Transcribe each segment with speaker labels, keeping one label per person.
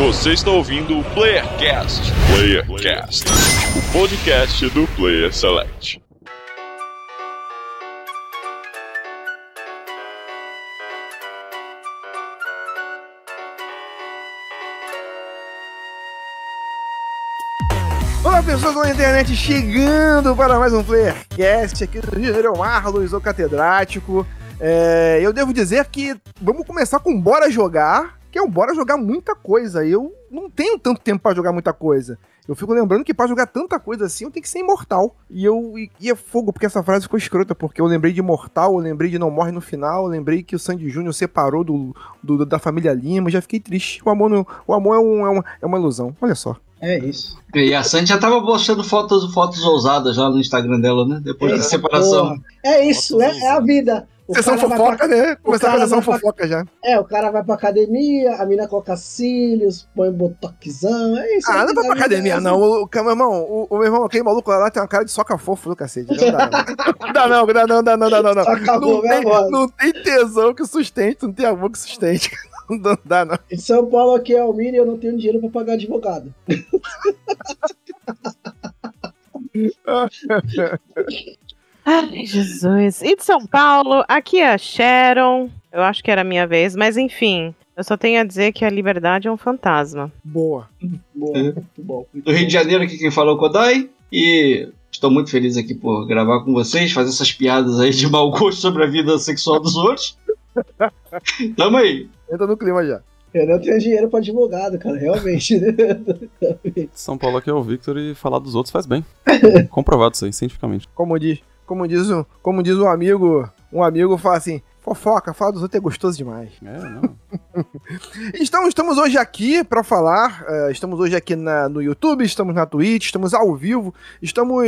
Speaker 1: Você está ouvindo o Playercast. Playercast, o podcast do Player Select.
Speaker 2: Olá pessoas da internet, chegando para mais um Playercast aqui do Rio Janeiro, Marlos, o catedrático. É, eu devo dizer que vamos começar com Bora Jogar, que é um Bora Jogar muita coisa. Eu não tenho tanto tempo para jogar muita coisa. Eu fico lembrando que para jogar tanta coisa assim, eu tenho que ser imortal. E eu e, e é fogo, porque essa frase ficou escrota, porque eu lembrei de Imortal, eu lembrei de Não Morre no Final, eu lembrei que o Sandy Júnior separou do, do- da família Lima, já fiquei triste. O amor, não- o amor é, um- é uma, é uma ilusão, olha só.
Speaker 3: É isso.
Speaker 4: E a Sandy já tava postando fotos, fotos ousadas já no Instagram dela, né? Depois da
Speaker 3: Essa
Speaker 4: separação.
Speaker 3: porra. É isso, é, é a vida.
Speaker 2: Sessão fofoca, né? Começar com a sessão
Speaker 3: pra-
Speaker 2: fofoca já.
Speaker 3: É, o cara vai pra academia, a mina coloca cílios, põe botoxão, é isso.
Speaker 2: Ah,
Speaker 3: a
Speaker 2: não vai pra academia,
Speaker 3: é assim.
Speaker 2: não. O, o, meu irmão, o, o meu irmão, aquele maluco lá tem uma cara de soca fofo do cacete. Não dá, não. dá não, dá não, dá não, não, não.
Speaker 3: Só acabou,
Speaker 2: Não
Speaker 3: meu
Speaker 2: tem, não tem tesão que sustente, não tem amor que sustente. Não dá, não.
Speaker 3: Em São Paulo aqui é o e eu não tenho dinheiro pra pagar advogado.
Speaker 5: Ai, Jesus. E de São Paulo, aqui é a Sharon. Eu acho que era a minha vez, mas enfim. Eu só tenho a dizer que a liberdade é um fantasma.
Speaker 2: Boa.
Speaker 3: Boa,
Speaker 4: É.
Speaker 3: muito bom.
Speaker 4: Do Rio de Janeiro, aqui quem falou é o Kodai. E estou muito feliz aqui por gravar com vocês, fazer essas piadas aí de mau gosto sobre a vida sexual dos outros. Tamo aí.
Speaker 2: Entra no clima já.
Speaker 3: Eu não tenho dinheiro pra advogado, cara, realmente. né?
Speaker 6: São Paulo aqui é o Victor e falar dos outros faz bem. Comprovado isso aí, cientificamente.
Speaker 2: Como diz, como diz, o, como diz um amigo, um amigo fala assim, fofoca, fala dos outros é gostoso demais.
Speaker 6: É, não.
Speaker 2: Então, estamos hoje aqui para falar. eh, estamos hoje aqui na- no YouTube, estamos na Twitch, estamos ao vivo, estamos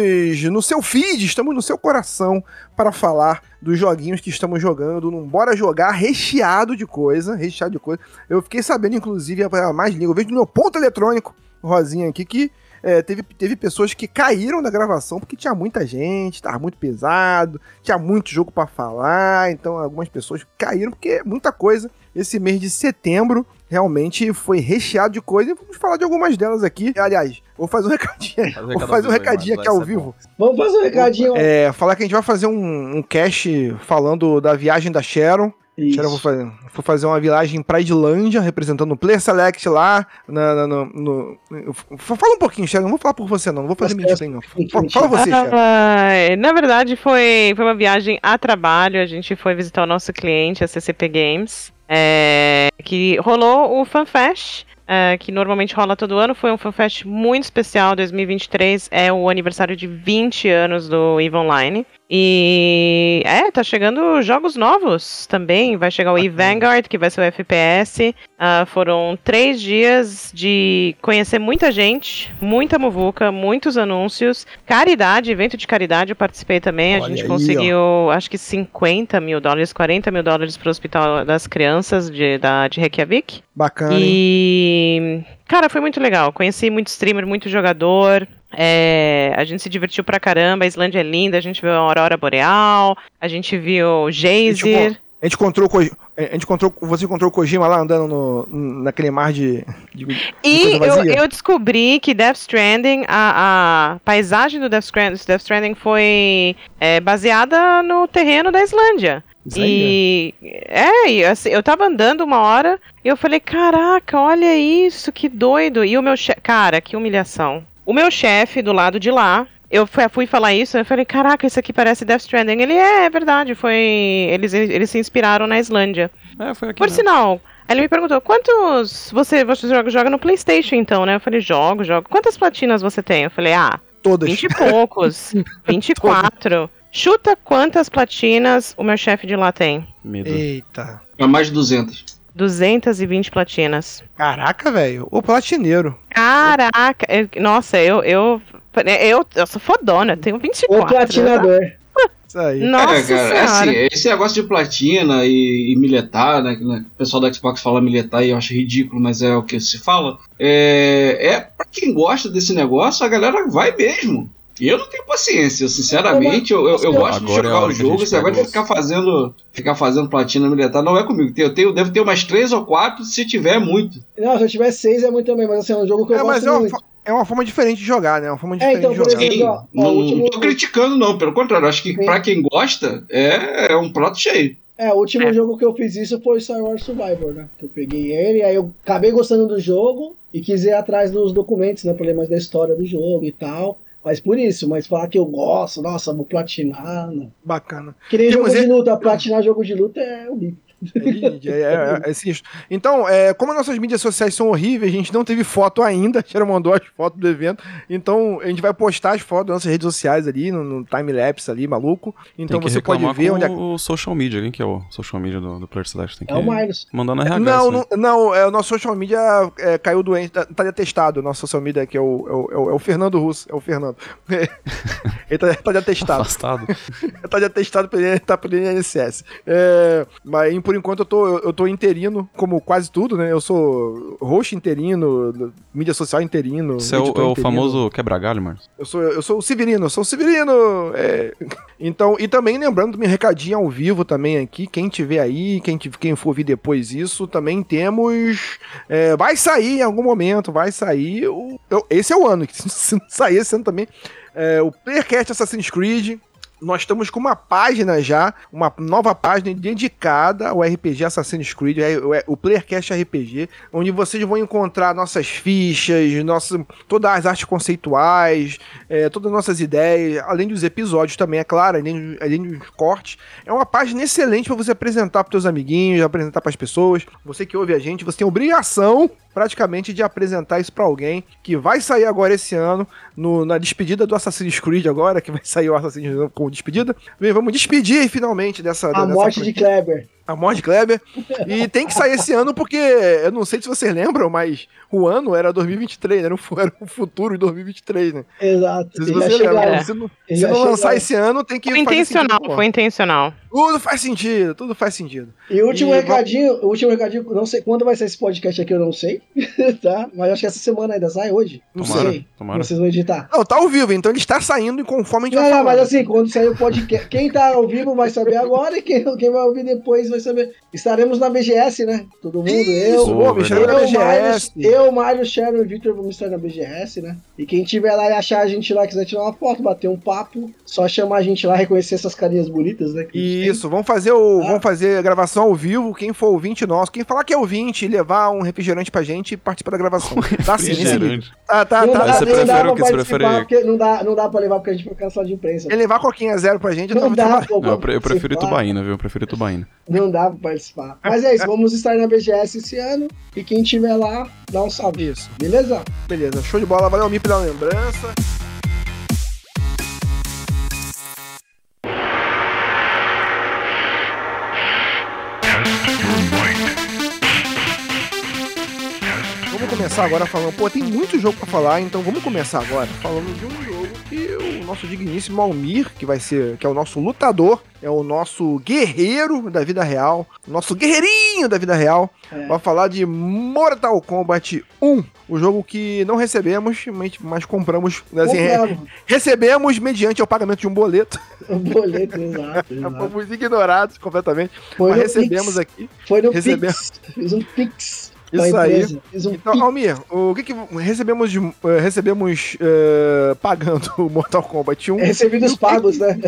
Speaker 2: no seu feed, estamos no seu coração para falar dos joguinhos que estamos jogando num Bora Jogar recheado de coisa. Recheado de coisa. Eu fiquei sabendo, inclusive, a mais liga. Eu vejo no meu ponto eletrônico, Rosinha aqui, que. Eh, teve, teve pessoas que caíram da gravação porque tinha muita gente, tava muito pesado, tinha muito jogo para falar, então algumas pessoas caíram porque é muita coisa esse mês de setembro realmente foi recheado de coisa e vamos falar de algumas delas aqui. Aliás, vou fazer um recadinho,
Speaker 6: Faz o
Speaker 2: vou fazer um recadinho aqui ao vivo.
Speaker 3: Vamos fazer um recadinho.
Speaker 2: É, falar que a gente vai fazer um, um cast falando da viagem da Sharon.
Speaker 3: Isso.
Speaker 2: Vou fazer, vou fazer uma viagem em Praidlândia, representando o Player Select lá. Na, na- no, no- fala um pouquinho, Sharon, não vou falar por você não, não vou fazer mentira, não. Fala, fala você, Sharon.
Speaker 5: Ah, na verdade, foi, foi uma viagem a trabalho. A gente foi visitar o nosso cliente, a CCP Games, é, que rolou o FanFest. é, que normalmente rola todo ano, foi um FanFest muito especial. 2023 é o aniversário de 20 anos do EVE Online. E é, tá chegando jogos novos também. Vai chegar o EVE Vanguard, que vai ser o FPS. Ah, foram três dias de conhecer muita gente, muita muvuca, muitos anúncios. Caridade, evento de caridade, eu participei também.
Speaker 2: Olha
Speaker 5: a gente
Speaker 2: aí,
Speaker 5: conseguiu, acho que 50 mil dólares, 40 mil dólares para o Hospital das Crianças de, da, de Reykjavik.
Speaker 2: Bacana, hein?
Speaker 5: E, cara, foi muito legal. Conheci muito streamer, muito jogador. É, a gente se divertiu pra caramba. A Islândia é linda. A gente viu a Aurora Boreal. A gente viu Jazer.
Speaker 2: A gente encontrou, a gente encontrou, você encontrou o Kojima lá andando no, naquele mar de, de, de
Speaker 5: E eu, eu descobri que Death Stranding, a, a paisagem do Death Stranding, Death Stranding foi é, baseada no terreno da Islândia.
Speaker 2: Isso aí,
Speaker 5: E é, e, assim, eu tava andando uma hora e eu falei, caraca, olha isso, que doido. E o meu chefe, cara, que humilhação. O meu chefe do lado de lá, eu fui, falar isso, eu falei, caraca, isso aqui parece Death Stranding. Ele é, é verdade, foi. Eles, eles se inspiraram na Islândia.
Speaker 6: É, foi aqui.
Speaker 5: Por
Speaker 6: né?
Speaker 5: sinal, ele me perguntou, quantos. Você, você joga, joga no Playstation, então, né? Eu falei, jogo, jogo. Quantas platinas você tem? Eu falei, ah,
Speaker 2: Todas.
Speaker 5: 20 e poucos. 24. Chuta quantas platinas o meu chefe de lá tem.
Speaker 6: Medo.
Speaker 2: Eita.
Speaker 4: Pra mais de 200.
Speaker 5: 220 platinas.
Speaker 2: Caraca, velho. O platineiro.
Speaker 5: Caraca, eu- nossa, eu, eu, eu, eu sou fodona, eu tenho 24.
Speaker 3: O platinador.
Speaker 2: Isso aí.
Speaker 5: Nossa
Speaker 4: é, cara, é assim, esse negócio de platina e, e militar, né, que, né, O pessoal da Xbox fala militar e eu acho ridículo, mas é o que se fala. É, é pra quem gosta desse negócio, a galera vai mesmo. E eu não tenho paciência, sinceramente. Eu, eu, eu gosto de
Speaker 6: Agora é a
Speaker 4: jogar
Speaker 6: hora
Speaker 4: o
Speaker 6: que a
Speaker 4: jogo. negócio
Speaker 6: pega
Speaker 4: de ficar fazendo, ficar fazendo platina militar não é comigo. Eu tenho, devo ter umas três ou quatro, se tiver muito.
Speaker 3: Não, se eu tiver seis é muito também, mas assim, é um jogo que eu
Speaker 2: É, mas
Speaker 3: gosto
Speaker 2: é uma,
Speaker 3: muito.
Speaker 2: é uma forma diferente de jogar, né? É uma forma
Speaker 3: É,
Speaker 2: diferente
Speaker 3: então,
Speaker 2: de jogar.
Speaker 3: exemplo,
Speaker 4: Sim,
Speaker 3: ó, ó,
Speaker 4: não,
Speaker 3: último-
Speaker 4: não tô criticando, não. Pelo contrário, acho que
Speaker 3: Sim.
Speaker 4: pra quem gosta, é, é um prato cheio.
Speaker 3: É, o último
Speaker 5: É.
Speaker 3: jogo que eu fiz isso foi Star Wars Survivor, né? Que eu peguei ele, aí eu acabei gostando do jogo e quis ir atrás dos documentos, né? Pra ler mais da história do jogo e tal. Mas por isso, mas falar que eu gosto, nossa, vou platinar. Não.
Speaker 2: Bacana.
Speaker 3: Que nem jogo de
Speaker 2: ele-
Speaker 3: luta, platinar jogo de luta é horrível.
Speaker 2: É, é, é, é sinistro. Então, é, como as nossas mídias sociais são horríveis, a gente não teve foto ainda, a Tira mandou as fotos do evento, então a gente vai postar as fotos das nossas redes sociais ali, no, no time-lapse ali, maluco. Então você pode ver
Speaker 6: com
Speaker 2: onde é
Speaker 6: o social media. Quem que é o social media do, do Player Select? Tem que
Speaker 3: É o Miles.
Speaker 6: mandar na RH.
Speaker 2: Não,
Speaker 6: isso
Speaker 2: não, não, é, o nosso social media é, caiu doente, tá, tá atestado, o nosso social media que é o, é o, é o- é o Fernando Russo, é o Fernando. ele tá, tá de atestado.
Speaker 6: Afastado.
Speaker 2: tá de atestado pelo, tá pelo INSS. É, mas por enquanto eu tô, eu tô interino, como quase tudo, né? Eu sou host interino, mídia social interino.
Speaker 6: Você é o, é
Speaker 2: interino.
Speaker 6: famoso quebra-galho, Marcos?
Speaker 2: Eu sou, eu sou o Severino, eu sou o Severino. é. Então, e também lembrando do meu recadinho ao vivo também aqui, quem tiver aí, quem, quem for ouvir depois isso, também temos. é, vai sair em algum momento, vai sair. O, eu- esse é o ano, que se não sair esse ano também. é, o Playercast Assassin's Creed. Nós estamos com uma página já, uma nova página dedicada ao RPG Assassin's Creed, é, é, o Playercast RPG, onde vocês vão encontrar nossas fichas, nossa, todas as artes conceituais, é, todas as nossas ideias, além dos episódios também, é claro, além, além dos cortes. É uma página excelente para você apresentar para seus amiguinhos, apresentar para as pessoas. Você que ouve a gente, você tem obrigação praticamente de apresentar isso para alguém que vai sair agora esse ano no- na despedida do Assassin's Creed agora, que vai sair o Assassin's Creed com despedida. Bem, vamos despedir finalmente dessa
Speaker 3: A
Speaker 2: dessa
Speaker 3: morte de Kleber.
Speaker 2: A morte de Kleber. E tem que sair esse ano porque, eu não sei se vocês lembram, mas o ano era 2023, né? Era o, era o futuro de 2023, né?
Speaker 3: Exato.
Speaker 2: Se você lembra.
Speaker 3: lá.
Speaker 5: É.
Speaker 2: Se não, se não lançar esse ano, tem que
Speaker 5: Foi intencional,
Speaker 2: sentido,
Speaker 5: foi intencional.
Speaker 2: Tudo faz sentido, tudo faz sentido.
Speaker 3: E o último
Speaker 2: E
Speaker 3: recadinho, o último recadinho, não sei quando vai ser esse podcast aqui, eu não sei, tá? Mas acho que essa semana ainda sai hoje.
Speaker 2: Não
Speaker 6: Tomara,
Speaker 2: sei.
Speaker 6: tomara.
Speaker 3: Vocês vão editar.
Speaker 2: Não, tá ao vivo, então ele está saindo e conforme a gente
Speaker 3: Não,
Speaker 2: vai
Speaker 3: não, mas assim, quando sair o podcast, quem tá ao vivo vai saber agora e quem, quem vai ouvir depois vai saber. Estaremos na BGS, né? Todo mundo,
Speaker 2: Isso,
Speaker 3: eu,
Speaker 2: me chama
Speaker 3: eu,
Speaker 2: na BGS.
Speaker 3: Miles, eu, Mário, Sharon e Victor vamos estar na BGS, né? E quem tiver lá e achar a gente lá, quiser tirar uma foto, bater um papo, só chamar a gente lá, reconhecer essas carinhas bonitas, né?
Speaker 2: Isso, vamos fazer o,
Speaker 3: Ah.
Speaker 2: vamos fazer a gravação ao vivo. Quem for ouvinte nosso, quem falar que é ouvinte levar um refrigerante pra gente e participar da gravação. Tá sim, nesse. Tá, tá,
Speaker 3: Não
Speaker 2: tá.
Speaker 3: dá,
Speaker 6: você prefere o que? Você prefere-
Speaker 3: não dá, não dá pra levar porque a gente foi cansado de imprensa.
Speaker 2: Ele levar coquinha zero pra gente, eu
Speaker 3: Não
Speaker 2: não
Speaker 3: dá, pô,
Speaker 6: Não, eu, pre- eu prefiro. Itubaína, viu? Eu prefiro Itubaína.
Speaker 3: Não dá pra participar. Mas é isso, vamos estar na BGS esse ano. E quem tiver lá, dá um salve.
Speaker 2: Isso,
Speaker 3: Beleza?
Speaker 2: beleza. Show de bola. Valeu, Mi, pela lembrança. Vamos começar agora falando. Pô, tem muito jogo pra falar, então vamos começar agora falando de um jogo que o nosso digníssimo Almir, que vai ser, que é o nosso lutador, é o nosso guerreiro da vida real, nosso guerreirinho da vida real,
Speaker 3: É.
Speaker 2: vai falar de Mortal Kombat 1, o jogo que não recebemos, mas, compramos, assim, re- recebemos mediante o pagamento de um boleto,
Speaker 3: O boleto, exato. exato.
Speaker 2: fomos ignorados completamente,
Speaker 3: Foi
Speaker 2: mas recebemos
Speaker 3: Pix.
Speaker 2: aqui.
Speaker 3: Foi no
Speaker 2: recebemos.
Speaker 3: Pix. Fiz um Pix.
Speaker 2: Isso aí.
Speaker 3: um
Speaker 2: Então. Almir, o que, que recebemos de eh, recebemos eh, pagando o Mortal Kombat 1?
Speaker 3: Recebidos pagos, né?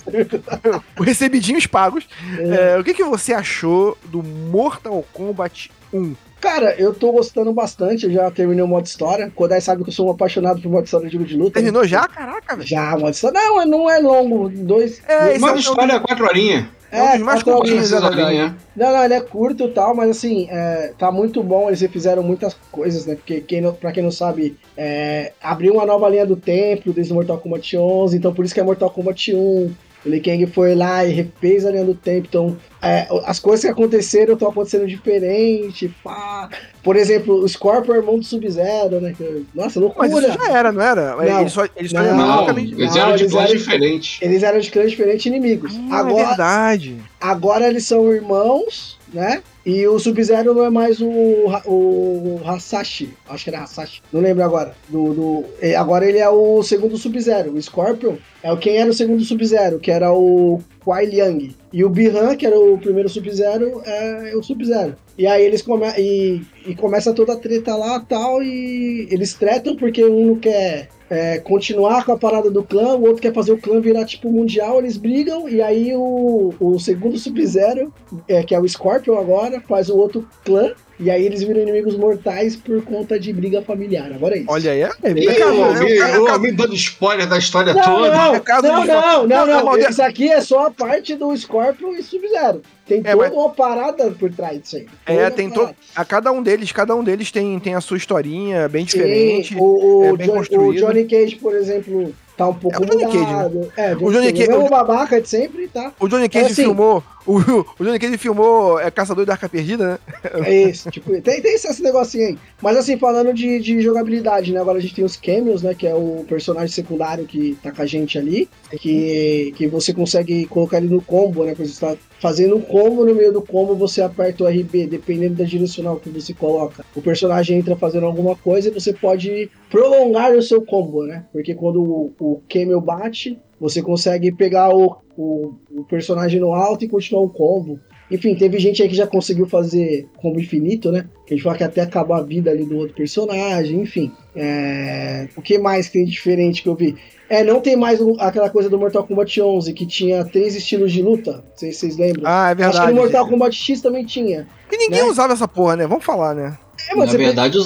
Speaker 2: Recebidinhos pagos. Eh, o que, que você achou do Mortal Kombat 1?
Speaker 3: Cara, eu tô gostando bastante. Eu já terminei o modo história. Kodai sabe que eu sou um apaixonado por modo história de jogo de luta.
Speaker 2: Terminou já? Caraca, velho.
Speaker 3: Já, modo história. Não, não é longo. Dois.
Speaker 2: É,
Speaker 4: Uma
Speaker 2: é
Speaker 4: história quatro horinhas.
Speaker 2: É um dos mais curtinhos, é verdade.
Speaker 4: Horinha.
Speaker 3: Não, não, ele é curto e tal, mas assim, é, tá muito bom. Eles fizeram muitas coisas, né? Porque, quem não, pra quem não sabe, é, abriu uma nova linha do templo desde o Mortal Kombat 11, então por isso que é Mortal Kombat 1. O Liu Kang foi lá e refez a linha do tempo, então é, as coisas que aconteceram estão acontecendo diferente, pá. Por exemplo, o Scorpion é irmão do Sub-Zero, né? Nossa,
Speaker 2: Mas
Speaker 3: loucura!
Speaker 2: isso já era, não era?
Speaker 3: Não.
Speaker 2: Ele só, ele só
Speaker 3: Não.
Speaker 4: Não, eles eram de
Speaker 3: eles
Speaker 4: clãs diferentes.
Speaker 3: Eles eram de clãs diferentes inimigos.
Speaker 2: Ah, é
Speaker 3: Agora,
Speaker 2: verdade.
Speaker 3: Agora eles são irmãos, né? E o Sub-Zero não é mais o, o Hasashi, acho que era Hasashi, não lembro agora. Do, do, é, agora ele é o segundo Sub-Zero. O Scorpion é o quem era o segundo Sub-Zero, que era o Kuai Liang. E o Bihan, que era o primeiro Sub-Zero, é, é o Sub-Zero. E aí eles come e, e começa toda a treta lá tal, e eles tretam porque um não quer é, continuar com a parada do clã, o outro quer fazer o clã virar tipo mundial, eles brigam, e aí o, o segundo Sub-Zero, é, que é o Scorpion agora, faz o outro clã, e aí eles viram inimigos mortais por conta de briga familiar. Agora é isso.
Speaker 2: Olha aí, é, é,
Speaker 4: Ih,
Speaker 2: é,
Speaker 4: o homem dando spoiler da história
Speaker 3: Não,
Speaker 4: toda.
Speaker 3: não,
Speaker 2: É
Speaker 3: não, Não, não,
Speaker 2: não,
Speaker 3: Isso aqui é só a parte do Scorpion e Sub-Zero. Tem
Speaker 2: É,
Speaker 3: toda
Speaker 2: mas-
Speaker 3: uma parada por trás disso aí.
Speaker 2: É, tem to... a cada um deles, cada um deles tem, tem a sua historinha bem
Speaker 3: Sim,
Speaker 2: diferente.
Speaker 3: o, o
Speaker 2: é bem construído.
Speaker 3: o Johnny Cage, por exemplo, tá um pouco
Speaker 2: É o Johnny Cage,
Speaker 3: mudado. É,
Speaker 2: O Johnny Cage-
Speaker 3: é
Speaker 2: o-
Speaker 3: babaca de sempre, tá?
Speaker 2: O Johnny Cage
Speaker 3: assim-
Speaker 2: filmou. O, o Johnny Cage filmou é, Caçador da Arca Perdida, né?
Speaker 3: É esse, tipo, tem, tem esse, negocinho aí. Mas assim, falando de, de jogabilidade, né? Agora a gente tem os cameos, né? Que é o personagem secundário que tá com a gente ali. Que, que você consegue colocar ele no combo, né? Quando você tá fazendo um combo, no meio do combo você aperta o RB, dependendo da direcional que você coloca. O personagem entra fazendo alguma coisa e você pode prolongar o seu combo, né? Porque quando o, o cameo bate, você consegue pegar o, o, o personagem no alto e continuar o combo. Enfim, teve gente aí que já conseguiu fazer combo infinito, né? Que a gente fala que até acabar a vida ali do outro personagem, enfim. É, O que mais tem de diferente que eu vi? É, não tem mais o- aquela coisa do Mortal Kombat 11, que tinha três estilos de luta. Não sei se vocês lembram.
Speaker 2: Ah, é
Speaker 3: Acho que
Speaker 2: verdade.
Speaker 3: no Mortal Kombat X também tinha.
Speaker 2: E ninguém
Speaker 3: né?
Speaker 2: usava essa porra, né? Vamos falar, né?
Speaker 3: É,
Speaker 4: Na verdade,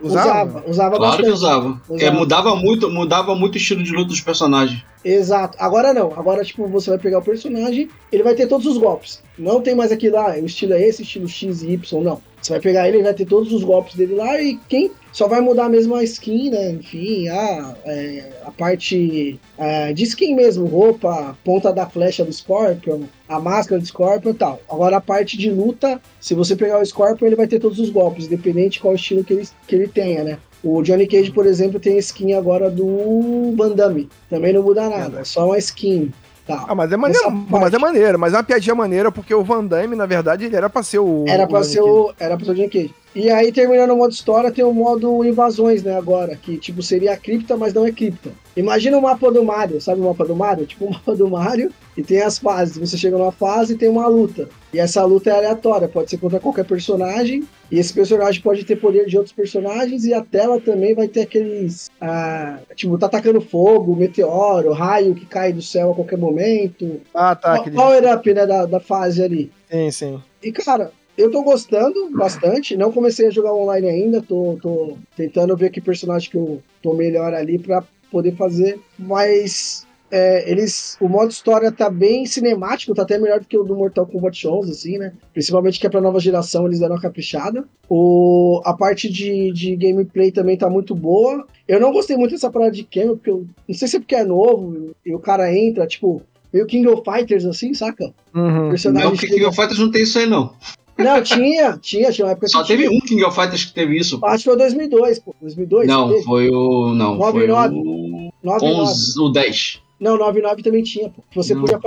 Speaker 4: usava.
Speaker 3: usava, usava
Speaker 4: Claro que usava.
Speaker 3: Usava.
Speaker 4: É, mudava muito, mudava muito o estilo de luta dos personagens.
Speaker 3: Exato. Agora não. Agora, tipo, você vai pegar o personagem, ele vai ter todos os golpes. Não tem mais aquilo lá, o estilo é esse, estilo X e Y, não. Você vai pegar ele, ele vai ter todos os golpes dele lá e quem só vai mudar mesmo a skin, né? Enfim, a, é, a parte é, de skin mesmo, roupa, ponta da flecha do Scorpion, a máscara do Scorpion e tal. Agora a parte de luta, se você pegar o Scorpion, ele vai ter todos os golpes, independente de qual estilo que ele, que ele tenha, né? O Johnny Cage, por exemplo, tem a skin agora do Van Damme. Também não muda nada, é só uma skin. Tá.
Speaker 2: Ah, mas é maneiro, mas é maneiro, mas é uma piadinha maneira, porque o Van Damme, na verdade, ele era pra ser o.
Speaker 3: Era pra ser o. Era pra ser o Johnny Cage. E aí, terminando o modo história, tem o modo invasões, né, agora. Que, tipo, seria a cripta, mas não é cripta. Imagina o mapa do Mario, sabe o mapa do Mario? Tipo o mapa do Mario e tem as fases. Você chega numa fase e tem uma luta. E essa luta é aleatória, pode ser contra qualquer personagem. E esse personagem pode ter poder de outros personagens. E a tela também vai ter aqueles. ah, tipo, tá atacando fogo, meteoro, raio que cai do céu a qualquer momento.
Speaker 2: Ah, tá.
Speaker 3: Pa-
Speaker 2: Aquele...
Speaker 3: Power up, né, da, da fase ali.
Speaker 2: Sim, sim.
Speaker 3: E, cara, eu tô gostando bastante. Não comecei a jogar online ainda. Tô, tô tentando ver que personagem que eu tô melhor ali pra poder fazer. Mas é, eles. O modo história tá bem cinemático, tá até melhor do que o do Mortal Kombat 11, assim, né? Principalmente que é pra nova geração, eles deram uma caprichada. O, a parte de, de gameplay também tá muito boa. Eu não gostei muito dessa parada de camera, porque eu não sei se é porque é novo e o cara entra, tipo, meio King of Fighters, assim, saca?
Speaker 2: Uhum.
Speaker 3: Personagem
Speaker 4: Não, porque King of Fighters não tem isso aí, não.
Speaker 3: Não, tinha, tinha, tinha uma época
Speaker 4: Só teve um King of Fighters que teve isso.
Speaker 3: Acho que foi 2002, pô. 2002?
Speaker 4: Não,
Speaker 3: teve?
Speaker 4: foi o. Não, foi
Speaker 3: 99.
Speaker 4: o.
Speaker 3: 99.
Speaker 4: 11, o 10.
Speaker 3: Não, 99 também tinha, pô. Você
Speaker 4: Não.
Speaker 3: podia.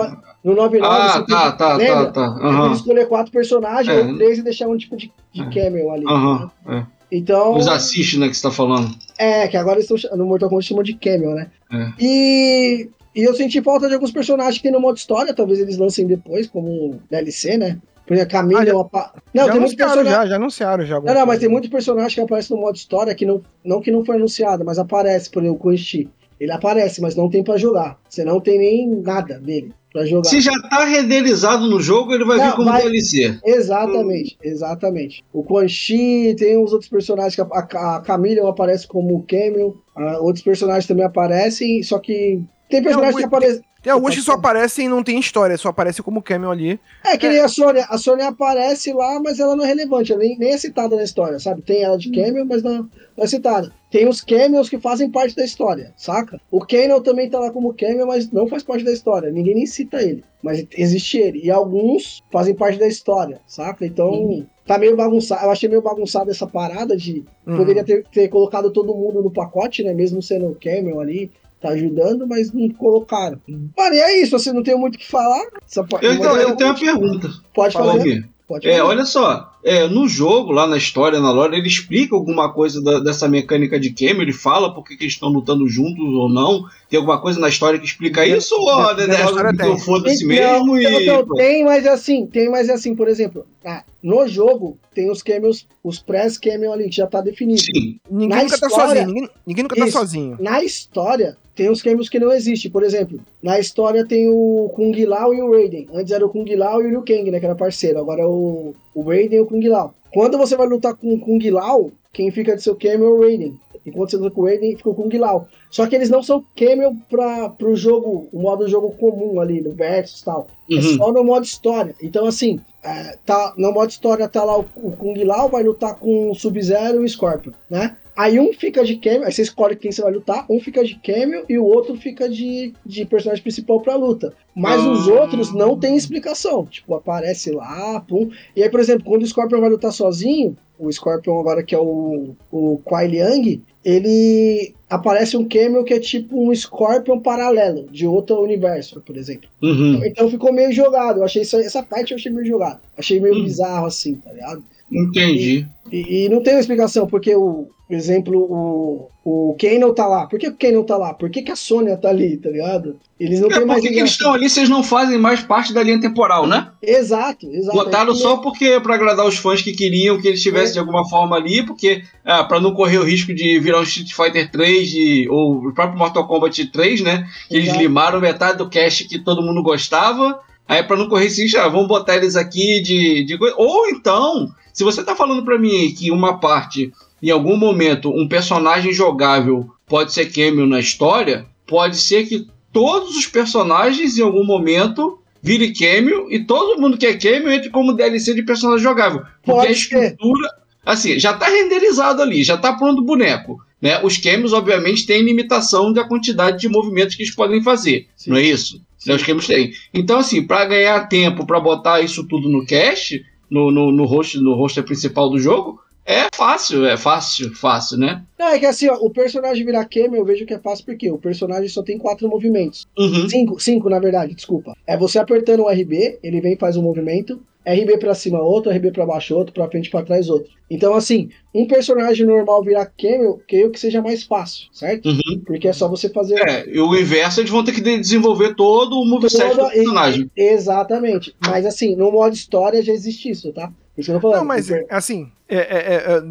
Speaker 3: No 99
Speaker 4: Ah,
Speaker 3: você
Speaker 4: tá,
Speaker 3: podia-
Speaker 4: tá,
Speaker 3: lembra?
Speaker 4: tá, tá.
Speaker 3: Você podia
Speaker 4: Aham.
Speaker 3: escolher quatro personagens
Speaker 4: É.
Speaker 3: ou três e deixar um tipo de, de
Speaker 4: É.
Speaker 3: camel ali.
Speaker 4: Aham. é.
Speaker 3: Então.
Speaker 4: Os assist, né, que você tá falando.
Speaker 3: É, que agora estão no Mortal Kombat chamam de camel, né?
Speaker 4: É.
Speaker 3: E. E eu senti falta de alguns personagens que tem no modo história, talvez eles lancem depois, como DLC, né? Por exemplo, a Camila
Speaker 2: Ah, já-
Speaker 3: é uma pa- Não,
Speaker 2: já
Speaker 3: tem muitos
Speaker 2: anunciaram,
Speaker 3: personagens.
Speaker 2: já, já anunciaram já.
Speaker 3: Não, não, mas tem muito personagem que aparece no modo história que não, não que não foi anunciado, mas aparece, por exemplo, o Quan Chi. Ele aparece, mas não tem pra jogar. Você não tem nem nada dele pra jogar.
Speaker 4: Se já tá renderizado no jogo, ele vai
Speaker 3: Não,
Speaker 4: vir como
Speaker 3: vai-
Speaker 4: DLC.
Speaker 3: Exatamente, exatamente. O Quan Chi, tem uns outros personagens que a, a, Camila aparece como Camel, ah, outros personagens também aparecem, só que tem personagens que aparecem.
Speaker 2: Tem alguns que só aparecem e não tem história, só aparece como cameo ali.
Speaker 3: É que nem a Sônia. A Sônia aparece lá, mas ela não é relevante, ela nem, nem é citada na história, sabe? Tem ela de
Speaker 2: Hum.
Speaker 3: cameo, mas não, não é citada. Tem os cameos que fazem parte da história, saca? O Kano também tá lá como cameo, mas não faz parte da história. Ninguém nem cita ele, mas existe ele. E alguns fazem parte da história, saca? Então,
Speaker 2: Uhum.
Speaker 3: tá meio bagunçado. Eu achei meio bagunçado essa parada de.
Speaker 2: Uhum.
Speaker 3: Poderia ter, ter colocado todo mundo no pacote, né? Mesmo sendo o cameo ali. Tá ajudando, mas não colocaram. Mano, e é isso, assim, não tenho muito o que falar. Só pode,
Speaker 4: Eu, então,
Speaker 3: pode-
Speaker 4: eu tenho uma pergunta.
Speaker 3: pode
Speaker 4: Fala
Speaker 3: fazer.
Speaker 4: aqui.
Speaker 3: Pode
Speaker 4: É,
Speaker 3: fazer.
Speaker 4: olha só. é, no jogo, lá na história, na lore, ele explica alguma coisa da, dessa mecânica de cameo, ele fala por que eles estão lutando juntos ou não. Tem alguma coisa na história que explica isso? Ou né, né,
Speaker 3: foda-se mesmo e. Então, tem, mas é assim, tem, mas é assim, por exemplo, ah, no jogo tem os cameos, os pré-cameo ali, que já tá definido. Sim.
Speaker 2: Ninguém na nunca tá história, tá sozinho. Ninguém, ninguém nunca tá isso, tá sozinho.
Speaker 3: Na história, tem os cameos que não existem. Por exemplo, na história tem o Kung Lao e o Raiden. Antes era o Kung Lao e o Liu Kang, né? Que era parceiro. Agora é o, o Raiden e o Kung Lao. Quando você vai lutar com o Kung Lao, quem fica de seu cameo é o Raiden. Enquanto você luta com o Raiden, fica o Kung Lao. Só que eles não são cameo para pro jogo, o modo jogo comum ali, no Versus e tal. É uhum. É só no modo história. Então, assim, é, tá, no modo história tá lá o, o Kung Lao, vai lutar com o Sub-Zero e o Scorpion, né? Aí um fica de cameo, aí você escolhe quem você vai lutar, um fica de cameo e o outro fica de, de personagem principal pra luta. Mas os ah. outros não tem explicação. Tipo, aparece lá, pum. E aí, por exemplo, quando o Scorpion vai lutar sozinho, o Scorpion agora que é o, o Kuai Liang, ele aparece um cameo que é tipo um Scorpion paralelo, de outro universo, por exemplo. Uhum. Então ficou meio jogado. Eu achei isso, essa parte eu achei meio jogado. Achei meio uhum. bizarro assim, tá ligado?
Speaker 4: Entendi.
Speaker 3: E, e, e, não tem uma explicação, porque o, por exemplo, o, o Kano tá lá. Por que o Kano tá lá? Por que, que a Sônia tá ali, tá ligado?
Speaker 4: Eles não é, têm mais. Por que eles estão ali vocês não fazem mais parte da linha temporal, né?
Speaker 3: Exato, exato.
Speaker 4: Botaram só porque para agradar os fãs que queriam que eles estivessem é. de alguma forma ali, porque ah, para não correr o risco de virar um Street Fighter 3 de, ou o próprio Mortal Kombat 3, né? Que eles limaram metade do cast que todo mundo gostava. Aí para não correr esse risco, ah, vamos botar eles aqui de, de. Ou então se você está falando para mim que uma parte, em algum momento, um personagem jogável pode ser cameo na história, pode ser que todos os personagens, em algum momento, vire cameo e todo mundo que é cameo entre como DLC de personagem jogável. Porque pode a estrutura, ser. assim, já está renderizado ali, já está pronto o boneco. Né? Os cameos, obviamente, têm limitação da quantidade de movimentos que eles podem fazer, Sim. não é isso? Sim. Os cameos têm. Então, assim, para ganhar tempo para botar isso tudo no cache, no, no, no, host, no roster principal do jogo, é fácil, é fácil, fácil, né?
Speaker 3: Não, é que assim, ó, o personagem virar cameo eu vejo que é fácil porque o personagem só tem quatro movimentos. Uhum. Cinco, cinco, na verdade, desculpa. É você apertando o RB, ele vem e faz um movimento. RB pra cima outro, RB pra baixo outro, pra frente pra trás outro. Então, assim, um personagem normal virar cameo, creio que seja mais fácil, certo? Uhum. Porque é só você fazer.
Speaker 4: É, e o inverso eles vão ter que desenvolver todo o moveset do personagem.
Speaker 3: Exatamente. Mas assim, no modo história já existe isso, tá?
Speaker 2: Isso que eu tô falando. Não, mas porque... assim, é, é, é, é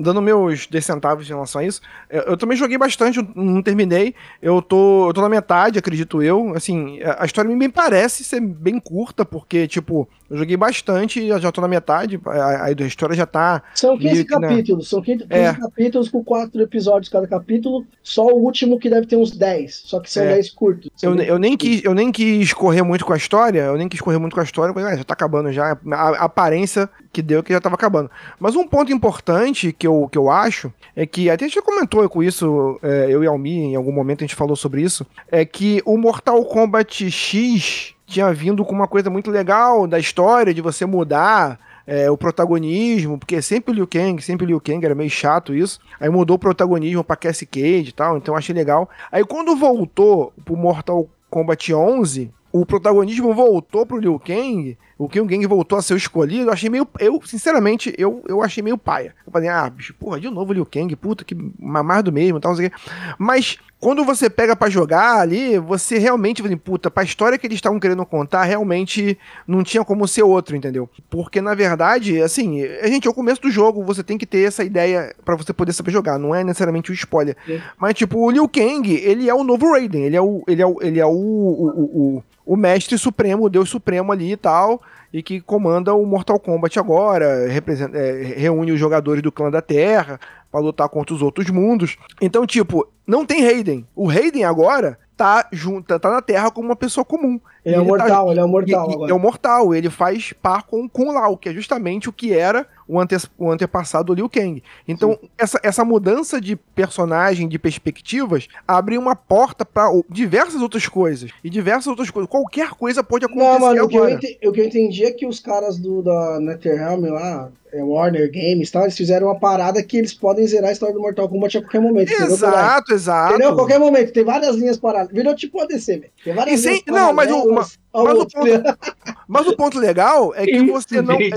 Speaker 2: dando meus 10 centavos em relação a isso, é, eu também joguei bastante, não terminei. Eu tô, eu tô na metade, acredito eu. Assim, a história me parece ser bem curta, porque, tipo, eu joguei bastante e já tô na metade. A, a história já tá.
Speaker 3: São 15 capítulos, são 15, 15 é. capítulos com 4 episódios cada capítulo. Só o último que deve ter uns 10, só que são 10 curtos.
Speaker 2: Eu, eu, nem quis, eu nem quis correr muito com a história, eu nem quis correr muito com a história, porque ah, já tá acabando já. A, a aparência que deu que já tava acabando. Mas um ponto importante que eu, que eu acho é que, até a gente já comentou com isso, é, eu e Almi, em algum momento a gente falou sobre isso, é que o Mortal Kombat X tinha vindo com uma coisa muito legal da história, de você mudar é, o protagonismo, porque sempre o Liu Kang, sempre o Liu Kang, era meio chato isso. Aí mudou o protagonismo pra Cassie Cage e tal, então achei legal. Aí quando voltou pro Mortal Kombat 11, o protagonismo voltou pro Liu Kang, o Liu Kang voltou a ser o escolhido, eu achei meio. Eu, sinceramente, eu, eu achei meio paia. Eu falei, ah, bicho, porra, de novo o Liu Kang, puta, que mais do mesmo tal, não sei o quê. Mas quando você pega para jogar ali, você realmente, puta, pra história que eles estavam querendo contar, realmente não tinha como ser outro, entendeu? Porque, na verdade, assim, a gente, é o começo do jogo, você tem que ter essa ideia para você poder saber jogar, não é necessariamente o spoiler. Mas, tipo, o Liu Kang, ele é o novo Raiden, ele é o, ele é o, ele é o, o, o, o mestre supremo, o deus supremo ali e tal e que comanda o Mortal Kombat agora, representa, é, reúne os jogadores do clã da Terra para lutar contra os outros mundos. Então, tipo, não tem Raiden. O Raiden agora tá junto, tá na Terra como uma pessoa comum.
Speaker 3: Ele, é ele é mortal, tá, ele é mortal
Speaker 2: e, agora. É o mortal, ele faz par com com Lao, que é justamente o que era o, ante, o antepassado do Liu Kang. Então, essa, essa mudança de personagem, de perspectivas, abre uma porta para diversas outras coisas. E diversas outras coisas. Qualquer coisa pode acontecer Não, mano,
Speaker 3: agora. O que, eu entendi, o que eu entendi é que os caras do, da NetherRealm lá, é, Warner Games e tal, eles fizeram uma parada que eles podem zerar a história do Mortal Kombat a qualquer momento.
Speaker 2: Exato, exato. Entendeu?
Speaker 3: A qualquer momento. Tem várias linhas paradas. Virou tipo ADC, velho. Tem várias
Speaker 2: linhas sem, Não, mas o, mas, o ponto, Mas o ponto legal é que você não.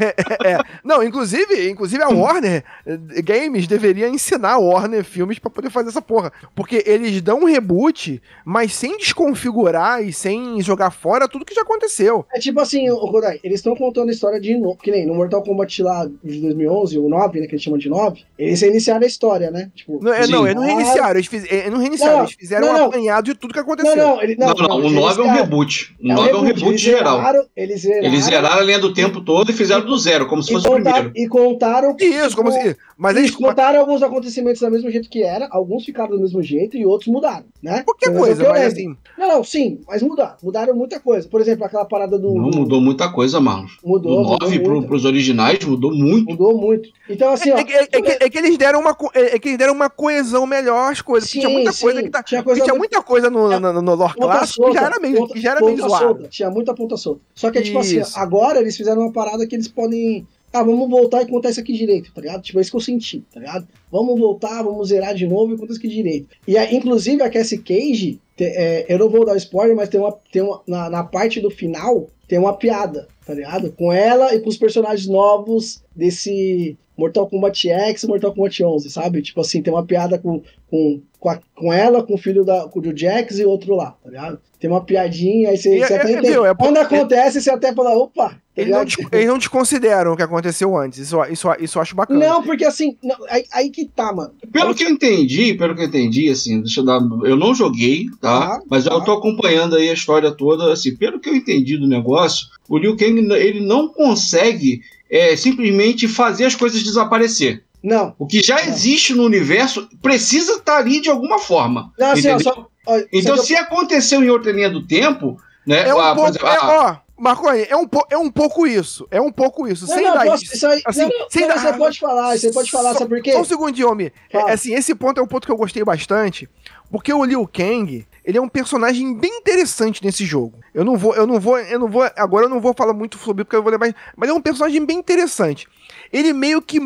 Speaker 2: É, é, é, não, inclusive, inclusive a Warner eh, Games deveria ensinar a Warner Filmes pra poder fazer essa porra. Porque eles dão um reboot, mas sem desconfigurar e sem jogar fora tudo que já aconteceu.
Speaker 3: É tipo assim, Rodai, eles estão contando a história de novo. Que nem no Mortal Kombat lá de 2011, o 9, né, que eles chamam de 9, eles iniciaram a história, né?
Speaker 2: Tipo, não, é, não, eles não reiniciaram, eles, fiz, eles não reiniciaram, não, eles fizeram não, um apanhado de tudo que aconteceu.
Speaker 4: Não, não, ele, não, não, não, o 9 é um reboot. O 9 é um reboot, eles geral. Zeraram,
Speaker 3: eles, zeraram,
Speaker 4: eles zeraram a linha do tempo todo e fizeram do zero, como se fosse
Speaker 3: contar,
Speaker 4: o primeiro.
Speaker 3: E contaram.
Speaker 2: Isso, como se. Mas
Speaker 3: eles contaram alguns acontecimentos do mesmo jeito que era, alguns ficaram do mesmo jeito e outros mudaram, né?
Speaker 2: Qualquer coisa, mas assim.
Speaker 3: Não, não, sim, mas mudaram. Mudaram muita coisa. Por exemplo, aquela parada do.
Speaker 4: Não mudou muita coisa, Marlon.
Speaker 3: Mudou.
Speaker 4: Do 9 pro, pros originais mudou muito.
Speaker 3: Mudou muito. Então, assim,
Speaker 2: é,
Speaker 3: ó.
Speaker 2: É, é, é, que, é, que, eles deram uma, é, que eles deram uma coesão melhor às coisas. Sim, tinha muita sim, coisa que tá. Tinha, coisa tinha muita coisa no, no, no lore clássico que já era meio, que já era meio zoado.
Speaker 3: Solta. Tinha muita ponta solta. Só que, tipo assim, agora eles fizeram uma parada que eles podem ah, vamos voltar e contar isso aqui direito, tá ligado? Tipo, é isso que eu senti, tá ligado? Vamos voltar, vamos zerar de novo e contar isso aqui direito. E a, inclusive a Cassie Cage, te, é, eu não vou dar spoiler, mas tem uma, tem uma na, na parte do final, tem uma piada, tá ligado? Com ela e com os personagens novos desse Mortal Kombat X e Mortal Kombat 11, sabe? Tipo assim, tem uma piada com, com, com, a, com ela, com o filho da, com o Jax e outro lá, tá ligado? Tem uma piadinha, aí você,
Speaker 2: e,
Speaker 3: você
Speaker 2: é,
Speaker 3: até
Speaker 2: é, viu,
Speaker 3: é, Quando acontece, você até fala, opa,
Speaker 2: Tá eles não, eles não desconsideram o que aconteceu antes. Isso, isso, isso eu acho bacana.
Speaker 3: Não, porque assim, não, aí, aí, que tá, mano.
Speaker 4: Pelo que eu entendi, pelo que eu entendi, assim, deixa eu dar. Eu não joguei, tá? Ah, mas ah. eu tô acompanhando aí a história toda, assim, pelo que eu entendi do negócio, o Liu Kang, ele não consegue é, simplesmente fazer as coisas desaparecer.
Speaker 3: Não.
Speaker 4: O que já
Speaker 3: não.
Speaker 4: existe no universo precisa estar tá ali de alguma forma. Não, assim, ó, só, ó, então, se eu... aconteceu em outra linha do tempo, né?
Speaker 2: É um ah, pouco, exemplo, é, ó, Marconi, é um, é um pouco isso. É um pouco isso.
Speaker 3: Não,
Speaker 2: sem
Speaker 3: não,
Speaker 2: dar
Speaker 3: posso, isso. Aí, assim, não, sem não, dar... Você pode falar, você pode falar,
Speaker 2: só,
Speaker 3: sabe por quê?
Speaker 2: Só um segundinho, Homem. É, assim, esse ponto é um ponto que eu gostei bastante, porque o Liu Kang, ele é um personagem bem interessante nesse jogo. Eu não vou, eu não vou, eu não vou, agora eu não vou falar muito sobre porque eu vou levar, mas é um personagem bem interessante ele meio que.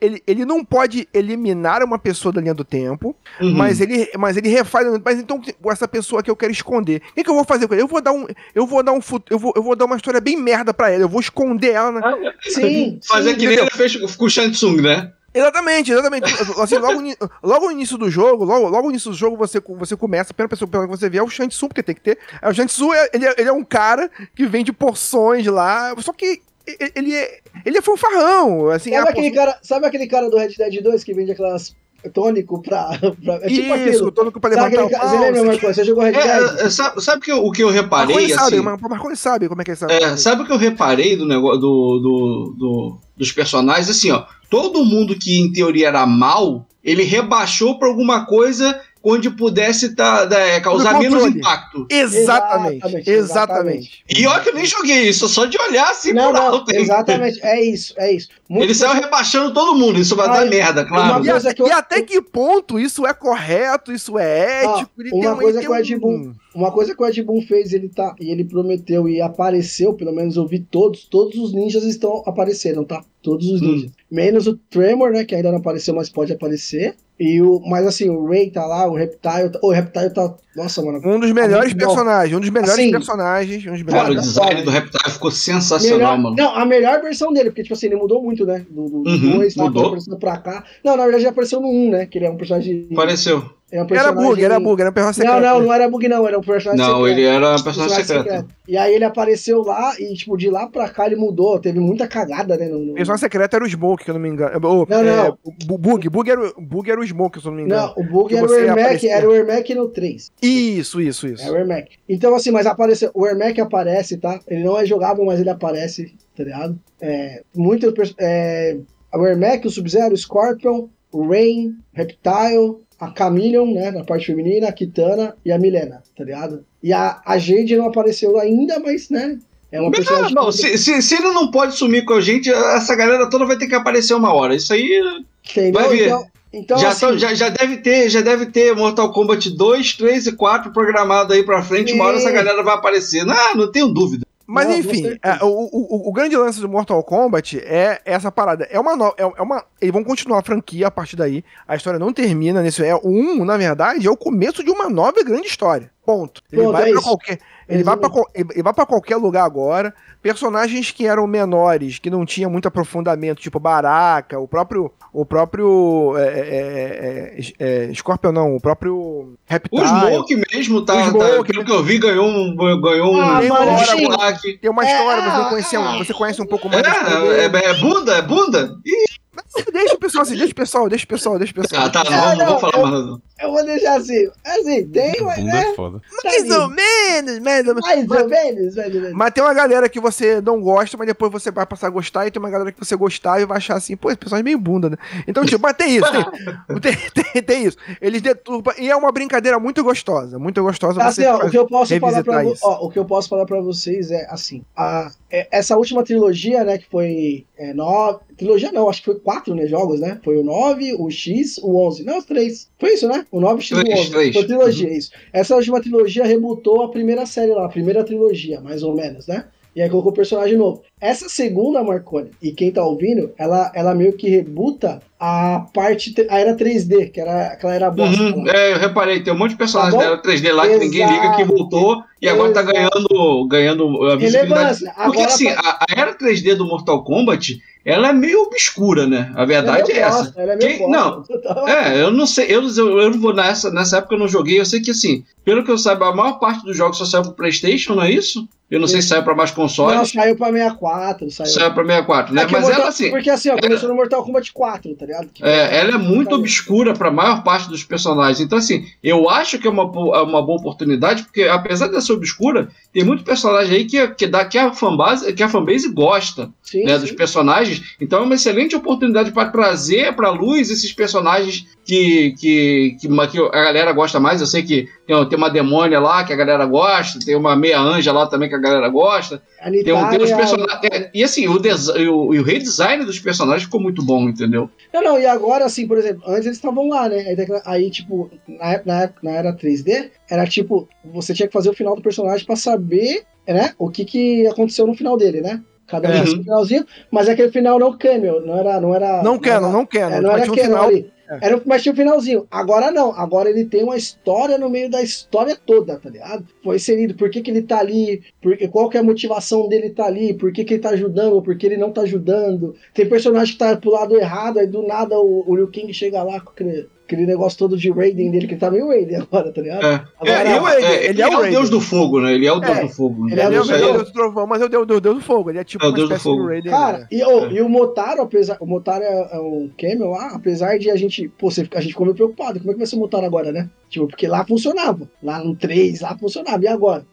Speaker 2: Ele, ele não pode eliminar uma pessoa da linha do tempo, uhum. mas, ele, mas ele refaz. Mas então, essa pessoa que eu quero esconder. O que, que, eu vou fazer com ele? Eu vou dar um. Eu vou dar um eu vou, eu vou dar uma história bem merda pra ela. Eu vou esconder ela. Na...
Speaker 3: Ah, sim.
Speaker 4: Fazer que nem ele fez com o Shansung, né?
Speaker 2: Exatamente, exatamente. Assim, logo, logo no início do jogo, logo, logo no início do jogo, você, você começa, a primeira pessoa que você vê é o Shantsu, porque tem que ter. O Shantsu, ele, é, ele é um cara que vende porções lá, só que ele é, ele é fanfarrão, assim.
Speaker 3: Sabe, aquele cara, sabe aquele cara do Red Dead 2 que vende aquelas tônico pra. pra é tipo
Speaker 2: Isso, aquilo. tônico pra levantar
Speaker 3: sabe, o pau, Você lembra, Marcos? Você jogou Red
Speaker 4: é, Dead? É, sabe, sabe que eu, o que eu reparei? Marconi
Speaker 2: assim,
Speaker 4: sabe,
Speaker 2: Marconi sabe como é que é
Speaker 4: sabe. É, sabe o que eu reparei do negócio do, do, do, dos personagens? Assim, ó. Todo mundo que em teoria era mal, ele rebaixou pra alguma coisa onde pudesse tá, é, causar menos impacto.
Speaker 2: Exatamente, exatamente, exatamente.
Speaker 4: E olha que eu nem joguei isso, só de olhar assim
Speaker 3: não, não, alto. Exatamente, é isso, é isso.
Speaker 4: Muito Ele saiu rebaixando todo mundo, isso vai dar merda, claro.
Speaker 2: E, eu... e, até que ponto isso é correto, isso é ético?
Speaker 3: Ah, uma coisa que o Ed Boon, uma coisa que o Ed Boon fez, ele tá, e ele prometeu e apareceu, pelo menos eu vi todos, todos os ninjas estão apareceram, tá? Todos os hum. ninjas. Hum. Menos o Tremor, né, que ainda não apareceu, mas pode aparecer. E o, mas assim, o Ray tá lá, o Reptile. Tá, o Reptile tá. Nossa, mano.
Speaker 2: Um dos melhores personagens. Um dos melhores assim, personagens. Um dos melhores
Speaker 4: cara, o design do Reptile ficou sensacional,
Speaker 3: melhor,
Speaker 4: mano.
Speaker 3: Não, a melhor versão dele, porque, tipo assim, ele mudou muito, né? Do 2,
Speaker 4: uhum, dois, tá,
Speaker 3: mudou. aparecendo pra cá. Não, na verdade, já apareceu no 1, um, né? Que ele é um personagem.
Speaker 4: Apareceu.
Speaker 3: É um
Speaker 2: era bug, era bug, era um personagem secreto.
Speaker 3: Não, não, não era bug, não, era um personagem
Speaker 4: não, secreto. Não, ele era um personagem, secreto. secreto.
Speaker 3: E aí ele apareceu lá e, tipo, de lá pra cá ele mudou. Teve muita cagada, né? No, no...
Speaker 2: O personagem secreto era o Smoke, que eu não me engano. O,
Speaker 3: não, não. É,
Speaker 2: o bug, bug era, bug era o Smoke, se eu não me engano.
Speaker 3: Não, o bug era o Ermac, era o Ermac no 3.
Speaker 2: Isso, isso, isso.
Speaker 3: É o Ermac. Então, assim, mas apareceu. O Ermac aparece, tá? Ele não é jogável, mas ele aparece, tá ligado? É, muito. É, o Ermac, o Sub-Zero, o Scorpion, o Rain, Reptile, a Chameleon, né, na parte feminina, a Kitana e a Milena, tá ligado? E a, a Jade não apareceu ainda, mas, né, é uma
Speaker 4: pessoa. Não, não se, se, se, ele não pode sumir com a gente, essa galera toda vai ter que aparecer uma hora. Isso aí. Entendeu? Vai ver. Então, então, já, assim, já, já, deve ter, já deve ter Mortal Kombat 2, 3 e 4 programado aí pra frente. Uma hora essa galera vai aparecer. Não, não tenho dúvida.
Speaker 2: Mas não, enfim, é, o, o, o, grande lance do Mortal Kombat é essa parada. É uma, no, é, é, uma. Eles vão continuar a franquia a partir daí. A história não termina nesse. É, o 1, na verdade, é o começo de uma nova e grande história. Ponto. Ele
Speaker 3: Pronto,
Speaker 2: vai
Speaker 3: é
Speaker 2: pra
Speaker 3: isso.
Speaker 2: qualquer. Ele vai, pra, qual- ele vai pra qualquer lugar agora. Personagens que eram menores, que não tinham muito aprofundamento, tipo Baraka, o próprio. O próprio. É, é, é, é, Scorpion não, o próprio Reptile.
Speaker 4: O Smoke mesmo, tá,
Speaker 2: O Smoke,
Speaker 4: tá- pelo que eu vi, ganhou um, ganhou
Speaker 3: Ah,
Speaker 4: um destaque.
Speaker 2: Tem uma história, você,
Speaker 3: É,
Speaker 2: conhece,
Speaker 3: ah,
Speaker 2: você conhece um pouco mais
Speaker 4: É, é, é bunda? É bunda? Ih,
Speaker 2: Deixa o pessoal assim, deixa o pessoal, deixa o pessoal, deixa o pessoal.
Speaker 4: ah, tá, não,
Speaker 3: Ah,
Speaker 4: vamos, não vou
Speaker 3: não,
Speaker 4: falar
Speaker 3: eu-
Speaker 4: mais nada.
Speaker 3: Eu vou deixar assim. Assim, tem, mas né?
Speaker 6: é foda.
Speaker 3: Tá
Speaker 2: Mais ou
Speaker 3: ali.
Speaker 2: menos, mais ou menos.
Speaker 3: Mais ou menos, mais ou menos.
Speaker 2: Mas tem uma galera que você não gosta, mas depois você vai passar a gostar, e tem uma galera que você gostar e vai achar assim, pô, esse pessoal é meio bunda, né? Então, tipo, mas tem isso, tem, tem, tem- tem isso. Eles deturpam, e é uma brincadeira muito gostosa, muito gostosa
Speaker 3: Assim, ó, o que eu posso falar pra ó, o que eu posso falar para vocês é assim, a, é- essa última trilogia, né, que foi é, nove, trilogia não, acho que foi quatro, né, jogos, né? Foi o 9, o X, o 11. Não, os três. Foi isso, né? O 9, o X e o
Speaker 4: Três,
Speaker 3: 11.
Speaker 4: três.
Speaker 3: Foi trilogia, isso. Essa última trilogia rebutou a primeira série lá, a primeira trilogia, mais ou menos, né? E aí colocou personagem novo. Essa segunda, Marconi, e quem tá ouvindo, ela, ela meio que rebuta a parte, te- a era 3D, que era aquela era bosta.
Speaker 4: Uhum, é, eu reparei, tem um monte de personagens
Speaker 3: Tá
Speaker 4: da era 3D lá que ninguém liga, que
Speaker 3: Exato.
Speaker 4: voltou e agora tá
Speaker 3: Exato.
Speaker 4: ganhando, ganhando a visibilidade. Porque
Speaker 3: Agora
Speaker 4: assim,
Speaker 3: tá-
Speaker 4: a, a era 3D do Mortal Kombat, ela é meio obscura, né? A verdade é,
Speaker 3: meio
Speaker 4: essa.
Speaker 3: bosta, ela é meio
Speaker 4: Quem- não, É, eu não sei, eu, eu, eu não vou nessa, nessa época eu não joguei, eu sei que assim, pelo que eu saiba, a maior parte dos jogos só saiu pro Playstation, não é isso? Eu não sei se saiu pra mais
Speaker 3: Não,
Speaker 4: consoles,
Speaker 3: saiu pra 64, saiu.
Speaker 4: saiu pra 64, né?
Speaker 3: É
Speaker 4: Mas
Speaker 3: Mortal-
Speaker 4: ela assim,
Speaker 3: Porque assim, ó, começou no Mortal Kombat 4, tá ligado? Que-
Speaker 4: é, ela é muito obscura para a maior parte dos personagens. Então, assim, eu acho que é uma, é uma boa oportunidade, porque apesar de ser obscura, tem muito personagem aí que, que, dá, que, a, fanbase, que a fanbase gosta
Speaker 3: Sim,
Speaker 4: né,
Speaker 3: sim.
Speaker 4: dos personagens. Então, é uma excelente oportunidade para trazer para luz esses personagens que, que, que, que a galera gosta mais. Eu sei que tem, tem uma demônia lá que a galera gosta, tem uma meia anja lá também que a galera gosta.
Speaker 3: A
Speaker 4: Tem, tem os personagens. é, e assim, o, e o, o redesign dos personagens ficou muito bom, entendeu?
Speaker 3: Não, não, e agora, assim, por exemplo, antes eles estavam lá, né? Aí, tipo, na, na, na era 3D, era tipo, você tinha que fazer o final do personagem pra saber, né? O que que aconteceu no final dele, né? Cada um
Speaker 2: É.
Speaker 3: tinha um finalzinho, mas aquele final não cameo, não era. Não, era,
Speaker 2: Não quero,
Speaker 3: era-
Speaker 2: não quero.
Speaker 3: É, não era
Speaker 2: um
Speaker 3: canon
Speaker 2: final-
Speaker 3: ali.
Speaker 2: É.
Speaker 3: Era, mas tinha um finalzinho. Agora não. Agora ele tem uma história no meio da história toda, tá ligado? Foi inserido. Por que, que ele tá ali? Por, qual que é a motivação dele tá ali? Por que, que ele tá ajudando? Por que ele não tá ajudando? Tem personagem que tá pro lado errado, aí do nada o, o Liu Kang chega lá com aquele, aquele negócio todo de Raiden dele, que ele tá meio Raiden agora, tá ligado?
Speaker 4: É.
Speaker 3: Agora,
Speaker 2: ele é o Raiden,
Speaker 4: É,
Speaker 2: ele é o
Speaker 4: o
Speaker 2: Raiden.
Speaker 4: deus do fogo, né? Ele é o deus
Speaker 3: É,
Speaker 4: do fogo.
Speaker 3: ele é o
Speaker 2: Ele é o
Speaker 3: Deus do
Speaker 2: Trovão, mas é o Deus do, Deus do Fogo. Ele é tipo
Speaker 4: É o Deus do
Speaker 2: de
Speaker 4: Fogo.
Speaker 2: Raiden.
Speaker 3: Cara,
Speaker 2: né?
Speaker 3: e, ô, e o Motaro, apesar. O Motaro é, é um camel lá, apesar de a gente. Pô, você, a gente ficou meio preocupado. Como é que vai ser o Motaro agora, né? Tipo, porque lá funcionava. Lá no 3, lá funcionava. E agora?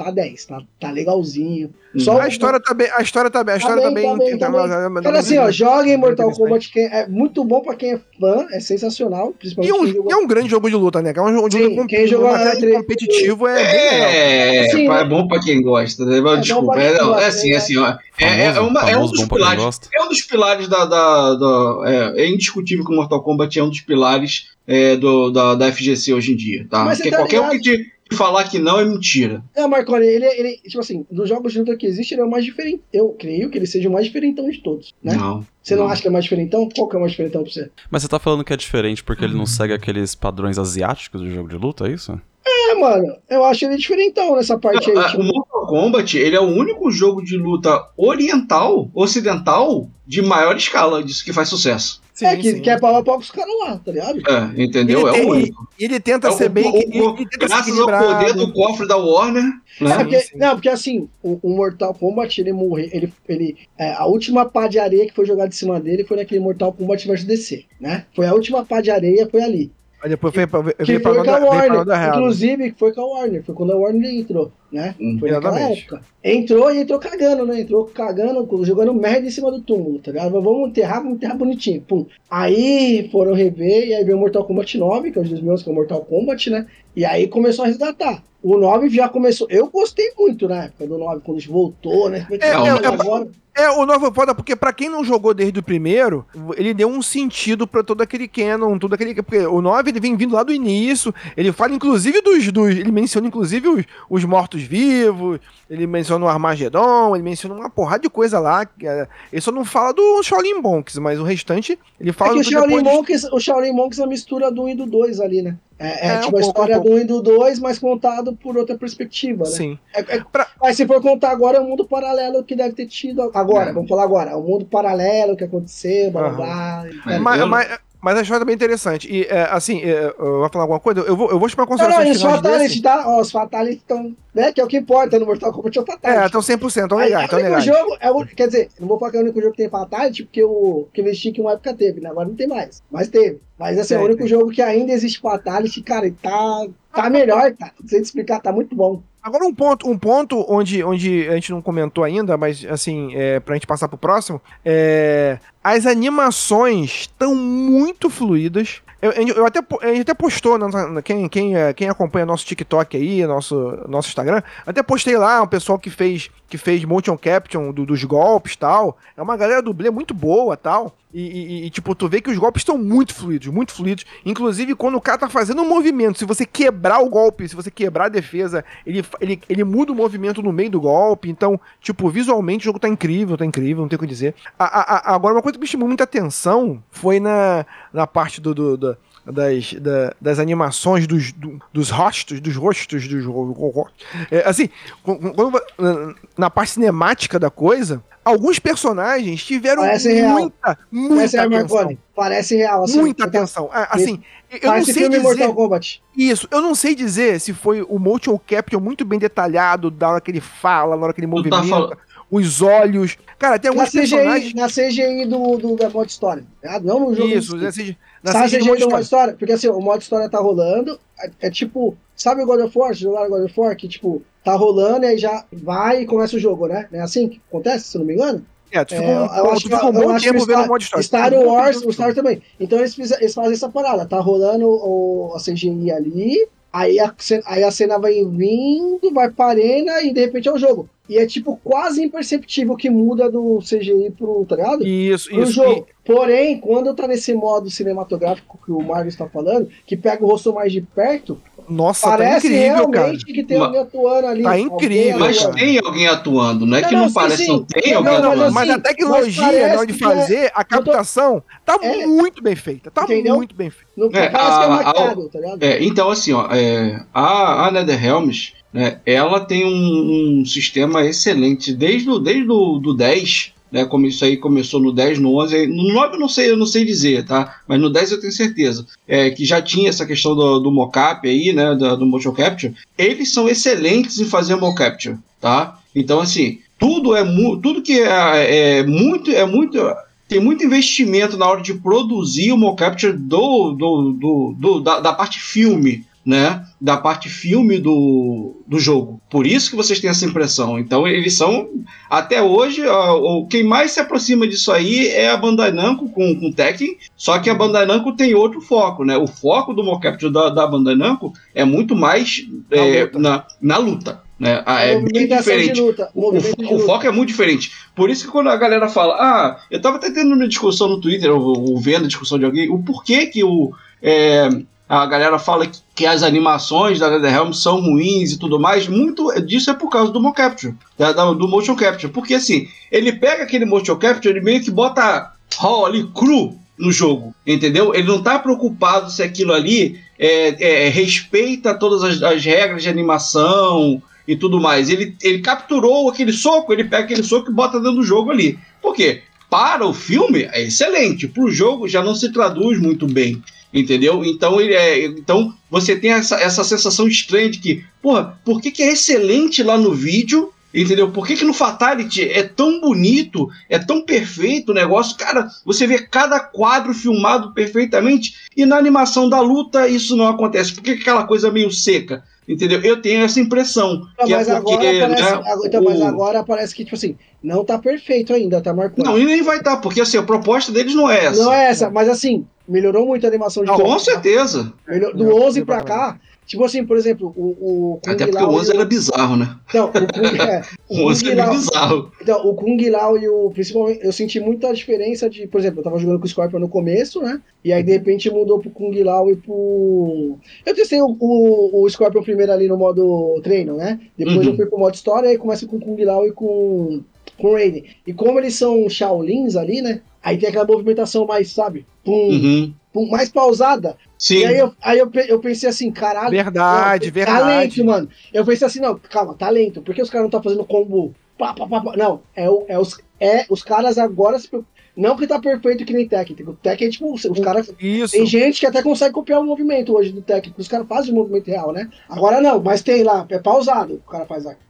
Speaker 3: Tá, tá 10, tá, tá legalzinho. Só
Speaker 2: A história tá bem, a história tá bem, a
Speaker 3: Tá
Speaker 2: história tá
Speaker 3: bem,
Speaker 2: bem.
Speaker 3: tá bem, tá bem.
Speaker 2: tá-
Speaker 3: Cara, assim, ó, joguem Mortal. Kombat. Quem, é muito bom pra quem é fã, é sensacional.
Speaker 2: E,
Speaker 3: Principalmente
Speaker 2: um,
Speaker 3: quem jogou.
Speaker 2: e é um grande jogo de luta, né? Que é um jogo de
Speaker 3: Sim,
Speaker 2: luta
Speaker 3: quem jogou três-
Speaker 2: competitivo é.
Speaker 4: É, é
Speaker 3: né?
Speaker 4: bom pra quem gosta. Né?
Speaker 3: bom
Speaker 4: Desculpa, é,
Speaker 3: quem
Speaker 4: não,
Speaker 3: gosta,
Speaker 4: é assim,
Speaker 3: né?
Speaker 4: é assim, ó. É, é,
Speaker 6: Famoso-
Speaker 4: uma, é um dos pilares. É um dos pilares da. da, da- é, é indiscutível que o Mortal Kombat é um dos pilares é, do, da, da FGC hoje em dia, tá? Porque
Speaker 3: tá
Speaker 4: qualquer um que te falar que não é mentira.
Speaker 3: É, Marconi, ele, ele, tipo assim, dos jogos de luta que existe, ele é o mais diferente. Eu creio que ele seja o mais diferentão de todos, né?
Speaker 4: Não.
Speaker 3: Você não acha que é mais diferentão? Qual que é o mais diferentão pra você?
Speaker 6: Mas você tá falando que é diferente porque ele não segue aqueles padrões asiáticos do jogo de luta, é isso?
Speaker 3: É, mano, eu acho ele diferentão nessa parte aí.
Speaker 4: Ah,
Speaker 3: tipo,
Speaker 4: O Mortal Kombat ele é o único jogo de luta oriental, ocidental, de maior escala, disso que faz sucesso.
Speaker 2: Sim,
Speaker 3: é, que,
Speaker 2: sim.
Speaker 3: que é pau a pau com os caras lá, tá ligado?
Speaker 4: É, entendeu?
Speaker 2: Ele
Speaker 4: é
Speaker 2: tem-
Speaker 4: o único.
Speaker 2: Ele tenta
Speaker 4: É o-
Speaker 2: ser bem.
Speaker 4: o- o-
Speaker 2: ele tenta ser
Speaker 4: graças ao poder do cofre da Warner,
Speaker 3: É,
Speaker 4: né?
Speaker 3: porque,
Speaker 2: sim.
Speaker 3: não, porque assim, o, o Mortal Kombat, ele morreu. Ele, ele, é, a última pá de areia que foi jogada em cima dele foi naquele Mortal Kombat vs DC, né? Foi a última pá de areia, foi ali.
Speaker 2: Aí depois veio pra,
Speaker 3: Que
Speaker 2: veio pra
Speaker 3: foi com a
Speaker 2: Nova- veio pra
Speaker 3: Warner.
Speaker 2: Real.
Speaker 3: Inclusive, foi com a Warner. Foi quando a Warner entrou, né?
Speaker 4: Hum,
Speaker 3: Foi naquela época. Entrou e entrou cagando, né? Entrou cagando, jogando merda em cima do túmulo, tá ligado? Mas Vamos enterrar, vamos enterrar bonitinho. Pum. Aí foram rever, e aí veio o Mortal Kombat 9, que é o de 2011, que é o Mortal Kombat, né? E aí começou a resgatar. O 9 já começou. Eu gostei muito na época do 9, quando voltou, né?
Speaker 2: É, é, é,
Speaker 3: agora.
Speaker 2: É, o novo é foda, porque pra quem não jogou desde o primeiro, ele deu um sentido pra todo aquele canon, todo aquele. Porque o 9 ele vem vindo lá do início, ele fala inclusive dos. dos ele menciona inclusive os, os mortos-vivos, ele menciona o Armagedon, ele menciona uma porrada de coisa lá. que, é, Ele só não fala do Shaolin Monks, mas o restante ele
Speaker 3: É
Speaker 2: fala
Speaker 3: que o
Speaker 2: do
Speaker 3: Shaolin,
Speaker 2: depois dos-
Speaker 3: Monks, o Shaolin Monks é a mistura do 1 e do 2 ali, né? É, é, é tipo um a história um do 1 e do 2, mas contado por outra perspectiva, né?
Speaker 2: Sim.
Speaker 3: É, é, pra... Mas se for contar agora, é um mundo paralelo que deve ter tido. Agora, vamos falar agora. É um mundo paralelo que aconteceu, blá blá blá.
Speaker 2: Mas, mas, mas a história é bem interessante. E, é, assim, é, eu vou falar alguma coisa? Eu vou, eu vou chamar considerações
Speaker 3: não, não, os Fatalities, tá? Ó, os Fatalities estão... Né, que é o que importa no Mortal Kombat é o Fatality.
Speaker 2: É, estão 100%, estão legais,
Speaker 3: estão legais. Jogo, é o, quer dizer, não vou falar que é o único jogo que tem Fatality, porque o tinham que uma época teve, né? Agora não tem mais. Mas teve. Mas, assim, é, é o único jogo que ainda existe Fatality, cara, e tá, tá melhor, cara. Não sei te explicar, tá muito bom.
Speaker 2: Agora um ponto, um ponto onde, onde a gente não comentou ainda, mas assim, é, pra gente passar pro próximo, é, as animações estão muito fluídas. Eu, eu, até, a gente até postou, quem, quem, quem acompanha nosso TikTok aí, nosso, nosso Instagram, até postei lá um pessoal que fez, que fez motion capture do, dos golpes tal. É uma galera dublê muito boa tal. E, e, e, tipo, tu vê que os golpes estão muito fluidos, muito fluidos. Inclusive, quando o cara tá fazendo um movimento, se você quebrar o golpe, se você quebrar a defesa, ele, ele, ele muda o movimento no meio do golpe. Então, tipo, visualmente o jogo tá incrível, tá incrível, não tem o que dizer. A, a, a, agora, uma coisa que me chamou muita atenção foi na, na parte do, do, do das, da, das animações dos, do, dos rostos, dos rostos, dos. É, assim, quando, na parte cinemática da coisa, alguns personagens tiveram
Speaker 3: Parece
Speaker 2: muita, real. muita
Speaker 3: Parece atenção. Parece real,
Speaker 2: assim. Muita atenção. É, assim, eu não sei filme dizer... Mortal Kombat. Isso, eu não sei dizer se foi o motion capture muito bem detalhado, da hora que ele fala, na hora que ele tá movimenta, os olhos. Cara, tem alguns
Speaker 3: na
Speaker 2: CGI, personagens...
Speaker 3: Na CGI do, do, da modo história, tá? não no jogo.
Speaker 2: Isso, na CGI,
Speaker 3: na CGI, CGI do modo história. Porque assim, o modo história tá rolando, é, é tipo... Sabe o God of War? Jogaram God of War? Que tipo, tá rolando e aí já vai e começa o jogo, né? É assim que acontece, se não me engano?
Speaker 2: É, tu ficou, é, um, tu ficou um bom tempo vendo o modo história.
Speaker 3: Star Wars, o Star também. Então eles, eles fazem essa parada. Tá rolando o, a CGI ali, aí a, aí a cena vai vindo, vai pra arena e de repente é o jogo. E é tipo quase imperceptível que muda do CGI pro, tá ligado?
Speaker 2: Isso,
Speaker 3: pro
Speaker 2: isso.
Speaker 3: Jogo. E... Porém, quando tá nesse modo cinematográfico que o Marvel está falando, que pega o rosto mais de perto,
Speaker 2: nossa, tá parece tá incrível,
Speaker 3: realmente cara. que tem alguém atuando ali.
Speaker 2: Tá incrível.
Speaker 4: Mas tem alguém atuando, não é não, que não, não parece, sim, não tem
Speaker 2: alguém não, atuando. Mas, assim, a tecnologia na hora de é fazer, é, a captação, tô... tá é, muito bem feita. Tá entendeu? muito bem feita.
Speaker 4: Não é, parece a, que é marcado, tá ligado? É, então, assim, ó, é, a, a NetherRealms, né, ela tem um, um, sistema excelente desde o, desde o do 10 né? Como isso aí começou no 10, no 11, no 9 eu não sei, eu não sei dizer, tá? Mas no 10 eu tenho certeza. É, que já tinha essa questão do, do mocap aí, né? Do, do motion capture. Eles são excelentes em fazer mocap, tá? Então, assim, tudo é tudo que é, é muito é muito tem muito investimento na hora de produzir o mocap do, do, do, do da, da, parte filme né, da parte filme do, do jogo. Por isso que vocês têm essa impressão. Então eles são, até hoje, ó, quem mais se aproxima disso aí é a Bandai Namco com, com Tekken, só que a Bandai Namco tem outro foco, né? O foco do mocap da, da Bandai Namco é muito mais na, é, luta. Na, na luta. Né? Ah, é bem diferente. Luta, o, o, o, foco é muito diferente. Por isso que quando a galera fala, ah, eu tava até tendo uma discussão no Twitter, ou, ou vendo a discussão de alguém, o porquê que o. É, a galera fala que, que as animações da NetherRealm são ruins e tudo mais, muito disso é por causa do motion capture, do motion capture, porque assim, ele pega aquele motion capture, ele meio que bota raw ali, cru, no jogo, entendeu? Ele não está preocupado se aquilo ali é, é, respeita todas as, as, regras de animação e tudo mais. Ele, ele capturou aquele soco, ele pega aquele soco e bota dentro do jogo ali. Por quê? Para o filme é excelente, para o jogo já não se traduz muito bem entendeu? Então ele é, então você tem essa, essa sensação estranha de que, porra, por que, que é excelente lá no vídeo? Entendeu? Por que, que no Fatality é tão bonito, é tão perfeito o negócio? Cara, você vê cada quadro filmado perfeitamente e na animação da luta isso não acontece. Por que aquela coisa meio seca? Entendeu? Eu tenho essa impressão.
Speaker 3: Que é mas, é porque, agora parece, né, então, o... mas agora parece que, tipo assim, não tá perfeito ainda, tá marcado.
Speaker 4: Não, e nem vai estar, tá, porque assim, a proposta deles não é essa.
Speaker 3: Não é essa, mas assim, melhorou muito a animação de
Speaker 4: não, Com certeza.
Speaker 3: Do não, 11 pra cá, tipo assim, por exemplo, o,
Speaker 4: o Kung Até porque Lao o 11 era bizarro, né?
Speaker 3: Não, o Kung, é,
Speaker 4: o, o 11 Kung era Lao, bizarro.
Speaker 3: Então, o Kung Lao e o. Principalmente, eu senti muita diferença de. Por exemplo, eu tava jogando com o Scorpion no começo, né? E aí de repente mudou pro Kung Lao e pro. Eu testei o, o, o Scorpion primeiro ali no modo treino, né? Depois uhum. eu fui pro modo história e aí começa com o Kung Lao e com com Raiden. E como eles são Shaolins ali, né? Aí tem aquela movimentação mais, sabe? Pum, uhum. pum, mais pausada.
Speaker 4: Sim.
Speaker 3: E aí, eu, aí eu, eu pensei assim, caralho.
Speaker 2: Verdade,
Speaker 3: não,
Speaker 2: verdade.
Speaker 3: Talento, mano. Eu pensei assim, não, calma, talento. Por que os caras não tá fazendo combo? Pá, pá, pá, pá? Não, é, o- é, os, é os caras agora. se Não que tá perfeito que nem técnico. O técnico é tipo, os caras.
Speaker 2: Isso.
Speaker 3: Tem gente que até consegue copiar o movimento hoje do técnico. Os caras fazem o movimento real, né? Agora não, mas tem lá, é pausado. O cara faz aqui,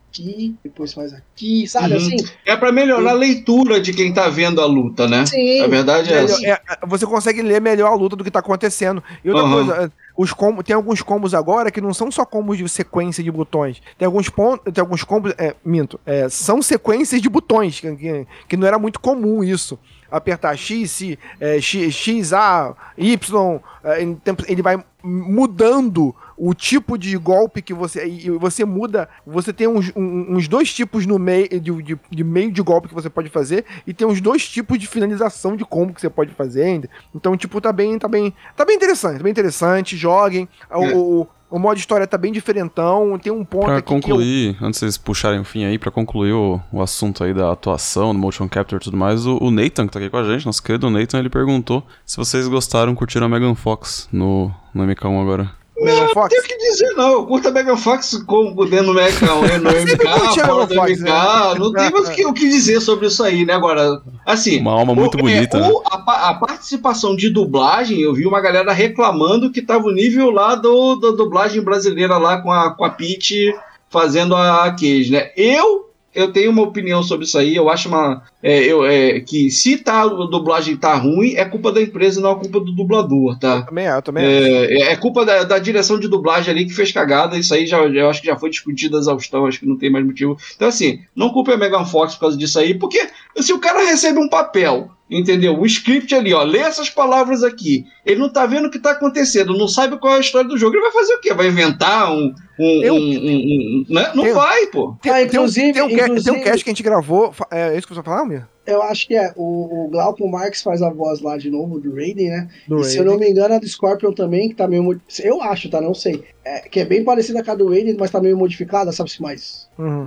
Speaker 3: depois faz aqui, sabe
Speaker 4: Uhum.
Speaker 3: assim?
Speaker 4: É pra melhorar a leitura de quem tá vendo a luta, né?
Speaker 3: Sim.
Speaker 4: A verdade é essa.
Speaker 2: é, você consegue ler melhor a luta do que tá acontecendo. E outra
Speaker 4: Aham.
Speaker 2: coisa, é, os combo, tem alguns combos agora que não são só combos de sequência de botões. Tem alguns pontos, tem alguns combos, é, minto, é, são sequências de botões, que, que, que não era muito comum isso. Apertar X, se, é, X, X, A, Y, tempo- ele vai mudando o tipo de golpe que você. E você muda. Você tem uns, uns dois tipos no meio de, de, de meio de golpe que você pode fazer. E tem uns dois tipos de finalização de combo que você pode fazer ainda. Então, tipo, tá bem. Tá bem. Tá bem interessante, tá bem interessante. Joguem.
Speaker 4: É.
Speaker 2: o, o modo história tá bem diferentão. Tem um ponto
Speaker 6: Pra
Speaker 2: aqui que eu,
Speaker 6: concluir, antes de vocês puxarem o fim aí, pra concluir o, o assunto aí da atuação, do motion capture e tudo mais, o, o Nathan, que tá aqui com a gente, nosso querido Nathan, ele perguntou se vocês gostaram, curtiram a Megan Fox no, no MK1 agora.
Speaker 2: Megan Fox.
Speaker 4: Tenho que dizer, não. Eu curto a Megan Fox com dentro do MK, no MK,
Speaker 2: a
Speaker 4: fora do
Speaker 2: Fox,
Speaker 4: MK.
Speaker 2: né?
Speaker 4: Não tem mais o que, o que dizer sobre isso aí, né? Agora, assim.
Speaker 6: Uma alma muito
Speaker 4: o-
Speaker 6: bonita,
Speaker 4: é,
Speaker 6: né?
Speaker 4: o- a, pa- a participação de dublagem, eu vi uma galera reclamando que tava o nível lá do, da dublagem brasileira lá com a, com a Peach fazendo a Cage, né? Eu. Eu tenho uma opinião sobre isso aí. Eu acho uma, é, eu, é, que se tá, a dublagem tá ruim, é culpa da empresa, não é culpa do dublador, tá?
Speaker 2: Também é, eu também acho.
Speaker 4: É, é culpa da, da direção de dublagem ali que fez cagada. Isso aí já, eu acho que já foi discutido a exaustão, acho que não tem mais motivo. Então, assim, não culpe a Megan Fox por causa disso aí, porque se o cara recebe um papel, entendeu? O script ali, ó, lê essas palavras aqui. Ele não tá vendo o que tá acontecendo, não sabe qual é a história do jogo. Ele vai fazer o quê? Vai inventar um. um,
Speaker 2: Eu-
Speaker 4: um- um- um- né? Não
Speaker 2: Eu-
Speaker 4: vai, pô.
Speaker 2: Tem,
Speaker 3: Ah,
Speaker 2: tem um-
Speaker 3: inclusive-
Speaker 2: tem um, ca- tem um
Speaker 3: inclusive-
Speaker 2: cast que a gente gravou. fa- É isso que você vai falar, Mir?
Speaker 3: Eu acho que é. O, o Glauco Marx faz a voz lá de novo do Raiden, né?
Speaker 2: Do
Speaker 3: E se eu não me engano, a do Scorpion também, que tá meio. Eu acho, tá? Não sei. É, que é bem parecida com a do Raiden, mas tá meio modificada, sabe-se mais.
Speaker 2: Uhum.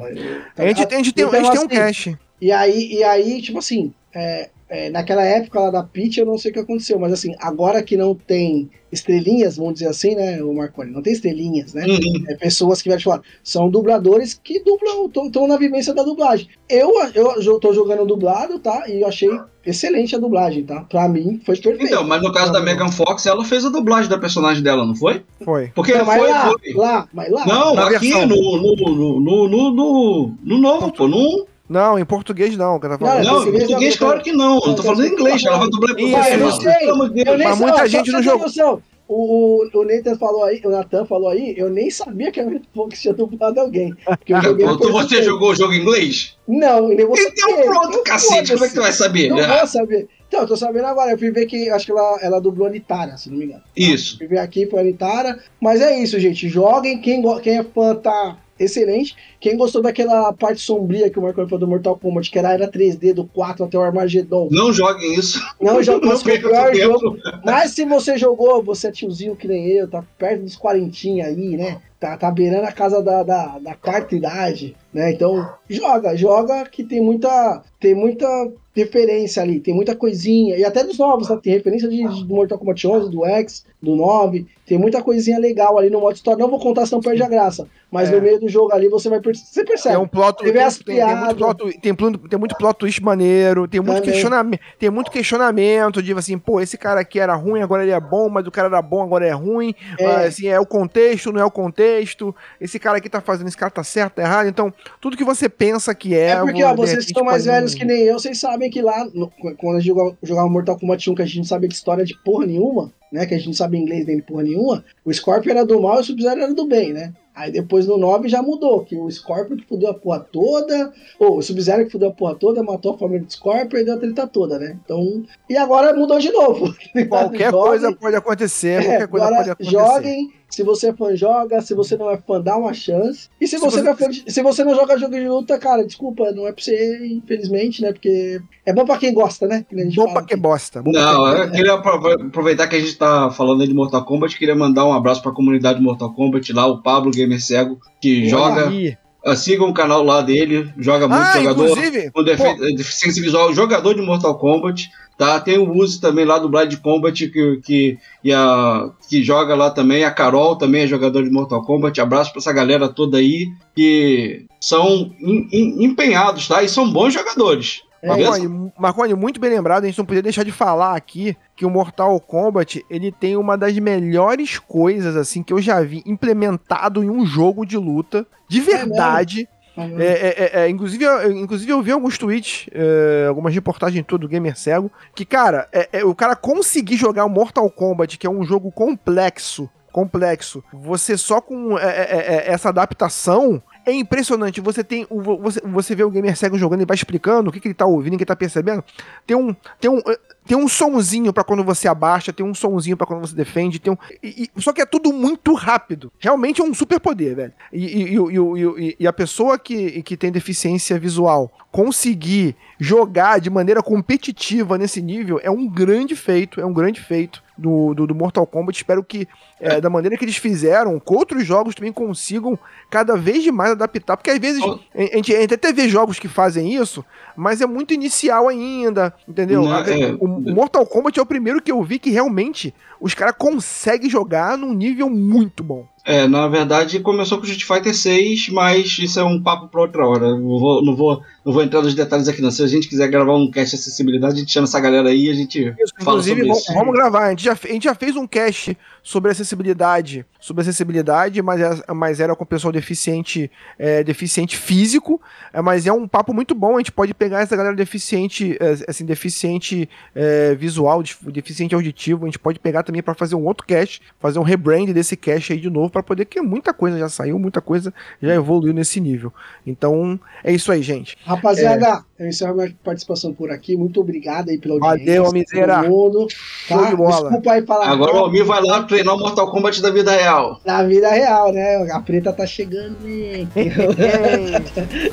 Speaker 3: Tá
Speaker 2: A gente, a gente tem, a
Speaker 3: Então,
Speaker 2: gente tem um
Speaker 3: assim,
Speaker 2: cast.
Speaker 3: E aí, e aí tipo assim, é, é, naquela época lá da Peach, eu não sei o que aconteceu, mas assim, agora que não tem estrelinhas, vamos dizer assim, né, o Marconi, não tem estrelinhas, né?
Speaker 4: Uhum.
Speaker 3: É pessoas que, velho, falar, são dubladores que dublam, estão na vivência da dublagem. Eu, eu, jo- tô jogando dublado, tá? E eu achei excelente a dublagem, tá? Pra mim, foi perfeito.
Speaker 4: Então, mas no caso da Megan Fox, ela fez a dublagem da personagem dela, não foi?
Speaker 2: Foi.
Speaker 4: Porque
Speaker 3: Não, mas
Speaker 4: foi,
Speaker 3: lá,
Speaker 4: foi.
Speaker 3: lá, mas lá.
Speaker 4: Não, aqui no, no, no, no, no, no, no novo, pô. No,
Speaker 2: Não, em português não, eu tava
Speaker 3: Não,
Speaker 4: não, em
Speaker 3: português
Speaker 4: português, claro que não. Eu tô falando em inglês, ela vai dublar em
Speaker 3: eu
Speaker 4: de.
Speaker 3: Eu nem
Speaker 2: Mas
Speaker 3: sei,
Speaker 2: muita gente não jogou.
Speaker 3: noção, O, o, o Nathan falou aí, o Nathan falou aí, eu nem sabia que a Fox tinha dublado alguém. Porque eu joguei do
Speaker 4: você
Speaker 3: tempo.
Speaker 4: jogou o jogo em inglês?
Speaker 3: Não, e nem vou
Speaker 4: Então
Speaker 3: saber.
Speaker 4: pronto,
Speaker 3: Então,
Speaker 4: cacete, como é que tu vai saber?
Speaker 3: Não
Speaker 4: Ah,
Speaker 3: vou saber. Então, eu tô sabendo agora. Eu fui ver que acho que ela, ela dublou a Nitara, se não me engano.
Speaker 4: Isso.
Speaker 3: Fui ver aqui foi a Nitara. Mas é isso, gente. Joguem. Quem, quem é fã tá excelente. Quem gostou daquela parte sombria que o Marco falou do Mortal Kombat, que era a era 3D do 4 até o Armageddon.
Speaker 4: Não joguem isso.
Speaker 3: Não mas foi o pior jogo. Mas se você jogou, você é tiozinho que nem eu, tá perto dos quarentinha aí, né? Tá, tá beirando a casa da, da, da quarta idade, né? Então, joga, joga que tem muita, tem muita referência ali, tem muita coisinha. E até dos novos, tá? Tem referência de, de- do Mortal Kombat 11, do X, do 9. Tem muita coisinha legal ali no modo história. Não vou contar, senão perde a graça. Mas
Speaker 2: É.
Speaker 3: no meio do jogo ali você vai. Você percebe.
Speaker 2: Tem um plot tem, tem, tem muito plot, tem, tem muito plot twist maneiro, tem muito,
Speaker 3: Também.
Speaker 2: questionamento, tem muito questionamento de assim, pô, esse cara aqui era ruim, agora ele é bom, mas o cara era bom, agora é ruim.
Speaker 3: É.
Speaker 2: Assim, é o contexto, não é o contexto. Esse cara aqui tá fazendo, esse cara tá certo, tá errado. Então, tudo que você pensa que é.
Speaker 3: É porque, ó, vocês
Speaker 2: repente
Speaker 3: são mais velhos que nem eu, vocês sabem que lá, no- quando a gente jogava, jogava Mortal Kombat 1, que a gente não sabia de história de porra nenhuma, né? Que a gente não sabia inglês nem de porra nenhuma, o Scorpion era do mal e o Sub-Zero era do bem, né? Aí depois no 9 já mudou, que o Scorpion que fudeu a porra toda, ou o Sub-Zero que fudeu a porra toda, matou a família do Scorpion e deu a treta toda, né? Então, e agora mudou de novo.
Speaker 2: Qualquer
Speaker 3: Joguem.
Speaker 2: coisa pode acontecer,
Speaker 3: É,
Speaker 2: qualquer coisa pode acontecer.
Speaker 3: joguem. Se você é fã, joga. Se você não é fã, dá uma chance. E se,
Speaker 2: Se
Speaker 3: você,
Speaker 2: você-
Speaker 3: não é fã de- se você não joga jogo de luta, cara, desculpa, não é pra você, infelizmente, né? Porque é bom pra quem gosta, né? Que
Speaker 2: Bom pra que
Speaker 3: aqui.
Speaker 2: bosta. Bom pra
Speaker 4: Não,
Speaker 2: que-
Speaker 4: eu queria apro- aproveitar que a gente tá falando aí de Mortal Kombat, queria mandar um abraço pra comunidade de Mortal Kombat lá, o Pablo Gamer Cego, que
Speaker 2: Olha
Speaker 4: joga.
Speaker 2: aí.
Speaker 4: Uh, sigam o canal lá dele, joga muito
Speaker 2: Ah,
Speaker 4: jogador com defe- deficiência visual, jogador de Mortal Kombat. Tá? Tem o Uzi também lá do Blind Combat que, que, e a, que joga lá também. A Carol também é jogador de Mortal Kombat. Abraço pra essa galera toda aí que são em- em- empenhados, tá? E são bons jogadores.
Speaker 3: É?
Speaker 2: Marconi, Marconi, muito bem lembrado, a gente não podia deixar de falar aqui que o Mortal Kombat, ele tem uma das melhores coisas, assim, que eu já vi implementado em um jogo de luta, de verdade. É, é, é, é, inclusive, eu, inclusive, eu vi alguns tweets, é, algumas reportagens tudo do Gamer Cego, que, cara, é, é, o cara conseguir jogar o Mortal Kombat, que é um jogo complexo, complexo, você só com é, é, é, essa adaptação. É impressionante, você tem. Você, você vê o gamer cego jogando e vai explicando o que, que ele tá ouvindo, o que ele tá percebendo. Tem um. Tem um. Tem um sonzinho pra quando você abaixa, tem um sonzinho pra quando você defende, tem um. e- e- só que é tudo muito rápido. Realmente é um superpoder, velho. E, e- e a pessoa que, que tem deficiência visual conseguir jogar de maneira competitiva nesse nível é um grande feito, é um grande feito do, do, do Mortal Kombat. Espero que, é, da maneira que eles fizeram, que outros jogos também consigam cada vez mais adaptar. Porque às vezes
Speaker 4: Oh.
Speaker 2: a gente, a gente até vê jogos que fazem isso, mas é muito inicial ainda, entendeu?
Speaker 4: Não, é.
Speaker 2: o Mortal Kombat é o primeiro que eu vi que realmente os caras conseguem jogar num nível muito bom.
Speaker 4: É, na verdade começou com o Street Fighter 6, mas isso é um papo pra outra hora. Eu Não vou, não vou, não vou entrar nos detalhes aqui não. Se a gente quiser gravar um cast de acessibilidade, a gente chama essa galera aí e a gente
Speaker 2: Isso,
Speaker 4: fala
Speaker 2: inclusive,
Speaker 4: sobre
Speaker 2: vamos,
Speaker 4: isso.
Speaker 2: vamos gravar. A gente, já, a gente já fez um cast sobre acessibilidade, sobre acessibilidade, mas, é- mas era com pessoal deficiente, é, deficiente físico, é, mas é um papo muito bom. A gente pode pegar essa galera deficiente, é, assim, deficiente é, visual, def- deficiente auditivo. A gente pode pegar também para fazer um outro cast, fazer um rebrand desse cast aí de novo, para poder, que muita coisa já saiu, muita coisa já evoluiu nesse nível. Então, é isso aí, gente.
Speaker 3: Rapaziada, eu encerro minha participação por aqui. Muito obrigado aí pela audiência.
Speaker 2: Valeu, Miseira.
Speaker 3: mundo, Tá?
Speaker 2: de bola.
Speaker 3: Desculpa aí falar
Speaker 4: Agora o Almir vai lá treinar o Mortal Kombat da vida real.
Speaker 3: na vida real, né? A preta tá chegando, né?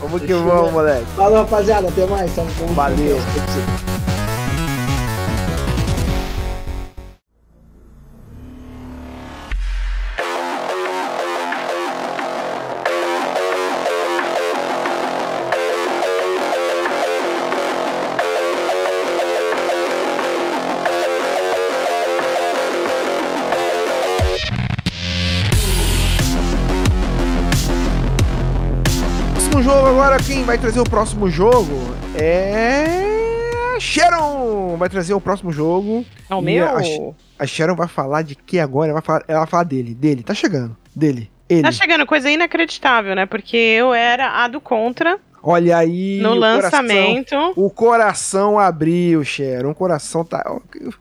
Speaker 2: vamos que vamos, moleque.
Speaker 3: Falou, rapaziada. Até mais.
Speaker 2: Valeu. Quem vai trazer o próximo jogo é. Sharon! Vai trazer o próximo jogo.
Speaker 5: É o meu?
Speaker 2: a- A Sharon vai falar de que agora? Ela vai falar, ela vai falar dele. Dele, tá chegando. Dele. Ele.
Speaker 5: Tá chegando coisa inacreditável, né? Porque eu era a do contra
Speaker 2: Olha aí.
Speaker 5: no
Speaker 2: o coração-
Speaker 5: lançamento.
Speaker 2: o coração abriu, Sharon. O coração tá.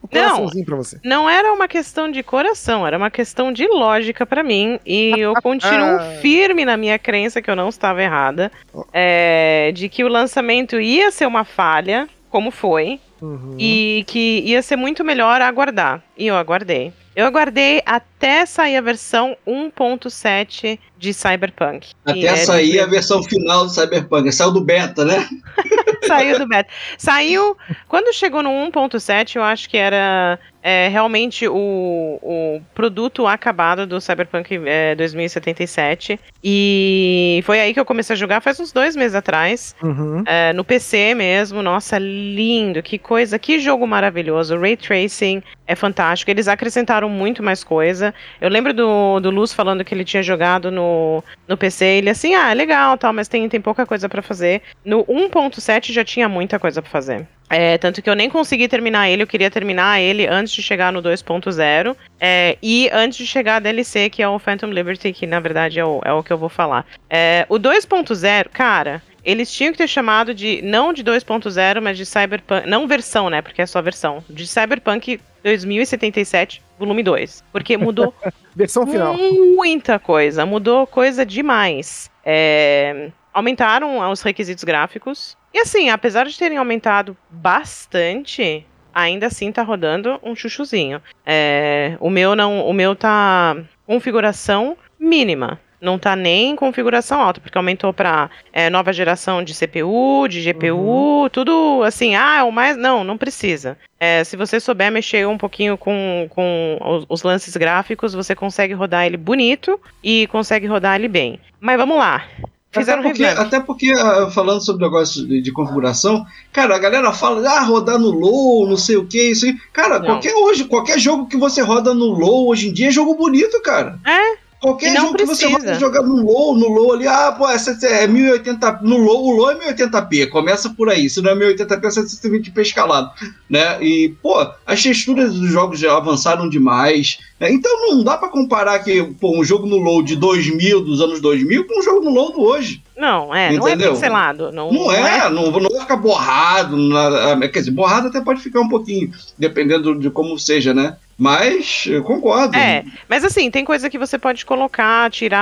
Speaker 2: O coraçãozinho pra você.
Speaker 5: Não era uma questão de coração, era uma questão de lógica pra mim. E eu continuo firme na minha crença que eu não estava errada. é, de que o lançamento ia ser uma falha, como foi.
Speaker 2: Uhum.
Speaker 5: E que ia ser muito melhor aguardar. E eu aguardei. Eu aguardei até sair a versão 1.7 de Cyberpunk.
Speaker 4: Até
Speaker 5: é
Speaker 4: sair a versão final do Cyberpunk. Saiu do beta, né?
Speaker 5: Saiu do beta. Saiu. Quando chegou no 1.7, eu acho que era é, realmente o, o produto acabado do Cyberpunk é, 2077. E foi aí que eu comecei a jogar faz uns dois meses atrás.
Speaker 2: Uhum.
Speaker 5: É, no PC mesmo, nossa, lindo, que coisa, que jogo maravilhoso. O Ray Tracing é fantástico, eles acrescentaram muito mais coisa. Eu lembro do, do Luz falando que ele tinha jogado no, no PC, ele assim, ah, é legal, tal, mas tem, tem pouca coisa pra fazer. No 1.7 já tinha muita coisa pra fazer. É, tanto que eu nem consegui terminar ele, eu queria terminar ele antes de chegar no 2.0 é, e antes de chegar a DLC, que é o Phantom Liberty, que na verdade é o, é o que eu vou falar. É, o 2.0, cara, eles tinham que ter chamado de, não de 2.0, mas de Cyberpunk, não versão, né, porque é só versão, de Cyberpunk 2077, volume 2, porque mudou
Speaker 2: Versão final.
Speaker 5: muita coisa, mudou coisa demais. É, aumentaram os requisitos gráficos. E assim, apesar de terem aumentado bastante, ainda assim tá rodando um chuchuzinho. É, o meu não, o meu tá configuração mínima. Não tá nem em configuração alta, porque aumentou pra é, nova geração de CPU, de GPU, tudo assim, ah, é o mais. Não, não precisa. É, se você souber mexer um pouquinho com, com os, os lances gráficos, você consegue rodar ele bonito e consegue rodar ele bem. Mas vamos lá. Fizeram
Speaker 4: até porque, até porque, ah, falando sobre o negócio de, de configuração, cara, a galera fala, ah, rodar no low, não sei o que, isso aí. Cara,
Speaker 5: Não.
Speaker 4: qualquer hoje, qualquer jogo que você roda no low hoje em dia é jogo bonito, cara.
Speaker 5: É,
Speaker 4: Qualquer jogo que você
Speaker 5: precisa.
Speaker 4: roda jogar no low, no low ali, ah, pô, essa é 1080, no low, o low é 1080p, começa por aí, se não é 1080p é 720p escalado, né? E, pô, as texturas dos jogos já avançaram demais? Então não dá pra comparar que, pô, um jogo no low de 2000, dos anos 2000, com um jogo no low do hoje.
Speaker 5: não, é, não é
Speaker 4: Entendeu?
Speaker 5: pixelado. Não,
Speaker 4: Não é, não, não vai ficar borrado. nada- quer dizer, borrado até pode ficar um pouquinho, dependendo de como seja, né? Mas eu concordo.
Speaker 5: É, mas assim, tem coisa que você pode colocar, tirar.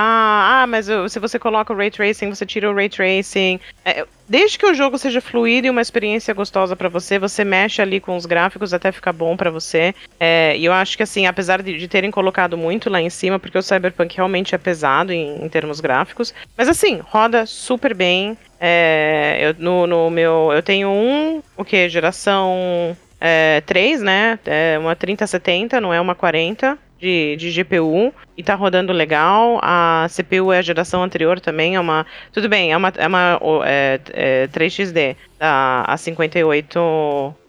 Speaker 5: Ah, mas se você coloca o Ray Tracing, você tira o Ray Tracing. É, desde que o jogo seja fluido e uma experiência gostosa pra você, você mexe ali com os gráficos até ficar bom pra você. É, e eu acho que assim, apesar de, de terem colocado muito lá em cima, porque o Cyberpunk realmente é pesado em, em termos gráficos, mas assim, roda super bem. É, eu, no, no meu. Eu tenho um, o que? Geração é, 3, né? É uma 3070, não é uma 40 de, de GPU. E tá rodando legal. A CPU é a geração anterior também. É uma. Tudo bem, é uma, é uma é, é 3XD, da a 5800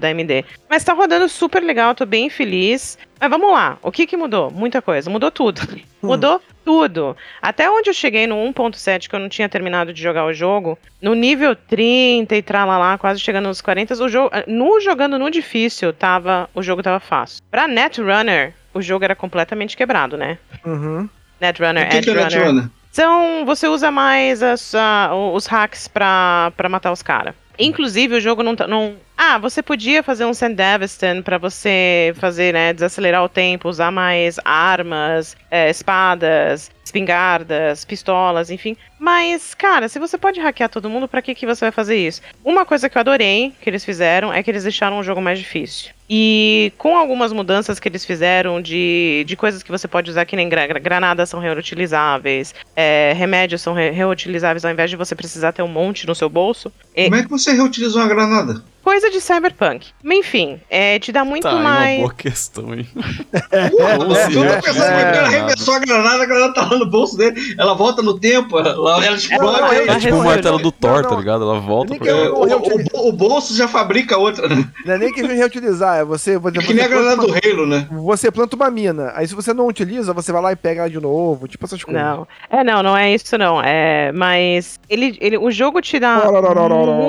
Speaker 5: da AMD. Mas tá rodando super legal, tô bem feliz. Mas vamos lá, o que que mudou? Muita coisa, mudou tudo. Mudou tudo. Até onde eu cheguei no 1.7, que eu não tinha terminado de jogar o jogo, no nível 30 e tralalá, quase chegando nos 40, o jogo, no jogando no difícil, tava, o jogo tava fácil. Pra Netrunner, o jogo era completamente quebrado, né?
Speaker 2: Uhum.
Speaker 5: Netrunner,
Speaker 4: que, que é. Netrunner?
Speaker 5: Então, você usa mais as, ah, os hacks pra, pra matar os caras. Inclusive, o jogo não, tá- não. Ah, você podia fazer um Sandevistan pra você fazer, né, desacelerar o tempo, usar mais armas, eh, espadas, espingardas, pistolas, enfim. Mas, cara, se você pode hackear todo mundo, pra que, que você vai fazer isso? Uma coisa que eu adorei que eles fizeram é que eles deixaram o jogo mais difícil. E com algumas mudanças que eles fizeram de, de coisas que você pode usar, que nem gra- gra- granadas são reutilizáveis, é, remédios são re- reutilizáveis ao invés de você precisar ter um monte no seu bolso.
Speaker 4: Como é que você reutiliza uma granada?
Speaker 5: Coisa de cyberpunk. Mas, Enfim, é, te dá muito
Speaker 6: Tá,
Speaker 5: mais.
Speaker 6: uma boa questão, hein?
Speaker 4: Porra,
Speaker 6: Como
Speaker 4: eu tô pensando que o cara arremessou a granada, a granada tá lá no bolso dele, ela volta no tempo, ela, ela explode.
Speaker 6: É tipo o martelo do Thor,
Speaker 2: Não,
Speaker 6: tá ligado? Ela volta pra...
Speaker 2: que
Speaker 4: É,
Speaker 2: eu-
Speaker 4: o, o- o bolso já fabrica outra, né?
Speaker 2: Não é nem de reutilizar, é você. você,
Speaker 4: Que nem a granada do
Speaker 2: uma-
Speaker 4: Halo, né?
Speaker 2: Você planta uma mina, aí se você não utiliza, você vai lá e pega ela de novo, tipo essas coisas.
Speaker 5: Não, é não, não é isso não. É, mas ele, ele, o jogo te dá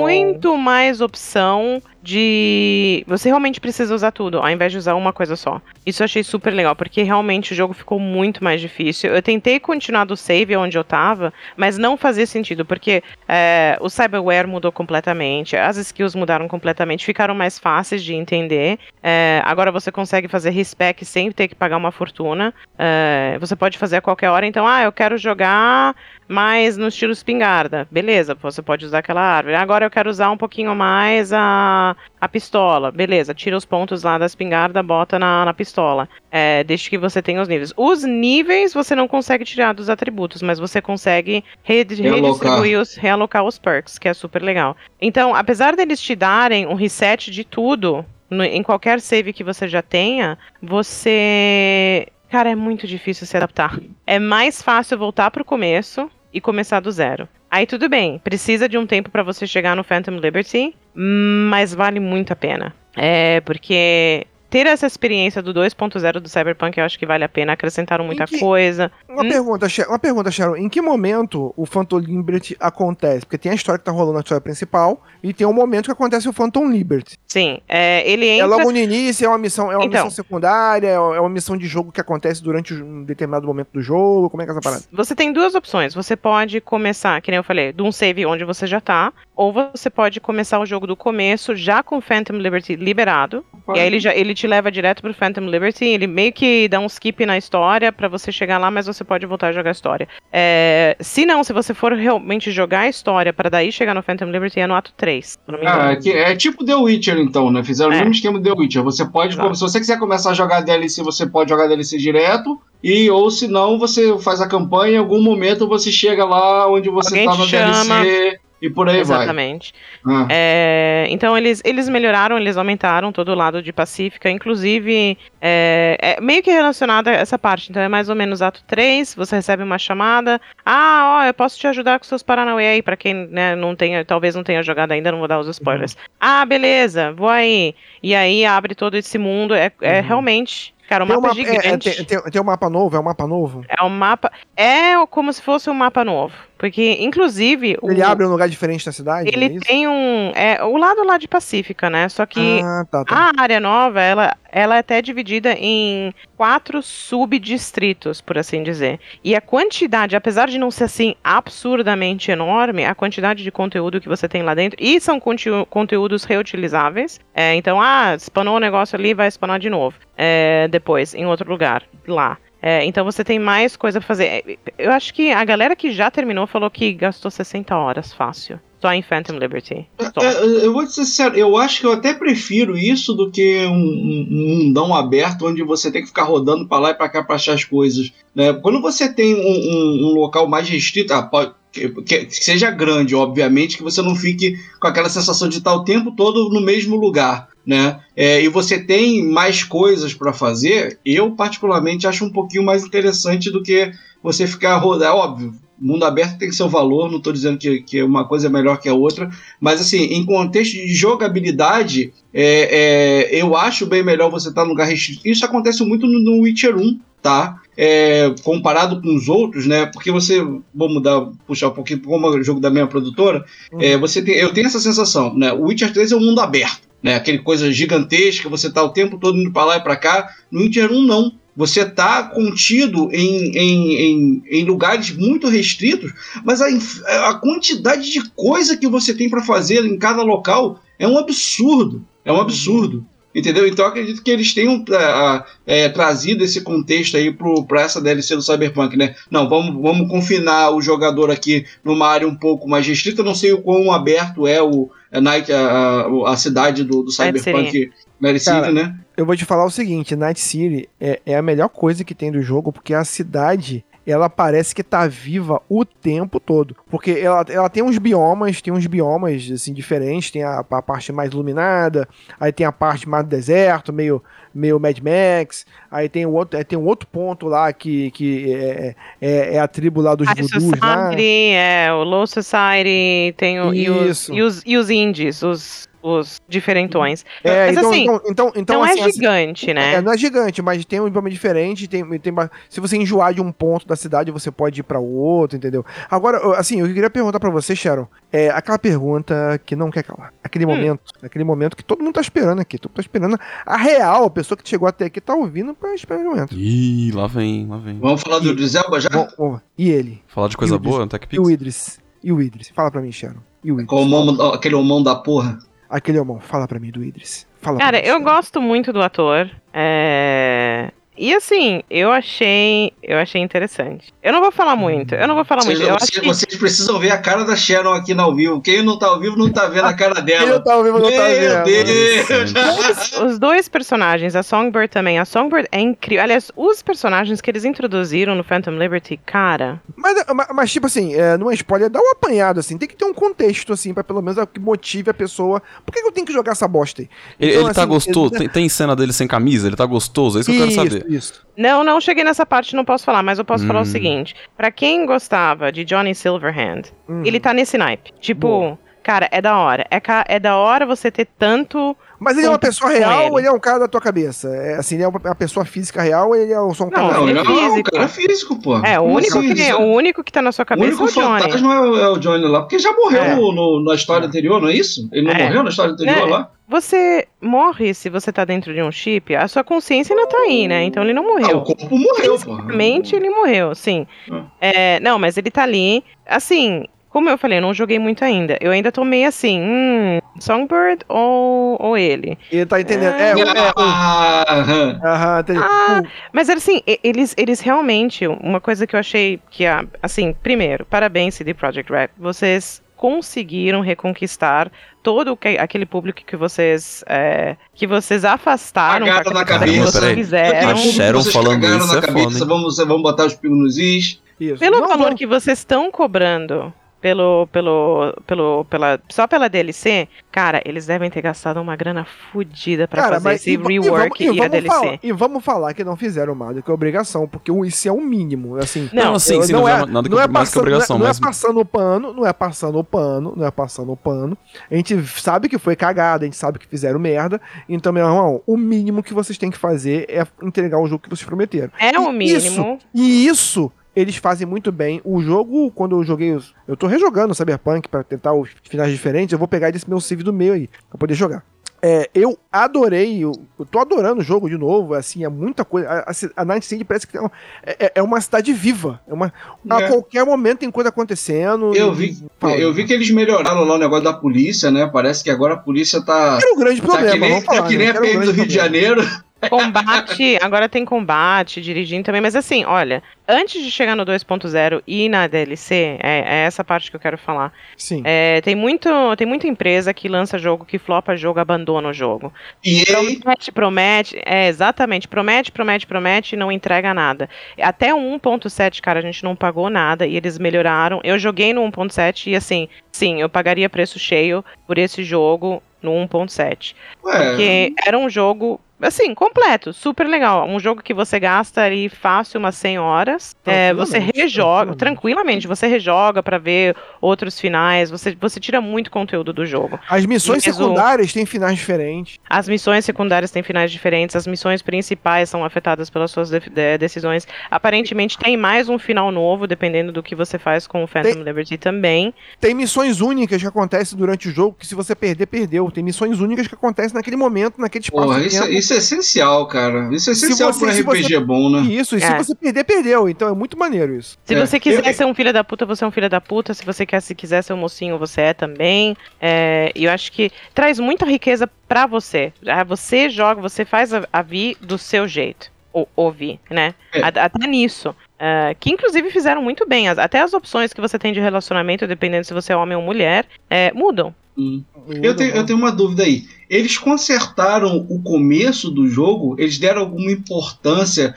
Speaker 5: muito mais opção 용 de você realmente precisa usar tudo, ao invés de usar uma coisa só. Isso eu achei super legal, porque realmente o jogo ficou muito mais difícil. Eu tentei continuar do save onde eu tava, mas não fazia sentido, porque é, o cyberware mudou completamente, as skills mudaram completamente, ficaram mais fáceis de entender. É, agora você consegue fazer respec sem ter que pagar uma fortuna. É, você pode fazer a qualquer hora, então, ah, eu quero jogar mais no estilo espingarda. Beleza, você pode usar aquela árvore. Agora eu quero usar um pouquinho mais a, a pistola. Beleza, tira os pontos lá da espingarda, bota na, na pistola. É, desde que você tenha os níveis. Os níveis você não consegue tirar dos atributos, mas você consegue re- redistribuir os, realocar os perks, que é super legal. Então, apesar deles te darem um reset de tudo, no- em qualquer save que você já tenha, você. Cara, é muito difícil se adaptar. É mais fácil voltar pro começo e começar do zero. Aí tudo bem, precisa de um tempo pra você chegar no Phantom Liberty, mas vale muito a pena. É, porque ter essa experiência do 2.0 do Cyberpunk eu acho que vale a pena. Acrescentaram muita
Speaker 2: que-
Speaker 5: coisa.
Speaker 2: Uma,
Speaker 5: Hum?
Speaker 2: pergunta, uma pergunta, Sharon. Em que momento o Phantom Liberty acontece? Porque tem a história que tá rolando na história principal e tem um momento que acontece o Phantom Liberty.
Speaker 5: Sim, é, ele
Speaker 2: É
Speaker 5: entra.
Speaker 2: logo no início, é uma missão, é uma
Speaker 5: Então.
Speaker 2: missão secundária, é uma missão de jogo que acontece durante um determinado momento do jogo. Como é que é essa parada?
Speaker 5: Você tem duas opções. Você pode começar, que nem eu falei, de um save onde você já tá, ou você pode começar o jogo do começo já com Phantom Liberty liberado. E aí ele, já, ele te leva direto pro Phantom Liberty, ele meio que dá um skip na história pra você chegar lá, mas você pode voltar a jogar a história. É, se não, se você for realmente jogar a história pra daí chegar no Phantom Liberty, é no ato 3. se eu não me engano.
Speaker 4: Ah, é, que- é tipo The Witcher, então, né? Fizeram
Speaker 5: É.
Speaker 4: o mesmo esquema do The Witcher. Você pode,
Speaker 5: Exato.
Speaker 4: se você quiser começar a jogar DLC, você pode jogar DLC direto. E ou se não, você faz a campanha, em algum momento você chega lá onde você
Speaker 5: Alguém
Speaker 4: tá no
Speaker 5: chama.
Speaker 4: DLC. E por aí vai.
Speaker 5: Exatamente.
Speaker 4: Ah.
Speaker 5: É, então eles, eles melhoraram, eles aumentaram todo o lado de Pacífica, inclusive é, é meio que relacionado a essa parte. Então é mais ou menos ato 3, você recebe uma chamada. Ah, ó, eu posso te ajudar com seus Paranauê aí, pra quem né, não tenha, talvez não tenha jogado ainda, não vou dar os spoilers. Ah, beleza, vou aí. E aí abre todo esse mundo. É, é realmente. Cara, o
Speaker 2: Tem,
Speaker 5: mapa
Speaker 2: uma,
Speaker 5: é
Speaker 2: é, é,
Speaker 5: gigante.
Speaker 2: tem, tem, tem um mapa novo? É um mapa novo?
Speaker 5: É um mapa. É como se fosse um mapa novo. Porque, inclusive. o-
Speaker 2: Ele abre um lugar diferente da cidade? é
Speaker 5: Ele
Speaker 2: isso?
Speaker 5: tem um. É, o lado lá de Pacífica, né? Só que
Speaker 2: Ah, tá, tá.
Speaker 5: a área nova, ela, ela é até dividida em quatro subdistritos, por assim dizer. E a quantidade, apesar de não ser assim absurdamente enorme, a quantidade de conteúdo que você tem lá dentro, e são conteú- conteúdos reutilizáveis. É, então, ah, spanou um negócio ali, vai spanar de novo. é, depois, em outro lugar, lá. É, então você tem mais coisa pra fazer. É, Eu acho que a galera que já terminou falou que gastou 60 horas fácil. Só em Phantom Liberty. Só.
Speaker 4: É, eu vou ser sincero, eu acho que eu até prefiro isso do que um, um- mundão aberto onde você tem que ficar rodando pra lá e pra cá pra achar as coisas. né? Quando você tem um, um- um local mais restrito, ah, pode- que, que- seja grande, obviamente, que você não fique com aquela sensação de estar o tempo todo no mesmo lugar. Né? É, e você tem mais coisas pra fazer, eu particularmente acho um pouquinho mais interessante do que você ficar rodando. É óbvio, mundo aberto tem seu valor, não estou dizendo que, que uma coisa é melhor que a outra, mas assim, em contexto de jogabilidade, é, é, eu acho bem melhor você estar num lugar restrito. Isso acontece muito no, no Witcher 1, tá? É, comparado com os outros, né? Porque você, vou mudar, puxar um pouquinho, como é o jogo da minha produtora, é, você tem, eu tenho essa sensação, né? O Witcher 3 é um mundo aberto, né? Aquele coisa gigantesca, você tá o tempo todo indo para lá e para cá. No Witcher 1 não. Você tá contido em, em, em, em lugares muito restritos, mas a, a quantidade de coisa que você tem para fazer em cada local é um absurdo. É um absurdo. Entendeu? Então eu acredito que eles tenham é, a- é, trazido esse contexto aí para essa DLC do Cyberpunk, né? Não, vamos, vamos confinar o jogador aqui numa área um pouco mais restrita. Não sei o quão aberto é o a, Night, a, a, a cidade do, do Cyberpunk Night City, né?
Speaker 2: Eu vou te falar o seguinte, Night City é, é a melhor coisa que tem do jogo, porque a cidade, ela parece que tá viva o tempo todo. Porque ela, ela tem uns biomas, tem uns biomas, assim, diferentes. Tem a, a parte mais iluminada, aí tem a parte mais do deserto, meio, meio Mad Max. Aí tem o outro, tem um outro ponto lá que, que é, é, é a tribo lá dos
Speaker 5: High
Speaker 2: lá.
Speaker 5: Society, é, o Low Society, tem o, e, os, e, os, e os indies, os, os diferentões.
Speaker 2: É,
Speaker 5: Mas
Speaker 2: então,
Speaker 5: assim,
Speaker 2: então, então, então,
Speaker 5: Não
Speaker 2: assim,
Speaker 5: é
Speaker 2: a-
Speaker 5: gigante, né?
Speaker 2: É, não é gigante, mas tem um bioma diferente. Tem, tem, se você enjoar de um ponto da cidade, você pode ir pra outro, entendeu? Agora, assim, eu queria perguntar pra você, Sharon, é aquela pergunta que não quer calar. Aquele
Speaker 5: Hum.
Speaker 2: momento, aquele momento que todo mundo tá esperando aqui. Todo mundo tá esperando. A real, a pessoa que chegou até aqui tá ouvindo pra esperar o momento.
Speaker 6: Ih, lá vem, lá vem.
Speaker 4: Vamos falar do, do Zelda já?
Speaker 2: Bom, bom, e ele?
Speaker 6: Falar de coisa
Speaker 2: E
Speaker 6: boa,
Speaker 2: E
Speaker 6: TechPix?
Speaker 2: o Idris? E o Idris? Fala pra mim, Sharon. E o Idris?
Speaker 4: Com o homão- aquele homão da porra.
Speaker 2: Aquele homão, fala pra mim do Idris. Fala
Speaker 5: Cara, eu gosto muito do ator. É... E assim, eu achei, eu achei interessante. Eu não vou falar muito, eu não vou falar
Speaker 4: Vocês,
Speaker 5: muito. Eu acho
Speaker 4: vocês-
Speaker 5: que
Speaker 4: vocês precisam ver a cara da Sharon aqui no ao vivo. Quem não tá ao vivo não tá vendo a cara
Speaker 2: Quem
Speaker 4: dela.
Speaker 2: não tá ouvindo, não tá
Speaker 4: Meu
Speaker 2: vendo.
Speaker 4: Deus!
Speaker 5: os, os dois personagens, a Songbird também. A Songbird é incrível. Aliás, os personagens que eles introduziram no Phantom Liberty, cara.
Speaker 2: Mas, mas, mas, tipo assim, é, não é spoiler, dá um apanhado, assim. Tem que ter um contexto, assim, pra pelo menos que motive a pessoa. Por que, que eu tenho que jogar essa bosta aí?
Speaker 6: Ele,
Speaker 2: Então,
Speaker 6: ele tá
Speaker 2: assim,
Speaker 6: gostoso?
Speaker 2: ele-
Speaker 6: Tem, tem cena dele sem camisa? Ele tá gostoso? É isso que eu quero saber.
Speaker 2: Isso.
Speaker 5: Não, não cheguei nessa parte, não posso falar, mas eu posso falar o
Speaker 6: Hum.
Speaker 5: seguinte. Pra quem gostava de Johnny Silverhand,
Speaker 2: Hum.
Speaker 5: ele tá nesse naipe. Tipo,
Speaker 2: Boa.
Speaker 5: cara, é da hora. É, é da hora você ter tanto.
Speaker 2: Mas ele é uma pessoa real
Speaker 5: ele.
Speaker 2: ou ele é um cara da tua cabeça? É, assim, ele é uma, uma pessoa física real ou ele é só um cara.
Speaker 5: Não,
Speaker 4: Não,
Speaker 5: ele é
Speaker 4: é um
Speaker 5: físico.
Speaker 4: cara físico, pô.
Speaker 5: É, o único,
Speaker 4: assim?
Speaker 5: que, o único que tá na sua cabeça é
Speaker 4: único
Speaker 5: o Johnny.
Speaker 4: fantasma é o, é o Johnny lá, porque já morreu
Speaker 5: É.
Speaker 4: no, no- na história anterior, não é isso? Ele não
Speaker 5: É.
Speaker 4: morreu na história anterior
Speaker 5: Né?
Speaker 4: lá?
Speaker 5: Você morre se você tá dentro de um chip, a sua consciência ainda tá aí, né? Então ele não
Speaker 4: Ah,
Speaker 5: morreu.
Speaker 4: o corpo morreu, pô.
Speaker 5: Ele morreu, sim.
Speaker 4: Ah.
Speaker 5: É, não, mas ele tá ali. Assim, como eu falei, eu não joguei muito ainda. Eu ainda tô meio assim, hum, Songbird ou, ou ele?
Speaker 2: Ele tá entendendo. É, o- é, o-
Speaker 4: Ah, aham.
Speaker 2: Aham, entendi.
Speaker 5: Ah,
Speaker 2: O-
Speaker 5: Mas assim, eles, eles realmente, uma coisa que eu achei que, a- assim, primeiro, parabéns CD Projekt Red, vocês conseguiram reconquistar todo o que- aquele público que vocês é, que vocês afastaram
Speaker 4: na
Speaker 5: que
Speaker 4: cabeça.
Speaker 5: vocês
Speaker 6: Peraí.
Speaker 5: fizeram.
Speaker 6: A Sharon
Speaker 4: Vocês
Speaker 6: falando isso
Speaker 4: na
Speaker 6: é
Speaker 4: cabeça,
Speaker 6: hein?
Speaker 4: Vamos, vamos botar os pingos nos is.
Speaker 2: isso.
Speaker 5: Pelo
Speaker 2: Não,
Speaker 5: valor
Speaker 2: não.
Speaker 5: que vocês estão cobrando pelo, pelo, pelo, pela, só pela DLC, cara, eles devem ter gastado uma grana fodida pra
Speaker 2: Cara,
Speaker 5: fazer esse
Speaker 2: e, e
Speaker 5: rework e,
Speaker 2: vamos, e,
Speaker 5: a
Speaker 2: vamos
Speaker 5: DLC.
Speaker 2: falar, e vamos falar que não fizeram mais do que obrigação, porque o- isso é o mínimo, assim.
Speaker 5: Não,
Speaker 6: Não, sim,
Speaker 2: eu-
Speaker 6: sim,
Speaker 2: não
Speaker 6: não
Speaker 2: é,
Speaker 6: é nada que-
Speaker 2: não é
Speaker 6: mais que
Speaker 2: passando,
Speaker 6: obrigação,
Speaker 2: não é,
Speaker 6: mas-
Speaker 2: não é passando o pano, não é passando o pano, não é passando o pano. A gente sabe que foi cagada, a gente sabe que fizeram merda. Então, meu irmão, o mínimo que vocês têm que fazer é entregar o jogo que vocês prometeram.
Speaker 5: É o
Speaker 2: E isso-
Speaker 5: mínimo.
Speaker 2: E isso eles fazem muito bem. O jogo, quando eu joguei, os- eu tô rejogando o Cyberpunk pra tentar os finais diferentes, eu vou pegar desse meu save do meio aí, pra poder jogar. É, eu adorei, eu, eu tô adorando o jogo de novo, assim, é muita coisa. A, a, a Night City parece que é, um- é- é uma cidade viva. É uma, a
Speaker 4: É.
Speaker 2: qualquer momento tem coisa acontecendo.
Speaker 4: Eu vi, eu vi que eles melhoraram lá o negócio da polícia, né? Parece que agora a polícia tá.
Speaker 2: Era o grande
Speaker 4: Tá
Speaker 2: problema.
Speaker 4: que nem,
Speaker 2: vamos falar,
Speaker 4: tá que
Speaker 2: né?
Speaker 4: nem a
Speaker 2: Era o
Speaker 4: PM do Rio de
Speaker 2: problema.
Speaker 4: Janeiro.
Speaker 5: Combate, agora tem combate, dirigindo também, mas assim, olha, antes de chegar no 2.0 e na DLC, é, é essa parte que eu quero falar.
Speaker 2: Sim.
Speaker 5: É, tem, muito, tem muita empresa que lança jogo, que flopa jogo, abandona o jogo.
Speaker 4: E.
Speaker 5: Promete, promete, é, exatamente, promete, promete, promete e não entrega nada. Até o 1.7, cara, a gente não pagou nada e eles melhoraram. Eu joguei no 1.7 e assim, sim, eu pagaria preço cheio por esse jogo no 1.7.
Speaker 4: Ué,
Speaker 5: Porque era um jogo, assim, completo, super legal. Um jogo que você gasta ali fácil umas 100 horas. É, você rejoga,
Speaker 2: tranquilamente.
Speaker 5: tranquilamente, você rejoga pra ver outros finais, você, você tira muito conteúdo do jogo.
Speaker 2: As missões secundárias têm finais diferentes.
Speaker 5: As missões secundárias têm finais diferentes, as missões principais são afetadas pelas suas de- de- decisões. Aparentemente tem mais um final novo, dependendo do que você faz com o Phantom
Speaker 2: Tem-
Speaker 5: Liberty também.
Speaker 2: Tem missões únicas que acontecem durante o jogo que se você perder, perdeu. Tem missões únicas que acontecem naquele momento, naquele espaço
Speaker 4: porra, isso,
Speaker 2: tempo.
Speaker 4: isso é essencial, cara. Isso é
Speaker 2: Se
Speaker 4: essencial
Speaker 2: você- se
Speaker 4: RPG
Speaker 2: você-
Speaker 4: bom, né?
Speaker 2: Isso, e se
Speaker 5: É.
Speaker 2: você perder, perdeu. Então é muito maneiro isso.
Speaker 5: Se
Speaker 4: É,
Speaker 5: você quiser
Speaker 4: eu-
Speaker 5: ser um filho da puta, você é um filho da puta. Se você quer, se quiser ser um mocinho, você é também. É, E eu acho que traz muita riqueza pra você. Ah, Você joga, você faz a, a Vi do seu jeito. Ou ouvir, né?
Speaker 4: É.
Speaker 5: Até nisso. Ah, que inclusive fizeram muito bem. As- Até as opções que você tem de relacionamento, dependendo se você é homem ou mulher, é, mudam.
Speaker 4: Hum. Eu tenho, eu tenho uma dúvida aí. Eles consertaram o começo do jogo? Eles deram alguma importância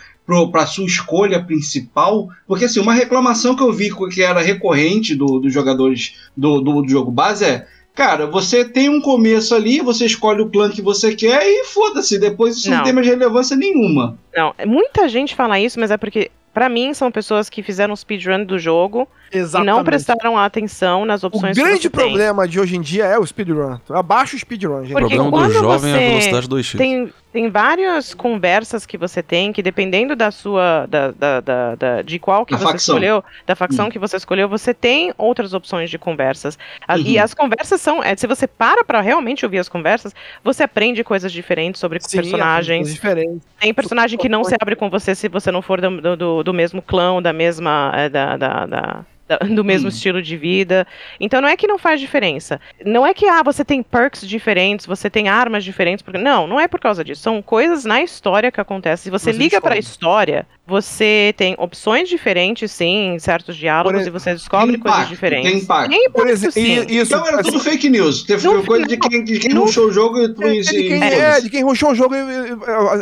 Speaker 4: para sua escolha principal? Porque assim, uma reclamação que eu vi que era recorrente do- dos jogadores do, do, do jogo base é. Cara, você tem um começo ali, você escolhe o plano que você quer e foda-se, depois isso não.
Speaker 5: Não.
Speaker 4: tem mais relevância nenhuma.
Speaker 5: Não, muita gente fala isso, mas é porque, pra mim, são pessoas que fizeram speedrun do jogo
Speaker 2: Exatamente.
Speaker 5: e não prestaram atenção nas
Speaker 2: O
Speaker 5: opções que
Speaker 2: grande
Speaker 5: você tem.
Speaker 2: problema de hoje em dia é o speedrun. Abaixa o speedrun, gente.
Speaker 6: O
Speaker 5: Porque
Speaker 6: problema do jovem é a velocidade 2x.
Speaker 5: Tem, tem várias conversas que você tem que, dependendo da sua. Da, da, da- da- de qual que
Speaker 4: Da
Speaker 5: você
Speaker 4: facção.
Speaker 5: escolheu, da facção que você escolheu, você tem outras opções de conversas. A- E
Speaker 4: Uhum.
Speaker 5: as conversas são. é, se você para pra realmente ouvir as conversas, você aprende coisas diferentes sobre
Speaker 2: Sim,
Speaker 5: personagens.
Speaker 2: é diferente.
Speaker 5: Tem personagem que não se abre com você se você não for do, do, do mesmo clã, da mesma. é, da, da- da- do mesmo
Speaker 4: Hum.
Speaker 5: estilo de vida. Então não é que não faz diferença. Não é que ah, você tem perks diferentes, você tem armas diferentes. Porque... Não, não é por causa disso. São coisas na história que acontecem. Se você,
Speaker 2: Você
Speaker 5: liga pra
Speaker 2: descobre.
Speaker 5: história, você tem opções diferentes, sim, em certos diálogos,
Speaker 2: Por
Speaker 5: e você descobre
Speaker 4: Tem
Speaker 5: coisas
Speaker 4: impacto,
Speaker 5: diferentes.
Speaker 4: tem impacto.
Speaker 5: Tem
Speaker 2: Por
Speaker 5: impacto,
Speaker 2: exemplo,
Speaker 5: sim.
Speaker 2: e- isso,
Speaker 4: então era
Speaker 2: assim,
Speaker 4: tudo fake news. Teve
Speaker 5: no
Speaker 4: coisa de quem, de quem
Speaker 5: no-
Speaker 4: rushou o jogo e
Speaker 2: É,
Speaker 4: tudo isso.
Speaker 2: de quem,
Speaker 4: e-
Speaker 2: é, de quem rushou o jogo, e-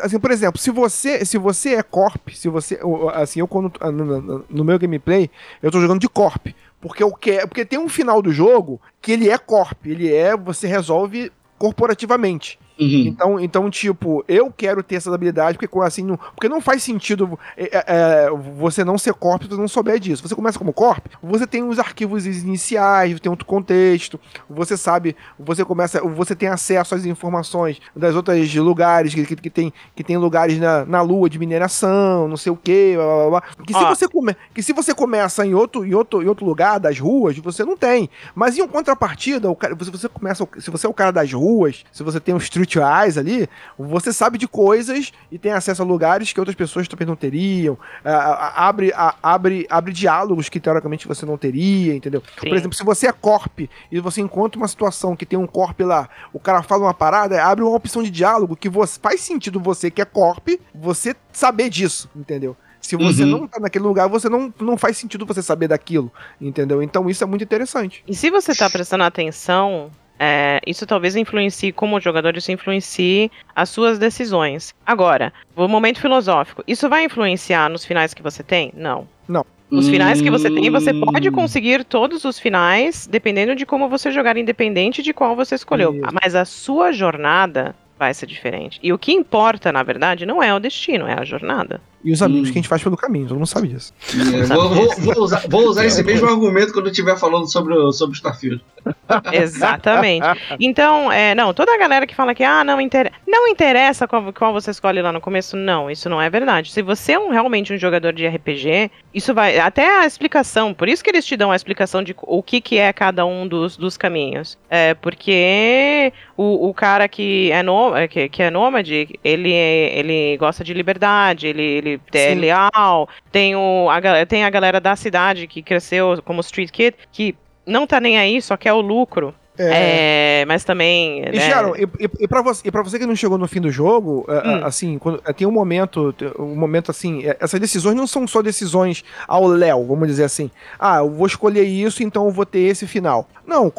Speaker 2: assim, por exemplo, se você, se você é corp, se você, assim, eu quando no, no- no meu gameplay, eu tô jogando de corp, porque eu quero, porque tem um final do jogo que ele é corp, ele é, você resolve corporativamente.
Speaker 4: Uhum.
Speaker 2: Então, então, tipo, eu quero ter essas habilidades, porque assim, não, porque não faz sentido é, é, é, você não ser corp se você não souber disso. Você começa como corp, você tem os arquivos iniciais, tem outro contexto, você sabe, você começa, você tem acesso às informações das outras lugares, que, que, que tem, que tem lugares na, na lua de mineração, não sei o que, blá, blá, blá. Que se,
Speaker 5: Ó.
Speaker 2: você come, que se você começa em outro, em, outro, em outro lugar das ruas, você não tem. Mas em contrapartida, o cara, se você começa, se você é o cara das ruas, se você tem um street eyes ali, você sabe de coisas e tem acesso a lugares que outras pessoas talvez não teriam. a- a- abre, a- abre, abre diálogos que teoricamente você não teria, entendeu?
Speaker 5: Sim.
Speaker 2: Por exemplo, se você é corp e você encontra uma situação que tem um corp lá, o cara fala uma parada, abre uma opção de diálogo que você, faz sentido você que é corp, você saber disso, entendeu? Se você
Speaker 4: Uhum.
Speaker 2: não tá naquele lugar, você não, não faz sentido você saber daquilo, entendeu? Então isso é muito interessante.
Speaker 5: E se você tá prestando atenção, é, isso talvez influencie, como jogador, isso influencie as suas decisões. Agora, o momento filosófico, isso vai influenciar nos finais que você tem? Não.
Speaker 2: Não.
Speaker 5: Os finais que você tem, você
Speaker 4: Hum.
Speaker 5: pode conseguir todos os finais, dependendo de como você jogar, independente de qual você escolheu.
Speaker 2: Isso.
Speaker 5: Mas a sua jornada vai ser diferente. E o que importa, na verdade, não é o destino, é a jornada.
Speaker 2: E os amigos
Speaker 4: Hum.
Speaker 2: que a gente faz pelo caminho, todo mundo sabe disso.
Speaker 4: É, vou, vou- vou usar, vou usar esse mesmo argumento quando eu estiver falando sobre o sobre Starfield.
Speaker 5: Exatamente. Então, é, não, toda a galera que fala que ah, não, inter... não interessa qual, qual você escolhe lá no começo, não, isso não é verdade. Se você é um, realmente um jogador de RPG, isso vai. Até a explicação, por isso que eles te dão a explicação de o que, que é cada um dos, dos caminhos. É, porque o, o cara que é, no, é, que, que é nômade, ele, é- ele gosta de liberdade, ele, ele é
Speaker 2: Sim.
Speaker 5: leal. Tem, o, a, tem a galera da cidade que cresceu como Street Kid, que não tá nem aí, só quer o lucro. É, mas também.
Speaker 2: E,
Speaker 5: né,
Speaker 2: e, e, e, pra você, e pra você que não chegou no fim do jogo, é,
Speaker 5: Hum.
Speaker 2: é, assim, quando, é, tem um momento, um momento assim, é, essas decisões não são só decisões ao léu, vamos dizer assim. Ah, eu vou escolher isso, então eu vou ter esse final. Não,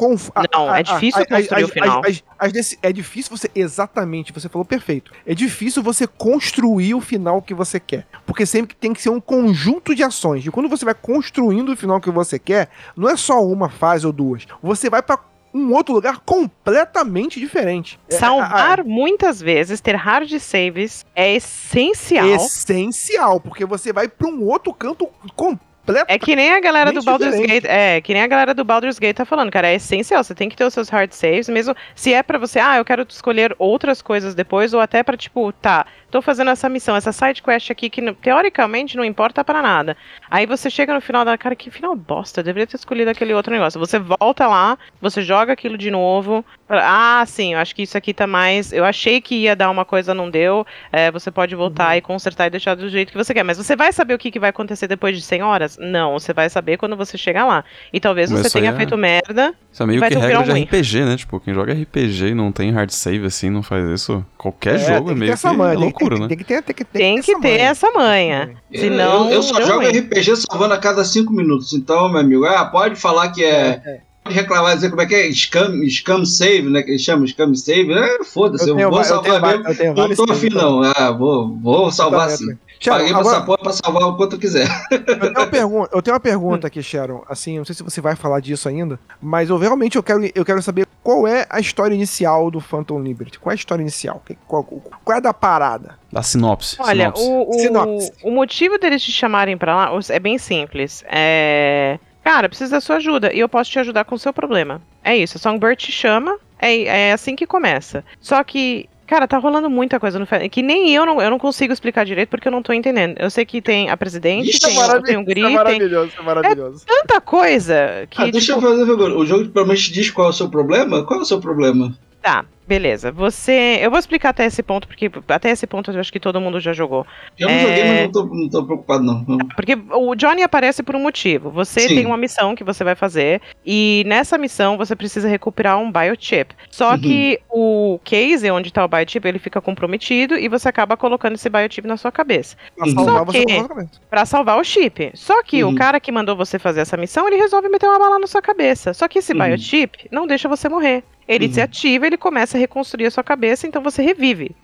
Speaker 5: Não, é difícil construir o final.
Speaker 2: as- as deci- é difícil você, exatamente, você falou perfeito. É difícil você construir o final que você quer. Porque sempre tem que ser um conjunto de ações. E quando você vai construindo o final que você quer, não é só uma fase ou duas. Você vai pra um outro lugar completamente diferente. É,
Speaker 5: Salvar muitas vezes, ter hard saves é essencial.
Speaker 2: essencial, porque você vai pra um outro canto completo.
Speaker 5: É que nem a galera do Baldur's
Speaker 2: diferente.
Speaker 5: Gate. É, que nem a galera do Baldur's Gate tá falando, cara. É essencial. Você tem que ter os seus hard saves, mesmo se é pra você, ah, eu quero escolher outras coisas depois, ou até pra, tipo, tá, tô fazendo essa missão, essa side quest aqui que teoricamente não importa pra nada. Aí você chega no final da cara, que final bosta, eu deveria ter escolhido aquele outro negócio. Você volta lá, você joga aquilo de novo. Ah, sim, eu acho que isso aqui tá mais. Eu achei que ia dar uma coisa, não deu. É, você pode voltar
Speaker 2: Uhum.
Speaker 5: e consertar e deixar do jeito que você quer. Mas você vai saber o que, que vai acontecer depois de 100 horas? Não, você vai saber quando você chegar lá. E talvez
Speaker 6: Mas
Speaker 5: você tenha
Speaker 6: é-
Speaker 5: feito merda.
Speaker 6: Isso é meio que
Speaker 5: um
Speaker 6: regra de
Speaker 5: ruim.
Speaker 6: RPG, né? Tipo, quem joga RPG e não tem hard save assim, não faz isso. Qualquer jogo é
Speaker 2: que ter
Speaker 6: meio que
Speaker 2: essa
Speaker 6: é loucura,
Speaker 2: tem,
Speaker 6: né?
Speaker 2: Tem que ter, tem que ter,
Speaker 5: Tem que ter essa manha.
Speaker 4: Eu-
Speaker 5: Senão,
Speaker 4: eu, eu só jogo
Speaker 5: ruim.
Speaker 4: RPG salvando a cada cinco minutos. Então, meu amigo, ah, pode falar que é. Pode reclamar, dizer como é que é? Scam, scam save, né? Que eles chamam scam save. É, foda-se, eu, vou
Speaker 2: eu tenho
Speaker 4: salvar
Speaker 2: va-
Speaker 4: mesmo. Não tô afim, não. Ah, vou, vou salvar
Speaker 2: também,
Speaker 4: sim.
Speaker 2: Sharon,
Speaker 4: Paguei pra
Speaker 2: agora-
Speaker 4: essa porra pra salvar o quanto eu quiser.
Speaker 2: Eu tenho uma pergunta, eu tenho uma pergunta aqui, Sharon. Assim, não sei se você vai falar disso ainda, mas eu realmente eu quero, eu quero saber qual é a história inicial do Phantom Liberty. Qual é a história inicial? Qual, qual é a da parada?
Speaker 6: Da sinopse.
Speaker 5: Olha,
Speaker 6: sinopse.
Speaker 5: o, o,
Speaker 2: Sinopse.
Speaker 5: o motivo deles te chamarem pra lá é bem simples. É. Cara, preciso da sua ajuda e eu posso te ajudar com o seu problema. É isso, a Songbird te chama, é, é assim que começa. Só que. Cara, tá rolando muita coisa no Fa- que nem eu não, eu não consigo explicar direito porque eu não tô entendendo. Eu sei que tem a presidente,
Speaker 4: Isso
Speaker 5: tem, o- tem o Gri, tem
Speaker 2: maravilhoso, isso é maravilhoso.
Speaker 5: tanta coisa que.
Speaker 4: Ah, deixa
Speaker 5: tipo,
Speaker 4: eu fazer uma pergunta. O jogo pelo menos te diz qual é o seu problema? Qual é o seu problema?
Speaker 5: Tá, beleza. Você. Eu vou explicar até esse ponto, porque até esse ponto eu acho que todo mundo já jogou.
Speaker 4: Eu não
Speaker 5: É.
Speaker 4: joguei, mas não tô, não tô preocupado, não.
Speaker 5: Porque o Johnny aparece por um motivo. Você
Speaker 4: Sim.
Speaker 5: tem uma missão que você vai fazer, e nessa missão você precisa recuperar um biochip. Só
Speaker 4: Uhum.
Speaker 5: que o case onde tá o biochip, ele fica comprometido e você acaba colocando esse biochip na sua cabeça.
Speaker 2: Pra
Speaker 4: Uhum.
Speaker 2: salvar
Speaker 5: Só
Speaker 2: você
Speaker 5: que-
Speaker 2: casamento.
Speaker 5: Pra salvar o chip. Só que
Speaker 4: Uhum.
Speaker 5: o cara que mandou você fazer essa missão, ele resolve meter uma bala na sua cabeça. Só que esse
Speaker 4: Uhum.
Speaker 5: biochip não deixa você morrer. Ele
Speaker 4: Uhum.
Speaker 5: se ativa, ele começa a reconstruir a sua cabeça, então você revive.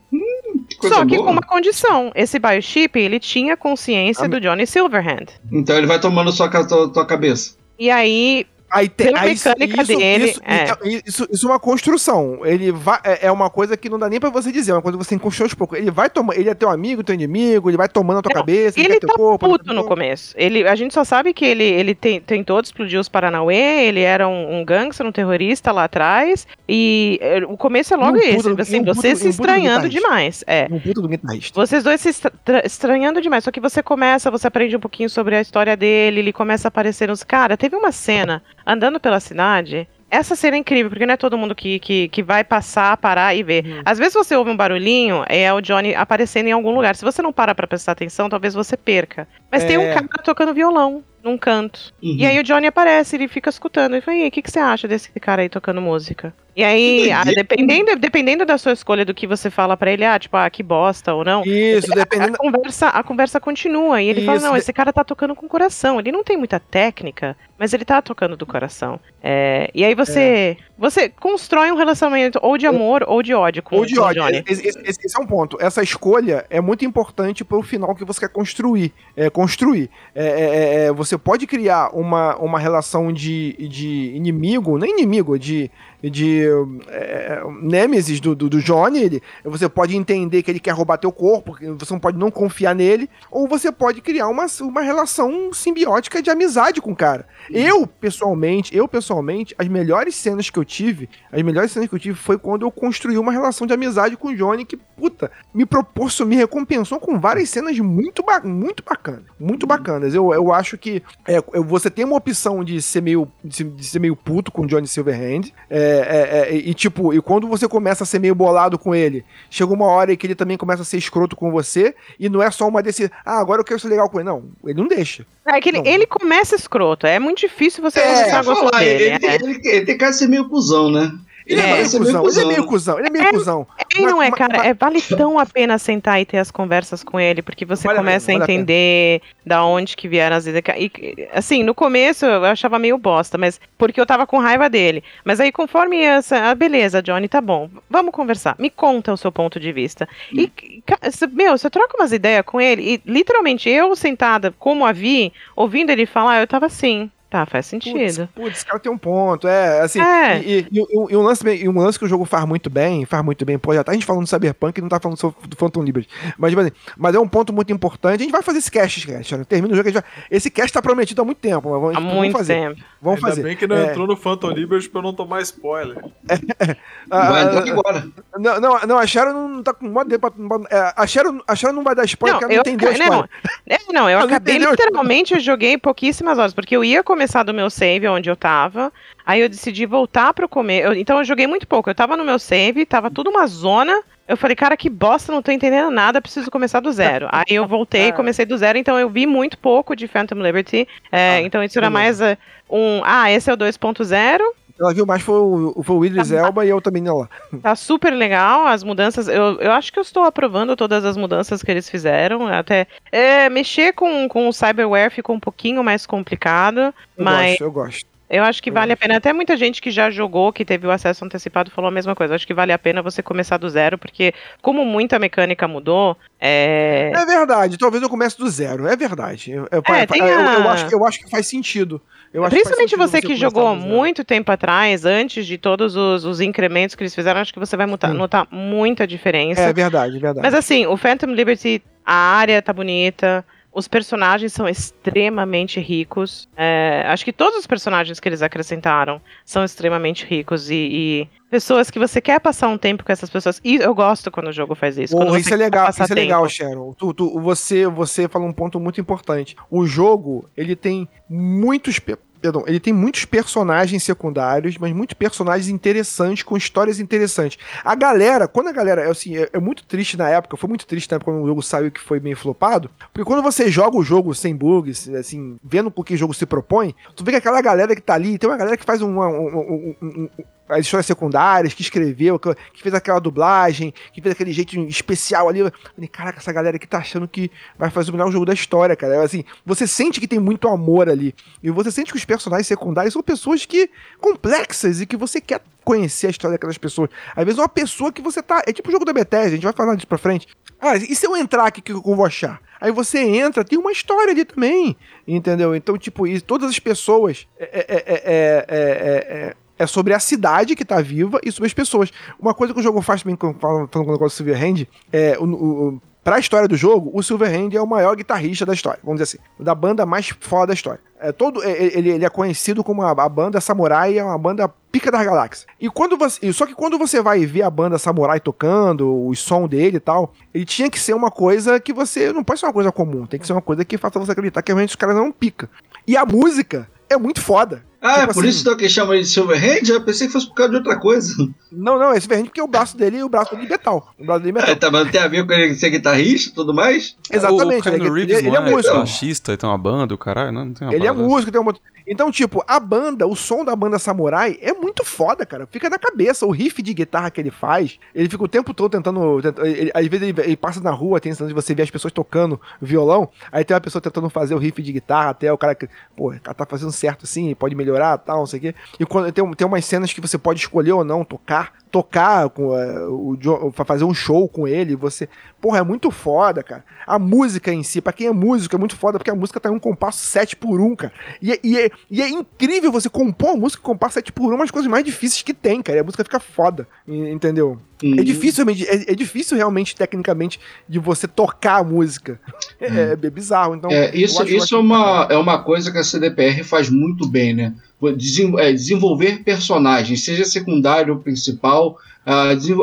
Speaker 4: Que coisa
Speaker 5: Só que
Speaker 4: boa.
Speaker 5: com uma condição. Esse biochip, ele tinha consciência
Speaker 2: Ah,
Speaker 5: do Johnny Silverhand.
Speaker 4: Então ele vai tomando sua, tua cabeça.
Speaker 5: E aí,
Speaker 2: Aí tem
Speaker 5: Pela
Speaker 2: aí,
Speaker 5: mecânica
Speaker 2: isso,
Speaker 5: dele,
Speaker 2: Isso,
Speaker 5: é.
Speaker 2: então, isso, isso é uma construção. Ele vai, é é uma coisa que não dá nem pra você dizer, é uma coisa que você construir aos poucos. Ele vai tomando, ele é teu amigo, teu inimigo, ele vai tomando a tua
Speaker 5: Não,
Speaker 2: cabeça,
Speaker 5: ele
Speaker 2: teu
Speaker 5: tá
Speaker 2: corpo.
Speaker 5: puto
Speaker 2: ele
Speaker 5: no começo. Ele, a gente só sabe que ele, ele tem, tentou explodir os Paranauê, ele era um, um gangster, um terrorista lá atrás. E é, o começo é logo
Speaker 2: um
Speaker 5: esse,
Speaker 2: puta-
Speaker 5: assim,
Speaker 2: um
Speaker 5: você se estranhando demais. É.
Speaker 2: Um puta do guitarrista.
Speaker 5: Vocês dois se estra- tra- estranhando demais. Só que você começa, você aprende um pouquinho sobre a história dele, ele começa a aparecer nos. Cara, teve uma cena andando pela cidade. Essa cena é incrível, porque não é todo mundo que, que, que vai passar, parar e ver.
Speaker 2: Uhum.
Speaker 5: Às vezes você ouve um barulhinho, é o Johnny aparecendo em algum lugar. Se você não para pra prestar atenção, talvez você perca. Mas tem um
Speaker 2: É.
Speaker 5: cara tocando violão num canto.
Speaker 4: Uhum.
Speaker 5: E aí o Johnny aparece, ele fica escutando. Ele fala, e aí, o que, que você acha desse cara aí tocando música? E aí, ah, dependendo, dependendo da sua escolha do que você fala pra ele, ah, tipo, ah, que bosta ou não.
Speaker 2: Isso,
Speaker 5: A
Speaker 2: dependendo.
Speaker 5: conversa, a conversa continua e ele fala:
Speaker 2: Isso,
Speaker 5: Não,
Speaker 2: de-
Speaker 5: esse cara tá tocando com o coração. Ele não tem muita técnica, mas ele tá tocando do coração. É, e aí você você constrói um relacionamento ou de amor ou de ódio com,
Speaker 2: Ou de ódio.
Speaker 5: Johnny.
Speaker 2: Esse, esse- esse- é um ponto. Essa escolha é muito importante para o final que você quer construir. É, construir. É, é, é, você pode criar uma, uma relação de, de inimigo, não inimigo, de, de é, nêmesis do, do, do Johnny. Ele, você pode entender que ele quer roubar teu corpo, você não pode não confiar nele. Ou você pode criar uma, uma relação simbiótica de amizade com o cara. Eu, pessoalmente, eu pessoalmente, as melhores cenas que eu tive, as melhores cenas que eu tive foi quando eu construí uma relação de amizade com o Johnny que, puta, me proporcionou, me recompensou com várias cenas muito, ba muito bacanas. Muito bacanas. Eu, eu acho que é, você tem uma opção de ser meio, de, ser- de ser meio puto com o Johnny Silverhand. É, é, é, e tipo, e quando você começa a ser meio bolado com ele, chega uma hora em que ele também começa a ser escroto com você, e não é só uma desse, ah, agora eu quero ser legal com ele. Não, ele não deixa.
Speaker 5: É que ele, ele começa escroto. É muito difícil você
Speaker 4: É,
Speaker 5: começar a gostar
Speaker 4: falar,
Speaker 5: dele.
Speaker 4: ele,
Speaker 5: é.
Speaker 4: ele- ele tem cara de ser meio cuzão, né?
Speaker 2: Ele é,
Speaker 5: É,
Speaker 2: meio
Speaker 4: parece
Speaker 2: cuzão, ele é
Speaker 4: cuzão.
Speaker 2: meio cuzão, ele é meio cuzão.
Speaker 5: Quem não é, cara?
Speaker 2: mas-
Speaker 5: É, vale tão a pena sentar e ter as conversas com ele, porque você
Speaker 2: Vale a
Speaker 5: começa
Speaker 2: pena,
Speaker 5: a
Speaker 2: vale a
Speaker 5: entender da onde que vieram as ideias. E, assim, no começo eu achava meio bosta, mas porque eu tava com raiva dele. Mas aí, conforme essa. Ah, beleza, Johnny, tá bom. Vamos conversar. Me conta o seu ponto de vista. E, ca- cê- meu, você troca umas ideias com ele, e literalmente eu sentada, como a Vi, ouvindo ele falar, eu tava assim. Tá, faz sentido.
Speaker 2: Putz, putz, esse cara tem um ponto, é, assim,
Speaker 5: É.
Speaker 2: e, e- e um- e um lance, e um lance que o jogo faz muito bem, faz muito bem, pô, já tá a gente falando do Cyberpunk e não tá falando só do Phantom Liberty, mas, tipo assim, mas é um ponto muito importante, a gente vai fazer esse cast, cara, termina o jogo, a gente vai, esse cast tá prometido há muito tempo, mas vamos,
Speaker 5: Há
Speaker 2: vamos
Speaker 5: muito
Speaker 2: fazer,
Speaker 5: tempo.
Speaker 2: vamos
Speaker 7: Ainda
Speaker 2: fazer.
Speaker 7: bem que não
Speaker 2: É,
Speaker 7: entrou no Phantom Liberty pra eu não tomar spoiler.
Speaker 2: ah,
Speaker 4: Vai
Speaker 2: ah,
Speaker 4: entrar agora.
Speaker 2: não, não, não, a Sharon não tá com modo de pra, é, a, Sharon, a Sharon não vai dar spoiler, porque ela não entendeu a
Speaker 5: não,
Speaker 2: spoiler.
Speaker 5: é, não, eu
Speaker 2: Ela não
Speaker 5: acabei literalmente, eu joguei pouquíssimas horas, porque eu ia começar do meu save onde eu tava, aí eu decidi voltar pro comer. eu- então eu joguei muito pouco. Eu tava no meu save, tava tudo uma zona. Eu falei, cara, que bosta, não tô entendendo nada, preciso começar do zero. Aí eu voltei, comecei do zero, então eu vi muito pouco de Phantom Liberty. é,
Speaker 2: Ah,
Speaker 5: então isso era mais é, um. Ah, esse é o 2.0.
Speaker 2: Ela viu mais foi o, foi o Idris Elba e eu também não lá.
Speaker 5: Tá super legal, as mudanças. Eu, eu acho que eu estou aprovando todas as mudanças que eles fizeram. Até é, mexer com, com o cyberware ficou um pouquinho mais complicado,
Speaker 2: Eu
Speaker 5: mas
Speaker 2: gosto, eu gosto.
Speaker 5: Eu acho que
Speaker 2: eu
Speaker 5: vale a pena. Até muita gente que já jogou, que teve o acesso antecipado, falou a mesma coisa. Eu acho que vale a pena você começar do zero, porque como muita mecânica mudou, é.
Speaker 2: É verdade, talvez eu comece do zero, é verdade. Eu, eu-
Speaker 5: É,
Speaker 2: eu- eu
Speaker 5: a-
Speaker 2: acho, eu acho que faz sentido. Eu acho que faz
Speaker 5: Principalmente
Speaker 2: sentido
Speaker 5: você que jogou muito tempo atrás, antes de todos os, os incrementos que eles fizeram, acho que você vai mutar-
Speaker 2: Sim.
Speaker 5: notar muita diferença.
Speaker 2: É verdade, é verdade.
Speaker 5: Mas assim, o Phantom Liberty, a área tá bonita. Os personagens são extremamente ricos. É, acho que todos os personagens que eles acrescentaram são extremamente ricos e, e pessoas que você quer passar um tempo com essas pessoas. E eu gosto quando o jogo faz isso. Quando
Speaker 2: isso é legal, isso é legal. Sharon. Tu, tu- você, você falou um ponto muito importante. O jogo, ele tem muitos. Pe- Perdão, ele tem muitos personagens secundários, mas muitos personagens interessantes, com histórias interessantes. A galera, quando a galera, assim, é, é muito triste na época, foi muito triste na época quando o jogo saiu que foi meio flopado, porque quando você joga o jogo sem bugs, assim, vendo com que o jogo se propõe, tu vê que aquela galera que tá ali, tem uma galera que faz um- um- um- um- as histórias secundárias, que escreveu, que, que fez aquela dublagem, que fez aquele jeito especial ali. Falei, caraca, essa galera aqui tá achando que vai fazer o melhor jogo da história, cara. Assim, você sente que tem muito amor ali. E você sente que os personagens secundários são pessoas que complexas e que você quer conhecer a história daquelas pessoas. Às vezes uma pessoa que você tá. É tipo o jogo da Bethesda, a gente vai falar disso pra frente. Ah, e se eu entrar aqui, o que eu vou achar? Aí você entra, tem uma história ali também. Entendeu? Então, tipo, e todas as pessoas. É, é, é, é, é, é, é sobre a cidade que tá viva e sobre as pessoas. Uma coisa que o jogo faz também, falando com o negócio do Silverhand, é. O, o, Pra história do jogo, o Silverhand é o maior guitarrista da história, vamos dizer assim, da banda mais foda da história. É todo, é- ele, ele é conhecido como a, a banda Samurai, é uma banda pica das galáxias. E quando você, só que quando você vai ver a banda Samurai tocando, o som dele e tal, ele tinha que ser uma coisa que você não pode ser uma coisa comum, tem que ser uma coisa que faça você acreditar que realmente os caras não pica. E a música é muito foda.
Speaker 4: Ah, é
Speaker 2: Tipo
Speaker 4: por
Speaker 2: assim-
Speaker 4: isso então que chama ele de Silverhand? Eu pensei que fosse por causa de outra coisa.
Speaker 2: Não, não, esse Silverhand porque o braço dele o braço é metal. O braço dele é metal.
Speaker 4: É, tá, mas não tem a ver com ele ser guitarrista e tudo mais?
Speaker 2: Exatamente,
Speaker 6: O
Speaker 2: ele,
Speaker 6: Keanu
Speaker 2: ele-
Speaker 6: Reeves
Speaker 2: ele
Speaker 6: não
Speaker 2: é músico.
Speaker 6: baixista e tem uma banda, o caralho, não, não tem uma
Speaker 2: Ele é músico, tem uma... Então, tipo, a banda, o som da banda Samurai é muito foda, cara. Fica na cabeça. O riff de guitarra que ele faz, ele fica o tempo todo tentando. tenta- ele- às vezes ele, ele passa na rua, tem de você ver as pessoas tocando violão. Aí tem uma pessoa tentando fazer o riff de guitarra, até o cara que, pô, o cara tá fazendo certo assim, pode melhorar tal, não sei o quê. E quando tem, tem umas cenas que você pode escolher ou não tocar. Tocar com é, o Jo- fa- fazer um show com ele, você. Porra, é muito foda, cara. A música em si, pra quem é músico, é muito foda, porque a música tá em um compasso 7 por 1, cara. E, é- e, é, e é incrível você compor a música em compasso 7 por 1, uma das coisas mais difíceis que tem, cara. E a música fica foda, entendeu?
Speaker 4: Hum.
Speaker 2: É difícil, realmente- é, é difícil realmente, tecnicamente, de você tocar a música. É, é- é bizarro, então.
Speaker 4: É, isso
Speaker 2: acho-
Speaker 4: isso é, uma, é uma coisa que a CDPR faz muito bem, né? Desen- é, desenvolver personagens, seja secundário ou principal,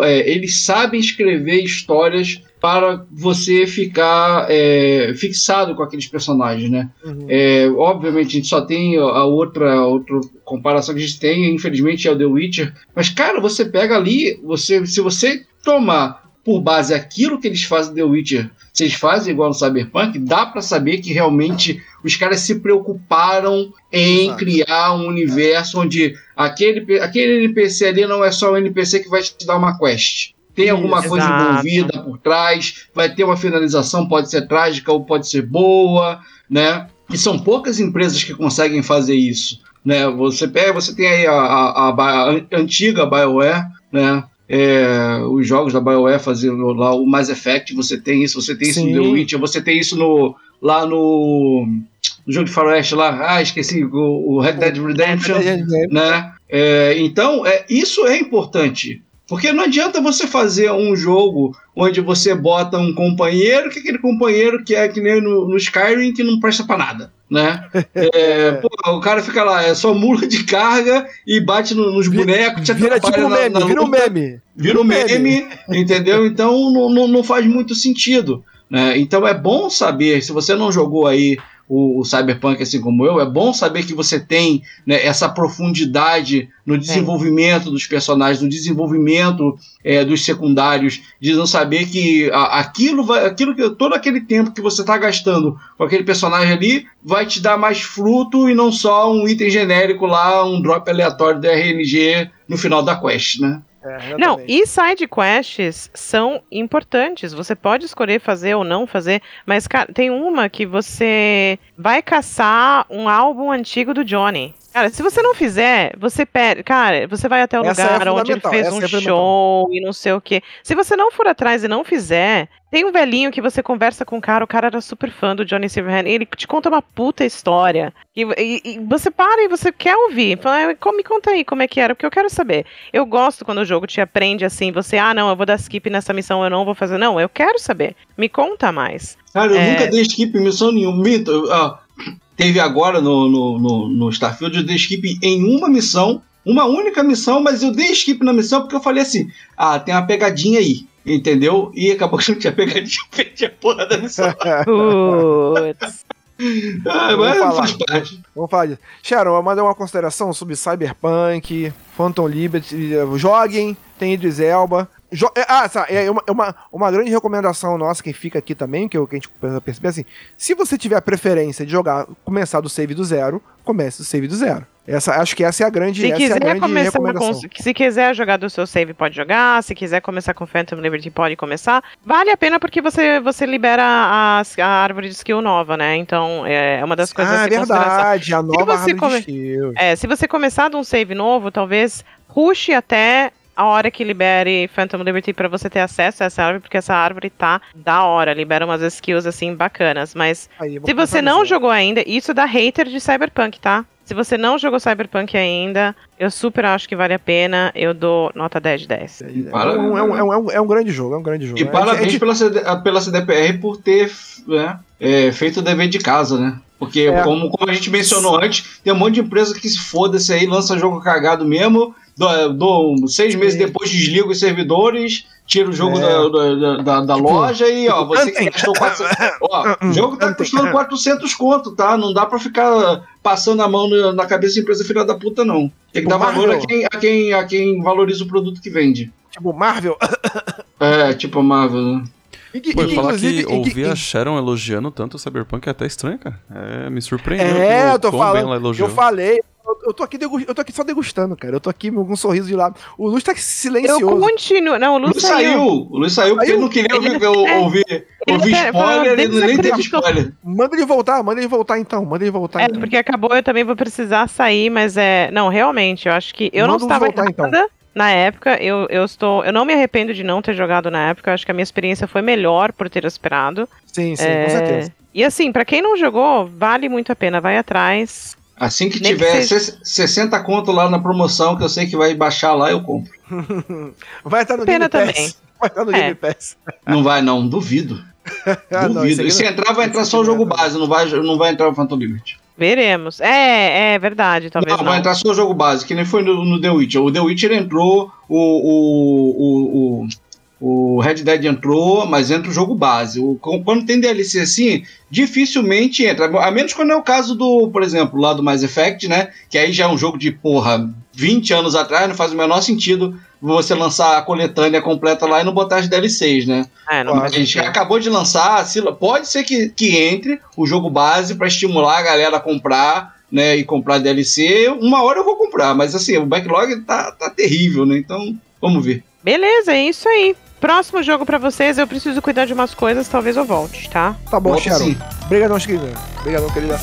Speaker 4: é, eles sabem escrever histórias para você ficar é, fixado com aqueles personagens, né?
Speaker 2: Uhum.
Speaker 4: É, obviamente a gente só tem a outra, a outra comparação que a gente tem, infelizmente, é o The Witcher. Mas, cara, você pega ali, você, se você tomar por base aquilo que eles fazem no The Witcher, se eles fazem igual no Cyberpunk, dá pra saber que realmente os caras se preocuparam em
Speaker 2: Exato.
Speaker 4: criar um universo onde aquele, aquele NPC ali não é só um NPC que vai te dar uma quest. Tem alguma
Speaker 5: Isso,
Speaker 4: coisa
Speaker 5: exato.
Speaker 4: envolvida por trás, vai ter uma finalização, pode ser trágica ou pode ser boa, né? E são poucas empresas que conseguem fazer isso, né? Você pega, você tem aí a, a- a a antiga BioWare, né? É, os jogos da BioWare fazendo lá o Mass Effect, você tem isso, você tem isso no The
Speaker 2: Sim.
Speaker 4: Witcher, você tem isso no, lá no, no jogo de faroeste lá, ah, esqueci, o, o Red Dead Redemption, né? É, então, é, isso é importante. Porque não adianta você fazer um jogo onde você bota um companheiro, que aquele companheiro que é que nem no, no Skyrim, que não presta pra nada, né? É, pô, o cara fica lá, é só mula de carga e bate no- nos bonecos, te
Speaker 2: Vira tipo um
Speaker 4: na-
Speaker 2: meme,
Speaker 4: na
Speaker 2: vira um meme.
Speaker 4: vira um meme, entendeu? Então não, não, não faz muito sentido. Né? Então é bom saber, se você não jogou aí o, o Cyberpunk assim como eu, é bom saber que você tem né, essa profundidade no desenvolvimento dos personagens, no desenvolvimento é, dos secundários, de não saber que a- aquilo vai, aquilo que todo aquele tempo que você está gastando com aquele personagem ali vai te dar mais fruto e não só um item genérico lá, um drop aleatório da RNG no final da quest, né?
Speaker 2: É,
Speaker 5: Não, e side quests são importantes. Você pode escolher fazer ou não fazer, mas cara, tem uma que você vai caçar um álbum antigo do Johnny. Cara, se você não fizer, você perde. Cara, você vai até o
Speaker 2: Essa é
Speaker 5: lugar onde ele fez um
Speaker 2: é
Speaker 5: show e não sei o quê. Se você não for atrás e não fizer, tem um velhinho que você conversa com o cara, o cara era super fã do Johnny Silverhand, ele te conta uma puta história. E, e- e você para e você quer ouvir. Fala, "Ah, como- me conta aí como é que era, porque eu quero saber. Eu gosto quando o jogo te aprende assim, você, ah, não, eu vou dar skip nessa missão, eu não vou fazer. Não, eu quero saber. Me conta mais.
Speaker 4: Cara, eu
Speaker 5: É.
Speaker 4: nunca dei skip em missão nenhuma. Minto, ah, teve agora no, no, no, no Starfield, eu dei skip em uma missão, uma única missão, mas eu dei skip na missão porque eu falei assim: ah, tem uma pegadinha aí. Entendeu? E acabou que não tinha pegadinha, perdi a porra da missão.
Speaker 5: Putz.
Speaker 4: Ah,
Speaker 2: Vamos
Speaker 4: mas
Speaker 2: falar.
Speaker 4: faz parte.
Speaker 2: Vamos falar disso. Sharon, eu mandei uma consideração sobre Cyberpunk, Phantom Liberty. eh, Joguem, tem Idris Elba. É, ah, tá, é uma, é uma, uma grande recomendação nossa que fica aqui também, que, eu, que a gente percebe assim. Se você tiver a preferência de jogar, começar do save do zero, comece do save do zero. Essa, acho que essa é a grande,
Speaker 5: Se
Speaker 2: essa é a
Speaker 5: quiser
Speaker 2: grande
Speaker 5: começar com,
Speaker 2: recomendação.
Speaker 5: se quiser jogar do seu save, pode jogar. Se quiser começar com Phantom Liberty, pode começar. Vale a pena porque você, você libera a, a árvore de skill nova, né? Então é uma das coisas
Speaker 2: Ah,
Speaker 5: a
Speaker 2: é
Speaker 5: se
Speaker 2: verdade, a nova árvore
Speaker 5: come-
Speaker 2: de skill.
Speaker 5: É, se você começar de um save novo, talvez ruxe até a hora que libere Phantom Liberty pra você ter acesso a essa árvore, porque essa árvore tá da hora, libera umas skills assim bacanas. Mas
Speaker 2: Aí,
Speaker 5: se você não jogou ainda, isso dá hater de Cyberpunk, tá? Se você não jogou Cyberpunk ainda, eu super acho que vale a pena. Eu dou nota 10 de 10.
Speaker 2: É um, é, um, é, um, é um- é um grande jogo, é um grande jogo.
Speaker 4: E
Speaker 2: É-
Speaker 4: parabéns
Speaker 2: é-
Speaker 4: pela, CD, pela CDPR por ter né, é, feito o dever de casa, né? Porque,
Speaker 2: É.
Speaker 4: como, como a gente mencionou antes, tem um monte de empresa que se foda-se aí, lança jogo cagado mesmo, do, do- seis meses depois desliga os servidores, tira o jogo
Speaker 2: É.
Speaker 4: da, da, da- da
Speaker 2: Tipo,
Speaker 4: loja e, ó, você que gastou 400... Ó, o jogo tá custando 400 conto, tá? Não dá pra ficar passando a mão na, na cabeça de empresa filha da puta, não. Tem que
Speaker 2: Tipo,
Speaker 4: dar valor a quem, a, quem, a quem valoriza o produto que vende.
Speaker 2: Tipo, Marvel.
Speaker 4: É, tipo Marvel, né?
Speaker 2: E que-
Speaker 6: Pô,
Speaker 2: e
Speaker 6: falar que ouvir a Sharon elogiando tanto o Cyberpunk é até estranho, cara. É, me surpreendeu.
Speaker 2: É, eu tô falando. Eu falei. Eu, eu tô aqui degu- eu tô aqui só degustando, cara. Eu tô aqui com um sorriso de lado. O Luz tá
Speaker 5: Eu
Speaker 2: silencioso.
Speaker 5: continuo. Não, o
Speaker 4: O
Speaker 5: Lu
Speaker 4: Lu saiu.
Speaker 5: saiu.
Speaker 4: O Lu saiu porque
Speaker 2: Saiu?
Speaker 4: ele não queria ouvir,
Speaker 5: Ele-
Speaker 4: eu-
Speaker 5: é.
Speaker 4: ouvir,
Speaker 5: Ele
Speaker 4: ouvir
Speaker 5: quer-
Speaker 4: spoiler, ele nem teve spoiler.
Speaker 2: Manda ele voltar, manda ele voltar então. Manda ele voltar
Speaker 5: É,
Speaker 2: então.
Speaker 5: porque acabou, eu também vou precisar sair, mas é. Não, realmente, eu acho que eu não
Speaker 2: Manda um
Speaker 5: estava
Speaker 2: voltar, então.
Speaker 5: errada na época. Eu, eu estou. Eu não me arrependo de não ter jogado na época. Eu acho que a minha experiência foi melhor por ter esperado.
Speaker 2: Sim, sim,
Speaker 5: É,
Speaker 2: com certeza.
Speaker 5: E assim, pra quem não jogou, vale muito a pena. Vai atrás.
Speaker 4: Assim que
Speaker 5: Nem que
Speaker 4: tiver
Speaker 5: seja-
Speaker 4: ses- 60 conto lá na promoção, que eu sei que vai baixar lá, eu compro.
Speaker 2: Vai estar no
Speaker 5: Pena
Speaker 2: Game Pass.
Speaker 5: também.
Speaker 2: Vai estar no
Speaker 5: É.
Speaker 2: Game Pass.
Speaker 4: Não vai, não, duvido.
Speaker 2: Ah, não,
Speaker 4: duvido.
Speaker 2: aqui
Speaker 4: e se
Speaker 2: não-
Speaker 4: entrar, vai entrar só o jogo
Speaker 2: não é,
Speaker 4: base, não vai, não vai entrar o Phantom Liberty.
Speaker 5: Veremos. É, é verdade, talvez
Speaker 4: não,
Speaker 5: não.
Speaker 4: vai entrar só o jogo base, que nem foi no, no The Witcher. O The Witcher entrou, o, o, o, o, o Red Dead entrou, mas entra o jogo base. O, quando tem DLC assim, dificilmente entra. A menos quando é o caso do, por exemplo, lá do Mass Effect, né? Que aí já é um jogo de, porra, 20 anos atrás, não faz o menor sentido você lançar a coletânea completa lá e não botar as DLCs, né?
Speaker 5: É, não.
Speaker 4: A gente acabou de lançar, pode ser que, que entre o jogo base para estimular a galera a comprar, né, e comprar DLC. Uma hora eu vou comprar, mas assim, o backlog tá, tá terrível, né? Então, vamos ver.
Speaker 5: Beleza, é isso aí. Próximo jogo pra vocês, eu preciso cuidar de umas coisas, talvez eu volte, tá?
Speaker 2: Tá bom,
Speaker 4: sim.
Speaker 2: Obrigadão, querida. Obrigadão, querida.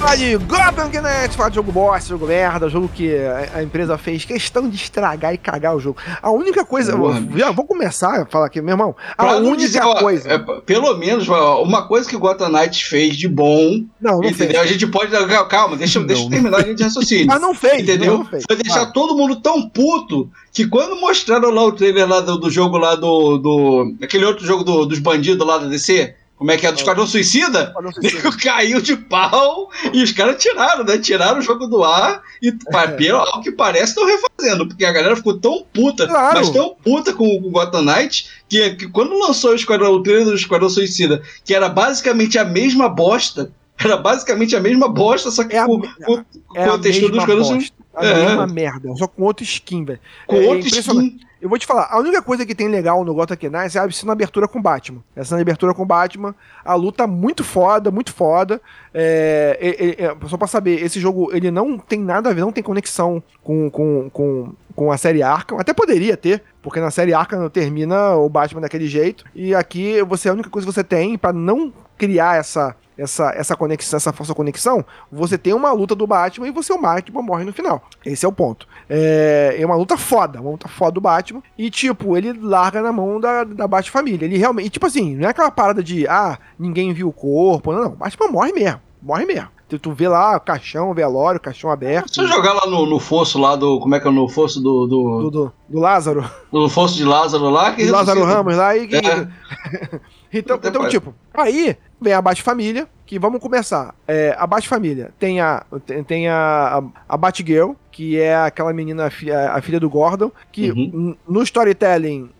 Speaker 2: Falar de Gotham Knights, falar de jogo bosta, jogo merda, jogo que a, empresa fez questão de estragar e cagar o jogo. A única coisa. Já vou começar a falar aqui, meu irmão. A
Speaker 4: Pra
Speaker 2: única
Speaker 4: dizer,
Speaker 2: coisa.
Speaker 4: é, pelo menos, uma coisa que o Gotham Knights fez de bom,
Speaker 2: não, não
Speaker 4: entendeu?
Speaker 2: fez.
Speaker 4: A gente pode. Calma, deixa, eu- deixa eu terminar a gente raciocínio.
Speaker 2: Mas não fez.
Speaker 4: Entendeu?
Speaker 2: Não, não fez.
Speaker 4: Foi deixar
Speaker 2: Ah,
Speaker 4: todo mundo tão puto que quando mostraram lá o trailer lá do, do jogo lá do, do. aquele outro jogo do- dos bandidos lá da DC, como é que é? Do Esquadrão Suicida? Nego caiu de pau e os caras tiraram, né? Tiraram o jogo do ar e,
Speaker 2: É.
Speaker 4: pelo ao que parece, estão refazendo, porque a galera ficou tão puta,
Speaker 2: Claro.
Speaker 4: mas tão puta com o Gotham Knight, que, que quando lançou o, Esquadrão, o trailer do Esquadrão Suicida, que era basicamente a mesma bosta, era basicamente a mesma bosta, só que
Speaker 2: É a
Speaker 4: com,
Speaker 2: me-
Speaker 4: com,
Speaker 2: É
Speaker 4: com
Speaker 2: a
Speaker 4: a textura do
Speaker 2: mesma
Speaker 4: Esquadrão. Suicida.
Speaker 2: A
Speaker 4: É.
Speaker 2: mesma merda, só com outro skin, velho.
Speaker 4: Com
Speaker 2: É
Speaker 4: outro skin.
Speaker 2: Eu vou te falar, a única coisa que tem legal no Gotham Knights é a cena abertura com Batman. Essa abertura com Batman, a luta muito foda, muito foda. É, é, é, é, só pra saber, esse jogo ele não tem nada a ver, não tem conexão com, com, com, com a série Arkham. Até poderia ter, porque na série Arkham termina o Batman daquele jeito. E aqui você a única coisa que você tem pra não criar essa essa, essa conexão, essa falsa conexão, você tem uma luta do Batman e você o Batman morre no final. Esse é o ponto. É, é uma luta foda, uma luta foda do Batman. E, tipo, ele larga na mão da, da Bat-família. Ele realmente. Tipo assim, não é aquela parada de, ah, ninguém viu o corpo. Não, não. Batman morre mesmo. Morre mesmo. Tu, vê lá o caixão, o velório, o caixão aberto.
Speaker 4: Se eu jogar lá no, no fosso lá do. Como é que é no fosso do. do,
Speaker 2: Do, do, do Lázaro.
Speaker 4: do fosso de Lázaro lá? Que
Speaker 2: Lázaro. Ramos lá e.
Speaker 4: É.
Speaker 2: então, então
Speaker 4: parece.
Speaker 2: tipo, aí vem a Bat-Família, que vamos começar. É, a Bat-Família tem a, tem, a, a, a Batgirl, que é aquela menina, a fi- a, filha do Gordon, que
Speaker 4: Uhum.
Speaker 2: no storytelling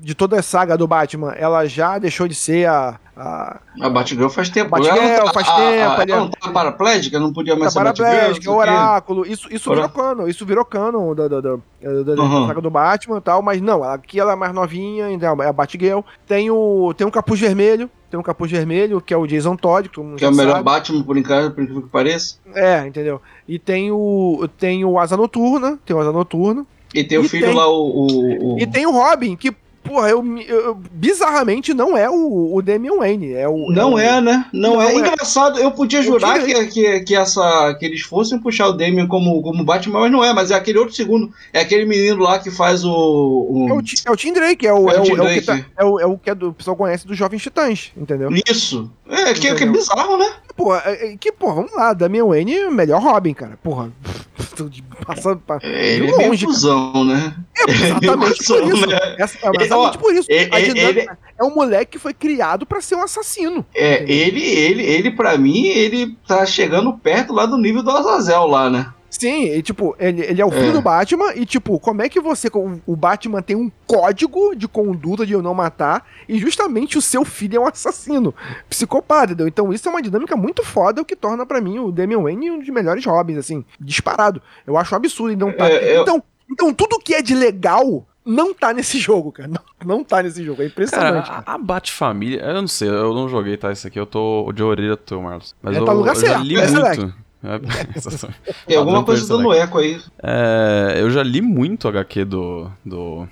Speaker 2: de toda a saga do Batman, ela já deixou de ser a. a
Speaker 4: A Batgirl faz tempo.
Speaker 2: Batgirl
Speaker 4: Ela não
Speaker 2: faz
Speaker 4: a-
Speaker 2: tempo,
Speaker 4: a- Ela
Speaker 2: é-
Speaker 4: não tá paraplégica? Não podia mais
Speaker 2: a
Speaker 4: ser Batgirl?
Speaker 2: O
Speaker 4: o.
Speaker 2: Oráculo, isso, isso virou cano, isso virou cano da, da, da, da-
Speaker 4: Uhum.
Speaker 2: saga do Batman e tal, mas não, aqui ela é mais novinha, ainda é a Batgirl. Tem o, tem um capuz vermelho, tem um capuz vermelho, que é o Jason Todd, que,
Speaker 4: Que é o melhor
Speaker 2: sabe.
Speaker 4: Batman, por incrível, por incrível que pareça.
Speaker 2: É, entendeu? E tem o, tem o Asa Noturna, tem o Asa Noturna,
Speaker 4: E tem o
Speaker 2: E
Speaker 4: filho
Speaker 2: tem-
Speaker 4: lá, o. o, o-
Speaker 2: e tem o Robin, que, porra, eu, eu- bizarramente não é o, o Damian Wayne, é o...
Speaker 4: Não
Speaker 2: o-
Speaker 4: é, né? Não,
Speaker 2: Não
Speaker 4: é.
Speaker 2: é.
Speaker 4: Engraçado, eu podia
Speaker 2: Eu
Speaker 4: jurar
Speaker 2: tirei.
Speaker 4: que, que, que, essa, que eles fossem puxar o Damien como, como Batman, mas não é, mas é aquele outro segundo. É aquele menino lá que faz o. o-
Speaker 2: É o, é o Tim Drake, é o,
Speaker 4: É
Speaker 2: é
Speaker 4: o
Speaker 2: é o que tá- é o, é o que é do, o pessoal conhece dos Jovens Titãs, entendeu?
Speaker 4: Isso. É, que, que é
Speaker 2: Entendeu?
Speaker 4: bizarro, né?
Speaker 2: Porra, é- é que, porra, vamos lá, Damian Wayne, melhor Robin, cara. Porra, passando pra,
Speaker 4: É, Ele
Speaker 2: de
Speaker 4: é meio
Speaker 2: longe,
Speaker 4: cuzão, né?
Speaker 2: É exatamente por isso.
Speaker 4: né?
Speaker 2: É exatamente por isso.
Speaker 4: ele-
Speaker 2: A
Speaker 4: ele-
Speaker 2: é um moleque que foi criado pra ser um assassino.
Speaker 4: É, ele, ele, ele, pra mim, ele tá chegando perto lá do nível do Azazel lá, né?
Speaker 2: Sim, e tipo, ele, ele é o filho
Speaker 4: É.
Speaker 2: do Batman, e tipo, como é que você, o Batman tem um código de conduta de eu não matar, e justamente o seu filho é um assassino, psicopata, entendeu? Então isso é uma dinâmica muito foda, o que torna pra mim o Damian Wayne um dos melhores Robins, assim, disparado. Eu acho um absurdo ele não tá.
Speaker 4: É, eu-
Speaker 2: Então, então tudo que é de legal não tá nesse jogo, cara. Não, não tá nesse jogo, é
Speaker 6: Cara,
Speaker 2: impressionante. cara.
Speaker 6: a, a Bat-Família, eu não sei, eu não joguei, tá? Isso aqui eu tô de orelha teu, Marlos. Mas
Speaker 2: É,
Speaker 6: eu,
Speaker 2: tá no lugar
Speaker 6: eu já
Speaker 2: certo,
Speaker 6: li
Speaker 2: é,
Speaker 6: muito. É, exatamente.
Speaker 4: Tem alguma coisa dando eco aí.
Speaker 6: É, eu já li muito HQ do, do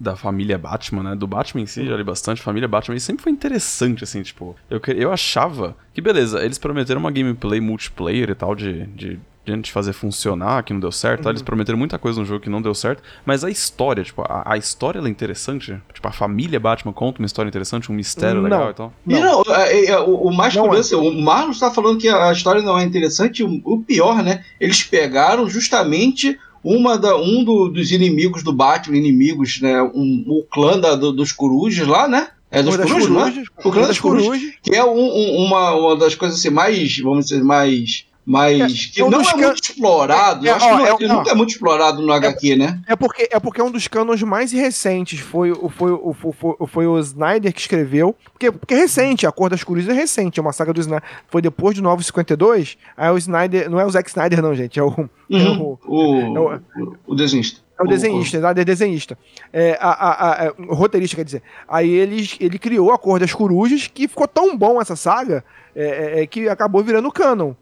Speaker 6: da família Batman, né? Do Batman em si, já li bastante. Família Batman e sempre foi interessante, assim, tipo. Eu, eu achava que, beleza, eles prometeram uma gameplay multiplayer e tal, de, de, gente fazer funcionar, que não deu certo. tá? Eles prometeram muita coisa no jogo que não deu certo. Mas a história, tipo, a, a história ela é interessante. Tipo, a família Batman conta uma história interessante, um mistério
Speaker 2: Não.
Speaker 6: legal e tal.
Speaker 4: E não, é, é, o, o mais
Speaker 2: Não
Speaker 4: curioso, é. o Marlon tá falando que a história não é interessante, o, o pior, né? Eles pegaram justamente uma da, um do- dos inimigos do Batman, inimigos, né? Um, o clã da- do- dos corujas lá, né? É dos
Speaker 2: das
Speaker 4: corujas, não é?
Speaker 2: corujas,
Speaker 4: O clã
Speaker 2: uma
Speaker 4: das corujas. Que é um- um- uma, uma das coisas assim, mais, vamos dizer, mais. Mais
Speaker 2: É,
Speaker 4: que
Speaker 2: é um
Speaker 4: não é
Speaker 2: can-
Speaker 4: muito explorado.
Speaker 2: É,
Speaker 4: eu acho
Speaker 2: ó,
Speaker 4: que não-
Speaker 2: é,
Speaker 4: ele
Speaker 2: ó.
Speaker 4: nunca é muito explorado no HQ, né?
Speaker 2: É porque, é porque é um dos cânones mais recentes. Foi, o- foi, o- foi, foi, foi o Snyder que escreveu. Porque, porque é recente, a Cor das Cruzes é recente. É uma saga do Snyder. Foi depois do 952. Aí o Snyder. Não é o Zack Snyder, não, gente. É o, é
Speaker 4: Uhum.
Speaker 2: o,
Speaker 4: O,
Speaker 2: é
Speaker 4: o, o desenhista.
Speaker 2: é o desenhista, Snyder é desenhista. É, a, a, a- é, o roteirista, quer dizer. Aí ele, ele criou a Cor das Corujas, que ficou tão bom essa saga. É, é, é, que acabou virando canon.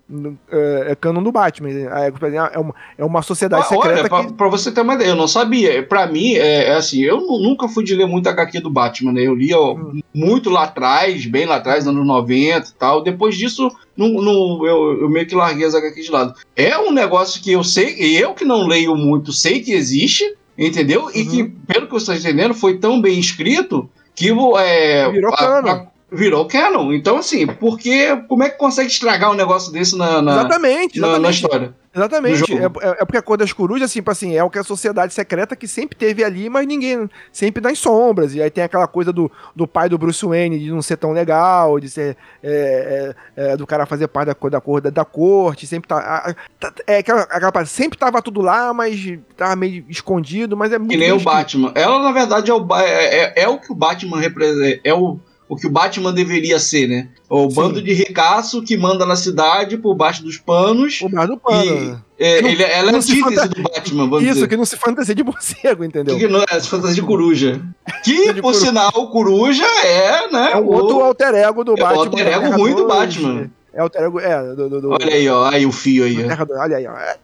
Speaker 2: É, é canon do Batman. É, uma, é uma sociedade
Speaker 4: Ah,
Speaker 2: secreta
Speaker 4: Olha, pra,
Speaker 2: que.
Speaker 4: pra você ter uma ideia, eu não sabia. Pra mim, é, é assim, eu nu- nunca fui de ler muito HQ do Batman, né? Eu lia
Speaker 2: Hum.
Speaker 4: muito lá atrás, bem lá atrás, anos 90 e tal. Depois disso, não, não- eu, eu meio que larguei as HQ de lado. É um negócio que eu sei, eu que não leio muito, sei que existe, entendeu? E
Speaker 2: Uhum.
Speaker 4: que, pelo que você está entendendo, foi tão bem escrito que é,
Speaker 2: Virou
Speaker 4: a-
Speaker 2: canon.
Speaker 4: a- virou canon. Então, assim, porque como é que consegue estragar um negócio desse na, na,
Speaker 2: Exatamente,
Speaker 4: na- na
Speaker 2: exatamente.
Speaker 4: história?
Speaker 2: Exatamente. É, é- é porque a cor das corujas, assim, assim, é o que a sociedade secreta que sempre teve ali, mas ninguém. Sempre nas sombras. E aí tem aquela coisa do, do pai do Bruce Wayne de não ser tão legal, de ser. é, é, é, do cara fazer parte da cor da, cor da, da corte, sempre tá. a- tá- é aquela, aquela parte, sempre tava tudo lá, mas tava meio escondido, mas é muito.
Speaker 4: Que nem o. Batman. Ela, na verdade, é o, é, é- é o que o Batman representa. É o, o que o Batman deveria ser, né? O
Speaker 2: Sim.
Speaker 4: bando de ricaço que manda na cidade por baixo dos panos.
Speaker 2: O bar do pano.
Speaker 4: É,
Speaker 2: Que não-
Speaker 4: ele, ela é a
Speaker 2: se
Speaker 4: antítese
Speaker 2: fanta-
Speaker 4: do Batman, vamos
Speaker 2: Isso,
Speaker 4: dizer.
Speaker 2: que não se fantasia de morcego, entendeu?
Speaker 4: Que não é essa fantasia de coruja. Que,
Speaker 2: De
Speaker 4: por
Speaker 2: coruja.
Speaker 4: sinal, o coruja é, né?
Speaker 2: É um
Speaker 4: o-
Speaker 2: outro alter ego do
Speaker 4: é o
Speaker 2: Batman.
Speaker 4: alter
Speaker 2: da
Speaker 4: ego
Speaker 2: Terra
Speaker 4: ruim do
Speaker 2: 2,
Speaker 4: Batman.
Speaker 2: É alter ego. É, do. do, do
Speaker 4: Olha aí, ó. Aí o fio aí. ó.
Speaker 2: Terra 2, olha aí, ó. É,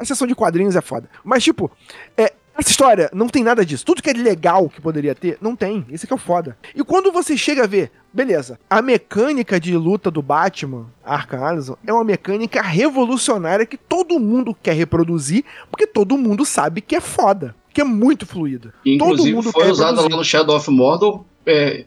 Speaker 2: a sessão de quadrinhos é foda. Mas, tipo, é, essa história não tem nada disso. Tudo que é legal que poderia ter, não tem. Esse que é o foda. E quando você chega a ver, beleza, a mecânica de luta do Batman, Arkham Asylum, é uma mecânica revolucionária que todo mundo quer reproduzir, porque todo mundo sabe que é foda. Que é muito fluida.
Speaker 4: Inclusive,
Speaker 2: todo mundo
Speaker 4: foi usada lá no Shadow of Mordor é,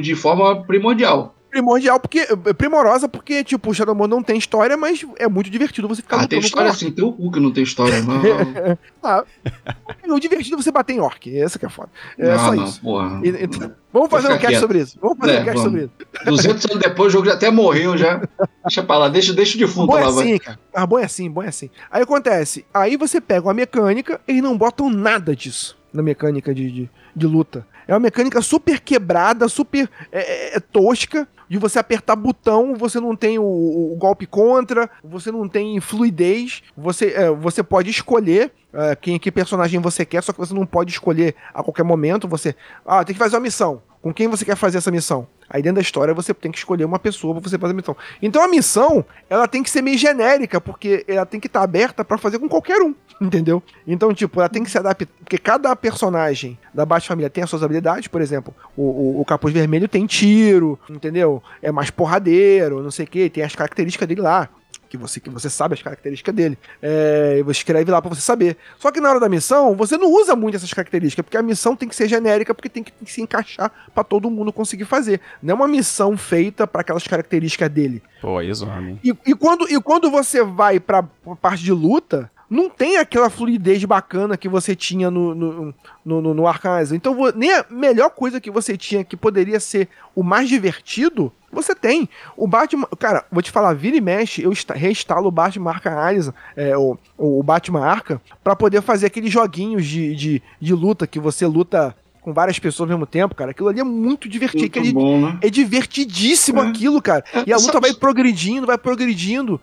Speaker 4: de forma primordial.
Speaker 2: Primordial, porque. é Primorosa, porque, tipo, o Shadow Mordor não tem história, mas é muito divertido você ficar
Speaker 4: Ah, tem história assim, tem o cu que não tem história. Não,
Speaker 2: Ah, é o divertido é você bater em orc. Essa que é foda. É
Speaker 4: não,
Speaker 2: só
Speaker 4: não,
Speaker 2: isso.
Speaker 4: porra.
Speaker 2: E- então, vamos fazer um cast
Speaker 4: quieto.
Speaker 2: sobre isso. Vamos fazer
Speaker 4: É,
Speaker 2: um cast
Speaker 4: vamos.
Speaker 2: sobre isso.
Speaker 4: 200 anos depois, o jogo já até morreu já. Deixa pra lá, deixa, deixa o defunto
Speaker 2: Bom é
Speaker 4: lá, vai.
Speaker 2: assim, cara. Ah, bom é assim, bom é assim. Aí acontece, aí você pega uma mecânica e não botam nada disso na mecânica de, de, de luta. É uma mecânica super quebrada, super é, é, é, tosca. De você apertar botão, você não tem o, o golpe contra, você não tem fluidez, você, é, você pode escolher é, quem que personagem você quer, só que você não pode escolher a qualquer momento. Você, ah, tem que fazer uma missão. Com quem você quer fazer essa missão? Aí dentro da história você tem que escolher uma pessoa pra você fazer a missão. Então a missão, ela tem que ser meio genérica, porque ela tem que estar aberta pra fazer com qualquer um, entendeu? Então, tipo, ela tem que se adaptar, porque cada personagem da Baixa Família tem as suas habilidades, por exemplo, o, o, o Capuz Vermelho tem tiro, entendeu? É mais porradeiro, não sei o que, tem as características dele lá. Que você, que você sabe as características dele. É, você escreve lá pra você saber. Só que na hora da missão, você não usa muito essas características, porque a missão tem que ser genérica, porque tem que, tem que se encaixar pra todo mundo conseguir fazer. Não é uma missão feita pra aquelas características dele.
Speaker 6: Pô, aí zoado,
Speaker 2: E, e quando, e quando você vai pra, pra parte de luta, não tem aquela fluidez bacana que você tinha no, no, no, no, no. Então, nem a melhor coisa que você tinha, que poderia ser o mais divertido, você tem. O Batman... Cara, vou te falar, vira e mexe, eu insta- reinstalo o Batman Arkham Asylum, é, o, o Batman Arkham, pra poder fazer aqueles joguinhos de, de, de luta, que você luta com várias pessoas ao mesmo tempo, cara. Aquilo ali é muito divertido.
Speaker 4: Muito
Speaker 2: aquele-
Speaker 4: bom, né?
Speaker 2: é divertidíssimo
Speaker 4: É.
Speaker 2: aquilo, cara. E a
Speaker 4: É,
Speaker 2: luta
Speaker 4: sabe-
Speaker 2: vai progredindo, vai progredindo.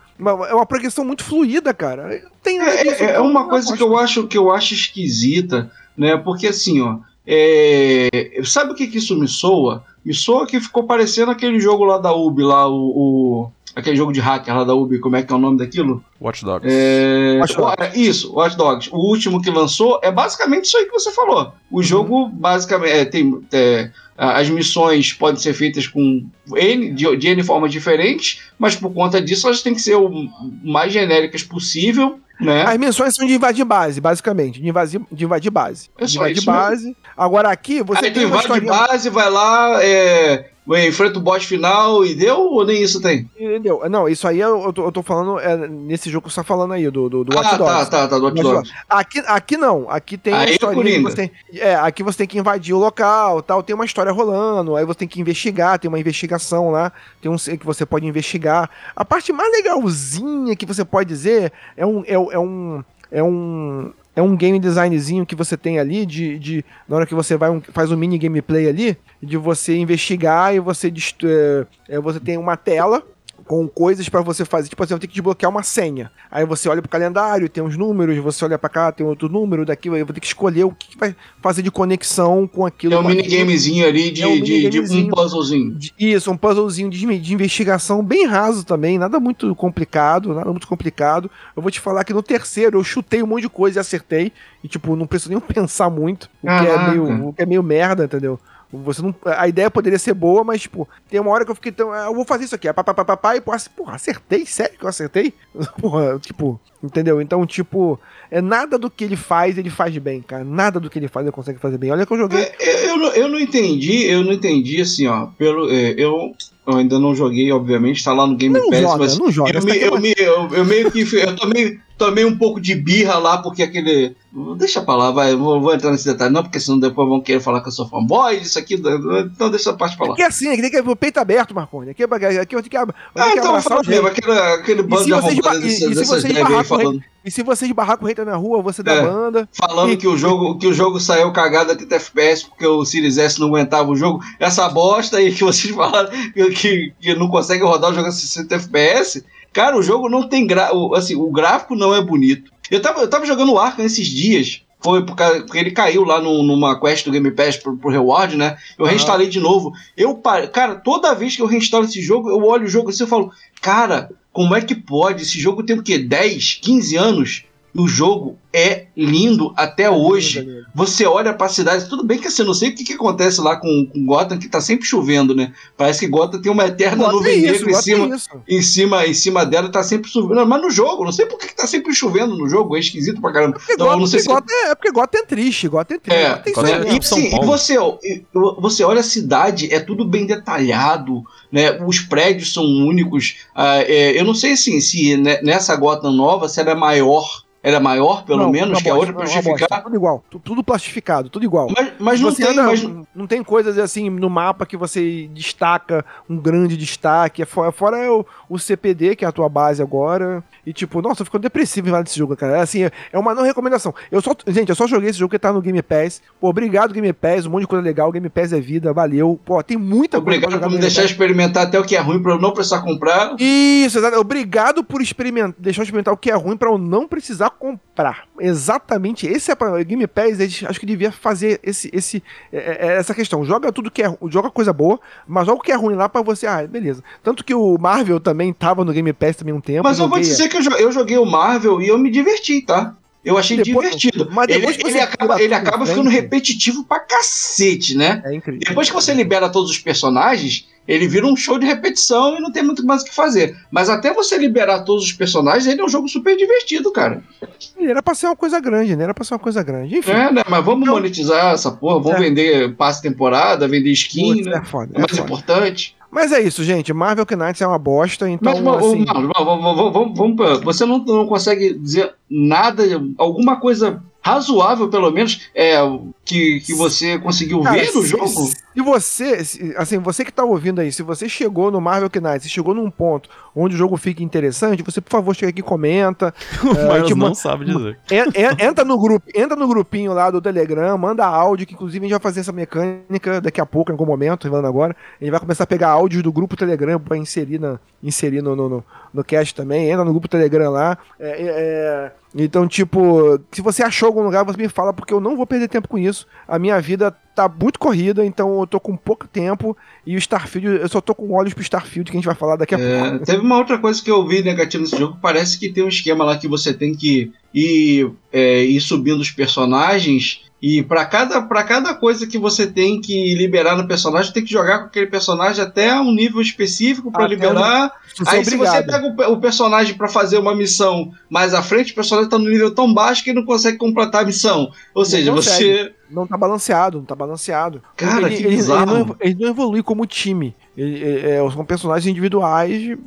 Speaker 2: É uma progressão muito fluida, cara. Tem.
Speaker 4: É, é
Speaker 2: então
Speaker 4: uma coisa que eu acho que eu acho esquisita, né? Porque assim, ó, é, sabe o que que isso me soa? Me soa que ficou parecendo aquele jogo lá da Ubi, lá o, o- aquele jogo de hacker lá da Ubi, como é que é o nome daquilo?
Speaker 6: Watch Dogs.
Speaker 4: É,
Speaker 2: Watch Dogs.
Speaker 4: o- é, isso, Watch Dogs. O último que lançou é basicamente isso aí que você falou. O
Speaker 2: Uhum.
Speaker 4: jogo basicamente é, tem é, as missões podem ser feitas com N, de, de N formas diferentes, mas por conta disso elas têm que ser o mais genéricas possível, né?
Speaker 2: As missões são de invadir base, basicamente. De invadir, de invadir base.
Speaker 4: É
Speaker 2: de invadir
Speaker 4: isso mesmo.
Speaker 2: base. Agora aqui, você
Speaker 4: Aí tu
Speaker 2: tem uma
Speaker 4: invade
Speaker 2: historinha...
Speaker 4: base, vai lá, é, enfrenta o boss final e deu ou nem isso tem?
Speaker 2: Entendeu? Não, isso aí eu, tô, eu tô falando é, nesse jogo que você tá falando aí, do, do, do Watch
Speaker 4: ah,
Speaker 2: Dogs.
Speaker 4: tá, tá, tá, do Watch
Speaker 2: Watch
Speaker 4: Dogs.
Speaker 2: Aqui, aqui não, aqui tem
Speaker 4: Aí é
Speaker 2: historinha que
Speaker 4: Coringa.
Speaker 2: você tem, é, aqui você tem que invadir o local, tal, tem uma história rolando, aí você tem que investigar, tem uma investigação lá, tem um que você pode investigar. A parte mais legalzinha que você pode dizer é um é, é um é um é um game designzinho que você tem ali de, de na hora que você vai um- faz um mini gameplay ali de você investigar e você é, é, você tem uma tela com coisas pra você fazer. Tipo assim, eu tenho que desbloquear uma senha. Aí você olha pro calendário, tem uns números, você olha pra cá, tem outro número daqui, aí eu vou ter que escolher o que vai fazer de conexão com aquilo.
Speaker 4: Tem um minigamezinho ali de,
Speaker 2: É um
Speaker 4: de, de um puzzlezinho.
Speaker 2: De- Isso, um puzzlezinho de, de investigação bem raso também, nada muito complicado, nada muito complicado. Eu vou te falar que no terceiro eu chutei um monte de coisa e acertei. E, tipo, não preciso nem pensar muito, o que, é meio, o que é meio merda, entendeu? Você não, a ideia poderia ser boa, mas, tipo, tem uma hora que eu fiquei tão. ah, Eu vou fazer isso aqui. Pá, pá, pá, pá, pá, e, porra, porra, acertei? Sério que eu acertei? Porra, tipo, entendeu? Então, tipo, é nada do que ele faz, ele faz bem, cara. Nada do que ele faz ele consegue fazer bem. Olha que eu joguei.
Speaker 4: É, Eu, não- eu não entendi, eu não entendi assim, ó. Pelo, é, eu, eu ainda não joguei, obviamente, tá lá no Game
Speaker 2: Não
Speaker 4: Pass,
Speaker 2: joga,
Speaker 4: mas
Speaker 2: não joga.
Speaker 4: eu, me,
Speaker 2: tá
Speaker 4: eu, me, eu, eu meio que eu tomei, tomei um pouco de birra lá, porque aquele. Deixa pra lá, vai, vou, vou entrar nesse detalhe, não, porque senão depois vão querer falar que eu sou fanboy, isso aqui, então deixa essa parte pra lá.
Speaker 2: Aqui é assim, aqui tem que o peito aberto, Marconi. Aqui, é pra- aqui eu tenho que, eu tenho
Speaker 4: Ah,
Speaker 2: que
Speaker 4: então
Speaker 2: abraçar
Speaker 4: mesmo, aquele, aquele bando de
Speaker 2: esba-
Speaker 4: arrombado
Speaker 2: e- e
Speaker 4: dessas, aí falando.
Speaker 2: E se você esbarrar com o hater na rua, você dá
Speaker 4: É.
Speaker 2: banda.
Speaker 4: Falando
Speaker 2: E-
Speaker 4: que o jogo que o jogo saiu cagado a 30 FPS porque o Series S não aguentava o jogo. Essa bosta aí que vocês falaram que, que, que não consegue rodar o jogo a 60 FPS. Cara, o jogo não tem gra... assim, o gráfico não é bonito. Eu tava, eu tava jogando o Arkham esses dias. Foi porque ele caiu lá no- numa quest do Game Pass pro, pro Reward, né? Eu
Speaker 2: Aham.
Speaker 4: reinstalei de novo. Eu, cara, toda vez que eu reinstalo esse jogo, eu olho o jogo assim e falo, cara, como é que pode? Esse jogo tem o quê? 10, 15 anos? E o jogo é lindo até hoje. Você olha pra cidade, tudo bem que assim, eu não sei o que, que acontece lá com, com Gotham, que tá sempre chovendo, né? Parece que Gotham tem uma eterna
Speaker 2: Bota
Speaker 4: nuvem
Speaker 2: isso,
Speaker 4: negra em
Speaker 2: bota
Speaker 4: cima,
Speaker 2: isso.
Speaker 4: em cima, em cima dela, tá sempre chovendo. Mas no jogo, não sei por que, que tá sempre chovendo no jogo, é esquisito pra caramba.
Speaker 2: Porque
Speaker 4: Então,
Speaker 2: Gotham,
Speaker 4: não sei
Speaker 2: porque
Speaker 4: se.
Speaker 2: Gotham é, é porque Gotham é triste, Gotham é triste.
Speaker 4: É,
Speaker 2: Gotham tem
Speaker 6: Gotham
Speaker 2: isso
Speaker 6: é-
Speaker 4: e, sim, e você, você olha a cidade, é tudo bem detalhado, né? Os prédios são únicos. Ah, é, eu não sei assim, se ne- nessa Gotham nova, se ela é maior, ela é maior, pelo
Speaker 2: Não,
Speaker 4: menos, que a outra pra justificar.
Speaker 2: Tudo igual, tu- tudo plastificado, tudo igual.
Speaker 4: Mas, mas não
Speaker 2: você
Speaker 4: tem,
Speaker 2: anda-
Speaker 4: mas,
Speaker 2: não tem coisas assim no mapa que você destaca um grande destaque. É fora, fora é o, o CPD, que é a tua base agora. E tipo, nossa, ficou depressivo em lá desse jogo, cara. É Assim, é- uma não recomendação. Eu só, gente, eu só joguei esse jogo que tá no Game Pass. Pô, obrigado, Game Pass. Um monte de coisa legal. Game Pass é vida, valeu. Pô, tem muita
Speaker 4: Obrigado
Speaker 2: coisa
Speaker 4: por
Speaker 2: pra
Speaker 4: me deixar
Speaker 2: Game
Speaker 4: experimentar até o que é ruim pra eu não precisar comprar.
Speaker 2: Pass. Isso, exato. Obrigado por experimentar, deixar eu experimentar o que é ruim pra eu não precisar comprar. Exatamente. Esse é para Game Pass, eles acho que devia fazer esse, esse, é- é- essa questão. Joga tudo que é, joga coisa boa, mas joga o que é ruim lá pra você, ah, beleza. Tanto que o Marvel também tava no Game Pass também um tempo.
Speaker 4: Mas eu vou dizer que eu, eu joguei o Marvel e eu me diverti, tá? Eu achei
Speaker 2: Depois-
Speaker 4: divertido.
Speaker 2: mas
Speaker 4: ele
Speaker 2: depois que
Speaker 4: ele acaba, ele acaba
Speaker 2: em
Speaker 4: ficando repetitivo pra cacete, né?
Speaker 2: É incrível.
Speaker 4: Depois que você libera todos os personagens, ele vira um show de repetição e não tem muito mais o que fazer. Mas até você liberar todos os personagens, ele é um jogo super divertido, cara.
Speaker 2: Ele era pra ser uma coisa grande, né? Era pra ser uma coisa grande. Enfim.
Speaker 4: É, né? Mas vamos
Speaker 2: Então-
Speaker 4: monetizar essa porra, vamos
Speaker 2: É.
Speaker 4: vender passe temporada, vender skin,
Speaker 2: Putz,
Speaker 4: né?
Speaker 2: é foda,
Speaker 4: É
Speaker 2: é
Speaker 4: mais
Speaker 2: foda.
Speaker 4: importante.
Speaker 2: Mas é isso, gente. Marvel Knights é uma bosta, então
Speaker 4: Mas, mas,
Speaker 2: assim.
Speaker 4: Vamos, vamos, você não, não consegue dizer nada, alguma coisa razoável, pelo menos, é, que, que você conseguiu
Speaker 2: Cara,
Speaker 4: ver no jogo?
Speaker 2: Se você, assim, você que tá ouvindo aí, se você chegou no Marvel Knights, se chegou num ponto onde o jogo fica interessante, você, por favor, chega aqui e comenta.
Speaker 6: O
Speaker 2: É, te
Speaker 6: não sabe dizer.
Speaker 2: En- en- entra no grupo, entra no grupinho lá do Telegram, manda áudio, que inclusive a gente vai fazer essa mecânica daqui a pouco, em algum momento, revelando agora. A gente vai começar a pegar áudios do grupo Telegram pra inserir, na, inserir no, no, no, no cast também. Entra no grupo Telegram lá. É, é, é, então, tipo, se você achou algum lugar, você me fala, porque eu não vou perder tempo com isso. A minha vida tá muito corrida, então eu tô com pouco tempo. E o Starfield, eu só tô com olhos pro Starfield, que a gente vai falar daqui a
Speaker 4: É,
Speaker 2: pouco.
Speaker 4: teve uma outra coisa que eu vi negativo nesse jogo. Parece que tem um esquema lá que você tem que ir, é, ir subindo os personagens. E para cada, pra cada coisa que você tem que liberar no personagem, tem que jogar com aquele personagem até um nível específico para liberar. Aí, se você pega o, o personagem para fazer uma missão mais à frente, o personagem tá no nível tão baixo que não consegue completar a missão. Ou seja, você.
Speaker 2: Não tá balanceado, não tá balanceado.
Speaker 4: Cara,
Speaker 2: ele,
Speaker 4: que
Speaker 2: ele-
Speaker 4: bizarro.
Speaker 2: Ele não, ele não evolui como time. Ele- é, é, são personagens individuais. eu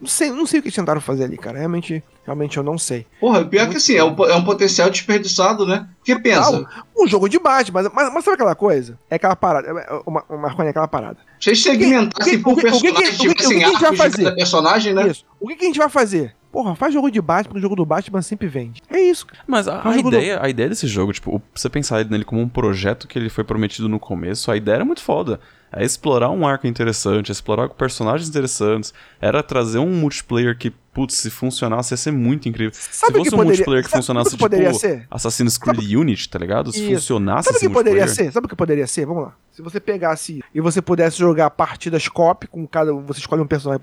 Speaker 2: Não sei, não sei o que eles tentaram fazer ali, cara. Realmente, realmente eu não sei.
Speaker 4: Porra, pior que assim, é um, é um potencial desperdiçado, né? Porque pensa,
Speaker 2: Um jogo de bate, mas, mas, mas sabe aquela coisa? É aquela parada. é, é, Uma, uma Marconi é aquela parada.
Speaker 4: se eles segmentassem
Speaker 2: que-
Speaker 4: por
Speaker 2: que- que-
Speaker 4: personagem,
Speaker 2: o que- o que- o que
Speaker 4: tivessem
Speaker 2: a gente
Speaker 4: arcos de
Speaker 2: fazer?
Speaker 4: cada personagem, né?
Speaker 2: Isso. O que, que a gente vai fazer? Porra, faz jogo de Batman, o jogo do Batman sempre vende. É isso.
Speaker 6: Mas a,
Speaker 2: É
Speaker 6: a ideia, a ideia desse jogo, tipo, você pensar nele como um projeto que ele foi prometido no começo, a ideia era muito foda. É explorar um arco interessante, é explorar personagens interessantes, era trazer um multiplayer que, putz, se funcionasse ia ser muito incrível.
Speaker 2: Sabe
Speaker 6: se fosse um
Speaker 2: poderia-
Speaker 6: multiplayer que
Speaker 2: sabe-
Speaker 6: funcionasse
Speaker 2: sabe que poderia
Speaker 6: tipo
Speaker 2: ser?
Speaker 6: Assassin's Creed Unity, tá ligado? Se
Speaker 2: Isso.
Speaker 6: funcionasse
Speaker 2: Sabe o que poderia ser? Sabe o que poderia ser? Vamos lá. Se você pegasse e você pudesse jogar partidas cop com cada. Você escolhe um personagem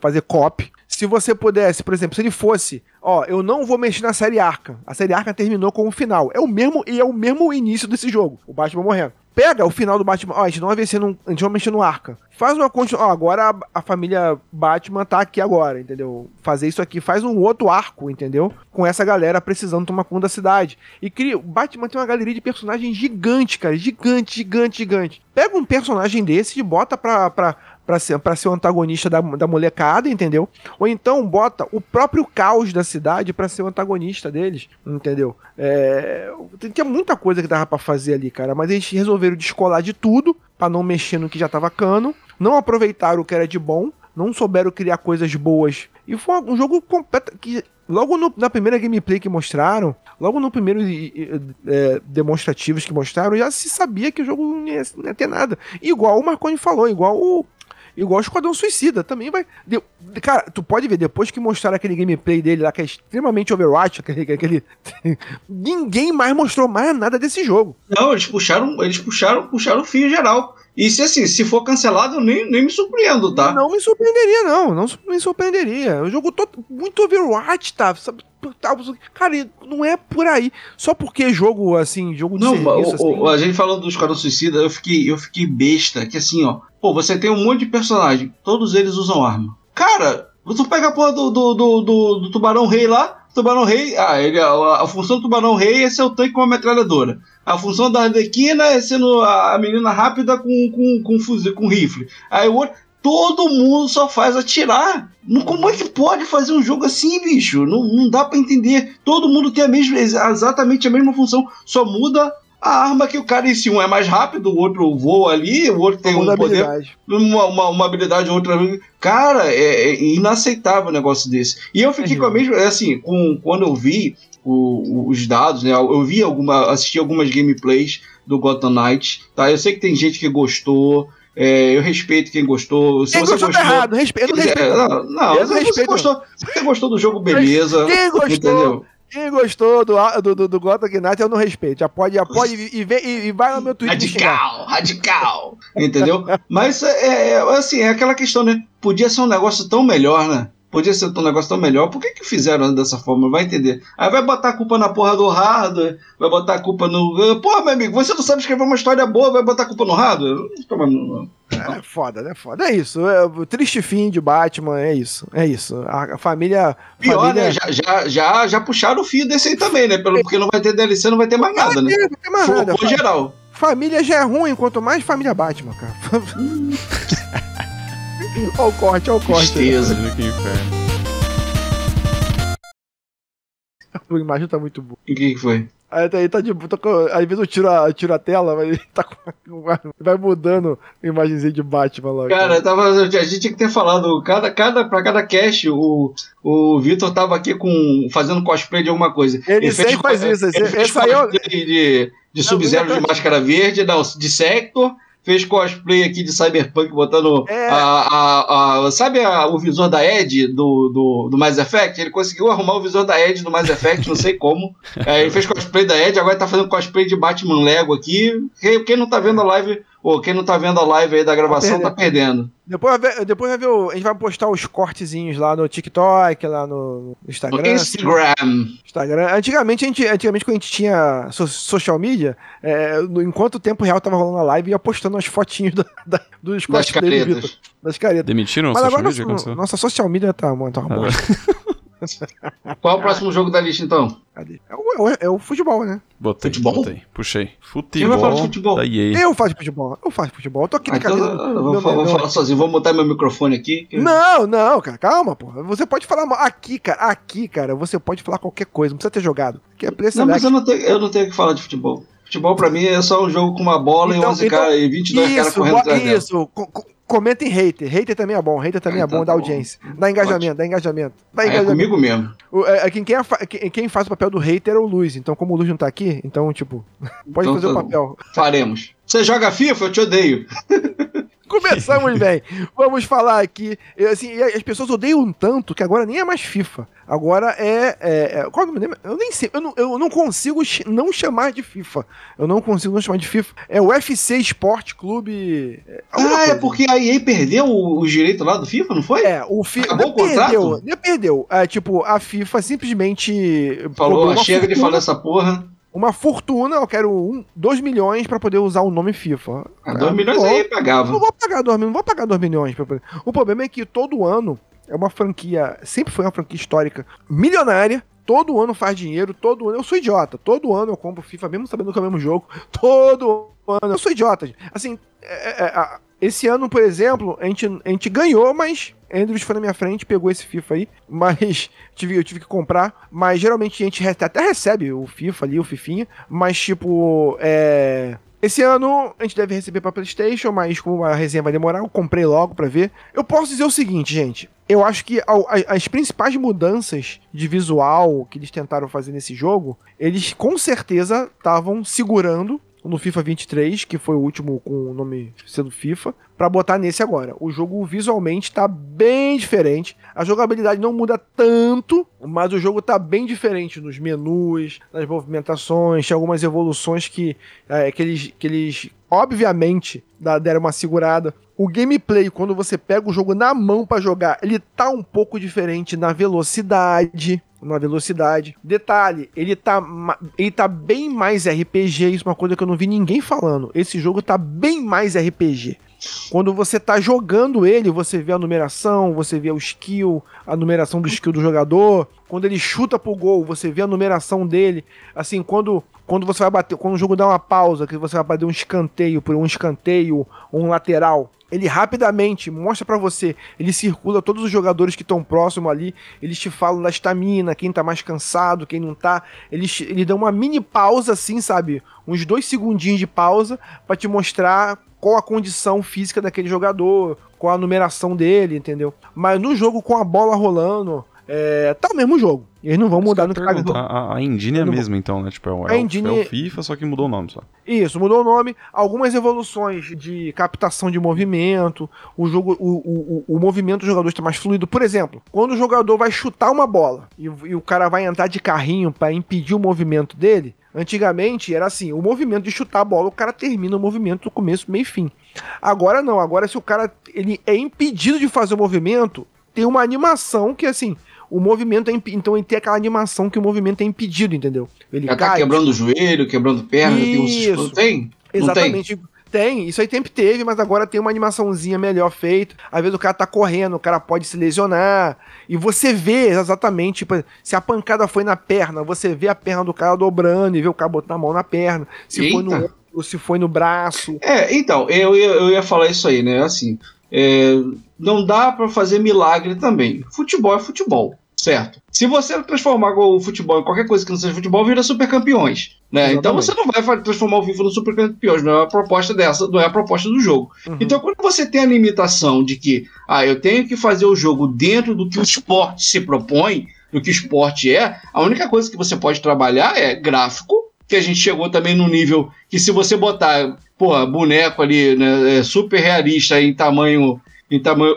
Speaker 2: fazer cop. Se você pudesse, por exemplo, se ele fosse, ó, eu não vou mexer na série Arca. A série Arca terminou com o final. É o mesmo e é o mesmo início desse jogo. O Batman morrendo. Pega o final do Batman. Ó, a gente não vai mexer no, a gente vai mexer no Arca. Faz uma continuação. Agora a, a família Batman tá aqui agora, entendeu? Fazer isso aqui. Faz um outro arco, entendeu? Com essa galera precisando tomar conta da cidade. E cria. O Batman tem uma galeria de personagens gigante, cara. Gigante, gigante, gigante. Pega um personagem desse e bota pra. pra Pra ser, pra ser o antagonista da, da molecada, entendeu? Ou então bota o próprio caos da cidade pra ser o antagonista deles, entendeu? É, tinha muita coisa que dava pra fazer ali, cara, mas eles resolveram descolar de tudo pra não mexer no que já tava cano, não aproveitaram o que era de bom, não souberam criar coisas boas. E foi um jogo completo que logo no- na primeira gameplay que mostraram, logo no primeiro é, demonstrativos que mostraram, já se sabia que o jogo não ia, não ia ter nada. Igual o Marconi falou, igual o Igual o Esquadrão Suicida, também vai. cara, tu pode ver, depois que mostraram aquele gameplay dele lá, que é extremamente Overwatch, aquele. aquele ninguém mais mostrou mais nada desse jogo.
Speaker 4: Não, eles puxaram, eles puxaram, puxaram o fio geral. E se assim, se for cancelado, eu nem, nem me surpreendo, tá?
Speaker 2: Não me surpreenderia, não. Não me surpreenderia. O jogo todo muito Overwatch, tá? Tá, Cara, não é por aí. Só porque jogo, assim, jogo de
Speaker 4: Não,
Speaker 2: serviço,
Speaker 4: o-
Speaker 2: assim.
Speaker 4: a gente falando do Esquadrão Suicida, eu fiquei, eu fiquei besta, que assim, ó, pô, você tem um monte de personagem, todos eles usam arma. Cara, tu pega a porra do, do, do, do- do Tubarão Rei lá, Tubarão Rei, ah, ele, a, a função do Tubarão Rei é ser o tanque com uma metralhadora. A função da Arlequina é sendo a, menina rápida com, com, com fuzil, com rifle. Aí o outro, todo mundo só faz atirar. Não, como é que pode fazer um jogo assim, bicho? Não, não dá pra entender. Todo mundo tem a mesma, exatamente a mesma função, só muda a arma que o cara em si, um é mais rápido, o outro voa ali, o outro tem um poder,
Speaker 2: habilidade.
Speaker 4: uma, uma, uma habilidade, outra. Cara, é, é inaceitável um negócio desse. E eu fiquei
Speaker 2: É
Speaker 4: com a mesma. é Assim, com, quando eu vi o- os dados, né? Eu vi alguma. assisti algumas gameplays do Gotham Knights, tá? Eu sei que tem gente que gostou. é, eu respeito quem gostou. Se
Speaker 2: Quem
Speaker 4: você
Speaker 2: gostou tá errado. Respe... Eu não
Speaker 4: É,
Speaker 2: respeito.
Speaker 4: não, não,
Speaker 2: Eu não respeito.
Speaker 4: gostou, se você gostou do jogo, beleza.
Speaker 2: Quem gostou,
Speaker 4: Entendeu?
Speaker 2: quem gostou do, do, do, do Gotham Knight, eu não respeito. Já pode, já pode e, vem- e, e vai no meu Twitter.
Speaker 4: Radical, radical. Entendeu? Mas é, é, assim, é aquela questão, né? Podia ser um negócio tão melhor, né? Podia ser um negócio tão melhor. Por que, que fizeram dessa forma? Vai entender. Aí vai botar a culpa na porra do hardware, vai botar a culpa no. Porra, meu amigo, você não sabe escrever uma história boa, vai botar a culpa no hardware? Toma no-
Speaker 2: É foda, né? Foda. É isso. É, o triste fim de Batman, é isso. É isso. A, a família.
Speaker 4: Pior,
Speaker 2: família...
Speaker 4: né? Já, já, já, já puxaram o fio desse aí também, né? Pelo, porque não vai ter DLC, não vai ter mais nada, né?
Speaker 2: Não vai ter mais nada.
Speaker 4: Geral.
Speaker 2: Família já é ruim, quanto mais família Batman, cara. olha o corte, olha o corte.
Speaker 4: Tristeza.
Speaker 6: Que inferno.
Speaker 2: A imagem tá muito boa.
Speaker 4: O que, que foi?
Speaker 2: Aí tá, aí tá de. Tá com, às vezes eu tiro a, eu tiro a tela, mas ele tá com. Vai mudando a imagenzinha de Batman lá.
Speaker 4: Cara, eu tava, a gente tinha que ter falado, cada, cada, pra cada cast, o, o Vitor tava aqui com, fazendo cosplay de alguma coisa.
Speaker 2: Ele sempre
Speaker 4: co-
Speaker 2: faz isso,
Speaker 4: Ele
Speaker 2: esse-
Speaker 4: fez
Speaker 2: esse aí é o-
Speaker 4: cosplay de, de Sub-Zero
Speaker 2: não,
Speaker 4: de máscara verde, não, de Sector. Fez cosplay aqui de Cyberpunk botando
Speaker 2: É.
Speaker 4: a, a, a- Sabe a- o visor da Ed do, do, do Mass Effect? Ele conseguiu arrumar o visor da Ed do Mass Effect, não sei como. É, ele fez cosplay da Ed, agora tá fazendo cosplay de Batman Lego aqui. Quem, quem não tá vendo a live, ou quem não tá vendo a live aí da gravação, tá perdendo.
Speaker 2: Depois, vai ver- depois vai ver. o- a gente vai postar os cortezinhos lá no TikTok, lá no, no
Speaker 4: No
Speaker 2: Instagram.
Speaker 4: Instagram.
Speaker 2: Instagram. Antigamente, a gente, antigamente, quando a gente tinha so- social media, é, no- enquanto o tempo real tava rolando a live, ia postando as fotinhos da, da, dos
Speaker 4: Das
Speaker 2: do Vitor.
Speaker 4: caretas.
Speaker 2: Das caretas.
Speaker 6: Demitiram o
Speaker 2: Mas
Speaker 6: social
Speaker 2: agora
Speaker 6: media?
Speaker 2: nossa, nossa social media tá, mano, tá uma
Speaker 6: Ah.
Speaker 4: Qual é o próximo jogo da lista, então?
Speaker 2: Cadê? É o, é o- é o futebol, né?
Speaker 6: Botei,
Speaker 4: Futebol?
Speaker 6: botei. Puxei.
Speaker 4: Quem
Speaker 6: Futebol,
Speaker 4: vai falar de futebol?
Speaker 6: da EA.
Speaker 2: Eu faço futebol, eu faço futebol. Eu tô aqui
Speaker 4: Ah,
Speaker 2: na
Speaker 4: então,
Speaker 2: cabeça.
Speaker 4: eu vou, vou falar sozinho, vou mutar meu microfone aqui. que-
Speaker 2: Não, não, cara, calma, pô. Você pode falar aqui, cara, aqui, cara, você pode falar qualquer coisa, não precisa ter jogado. Que é Play
Speaker 4: Não, mas eu não, tenho, eu não tenho o que falar de futebol. Futebol pra mim é só um jogo com uma bola
Speaker 2: Então-
Speaker 4: e 11
Speaker 2: então-
Speaker 4: caras e 22 caras
Speaker 2: Isso,
Speaker 4: correndo
Speaker 2: bo-
Speaker 4: atrás
Speaker 2: isso. Co- Comenta em hater. Hater também é bom. Hater também
Speaker 4: Ah,
Speaker 2: é bom,
Speaker 4: então
Speaker 2: dá
Speaker 4: tá
Speaker 2: audiência. Dá engajamento, dá engajamento. Dá
Speaker 4: Ah, é
Speaker 2: engajamento.
Speaker 4: comigo mesmo.
Speaker 2: O- é, é, quem, quem, é quem- faz o papel do hater é o Luiz. Então, como o Luiz não tá aqui, então, tipo, pode
Speaker 4: Então
Speaker 2: fazer o
Speaker 4: tá bom.
Speaker 2: papel.
Speaker 4: Faremos. Você joga FIFA? Eu te odeio.
Speaker 2: Começamos bem. Vamos falar aqui. Assim, as pessoas odeiam tanto que agora nem é mais FIFA. Agora é. é, é- qual é o nome? Eu nem sei. Eu não, eu não consigo não chamar de FIFA. Eu não consigo não chamar de FIFA. É o UFC Sport Clube. é,
Speaker 4: Ah, é porque a EA perdeu o- os direitos lá do FIFA, não foi?
Speaker 2: É, o FIFA.
Speaker 4: Acabou o contrato?
Speaker 2: perdeu. Perdeu. É, tipo, a FIFA simplesmente.
Speaker 4: Falou, chega de falar essa porra.
Speaker 2: Uma fortuna, eu quero 2 milhões pra poder usar o nome FIFA.
Speaker 4: Ah, 2 milhões
Speaker 2: Pô,
Speaker 4: aí
Speaker 2: Não
Speaker 4: pagava.
Speaker 2: vou pagar 2 milhões, não vou pagar 2 milhões. pra poder- O problema é que todo ano é uma franquia, sempre foi uma franquia histórica, milionária. Todo ano faz dinheiro, todo ano. Eu sou idiota. Todo ano eu compro FIFA, mesmo sabendo que é o mesmo jogo. Todo ano. Eu sou idiota. Assim, é- é- a- esse ano, por exemplo, a gente, a gente ganhou, mas Andrews foi na minha frente, pegou esse FIFA aí. Mas tive, eu tive que comprar. Mas geralmente a gente até recebe o FIFA ali, o Fifinha. Mas, tipo, é. Esse ano a gente deve receber pra PlayStation, mas como a resenha vai demorar, eu comprei logo pra ver. Eu posso dizer o seguinte, gente. Eu acho que as principais mudanças de visual que eles tentaram fazer nesse jogo, eles com certeza estavam segurando no FIFA 23, que foi o último com o nome sendo FIFA, pra botar nesse agora. O jogo visualmente tá bem diferente. A jogabilidade não muda tanto, mas o jogo tá bem diferente nos menus, nas movimentações, tem algumas evoluções que, é, que, eles, que eles obviamente deram uma segurada. O gameplay, quando você pega o jogo na mão pra jogar, ele tá um pouco diferente na velocidade. Na velocidade. Detalhe, ele tá, ele tá bem mais RPG. Isso é uma coisa que eu não vi ninguém falando. Esse jogo tá bem mais RPG. Quando você tá jogando ele, você vê a numeração, você vê o skill, a numeração do skill do jogador. Quando ele chuta pro gol, você vê a numeração dele. Assim, quando, quando você vai bater, quando o jogo dá uma pausa, que você vai bater um escanteio por um escanteio um lateral, ele rapidamente mostra pra você, ele circula todos os jogadores que estão próximo ali, eles te falam da estamina, quem tá mais cansado, quem não tá. Eles, ele dá uma mini pausa assim, sabe? Uns dois segundinhos de pausa pra te mostrar qual a condição física daquele jogador, qual a numeração dele, entendeu? Mas no jogo com a bola rolando, é, tá o mesmo jogo. Eles não vão mudar no
Speaker 6: Pergunta,
Speaker 2: caso.
Speaker 6: a, a engine é a mesma, então, né? Tipo, é o,
Speaker 2: A
Speaker 6: é o-
Speaker 2: engine-
Speaker 6: é o FIFA, só que mudou o nome só.
Speaker 2: Isso, mudou o nome, algumas evoluções de captação de movimento, o jogo, o, o, o, movimento do jogador está mais fluido. Por exemplo, quando o jogador vai chutar uma bola e, o- e o cara vai entrar de carrinho para impedir o movimento dele, antigamente era assim, o movimento de chutar a bola, o cara termina o movimento do começo, meio e fim. Agora não, agora se o cara ele é impedido de fazer o movimento, tem uma animação que assim, o movimento é imp... então ele tem aquela animação que o movimento é impedido, entendeu? Ele
Speaker 4: Já tá
Speaker 2: cai,
Speaker 4: quebrando o joelho, quebrando perna, tem
Speaker 2: Isso.
Speaker 4: Não tem? Não tem?
Speaker 2: Exatamente. Tem, isso aí sempre teve, mas agora tem uma animaçãozinha melhor feita. Às vezes o cara tá correndo, o cara pode se lesionar. E você vê exatamente, tipo, se a pancada foi na perna, você vê a perna do cara dobrando e vê o cara botando a mão na perna. Se foi no
Speaker 4: Eita.
Speaker 2: ombro, se foi no braço.
Speaker 4: É, então, eu ia, eu ia falar isso aí, né? Assim, é, não dá pra fazer milagre também. Futebol é futebol, certo? Se você transformar o futebol em qualquer coisa que não seja futebol, vira super campeões. Né? Então você não vai transformar o FIFA no super campeões, não é a proposta dessa, não é a proposta do jogo.
Speaker 2: Uhum.
Speaker 4: Então, quando você tem a limitação de que ah, eu tenho que fazer o jogo dentro do que o esporte se propõe, do que o esporte é, a única coisa que você pode trabalhar é gráfico, que a gente chegou também no nível que se você botar, porra, boneco ali, né, é, super realista em tamanho, em tamanho,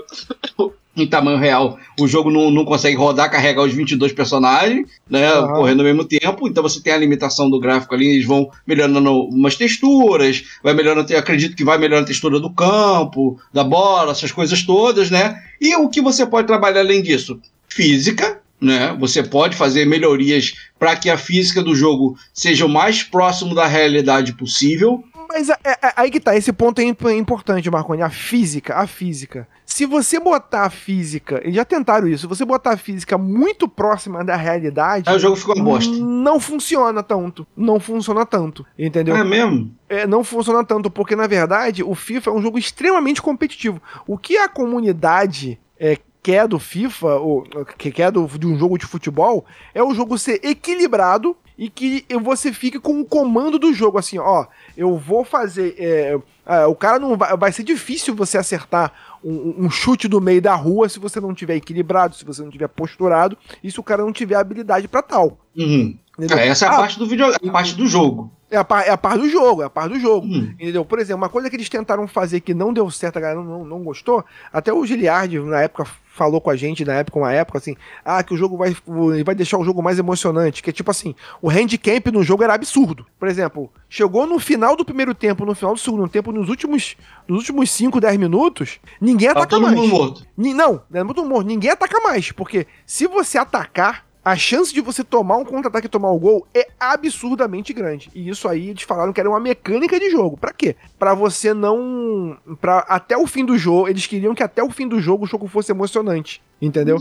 Speaker 4: em tamanho real, o jogo não, não consegue rodar, carregar os 22 personagens, né,
Speaker 2: Aham.
Speaker 4: correndo ao mesmo tempo, então você tem a limitação do gráfico ali, eles vão melhorando umas texturas, vai melhorando, acredito que vai melhorando a textura do campo, da bola, essas coisas todas, né, e o que você pode trabalhar além disso? Física, né? Você pode fazer melhorias para que a física do jogo seja o mais próximo da realidade possível.
Speaker 2: Mas é, é- aí que tá, esse ponto é imp- importante, Marconi. A física, a física. Se você botar a física, eles já tentaram isso, se você botar a física muito próxima da realidade,
Speaker 4: Aí o jogo fica uma bosta.
Speaker 2: não funciona tanto. Não funciona tanto. Entendeu?
Speaker 4: É mesmo?
Speaker 2: É, não funciona tanto, porque na verdade o FIFA é um jogo extremamente competitivo. O que a comunidade é, quer do FIFA, ou que quer do, de um jogo de futebol, é o jogo ser equilibrado e que você fique com o comando do jogo, assim, ó, eu vou fazer. é, ah, o cara não vai. Vai ser difícil você acertar um, um chute do meio da rua se você não tiver equilibrado, se você não tiver posturado e se o cara não tiver habilidade pra tal.
Speaker 4: Uhum. É, essa é a
Speaker 2: Ah,
Speaker 4: parte do vídeo, a parte do jogo.
Speaker 2: é a, par, é a par do jogo, é a par do jogo.
Speaker 4: Hum.
Speaker 2: Entendeu? Por exemplo, uma coisa que eles tentaram fazer que não deu certo, a galera não, não, não gostou, até o Giliard, na época, falou com a gente, na época, uma época, assim, ah, que o jogo vai, vai deixar o jogo mais emocionante, que é tipo assim, o handicap no jogo era absurdo. Por exemplo, chegou no final do primeiro tempo, no final do segundo tempo, nos últimos, nos últimos 5, 10 minutos, ninguém
Speaker 4: Tá
Speaker 2: ataca
Speaker 4: todo
Speaker 2: mais.
Speaker 4: mundo morto.
Speaker 2: Não, não é muito morto. Ninguém ataca mais. Porque se você atacar, a chance de você tomar um contra-ataque e tomar o gol é absurdamente grande. E isso aí eles falaram que era uma mecânica de jogo. Pra quê? Pra você não. Pra até o fim do jogo. Eles queriam que até o fim do jogo o jogo fosse emocionante. Entendeu?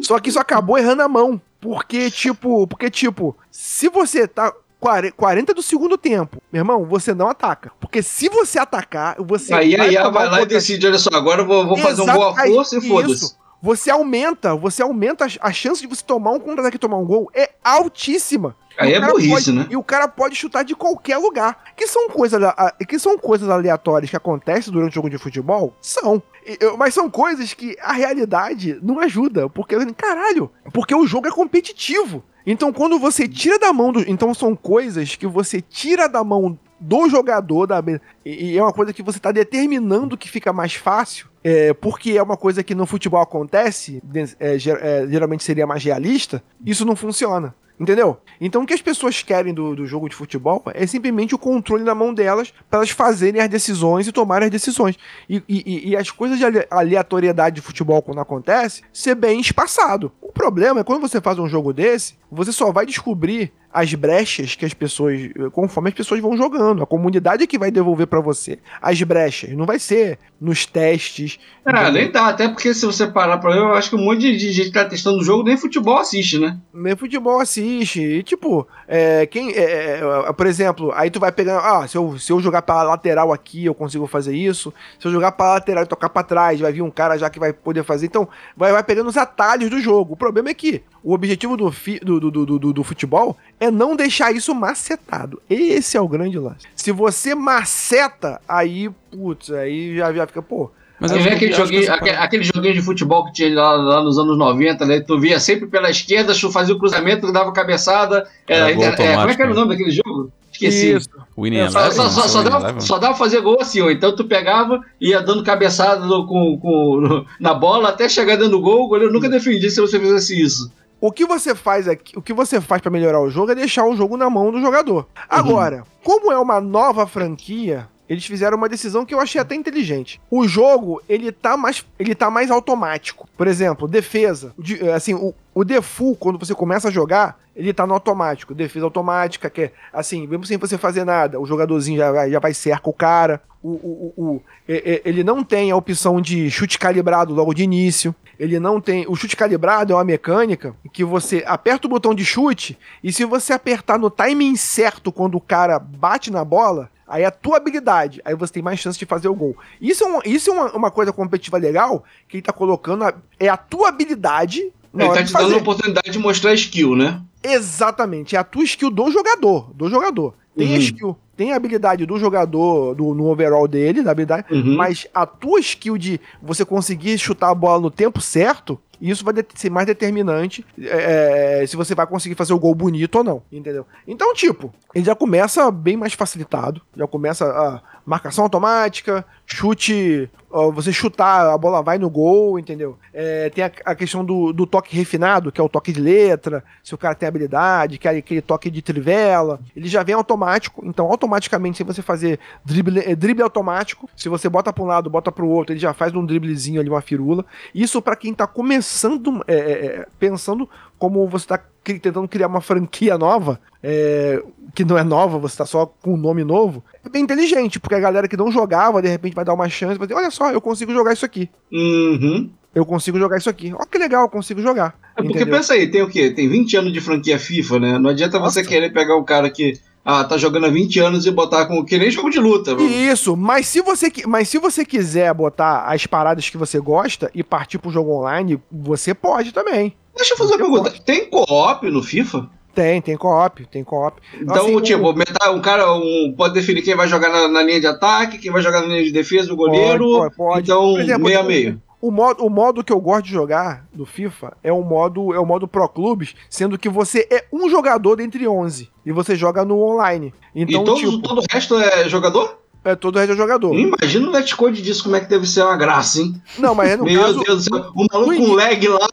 Speaker 2: Só que isso acabou errando a mão. Porque, tipo. Porque, tipo, se você tá. 40 40 do segundo tempo, meu irmão, você não ataca. Porque se você atacar, você.
Speaker 4: Aí a IA vai
Speaker 2: um
Speaker 4: lá e decide, olha só, agora eu vou, vou fazer um boa
Speaker 2: aí,
Speaker 4: força e foda-se.
Speaker 2: Você aumenta, você aumenta a- chance de você tomar um contra-ataque e tomar um gol é altíssima.
Speaker 4: Aí é burrice,
Speaker 2: pode-
Speaker 4: né?
Speaker 2: E o cara pode chutar de qualquer lugar. Que são coisas, que são coisas aleatórias que acontecem durante o jogo de futebol? São. Eu- Mas são coisas que a realidade não ajuda. Porque, caralho, porque o jogo é competitivo. Então, quando você tira da mão do. Então, são coisas que você tira da mão do jogador. Da, e, e é uma coisa que você está determinando que fica mais fácil. É, porque é uma coisa que no futebol acontece, é, é, geralmente seria mais realista, isso não funciona. Entendeu? Então o que as pessoas querem do, do jogo de futebol é simplesmente o controle na mão delas para elas fazerem as decisões e tomarem as decisões. E, e- e as coisas de ale- aleatoriedade de futebol, quando acontece, ser bem espaçado. O problema é quando você faz um jogo desse, você só vai descobrir as brechas que as pessoas, conforme as pessoas vão jogando. A comunidade é que vai devolver para você as brechas. Não vai ser nos testes.
Speaker 4: É,
Speaker 2: entendeu?
Speaker 4: nem dá, até porque se você parar pra ver, eu acho que um monte de gente que tá testando o jogo nem futebol assiste, né?
Speaker 2: Nem futebol assiste. E, tipo, é, quem. é, é, por exemplo, aí tu vai pegando. Ah, se eu, se eu jogar pra lateral aqui, eu consigo fazer isso. Se eu jogar pra lateral e tocar pra trás, vai vir um cara já que vai poder fazer. Então, vai, vai pegando os atalhos do jogo. O problema é que o objetivo do, fi- do, do, do, do- do futebol é não deixar isso macetado. Esse é o grande lance. Se você maceta, aí, putz, aí já, já fica, pô.
Speaker 6: Mas
Speaker 4: Aí vem
Speaker 6: que-
Speaker 4: aquele, joguinho, aquele, joguinho de futebol que tinha lá, lá nos anos 90, né? Tu via sempre pela esquerda, tu fazia o cruzamento, dava cabeçada. É,
Speaker 6: Era gol
Speaker 4: é, como é que era o nome daquele jogo? Esqueci.
Speaker 2: Isso.
Speaker 6: Winning
Speaker 2: É,
Speaker 4: Só,
Speaker 6: Eleven,
Speaker 4: só, só, só dava,
Speaker 6: Eleven?
Speaker 4: só dava fazer gol assim, ó. Então tu pegava e ia dando cabeçada no- com, com- na bola até chegar dentro do gol. O goleiro nunca defendia se você fizesse isso.
Speaker 2: O que você faz aqui, o que você faz pra melhorar o jogo é deixar o jogo na mão do jogador. Agora, como é uma nova franquia, eles fizeram uma decisão que eu achei até inteligente. O jogo, ele tá mais, ele tá mais automático. Por exemplo, defesa. De- assim, o, o default, quando você começa a jogar, ele tá no automático. Defesa automática, que é assim, mesmo sem você fazer nada, o jogadorzinho já vai, já vai cerca o cara. O, o, o, ele não tem a opção de chute calibrado logo de início. Ele não tem. O chute calibrado é uma mecânica que você aperta o botão de chute e se você apertar no timing certo quando o cara bate na bola, aí é a tua habilidade. Aí você tem mais chance de fazer o gol. Isso é, um- isso é uma, uma coisa competitiva legal que ele tá colocando. a- é a tua habilidade. na
Speaker 4: Ele tá te dando a oportunidade de mostrar skill, né?
Speaker 2: Exatamente, é a tua skill do jogador, do jogador. Tem a
Speaker 4: Uhum.
Speaker 2: skill, tem a habilidade do jogador do, no overall dele, da habilidade,
Speaker 4: Uhum.
Speaker 2: mas a tua skill de você conseguir chutar a bola no tempo certo, isso vai ser mais determinante é, é, se você vai conseguir fazer o gol bonito ou não, entendeu? Então, tipo, ele já começa bem mais facilitado, já começa a marcação automática, chute, você chutar, a bola vai no gol, entendeu? É, tem a, a questão do, do toque refinado, que é o toque de letra, se o cara tem habilidade, que é aquele toque de trivela, ele já vem automático, então automaticamente se você fazer drible, é, drible automático, se você bota para um lado, bota para o outro, ele já faz um driblezinho ali, uma firula. Isso para quem tá começando, é, é, é, pensando como você tá cri- tentando criar uma franquia nova, é, que não é nova, você tá só com um nome novo, é bem inteligente, porque a galera que não jogava, de repente vai dar uma chance, vai dizer, olha só, eu consigo jogar isso aqui.
Speaker 4: Uhum.
Speaker 2: Eu consigo jogar isso aqui. Ó que legal, eu consigo jogar.
Speaker 4: É porque
Speaker 2: entendeu?
Speaker 4: pensa aí, tem o quê? Tem 20 anos de franquia FIFA, né? Não adianta você
Speaker 2: Nossa.
Speaker 4: querer pegar um cara que ah, tá jogando há 20 anos e botar como que nem jogo de luta.
Speaker 2: Isso, mas se você mas se você quiser botar as paradas que você gosta e partir pro jogo online, você pode também.
Speaker 4: Deixa eu fazer uma pergunta. Tem co-op no FIFA?
Speaker 2: Tem, tem co-op, tem co-op.
Speaker 4: Então,
Speaker 2: Assim,
Speaker 4: tipo,
Speaker 2: o-
Speaker 4: metade, um cara um, pode definir quem vai jogar na, na linha de ataque, quem vai jogar na linha de defesa, o goleiro.
Speaker 2: Pode, pode.
Speaker 4: Então,
Speaker 2: Por exemplo,
Speaker 4: meio a
Speaker 2: o-
Speaker 4: meio.
Speaker 2: O modo, o modo que eu gosto de jogar do FIFA é o modo é o modo Pro Clubes, sendo que você é um jogador dentre 11 e você joga no online. Então,
Speaker 4: e todos,
Speaker 2: tipo,
Speaker 4: todo o resto é jogador?
Speaker 2: É todo o resto é jogador.
Speaker 4: Imagina o netcode disso, como é que deve ser uma graça, hein?
Speaker 2: Não, mas no
Speaker 4: Meu
Speaker 2: caso,
Speaker 4: Deus do céu, o maluco
Speaker 2: no
Speaker 4: com lag lá,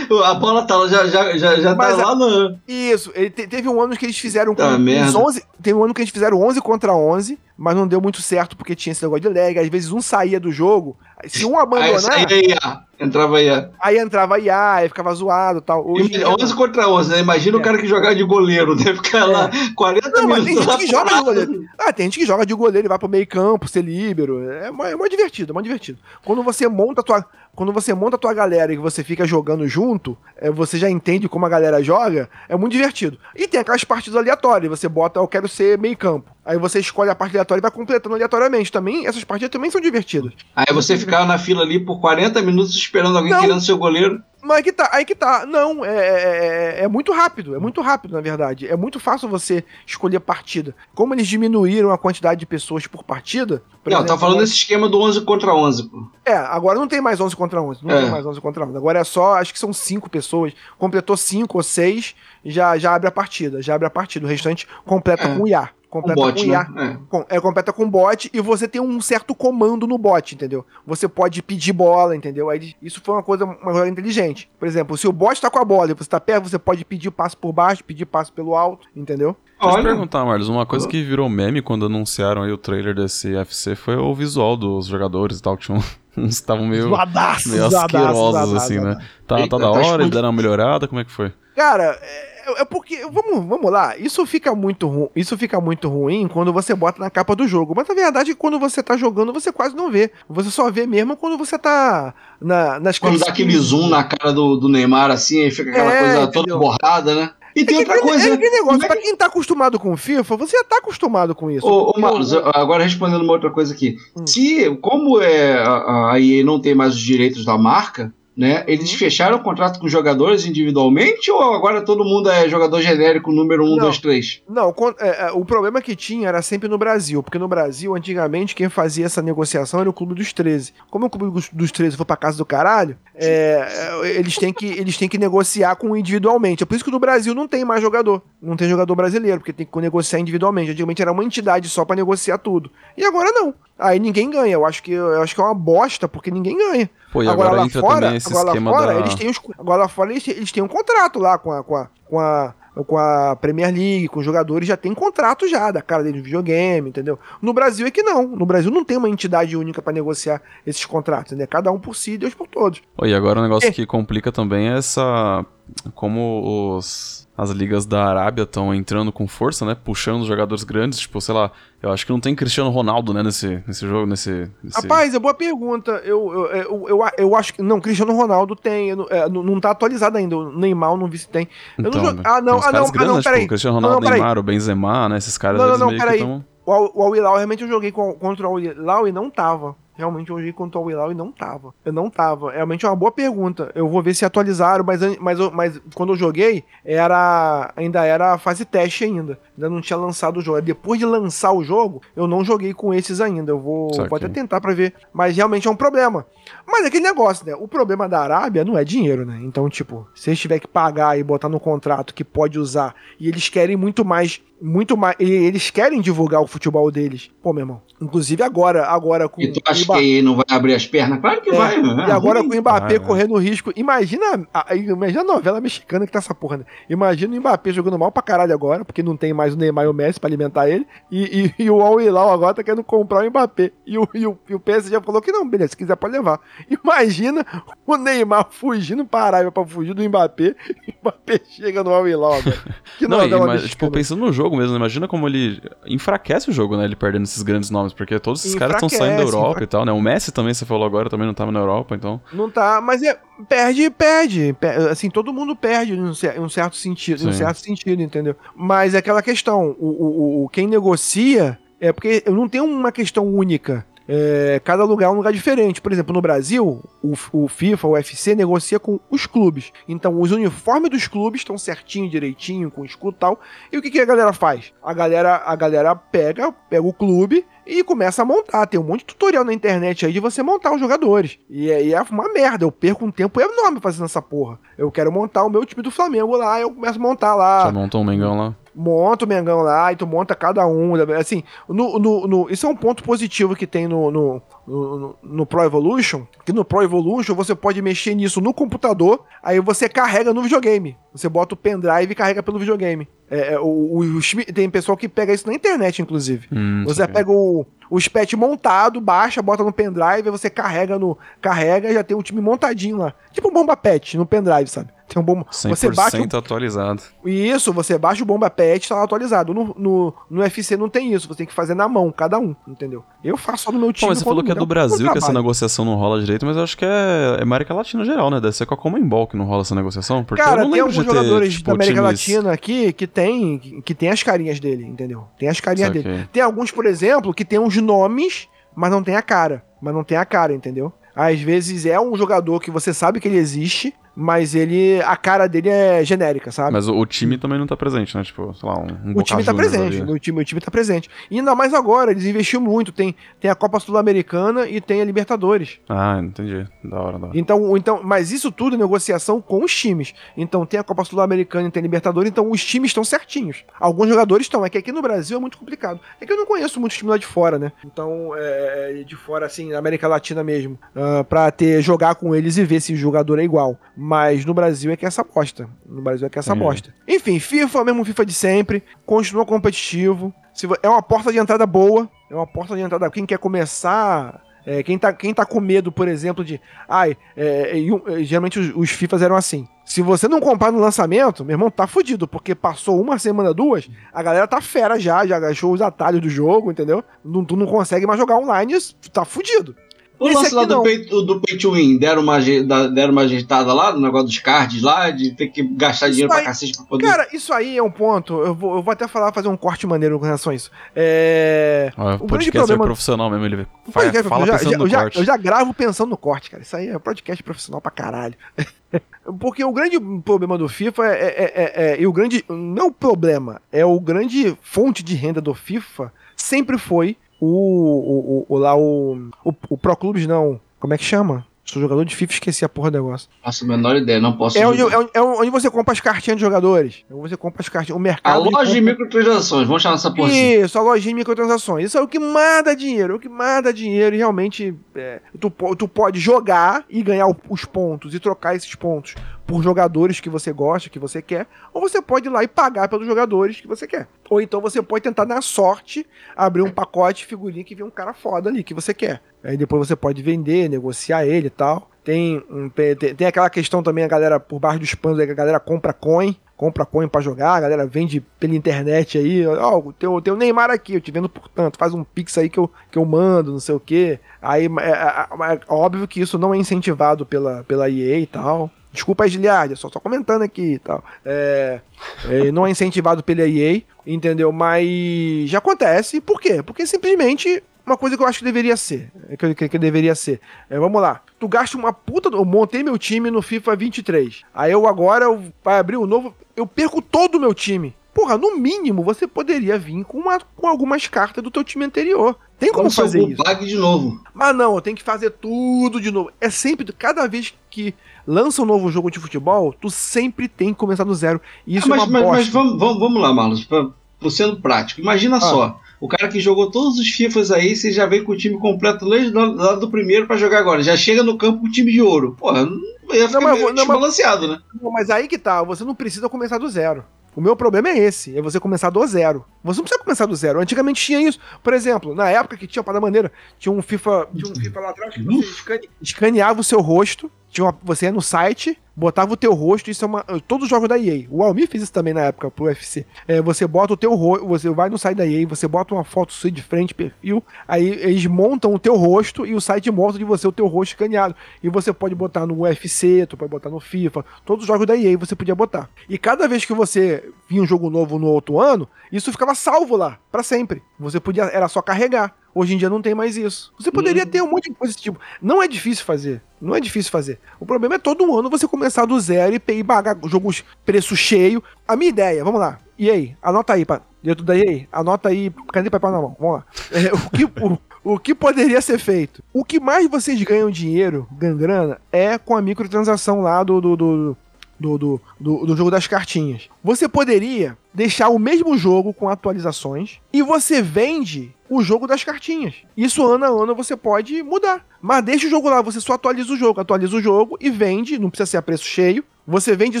Speaker 4: a bola tá, lá, já, já, já, já tá
Speaker 2: Mas a-
Speaker 4: lá na.
Speaker 2: Isso, ele te- teve um ano que eles fizeram
Speaker 4: Tá
Speaker 2: com
Speaker 4: merda.
Speaker 2: 11, teve um ano que eles fizeram 11 contra 11, mas não deu muito certo porque tinha esse negócio de lag, às vezes um saía do jogo, se um
Speaker 4: Aí
Speaker 2: abandonar,
Speaker 4: saía IA, entrava IA.
Speaker 2: aí entrava IA, aí ficava zoado e tal. Hoje, em dia,
Speaker 4: 11 contra 11, né? Imagina o
Speaker 2: É.
Speaker 4: cara que jogar de goleiro, deve ficar lá 40
Speaker 2: Não, mas tem
Speaker 4: minutos.
Speaker 2: gente que joga de goleiro. Ah, tem gente que joga de goleiro e vai pro meio campo, ser líbero. É mó, é divertido, é mó divertido. Quando você monta a tua. Quando você monta a tua galera e você fica jogando junto, é, você já entende como a galera joga, é muito divertido. E tem aquelas partidas aleatórias, você bota, eu quero ser meio campo. Aí você escolhe a parte aleatória e vai completando aleatoriamente. Também, essas partidas também são divertidas.
Speaker 4: Aí você ficava na fila ali por 40 minutos esperando alguém
Speaker 2: Não.
Speaker 4: querendo ser goleiro.
Speaker 2: Mas aí que tá, aí que tá. Não, é, é, é- é muito rápido, é muito rápido, na verdade. É muito fácil você escolher partida. Como eles diminuíram a quantidade de pessoas por partida. por
Speaker 4: não,
Speaker 2: exemplo,
Speaker 4: tá falando
Speaker 2: agora-
Speaker 4: desse esquema do 11 contra 11, pô.
Speaker 2: É, agora não tem mais 11 contra 11. Não
Speaker 4: É.
Speaker 2: tem mais 11 contra 11. Agora é só, acho que são 5 pessoas. Completou 5 ou 6, já, já abre a partida. Já abre a partida. O restante completa
Speaker 4: É.
Speaker 2: com IA.
Speaker 4: Um
Speaker 2: Completa
Speaker 4: bot,
Speaker 2: com IA.
Speaker 4: né?
Speaker 2: Com- é, completa com bot e você tem um certo comando no bot, entendeu? Você pode pedir bola, entendeu? Aí isso foi uma coisa, uma coisa inteligente. Por exemplo, se o bot tá com a bola e você tá perto, você pode pedir passo por baixo, pedir passo pelo alto, entendeu?
Speaker 6: Deixa eu te perguntar, Marlos, uma coisa que virou meme quando anunciaram aí o trailer desse UFC foi o visual dos jogadores e tal, que tinham uns estavam meio,
Speaker 2: Zoadaço,
Speaker 6: meio
Speaker 2: zoadaço,
Speaker 6: asquerosos,
Speaker 2: zoadaço,
Speaker 6: assim, né? Tá,
Speaker 4: Eita,
Speaker 6: tá da
Speaker 4: tá
Speaker 6: hora, eles deram uma melhorada, como é que foi?
Speaker 2: Cara, é, é porque vamos, vamos lá, isso fica muito ru- isso fica muito ruim quando você bota na capa do jogo, mas na verdade quando você tá jogando você quase não vê. Você só vê mesmo quando você tá na, nas
Speaker 4: quando dá aquele zoom na cara do, do Neymar assim, aí fica aquela
Speaker 2: É,
Speaker 4: coisa
Speaker 2: entendeu?
Speaker 4: toda borrada, né? E
Speaker 2: É
Speaker 4: tem
Speaker 2: que
Speaker 4: outra
Speaker 2: aquele-
Speaker 4: coisa.
Speaker 2: é aquele negócio,
Speaker 4: é
Speaker 2: pra quem tá acostumado com FIFA, você já tá acostumado com isso.
Speaker 4: Ô, ô Marlos, eu- agora respondendo uma outra coisa aqui.
Speaker 2: Hum.
Speaker 4: Se, como é, a, a EA não tem mais os direitos da marca, né?
Speaker 2: Uhum.
Speaker 4: Eles fecharam o contrato com os jogadores individualmente ou agora todo mundo é jogador genérico número 1,
Speaker 2: Não.
Speaker 4: 2, 3?
Speaker 2: Não, é, é, o problema que tinha era sempre no Brasil, porque no Brasil, antigamente, quem fazia essa negociação era o Clube dos 13. Como o Clube dos- dos 13 foi pra casa do caralho, é, é, eles, têm que, eles têm que negociar com individualmente. É por isso que no Brasil não tem mais jogador. Não tem jogador brasileiro, porque tem que negociar individualmente. Antigamente era uma entidade só pra negociar tudo. E agora não. Aí ninguém ganha. Eu acho que, eu acho que é uma bosta, porque ninguém ganha.
Speaker 6: Pô, e agora,
Speaker 2: agora, lá
Speaker 6: entra
Speaker 2: fora,
Speaker 6: também esse
Speaker 2: agora lá fora,
Speaker 6: da...
Speaker 2: eles têm os, agora lá fora eles têm, eles têm um contrato lá com a, com a, com a com a Premier League, com os jogadores, já tem contrato já da cara dele no videogame, entendeu? No Brasil é que não. No Brasil não tem uma entidade única para negociar esses contratos, né? Cada um por si, Deus por todos.
Speaker 6: E agora um negócio
Speaker 2: É.
Speaker 6: que complica também é essa. Como os. As ligas da Arábia estão entrando com força, né? Puxando os jogadores grandes. Tipo, sei lá, eu acho que não tem Cristiano Ronaldo, né? Nesse, nesse jogo, nesse. nesse...
Speaker 2: Rapaz, é boa pergunta. Eu, eu, eu, eu, eu acho que. Não, Cristiano Ronaldo tem. não- é, não, não tá atualizado ainda. O Neymar eu não vi se tem. Eu
Speaker 6: Então,
Speaker 2: não
Speaker 6: né,
Speaker 2: Ah, não,
Speaker 6: uns
Speaker 2: ah, não,
Speaker 6: caras
Speaker 2: ah,
Speaker 6: grandes,
Speaker 2: não,
Speaker 6: né?
Speaker 2: peraí.
Speaker 6: Tipo, Cristiano
Speaker 2: Não,
Speaker 6: Ronaldo,
Speaker 2: não, peraí.
Speaker 6: Neymar, o Benzema, né? Esses caras
Speaker 2: Não, não, não, peraí. O, Al- o Al-Hilal, realmente eu joguei contra o Al-Hilal e não tava. Realmente eu joguei contra o Al-Hilal e não tava. Eu não tava. Realmente é uma boa pergunta. Eu vou ver se atualizaram, mas, mas, mas quando eu joguei, era ainda era a fase teste ainda. Ainda não tinha lançado o jogo. Depois de lançar o jogo, eu não joguei com esses ainda. Eu vou, vou até tentar pra ver. Mas realmente é um problema. Mas é aquele negócio, né? O problema da Arábia não é dinheiro, né? Então, tipo, se eles tiver que pagar e botar no contrato que pode usar, e eles querem muito mais, muito mais, e eles querem divulgar o futebol deles. Pô, meu irmão. Inclusive agora, agora com
Speaker 4: E tu acha
Speaker 2: Mba-
Speaker 4: que não vai abrir as pernas? Claro que
Speaker 2: É,
Speaker 4: vai, né?
Speaker 2: e agora com o Mbappé
Speaker 6: Vai, vai.
Speaker 2: correndo risco. Imagina, a, imagina a novela mexicana que tá essa porra, né? Imagina o Mbappé jogando mal pra caralho agora, porque não tem mais o Neymar e o Messi pra alimentar ele. E, e, e o Al Hilal agora tá querendo comprar o Mbappé. E o, e o, e o PSG já falou que não, beleza, se quiser pode levar. Imagina o Neymar fugindo pra Arábia pra fugir do Mbappé. E o Mbappé chega no Al Hilal agora. Que
Speaker 6: Não,
Speaker 2: novela
Speaker 6: mas,
Speaker 2: mexicana.
Speaker 6: tipo, pensando no jogo mesmo, né? imagina como ele enfraquece o jogo, né? Ele perdendo esses grandes nomes, porque todos esses caras estão saindo da
Speaker 2: Enfraquece,
Speaker 6: Europa e tal, né? O Messi também, você falou agora, também não tava na Europa, então.
Speaker 2: Não tá, mas é, perde, perde. Per- Assim, todo mundo perde em um certo sentido, em um certo sentido, entendeu? Mas é aquela questão, o, o, o- quem negocia é porque não tem uma questão única. É, cada lugar é um lugar diferente. Por exemplo, no Brasil, o, o FIFA, o UFC, negocia com os clubes. Então, os uniformes dos clubes estão certinho, direitinho, com escudo e tal. E o que, que a galera faz? A galera, a galera pega, pega o clube e começa a montar. Tem um monte de tutorial na internet aí de você montar os jogadores. E é, e é uma merda. Eu perco um tempo enorme fazendo essa porra. Eu quero montar o meu time do Flamengo lá, eu começo a montar lá
Speaker 6: Já montou um Mengão lá.
Speaker 2: monta o Mengão lá e tu monta cada um. Assim, no, no, no- isso é um ponto positivo que tem no, no, no, no Pro Evolution. Que no Pro Evolution você pode mexer nisso no computador, aí você carrega no videogame. Você bota o pendrive e carrega pelo videogame. É, é, o, o- tem pessoal que pega isso na internet, inclusive.
Speaker 6: Hum,
Speaker 2: Você
Speaker 6: saquei.
Speaker 2: pega o, o SPET montado, baixa, bota no pendrive, aí você carrega no. Carrega e já tem um time montadinho lá. Tipo um bomba pet no pendrive, sabe? Tem um bomba.
Speaker 6: 100%
Speaker 2: Você baixa o
Speaker 6: atualizado.
Speaker 2: isso, você baixa o bomba pet tá lá atualizado. No, no, no UFC não tem isso, você tem que fazer na mão, cada um, entendeu? Eu faço só no meu time.
Speaker 6: Pô, mas você falou que é do Brasil que essa negociação não rola direito, mas eu acho que é, é América Latina geral, né? Deve ser com a Comembol que não rola essa negociação. Porque
Speaker 2: Cara,
Speaker 6: eu não
Speaker 2: tem alguns
Speaker 6: ter,
Speaker 2: jogadores
Speaker 6: tipo,
Speaker 2: da América Latina aqui que tem, que, que tem as carinhas dele, entendeu? Tem as carinhas dele. Tem alguns, por exemplo, que tem uns nomes, mas não tem a cara. Mas não tem a cara, entendeu? Às vezes é um jogador que você sabe que ele existe, mas ele. A cara dele é genérica, sabe?
Speaker 6: Mas o, o time também não tá presente, né? Tipo, sei lá, um, um
Speaker 2: O time tá presente, o time, o time tá presente. E ainda mais agora, eles investiram muito. Tem, tem a Copa Sul-Americana e tem a Libertadores.
Speaker 6: Ah, entendi. Da hora, da hora.
Speaker 2: Então, então, mas isso tudo é negociação com os times. Então tem a Copa Sul-Americana e tem a Libertadores, então os times estão certinhos. Alguns jogadores estão, é que aqui no Brasil é muito complicado. É que eu não conheço muitos times lá de fora, né? Então, é, de fora, assim, na América Latina mesmo, ah, pra ter, jogar com eles e ver se o jogador é igual. Mas no Brasil é que é essa bosta. No Brasil é que é essa
Speaker 6: Entendi.
Speaker 2: bosta. Enfim, FIFA, mesmo FIFA de sempre, continua competitivo. É uma porta de entrada boa, é uma porta de entrada. Quem quer começar é, quem, tá, quem tá com medo, por exemplo, de. Ai, é, um- é, geralmente os, os FIFAs eram assim. Se você não comprar no lançamento, meu irmão, tá fudido, porque passou uma semana, duas, a galera tá fera já, já achou os atalhos do jogo, entendeu? Não, tu não consegue mais jogar online, tá fudido.
Speaker 4: O
Speaker 2: Esse
Speaker 4: lance lá do pay, do pay to win, deram uma, deram uma ajeitada lá no negócio dos cards lá, de ter que gastar
Speaker 2: Isso
Speaker 4: dinheiro
Speaker 2: aí-
Speaker 4: pra cacete pra poder.
Speaker 2: Cara, isso aí é um ponto. Eu vou, eu vou até falar, fazer um corte maneiro com relação a isso. É. O
Speaker 6: podcast é
Speaker 2: problema-
Speaker 6: profissional mesmo, ele
Speaker 2: O
Speaker 6: fa-
Speaker 2: podcast,
Speaker 6: fala
Speaker 2: eu, já,
Speaker 6: pensando
Speaker 2: já-
Speaker 6: no
Speaker 2: eu já-
Speaker 6: corte.
Speaker 2: eu já gravo pensando no corte, cara. Isso aí é podcast profissional pra caralho. Porque o grande problema do FIFA é, é- é- é- e o grande. Não o problema, é o grande fonte de renda do FIFA sempre foi o. o, o- lá o, o. O Pro Clubes, não. Como é que chama? Sou jogador de FIFA, esqueci a porra do negócio.
Speaker 4: Faço a menor ideia, não posso.
Speaker 2: É onde, é, onde, é onde você compra as cartinhas de jogadores. É onde você compra as cartinhas. O
Speaker 4: A
Speaker 2: mercado.
Speaker 4: loja de
Speaker 2: compra-
Speaker 4: microtransações, vamos chamar essa porra assim.
Speaker 2: isso, a lojinha de microtransações. Isso é o que mais dá dinheiro. É o que mais dá dinheiro. E realmente, é, tu, tu pode jogar e ganhar os pontos e trocar esses pontos por jogadores que você gosta, que você quer, ou você pode ir lá e pagar pelos jogadores que você quer. Ou então você pode tentar, na sorte, abrir um pacote figurinha que vem um cara foda ali que você quer. Aí depois você pode vender, negociar ele e tal. Tem, tem, tem aquela questão também, a galera, por baixo dos panos, a galera compra coin compra coin pra jogar, a galera vende pela internet aí, ó, oh, tem, o Neymar aqui, eu te vendo por tanto, faz um pix aí que eu, que eu mando, não sei o que. Aí é, é, é, óbvio que isso não é incentivado pela, pela EA e tal. Desculpa, Giliard, só, só comentando aqui e tal. É, é, não é incentivado pela EA, entendeu? Mas já acontece. Por quê? Porque simplesmente uma coisa que eu acho que deveria ser. Que, que, que deveria ser. É, vamos lá. Tu gasta uma puta. Eu montei meu time no FIFA 23. Aí eu agora eu, vai abrir o um novo. Eu perco todo o meu time. Porra, no mínimo você poderia vir com, uma, com algumas cartas do teu time anterior. Tem como, como fazer isso.
Speaker 4: Bug de novo.
Speaker 2: Mas não, eu tenho que fazer tudo de novo. É sempre, cada vez que lança um novo jogo de futebol, tu sempre tem que começar do zero. E isso ah,
Speaker 4: mas,
Speaker 2: é uma
Speaker 4: mas,
Speaker 2: bosta.
Speaker 4: mas vamos, vamos, vamos lá, Marlos, pra, pra sendo prático. Imagina ah. só, o cara que jogou todos os FIFAs aí, você já vem com o time completo desde do, do primeiro para jogar agora. Já chega no campo com o time de ouro. Porra, ia ficar não, mas, não, desbalanceado,
Speaker 2: né? Não, mas aí que tá, você não precisa começar do zero. O meu problema é esse, é você começar do zero. Você não precisa começar do zero. Antigamente tinha isso. Por exemplo, na época que tinha para maneira, tinha um FIFA, tinha um FIFA lá atrás que você escaneava o seu rosto, tinha uma, você ia no site, botava o teu rosto, isso é uma. Todos os jogos da EA. O Almir fez isso também na época pro UFC. É, você bota o teu rosto, você vai no site da EA, você bota uma foto sua de frente, perfil, aí eles montam o teu rosto e o site mostra de você o teu rosto escaneado. E você pode botar no UFC, tu pode botar no FIFA, todos os jogos da EA você podia botar. E cada vez que você via um jogo novo no outro ano, isso ficava salvo lá, para sempre. Você podia, era só carregar. Hoje em dia não tem mais isso. Você poderia uhum. ter um monte de coisa desse tipo. Não é difícil fazer. Não é difícil fazer. O problema é todo ano você começar do zero e pagar jogos preço cheio. A minha ideia, vamos lá. E aí? Anota aí, pra, dentro da EA. Anota aí. Cadê papel na mão? Vamos lá. É, o, que, o, o que poderia ser feito? O que mais vocês ganham dinheiro, gangrana, é com a microtransação lá do, do, do do, do, do, do, jogo das cartinhas. Você poderia deixar o mesmo jogo com atualizações e você vende o jogo das cartinhas. Isso ano a ano você pode mudar. Mas deixa o jogo lá, você só atualiza o jogo, atualiza o jogo e vende, não precisa ser a preço cheio. Você vende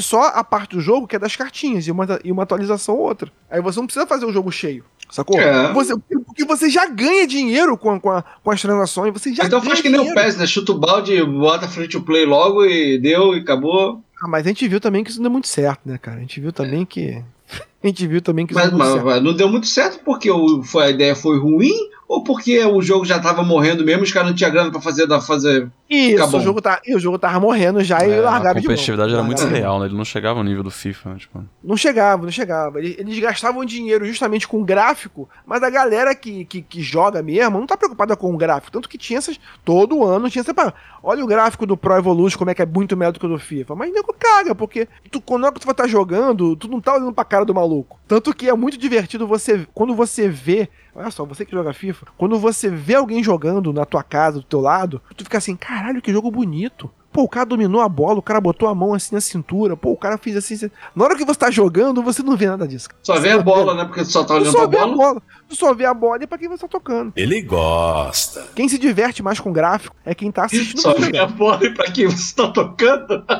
Speaker 2: só a parte do jogo que é das cartinhas e uma, e uma atualização ou outra. Aí você não precisa fazer o jogo cheio. Sacou? É. Você, porque você já ganha dinheiro com, com, a, com as transações. Você já
Speaker 4: então faz que nem o PES, né? Chuta o balde, bota free to play logo e deu e acabou.
Speaker 2: Ah, mas a gente viu também que isso não deu muito certo, né, cara? A gente viu também é. que. A gente viu também que isso
Speaker 4: mas, não deu muito mas, certo. Não deu muito certo porque foi, a ideia foi ruim ou porque o jogo já tava morrendo mesmo, os caras não tinham grana pra fazer, da, fazer
Speaker 2: isso, o jogo, tá, e o jogo tava morrendo já é, e largaram
Speaker 6: de A competitividade era muito real, né? Ele não chegava ao nível do FIFA, né? tipo.
Speaker 2: Não chegava, não chegava. Eles, eles, gastavam dinheiro justamente com gráfico, mas a galera que, que, que, joga mesmo não tá preocupada com o gráfico. Tanto que tinha essas. Todo ano tinha essa. Olha o gráfico do Pro Evolution, como é que é muito melhor do que o do FIFA. Mas nego caga, porque tu, quando é que tu vai estar tá jogando, tu não tá olhando pra cara do maluco. Tanto que é muito divertido você. Quando você vê Olha só, você que joga FIFA, quando você vê alguém jogando na tua casa, do teu lado, tu fica assim, caralho, que jogo bonito. Pô, o cara dominou a bola, o cara botou a mão assim na cintura, pô, o cara fez assim. Na hora que você tá jogando, você não vê nada disso.
Speaker 4: Só
Speaker 2: você
Speaker 4: vê a bola, né? Porque tu só tá olhando só pra bola. bola.
Speaker 2: Tu só vê a bola e pra quem você tá tocando.
Speaker 8: Ele gosta.
Speaker 2: Quem se diverte mais com gráfico é quem tá assistindo.
Speaker 4: Só vê a bola e pra quem você tá tocando.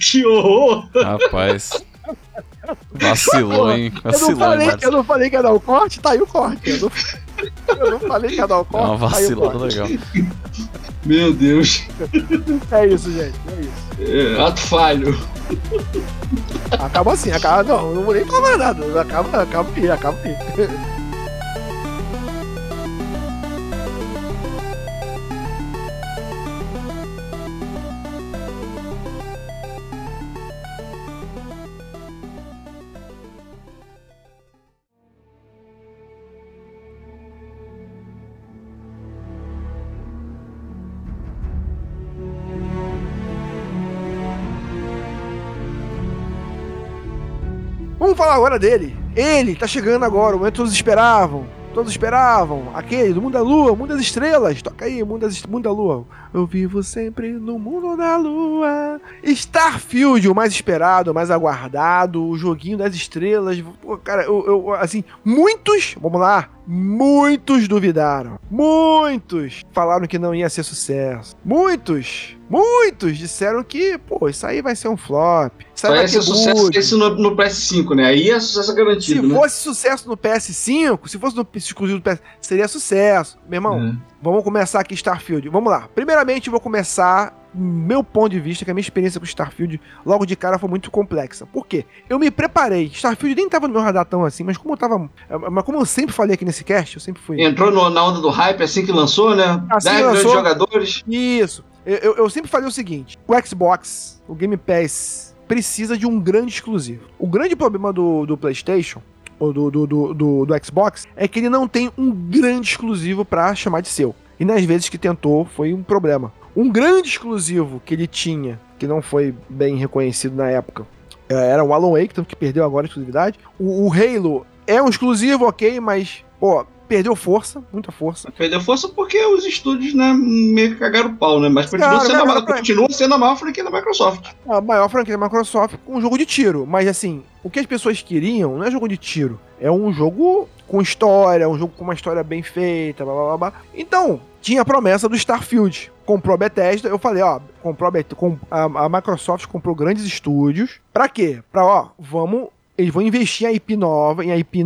Speaker 4: que horror!
Speaker 6: Rapaz. Vacilou, hein? Vacilou,
Speaker 2: eu, não falei, eu não falei que ia dar o corte, tá aí o corte. Eu não, eu não falei que ia dar o corte. É
Speaker 6: uma vacilada
Speaker 2: tá
Speaker 6: legal.
Speaker 4: Meu Deus.
Speaker 2: É isso, gente. É isso.
Speaker 4: É, ato falho.
Speaker 2: Acaba assim, acaba. Não, não vou nem falar nada. Acaba, acaba aí, acaba aí. Vamos falar agora dele. Ele tá chegando agora, o momento que todos esperavam. Todos esperavam. Aquele do mundo da lua, mundo das estrelas. Toca aí, mundo, das, mundo da lua. Eu vivo sempre no mundo da lua. Starfield, o mais esperado, o mais aguardado. O joguinho das estrelas. Pô, cara, eu, eu, assim, muitos. Vamos lá. muitos duvidaram. Muitos falaram que não ia ser sucesso. Muitos, muitos disseram que, pô, isso aí vai ser um flop. Isso aí vai
Speaker 4: ser sucesso esse no, no PS5, né? Aí é sucesso
Speaker 2: Se
Speaker 4: garantido, né?
Speaker 2: fosse sucesso no PS5, se fosse no exclusivo do PS, seria sucesso. Meu irmão,
Speaker 4: É.
Speaker 2: vamos começar aqui Starfield. Vamos lá. Primeiramente, eu vou começar meu ponto de vista, que a minha experiência com Starfield logo de cara foi muito complexa. Por quê? Eu me preparei. Starfield nem tava no meu radar tão assim, mas como eu tava. Mas como eu sempre falei aqui nesse cast, eu sempre fui.
Speaker 4: Entrou no- na onda do hype assim que lançou, né?
Speaker 2: Assim
Speaker 4: 10
Speaker 2: que
Speaker 4: milhões de jogadores.
Speaker 2: Isso. Eu, eu- eu sempre falei o seguinte: o Xbox, o Game Pass, precisa de um grande exclusivo. O grande problema do, do PlayStation, do, do, do, do- do Xbox, é que ele não tem um grande exclusivo pra chamar de seu. E nas vezes que tentou, foi um problema. Um grande exclusivo que ele tinha, que não foi bem reconhecido na época, eh, era o Alan Wake, que perdeu agora a exclusividade. O, o Halo é um exclusivo, ok, mas, pô, perdeu força, muita força.
Speaker 4: Perdeu força porque os estúdios, né, meio que cagaram o pau, né? Mas continua, sendo, a,
Speaker 2: pra-
Speaker 4: continua sendo a maior franquia da Microsoft.
Speaker 2: a maior franquia da Microsoft com um jogo de tiro. Mas assim, o que as pessoas queriam não é jogo de tiro. É um jogo com história, um jogo com uma história bem feita, blá blá blá. blá. Então, tinha a promessa do Starfield. Comprou a Bethesda, eu falei, ó, comprou a, Bet- com- a, a Microsoft comprou grandes estúdios. Pra quê? Pra, ó, vamos. Eles vão investir em IP nova, em IP,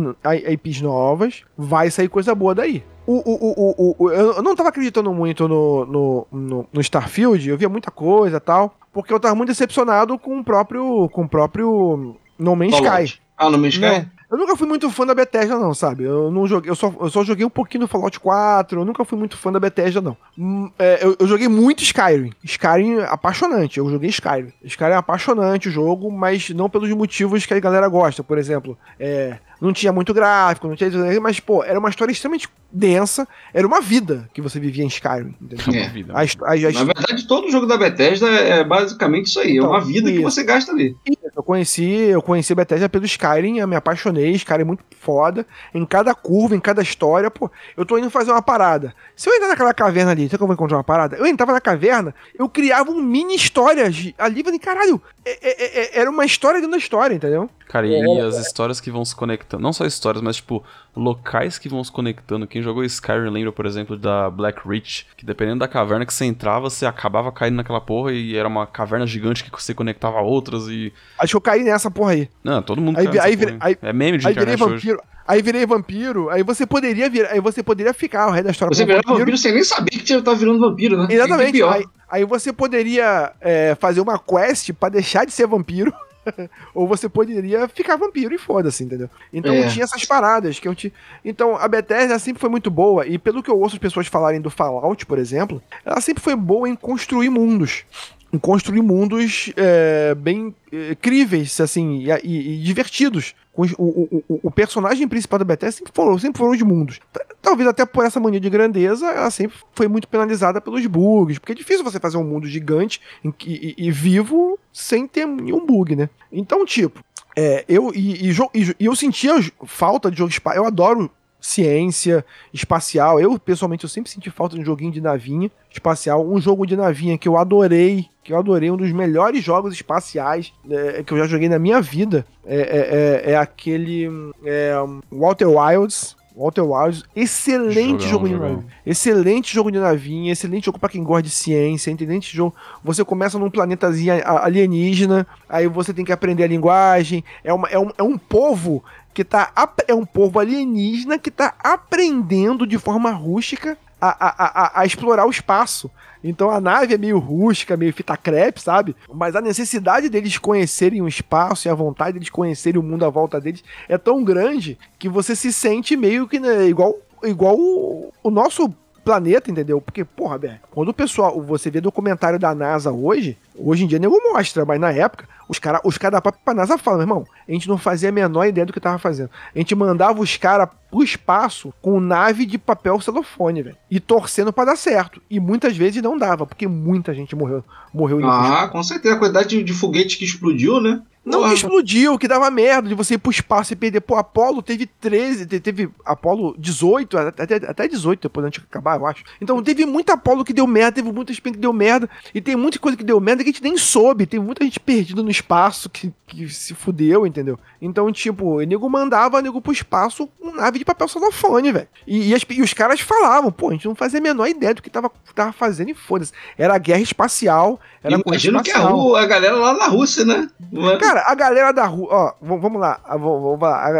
Speaker 2: IPs novas, vai sair coisa boa daí. O, o, o, o, o- eu não tava acreditando muito no, no, no, no Starfield, eu via muita coisa e tal, porque eu tava muito decepcionado com o próprio, com o próprio No Man's Sky.
Speaker 4: Ah, no Man's Sky?
Speaker 2: Eu nunca fui muito fã da Bethesda, não, sabe? Eu não joguei, eu só, eu só joguei um pouquinho no Fallout 4, eu nunca fui muito fã da Bethesda, não. Hum, é, eu, eu joguei muito Skyrim. Skyrim é apaixonante, eu joguei Skyrim. Skyrim é apaixonante o jogo, mas não pelos motivos que a galera gosta. Por exemplo, é, não tinha muito gráfico, não tinha. Mas, pô, era uma história extremamente densa, era uma vida que você vivia em Skyrim. Entendeu?
Speaker 4: É.
Speaker 6: Vida.
Speaker 2: A, a, a,
Speaker 4: Na verdade, todo jogo da Bethesda é basicamente isso aí.
Speaker 2: Então,
Speaker 4: é uma vida que
Speaker 2: isso.
Speaker 4: você gasta ali.
Speaker 2: Eu conheci, eu conheci a Bethesda pelo Skyrim, eu me apaixonei, Skyrim é muito foda. Em cada curva, em cada história, pô, eu tô indo fazer uma parada. Se eu entrar naquela caverna ali, sabe que eu vou encontrar uma parada? Eu entrava na caverna, eu criava um mini história de- ali, falei, caralho, é- é- é- era uma história dentro da história, entendeu?
Speaker 6: Cara, e as histórias que vão se conectando. Não só histórias, mas, tipo, locais que vão se conectando. Quem jogou Skyrim lembra, por exemplo, da Black Reach, que dependendo da caverna que você entrava, você acabava caindo naquela porra e era uma caverna gigante que você conectava a outras e.
Speaker 2: Acho que eu caí nessa porra aí.
Speaker 6: Não, todo mundo
Speaker 2: Aí
Speaker 6: cai
Speaker 2: vi-
Speaker 6: nessa
Speaker 2: aí
Speaker 6: porra,
Speaker 2: vi-
Speaker 6: hein?
Speaker 2: aí-
Speaker 6: É meme de
Speaker 2: Aí virei
Speaker 6: internet hoje.
Speaker 2: Vampiro. Aí virei vampiro, aí você poderia vir, aí você poderia ficar o resto da história
Speaker 4: Você virava vampiro sem nem saber que tinha- tava virando vampiro, né?
Speaker 2: Exatamente. Aí, aí você poderia é, fazer uma quest pra deixar de ser vampiro. ou você poderia ficar vampiro e foda-se, entendeu? Então
Speaker 4: É.
Speaker 2: tinha essas paradas que eu te... Então a Bethesda sempre foi muito boa, e pelo que eu ouço as pessoas falarem do Fallout, por exemplo, ela sempre foi boa em construir mundos. Construir mundos é, bem é, críveis, assim, e, e- e divertidos. O, o, o- o personagem principal da Bethesda sempre foram, sempre foram os mundos. Talvez até por essa mania de grandeza, ela sempre foi muito penalizada pelos bugs, porque é difícil você fazer um mundo gigante que- e, e vivo sem ter nenhum bug, né? Então, tipo, é, eu e, e e e eu sentia falta de jogo espacial. Eu adoro ciência espacial. Eu, pessoalmente, eu sempre senti falta de um joguinho de navinha espacial. Um jogo de navinha que eu adorei, que eu adorei, um dos melhores jogos espaciais é, que eu já joguei na minha vida. É, é- é- é aquele hum, é, Walter Wilds. Walter Wilds, excelente
Speaker 6: Jogão,
Speaker 2: jogo de
Speaker 6: jogão.
Speaker 2: navinha. Excelente jogo de navinha, excelente jogo pra quem gosta de ciência, excelente jogo. Você começa num planetazinho alienígena, aí você tem que aprender a linguagem. É, uma, é, um, é um povo que tá. É um povo alienígena que tá aprendendo de forma rústica a, a, a, a explorar o espaço. Então a nave é meio rústica, meio fita crepe, sabe? Mas a necessidade deles conhecerem o espaço e a vontade deles conhecerem o mundo à volta deles é tão grande que você se sente meio que né, igual, igual o, o nosso planeta, entendeu? Porque, porra, Bé, quando o pessoal, você vê documentário da NASA hoje, hoje em dia nego mostra, mas na época, os caras os cara da própria NASA falam, meu irmão, a gente não fazia a menor ideia do que tava fazendo. A gente mandava os caras pro espaço com nave de papel celofone, velho. E torcendo pra dar certo. E muitas vezes não dava, porque muita gente morreu, morreu
Speaker 4: Ah, com certeza. A quantidade de, de foguete que explodiu, né?
Speaker 2: Não
Speaker 4: Porra.
Speaker 2: explodiu, que dava merda de você ir pro espaço e perder. Pô, Apolo teve 13, te- teve Apolo 18, até, até 18 depois antes de acabar, eu acho. Então teve muita Apolo que deu merda, teve muita spin que deu merda, e tem muita coisa que deu merda que a gente nem soube. Tem muita gente perdida no espaço que, que se fudeu, entendeu? Então, tipo, o nego mandava o nego pro espaço com nave de papel celofane, velho. E, e as- e os caras falavam, pô, a gente não fazia a menor ideia do que tava, tava fazendo e foda-se. Era guerra espacial, era
Speaker 4: Imagino que a,
Speaker 2: espacial.
Speaker 4: Ru- a galera lá na Rússia, né? É?
Speaker 2: Cara, a galera da Rússia. Ó, vamos lá.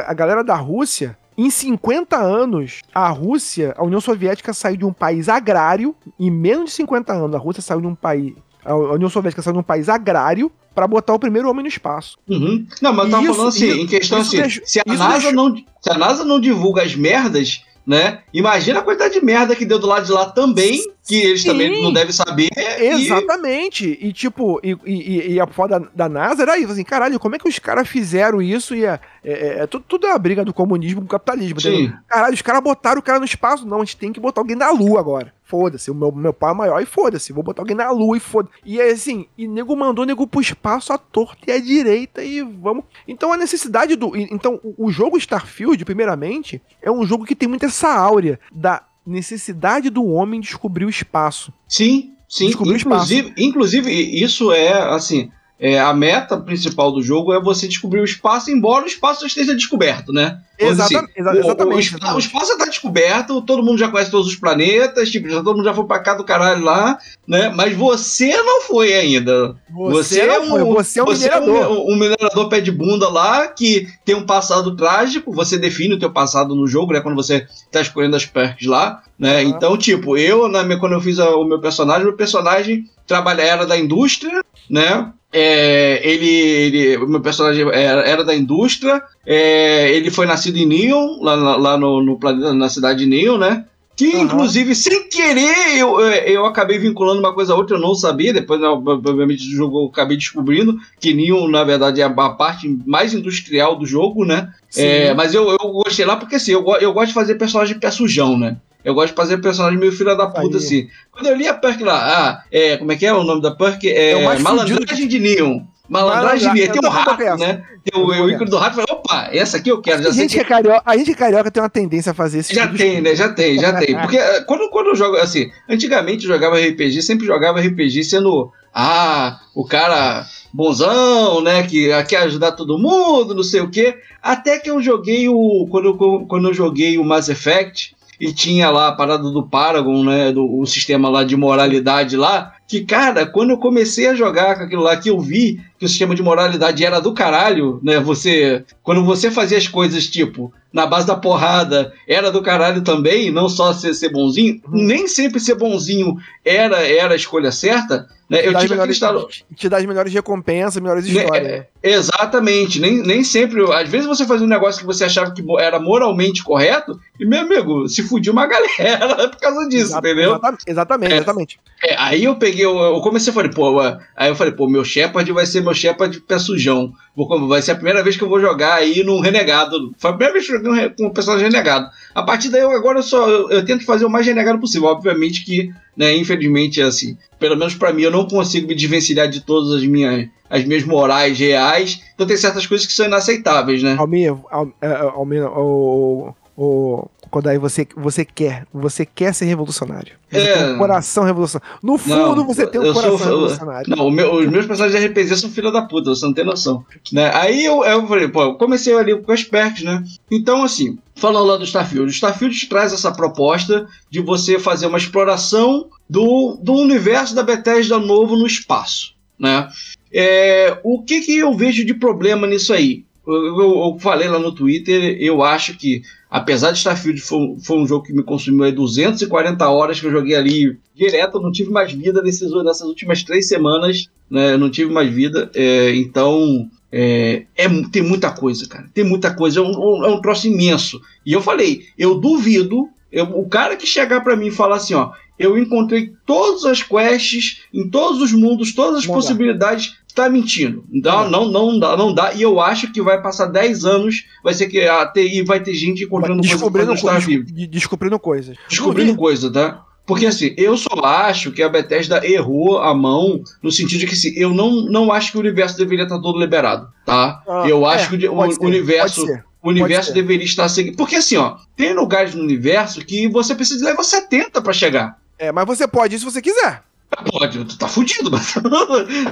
Speaker 2: a- galera da Rússia, em 50 anos, a Rússia, a União Soviética saiu de um país agrário. Em menos de 50 anos, a Rússia saiu de um país. A União Soviética saiu de um país agrário pra botar o primeiro homem no espaço.
Speaker 4: Uhum. Não, mas eu tava
Speaker 2: Isso-
Speaker 4: falando assim,
Speaker 2: isso-
Speaker 4: em questão assim,
Speaker 2: deixa-
Speaker 4: se, a NASA
Speaker 2: deixa-
Speaker 4: não, se a NASA não divulga as merdas, né? Imagina a quantidade de merda que deu do lado de lá também, que eles
Speaker 2: Sim.
Speaker 4: também não devem saber. e-
Speaker 2: Exatamente. E, tipo, e, e- e a foda da, NASA era isso, assim, caralho, como é que os caras fizeram isso? E é, é, é- tudo, tudo é a briga do comunismo com o capitalismo? Caralho, os caras botaram o cara no espaço. Não, a gente tem que botar alguém na lua agora. Foda-se, o meu, meu pai é maior e foda-se, vou botar alguém na lua e foda E é assim, e nego mandou nego pro espaço à torta e à direita e vamos. Então a necessidade do. Então o o jogo Starfield, primeiramente, é um jogo que tem muito essa áurea da necessidade do homem descobrir o espaço.
Speaker 4: Sim, sim.
Speaker 2: Descobrir o
Speaker 4: Inclusive, inclusive, isso é assim. É, a meta principal do jogo é você descobrir o espaço, embora o espaço já esteja descoberto, né? Vamos dizer
Speaker 2: Exata- exa-
Speaker 4: o- o-
Speaker 2: exatamente,
Speaker 4: O, espa-
Speaker 2: exatamente.
Speaker 4: o espaço está descoberto, todo mundo já conhece todos os planetas, tipo, já todo mundo já foi pra cá do caralho lá, né? Mas você não foi ainda. Você, é um,
Speaker 2: foi, você é um
Speaker 4: você
Speaker 2: minerador.
Speaker 4: É um, um minerador pé de bunda lá que tem um passado trágico. Você define o teu passado no jogo, né? Quando você tá escolhendo as perks lá, né? Então, tipo, eu, na minha, quando eu fiz a- o meu personagem, meu personagem trabalha era da indústria, né? É, ele, ele- o meu personagem era, era da indústria. é, ele foi nascido em Neon, lá, lá- no, no planeta, na cidade de Neon, né? Que,
Speaker 2: Aham.
Speaker 4: inclusive, sem querer, eu, é, eu acabei vinculando uma coisa a outra, eu não sabia. Depois, né, obviamente, do jogo eu acabei descobrindo que Neon, na verdade, é a parte mais industrial do jogo, né? É, mas eu, eu gostei lá porque, assim, eu, eu gosto de fazer personagem pé sujão, né? Eu gosto de fazer personagem meio filha da puta,
Speaker 2: Aí.
Speaker 4: assim. Quando eu li a perk lá, ah, é, como é que é o nome da perk? É,
Speaker 2: É
Speaker 4: Malandragem de Neon. Malandragem de Neon. Tem um rato, né? Tem o, o ícone do rato. Falei, opa, essa aqui eu quero. Já
Speaker 2: a, gente
Speaker 4: que
Speaker 2: que é carioca, a gente é carioca tem uma tendência a fazer esse
Speaker 4: já
Speaker 2: tipo de
Speaker 4: tem, né? Já tem, já tem. Porque eh, quando, quando eu jogo, assim, antigamente eu jogava RPG, sempre jogava RPG sendo, ah, o cara bonzão, né? Que ah, quer ajudar todo mundo, não sei o quê. Até que eu joguei o. Quando eu, quando eu joguei o Mass Effect e tinha lá a parada do Paragon, né? Do, o sistema lá de moralidade lá. Que, cara, quando eu comecei a jogar com aquilo lá, que eu vi que o sistema de moralidade era do caralho, né? Você. Quando você fazia as coisas, tipo, na base da porrada, era do caralho também, não só ser, ser bonzinho.
Speaker 2: Uhum.
Speaker 4: Nem sempre ser bonzinho era, era a escolha certa. Né? Eu
Speaker 2: Te
Speaker 4: tive aquele
Speaker 2: melhores-
Speaker 4: estado.
Speaker 2: te dá as melhores recompensas, melhores
Speaker 4: Né,
Speaker 2: histórias. né?
Speaker 4: Exatamente, nem, nem sempre. Às vezes você fazia um negócio que você achava que era moralmente correto, e meu amigo, se fudiu uma galera por causa disso,
Speaker 2: Exata-
Speaker 4: entendeu?
Speaker 2: Exatamente, exatamente.
Speaker 4: É. É, aí eu peguei, eu, eu comecei a falei, pô, aí eu falei, pô, meu Shepard vai ser meu Shepard pé sujão. Vou, vai ser a primeira vez que eu vou jogar aí num renegado. Foi a primeira vez que eu joguei com um personagem renegado. A partir daí eu agora eu só eu, eu tento fazer o mais renegado possível. Obviamente que, né, infelizmente, assim, pelo menos pra mim, eu não consigo me desvencilhar de todas as minhas, as minhas morais reais. Então tem certas coisas que são inaceitáveis, né?
Speaker 2: Almir, Al- é, é, Almir, o, o, Kodai, você, você quer, você quer ser revolucionário. Você
Speaker 4: É.
Speaker 2: tem um coração revolucionário. No fundo,
Speaker 4: Não,
Speaker 2: você tem um
Speaker 4: sou-
Speaker 2: coração
Speaker 4: eu-
Speaker 2: revolucionário.
Speaker 4: Não, meu- os meus personagens de RPG são filha da puta, você não tem noção. Né? Aí eu, eu falei, pô, eu comecei ali com as perks, né? Então, assim, falando lá do Starfield, o Starfield traz essa proposta de você fazer uma exploração do, do universo da Bethesda novo no espaço, né? É, o que, que eu vejo de problema nisso aí? Eu, eu- eu falei lá no Twitter, eu acho que, apesar de Starfield foi, foi um jogo que me consumiu aí 240 horas que eu joguei ali direto, não tive mais vida nesses, nessas últimas três semanas, né? Eu não tive mais vida, é, então é, é tem muita coisa, cara. Tem muita coisa, é um, um- é um troço imenso. E eu falei, eu duvido, eu- o cara que chegar pra mim e falar assim, ó, eu encontrei todas as quests em todos os mundos, todas as possibilidades, tá mentindo. Não, não, não, dá, não dá. E eu acho que vai passar 10 anos, vai ser que a TI vai ter gente encontrando coisas
Speaker 2: Descobrindo,
Speaker 4: no Starfield.
Speaker 2: co- des- descobrindo coisas.
Speaker 4: Descobrindo
Speaker 2: Não vi-
Speaker 4: coisa, tá? Porque assim, eu só acho que a Bethesda errou a mão no sentido de que assim, eu não, não acho que o universo deveria estar todo liberado, tá?
Speaker 2: Ah,
Speaker 4: eu
Speaker 2: é,
Speaker 4: acho que o, o
Speaker 2: ser,
Speaker 4: universo. O universo deveria estar seguindo. Porque assim, ó, tem lugares no universo que você precisa de level 70 pra chegar.
Speaker 2: É, mas você pode ir se você quiser.
Speaker 4: Pode, tu tá fudido, mas.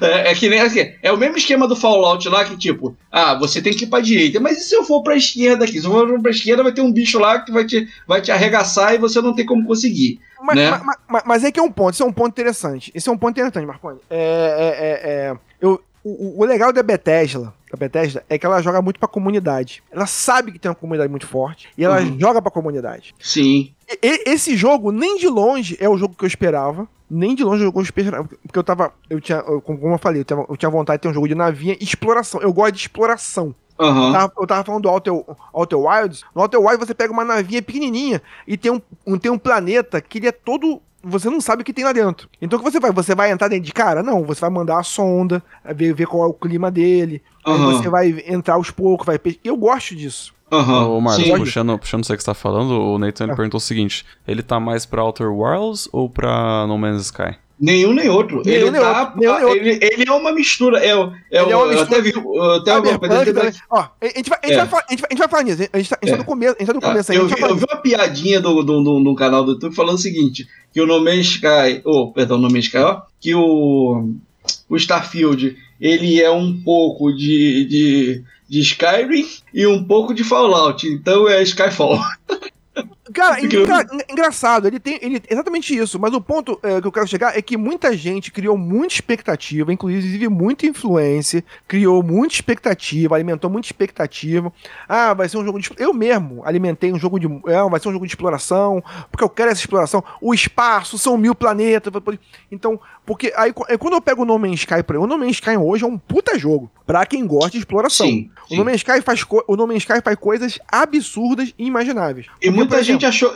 Speaker 4: é, é que nem assim, é o mesmo esquema do Fallout lá que, tipo, ah, você tem que ir pra direita, mas e se eu for pra esquerda aqui? Se eu for pra esquerda, vai ter um bicho lá que vai te, vai te arregaçar e você não tem como conseguir.
Speaker 2: Mas,
Speaker 4: Né?
Speaker 2: mas, mas- mas é que é um ponto, isso é um ponto interessante. Esse é um ponto interessante, Marconi. É, é, é, é, eu, o, o legal da Bethesda, da Bethesda é que ela joga muito pra comunidade. Ela sabe que tem uma comunidade muito forte e ela
Speaker 4: Uhum.
Speaker 2: joga pra comunidade.
Speaker 4: Sim.
Speaker 2: E- esse jogo, nem de longe, é o jogo que eu esperava. Nem de longe o jogo que eu esperava. Porque eu tava. Eu tinha, eu- como eu falei, eu tinha, eu tinha vontade de ter um jogo de navinha e exploração. Eu gosto de exploração.
Speaker 4: Aham.
Speaker 2: Eu tava, eu tava falando do Outer, Outer Wilds. No Outer Wilds você pega uma navinha pequenininha e tem um, um- tem um planeta que ele é todo. Você não sabe o que tem lá dentro. Então o que você vai? Você vai entrar dentro de cara? Não, você vai mandar a sonda, ver, ver qual é o clima dele. Aí
Speaker 4: Aham.
Speaker 2: você vai entrar aos poucos, vai. Eu gosto disso.
Speaker 4: Aham.
Speaker 6: Ô, Marcos,
Speaker 4: Sim.
Speaker 6: puxando, puxando aí que você tá falando, o Nathan
Speaker 2: Ah.
Speaker 6: perguntou o seguinte: ele tá mais pra Outer Worlds ou pra No Man's Sky?
Speaker 4: Nenhum nem outro.
Speaker 2: Nenhum
Speaker 4: ele,
Speaker 2: nem
Speaker 4: tá,
Speaker 2: outro, nenhum nem outro.
Speaker 4: Ele, ele é uma mistura. É, o- é,
Speaker 2: Ele é
Speaker 4: o-
Speaker 2: uma
Speaker 4: eu até vi.
Speaker 2: mistura
Speaker 4: Até eu-
Speaker 2: também. Ó, a gente vai, a gente
Speaker 4: É.
Speaker 2: vai falar- a gente vai- a gente vai falar nisso. A gente tá, a gente tá
Speaker 4: É.
Speaker 2: no começo, a gente tá no
Speaker 4: Ah,
Speaker 2: começo aí. a
Speaker 4: eu,
Speaker 2: gente
Speaker 4: vi, eu vi uma piadinha do, do, do- no canal do YouTube falando o seguinte: que o No Man's Sky, oh, perdão, No Man's Sky, ó, que o, o Starfield ele é um pouco de, de, de Skyrim e um pouco de Fallout, então é Skyfall.
Speaker 2: Cara, engra- engraçado, ele tem ele, exatamente isso, mas o ponto é, que eu quero chegar é que muita gente criou muita expectativa, inclusive muita influência, criou muita expectativa, alimentou muita expectativa. Ah, vai ser um jogo de. Eu mesmo alimentei um jogo de. É, vai ser um jogo de exploração, porque eu quero essa exploração. O espaço, são mil planetas. Então, porque aí qu- quando eu pego o No Man's Sky, o No Man's Sky hoje é um puta jogo, pra quem gosta de exploração.
Speaker 4: Sim.
Speaker 2: O No Man's Sky faz, o no Man's Sky faz coisas absurdas e imagináveis.
Speaker 4: E muita
Speaker 2: por
Speaker 4: gente achou,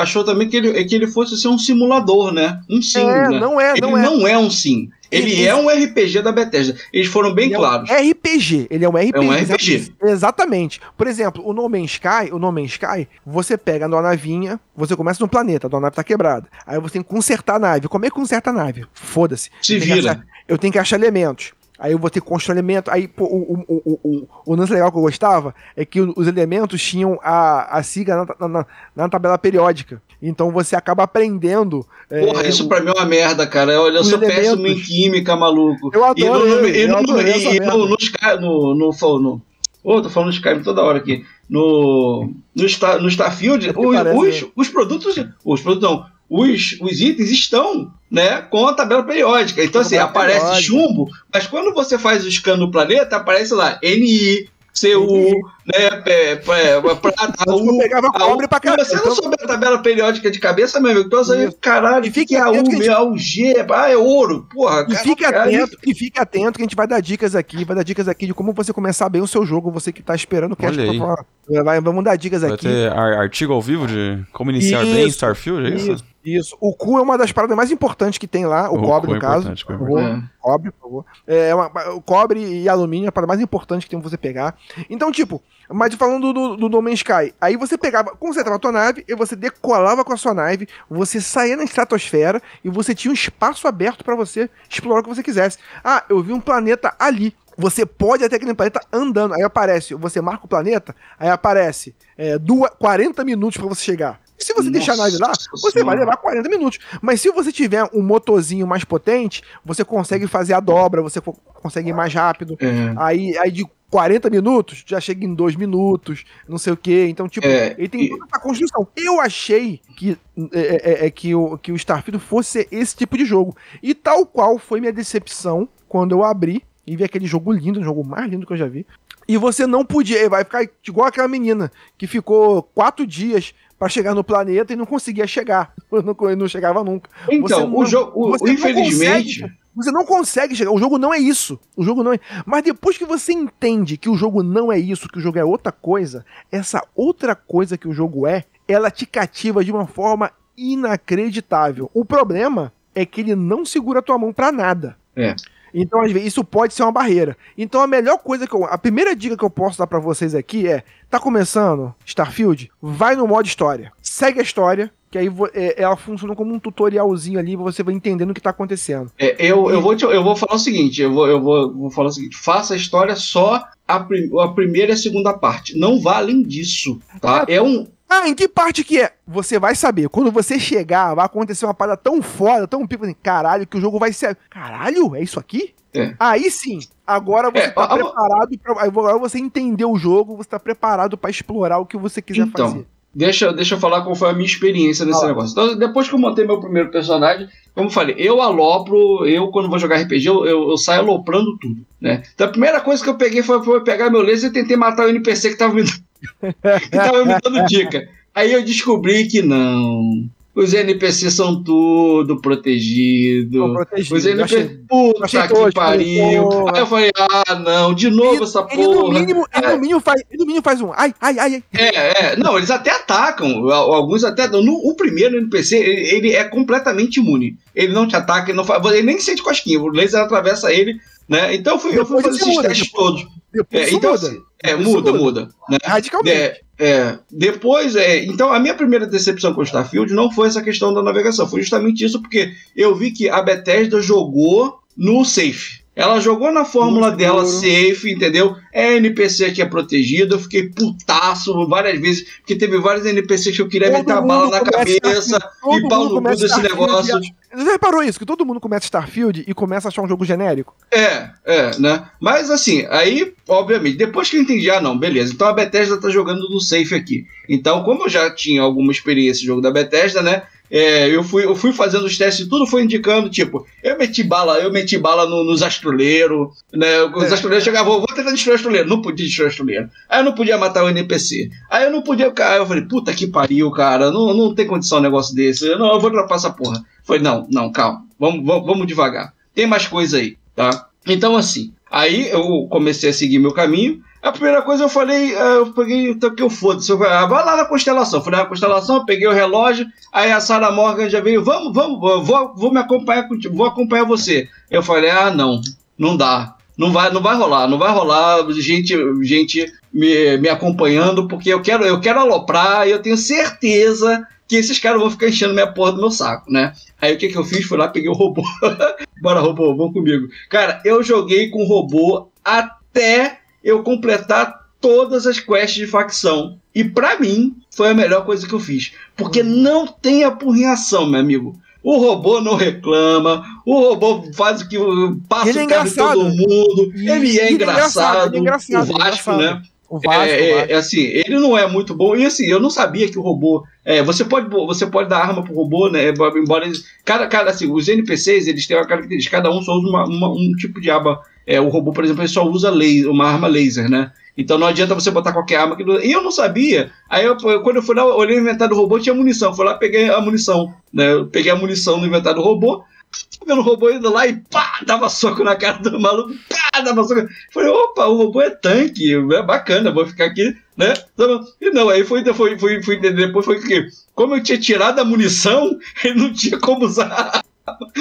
Speaker 4: achou também que ele, que ele fosse ser um simulador, né? Um sim.
Speaker 2: É,
Speaker 4: né?
Speaker 2: não é,
Speaker 4: ele
Speaker 2: não é.
Speaker 4: não é um sim. Ele,
Speaker 2: Ele-
Speaker 4: é um RPG da Bethesda. Eles foram bem
Speaker 2: Ele é um
Speaker 4: claros.
Speaker 2: RPG, ele é um RPG.
Speaker 4: É um RPG.
Speaker 2: Exatamente. Por exemplo, o No Man's Sky, o No Man's Sky, você pega a navinha, você começa no planeta, a nave tá quebrada. Aí você tem que consertar a nave. Como é que conserta a nave? Foda-se.
Speaker 4: Se
Speaker 2: Eu
Speaker 4: vira.
Speaker 2: achar- eu tenho que achar elementos. Aí eu vou ter que construir elementos. Aí, pô, o, o, o, o, lance legal que eu gostava é que os elementos tinham a, a sigla na, na, na tabela periódica. Então você acaba aprendendo. é,
Speaker 4: Porra, isso pra mim é uma merda, cara. Olha, eu sou péssimo em
Speaker 2: elementos.
Speaker 4: química, maluco.
Speaker 2: Eu adoro
Speaker 4: E no, no, e
Speaker 2: eu
Speaker 4: no, Ô, tô falando Skyrim toda hora aqui. No, no, Star, no Starfield,
Speaker 2: É
Speaker 4: os,
Speaker 2: parece,
Speaker 4: os,
Speaker 2: né?
Speaker 4: os produtos. Os produtos não. Os, os itens estão né, com a tabela periódica. Então, assim,
Speaker 2: Tabela
Speaker 4: aparece
Speaker 2: periódica.
Speaker 4: chumbo, mas quando você faz o scan do planeta, aparece lá NI, CU, né, pé, prata,
Speaker 2: Antes eu pegava
Speaker 4: a
Speaker 2: cobre
Speaker 4: U.
Speaker 2: pra caralho.
Speaker 4: Se você não
Speaker 2: Então-
Speaker 4: souber a tabela periódica de cabeça, meu amigo, então você caralho,
Speaker 2: E fique
Speaker 4: que é a
Speaker 2: atento
Speaker 4: U,
Speaker 2: que a gente-
Speaker 4: é ah, é ouro, porra.
Speaker 2: E
Speaker 4: cara,
Speaker 2: fique
Speaker 4: cara,
Speaker 2: atento, e fique atento que a gente vai dar dicas aqui, vai dar dicas aqui de como você começar bem o seu jogo, você que tá esperando o cast pra falar. Vai, vamos dar dicas
Speaker 6: Vai
Speaker 2: aqui.
Speaker 6: ter ar- artigo ao vivo de como iniciar bem
Speaker 2: Isso,
Speaker 6: Starfield, é isso?
Speaker 2: Isso, isso. O cu é uma das paradas mais importantes que tem lá, o,
Speaker 6: O
Speaker 2: cobre,
Speaker 6: é
Speaker 2: no caso.
Speaker 6: importante, o é.
Speaker 2: Cobre, por favor. É uma, o cobre e alumínio é a parada mais importante que tem pra você pegar. Então, tipo, mas falando do, do No Man's Sky, aí você pegava, consertava a tua nave, e você decolava com a sua nave, você saía na estratosfera e você tinha um espaço aberto pra você explorar o que você quisesse. Ah, eu vi um planeta ali. Você pode até aquele planeta andando. Aí aparece, você marca o planeta, aí aparece é, duas, 40 minutos pra você chegar. E se você deixar a nave lá,
Speaker 4: Nossa
Speaker 2: você vai
Speaker 4: Senhora.
Speaker 2: levar 40 minutos. Mas se você tiver um motorzinho mais potente, você consegue fazer a dobra, você co- consegue ir mais rápido.
Speaker 4: É.
Speaker 2: Aí, aí de 40 minutos, já chega em 2 minutos, não sei o quê. Então, tipo,
Speaker 4: É,
Speaker 2: ele tem toda essa construção. Eu achei que, é, é, é, que, o, que o Starfield fosse esse tipo de jogo. E tal qual foi minha decepção quando eu abri e vi aquele jogo lindo, o jogo mais lindo que eu já vi. E você não podia, vai ficar igual aquela menina que ficou quatro dias pra chegar no planeta e não conseguia chegar. Não, não chegava nunca.
Speaker 4: Então, o
Speaker 2: não-
Speaker 4: jogo, o-
Speaker 2: não
Speaker 4: infelizmente,
Speaker 2: consegue- Você não consegue chegar. O jogo não é isso. O jogo não é. Mas depois que você entende que o jogo não é isso, que o jogo é outra coisa, essa outra coisa que o jogo é, ela te cativa de uma forma inacreditável. O problema é que ele não segura a tua mão pra nada.
Speaker 4: É.
Speaker 2: Então, às vezes, isso pode ser uma barreira. Então, a melhor coisa que eu. A primeira dica que eu posso dar pra vocês aqui é: tá começando Starfield? Vai no modo história. Segue a história. que aí é, ela funciona como um tutorialzinho ali, você vai entendendo o que tá acontecendo.
Speaker 4: É, eu, eu, vou te- eu vou falar o seguinte, eu vou, eu vou, vou falar o seguinte, faça a história só a, prim- a primeira e a segunda parte. Não vá além disso, tá? É um.
Speaker 2: Ah, em que parte que é? Você vai saber. Quando você chegar, vai acontecer uma parada tão foda, tão pico, assim, caralho, que o jogo vai ser. Caralho, é isso aqui?
Speaker 4: É.
Speaker 2: Aí sim, agora você
Speaker 4: É,
Speaker 2: tá
Speaker 4: a-
Speaker 2: preparado pra. Agora você entendeu o jogo, você tá preparado pra explorar o que você quiser
Speaker 4: Então,
Speaker 2: fazer.
Speaker 4: Deixa, deixa eu falar qual foi a minha experiência nesse
Speaker 2: Fala.
Speaker 4: negócio. Então, depois que eu montei meu primeiro personagem, como eu falei, eu alopro, eu quando vou jogar RPG, eu, eu, eu saio aloprando tudo, né? Então a primeira coisa que eu peguei foi, foi pegar meu laser e tentei matar o NPC que tava me, que tava me dando dica. Aí eu descobri que não. Os NPCs são tudo protegido.
Speaker 2: Protegido.
Speaker 4: Os
Speaker 2: Eu
Speaker 4: NPC,
Speaker 2: achei-
Speaker 4: puta
Speaker 2: achei
Speaker 4: que
Speaker 2: tosco,
Speaker 4: pariu.
Speaker 2: porra.
Speaker 4: Aí eu falei, ah, não, de novo essa
Speaker 2: Ele no
Speaker 4: porra.
Speaker 2: mínimo, ele no mínimo faz, ele no mínimo faz um. Ai, ai, ai, ai.
Speaker 4: É, é, não, eles até atacam, al- alguns até. No, o primeiro NPC, ele, ele é completamente imune. Ele não te ataca, ele, não faz, ele nem sente cosquinha, o laser atravessa ele, né? Então eu fui, eu fui fazer esses
Speaker 2: muda,
Speaker 4: testes
Speaker 2: depois-
Speaker 4: todos.
Speaker 2: Depois
Speaker 4: É, então,
Speaker 2: muda.
Speaker 4: assim, é,
Speaker 2: Isso
Speaker 4: muda, muda. Né?
Speaker 2: Radicalmente.
Speaker 4: É, é, depois, é, então a minha primeira decepção com o Starfield não foi essa questão da navegação, foi justamente isso, porque eu vi que a Bethesda jogou no safe. Ela jogou na fórmula
Speaker 2: No
Speaker 4: dela
Speaker 2: seguro.
Speaker 4: safe, entendeu? É NPC que é protegido, eu fiquei putaço várias vezes, porque teve vários NPCs que eu queria
Speaker 2: Todo
Speaker 4: meter a bala na cabeça e pau no cu desse
Speaker 2: Starfield
Speaker 4: negócio.
Speaker 2: Você reparou isso? Que todo mundo começa Starfield e começa a achar um jogo genérico?
Speaker 4: É, é, né? Mas assim, aí, obviamente, depois que eu entendi, ah, não, beleza, então a Bethesda tá jogando no safe aqui. Então, como eu já tinha alguma experiência no jogo da Bethesda, né? É, eu, fui, eu fui fazendo os testes, tudo foi indicando, tipo, eu meti bala, eu meti bala no- nos astroleiros, né? Os
Speaker 2: É.
Speaker 4: astroleiros chegavam, vou tentar destruir o astroleiro. Não podia destruir o astroleiro. Aí eu não podia matar o NPC. Aí eu não podia. Aí eu falei, puta que pariu, cara. Não, não tem condição um negócio desse. Eu, não, eu vou dropar essa porra. Falei, não, não, calma. Vamos, vamos, vamos devagar. Tem mais coisa aí, tá? Então, assim, aí eu comecei a seguir meu caminho. A primeira coisa eu falei, ah, eu peguei, então que eu foda-se. Eu falei, ah, vai lá na constelação. Fui na constelação, peguei o relógio. Aí a Sarah Morgan já veio, vamos, vamos, vou, vou me acompanhar contigo, vou acompanhar você. Eu falei, ah, não, não dá. Não vai, não vai rolar, não vai rolar gente, gente me, me acompanhando, porque eu quero, eu quero aloprar e eu tenho certeza que esses caras vão ficar enchendo minha porra do meu saco, né? Aí o que, que eu fiz? Fui lá, peguei o robô. Bora, robô, vamos comigo. Cara, eu joguei com o robô até eu completar todas as quests de facção. E pra mim, foi a melhor coisa que eu fiz. Porque não tem apurrinhação, meu amigo. O robô não reclama, o robô faz o que passa
Speaker 2: Ele é
Speaker 4: o carro em todo
Speaker 2: engraçado.
Speaker 4: mundo, ele é
Speaker 2: ele é
Speaker 4: engraçado,
Speaker 2: engraçado, ele é engraçado,
Speaker 4: o
Speaker 2: ele é
Speaker 4: Vasco,
Speaker 2: engraçado.
Speaker 4: né?
Speaker 2: O Vasco,
Speaker 4: é, é-
Speaker 2: o Vasco.
Speaker 4: é assim, ele não é muito bom. E assim, eu não sabia que o robô. é, você, pode, você pode dar arma pro robô, né? Embora eles. Cada, cada, assim, os NPCs, eles têm uma característica, cada um só usa uma- uma- um tipo de arma. É, o robô, por exemplo, ele só usa laser, uma arma laser, né? Então não adianta você botar qualquer arma. Que E eu não sabia. Aí eu, quando eu fui lá, olhei no inventário do robô, tinha munição. Fui lá, peguei a munição. Né? Eu peguei a munição no inventário do robô. Vendo o robô indo lá e pá, dava soco na cara do maluco, pá, dava soco. Falei, opa, o robô é tanque, é bacana, vou ficar aqui, né? E não, aí foi, foi, foi, foi depois foi que, como eu tinha tirado a munição, ele não tinha como usar.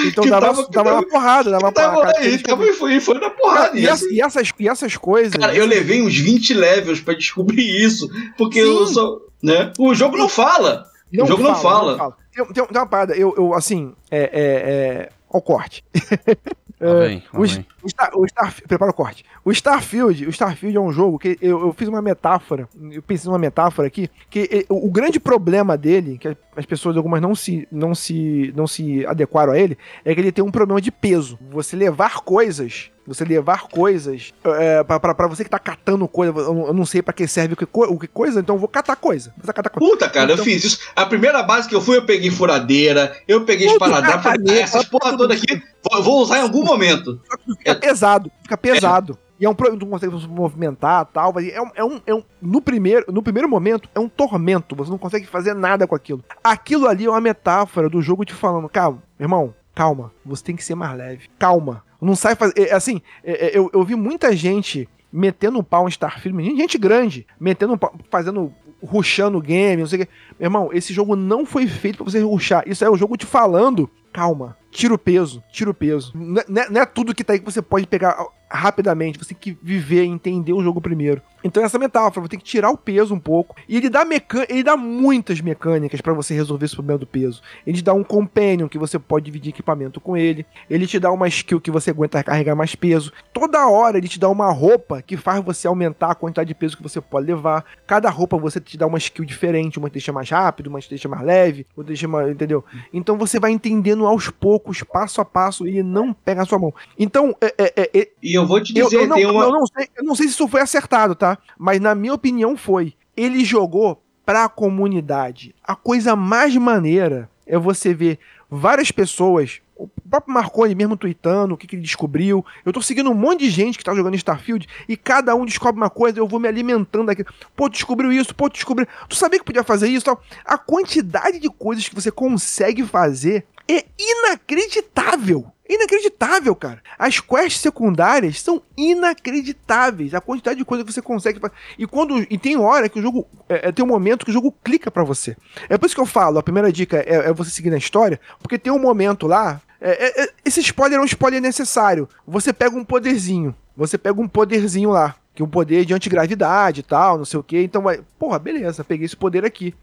Speaker 2: Então dava,
Speaker 4: tava-
Speaker 2: dava
Speaker 4: tava-
Speaker 2: uma porrada, dava uma
Speaker 4: Tava
Speaker 2: porrada.
Speaker 4: e tava, e foi, foi na porrada.
Speaker 2: e,
Speaker 4: E
Speaker 2: essa- e essas, e essas coisas.
Speaker 4: Cara, eu levei uns 20 levels pra descobrir isso, porque eu
Speaker 2: Sim.
Speaker 4: só. Né? O jogo não fala. O jogo não fala.
Speaker 2: Tem, tem- tem uma parada, eu, eu assim, é. é, é... Ó o corte.
Speaker 6: Lá
Speaker 2: O, o, Star, o Starfield, prepara o corte. O Starfield, o Starfield é um jogo que eu, eu fiz uma metáfora, eu pensei numa metáfora aqui, que o, o grande problema dele, que as pessoas algumas não se, não se, não se adequaram a ele, é que ele tem um problema de peso. Você levar coisas, você levar coisas, é, pra você que tá catando coisa, eu, não- eu não sei pra que serve o que, o que coisa, então eu vou catar coisa. Vou catar coisa.
Speaker 4: Puta, cara, eu
Speaker 2: Então-
Speaker 4: fiz isso. A primeira base que eu fui, eu peguei furadeira, eu peguei esparadrapo, ah, essas porra toda aqui, vou, vou usar em algum momento.
Speaker 2: Fica pesado, fica pesado. E é um problema, tu não consegue se movimentar tal. É um, é um, é um- no, primeiro, no primeiro momento, é um tormento. Você não consegue fazer nada com aquilo. Aquilo ali é uma metáfora do jogo te falando, calma, irmão, calma. Você tem que ser mais leve. Calma. Não sai fazer. é, assim, é, é, eu, eu vi muita gente metendo um pau em Starfield, gente grande, metendo pau, fazendo, rushando o game, não sei o que. Meu irmão, esse jogo não foi feito pra você rushar. Isso é o jogo te falando, calma, tira o peso, tira o peso. Não é- não é tudo que tá aí que você pode pegar. Rapidamente, você tem que viver entender o jogo primeiro. Então essa metáfora, você tem que tirar o peso um pouco. E ele dá, mecan ele dá muitas mecânicas para você resolver esse problema do peso. Ele te dá um companion que você pode dividir equipamento com ele. Ele te dá uma skill que você aguenta carregar mais peso. Toda hora ele te dá uma roupa que faz você aumentar a quantidade de peso que você pode levar. Cada roupa você te dá uma skill diferente. Uma te deixa mais rápido, uma te deixa mais leve, outra deixa mais. Entendeu? Então você vai entendendo aos poucos, passo a passo, e ele não pega na sua mão. Então, é, é, é,
Speaker 4: E eu vou te dizer,
Speaker 2: eu, eu, não,
Speaker 4: tem uma.
Speaker 2: eu não sei, eu não sei se isso foi acertado, tá? Mas na minha opinião foi. Ele jogou pra comunidade. A coisa mais maneira é você ver várias pessoas, o próprio Marconi mesmo tweetando o que, que ele descobriu. Eu tô seguindo um monte de gente que tá jogando Starfield e cada um descobre uma coisa, eu vou me alimentando daquilo. Pô, descobriu isso, pô, descobriu. Tu sabia que podia fazer isso tal. A quantidade de coisas que você consegue fazer é inacreditável. Inacreditável, cara. As quests secundárias são inacreditáveis. A quantidade de coisa que você consegue. E quando. E tem hora que o jogo. É, é, tem um momento que o jogo clica para você. É por isso que eu falo, a primeira dica é, é você seguir na história, porque tem um momento lá. É, é, esse spoiler é um spoiler necessário. Você pega um poderzinho. Você pega um poderzinho lá que um poder de antigravidade e tal, não sei o que. Então vai, porra, beleza, peguei esse poder aqui.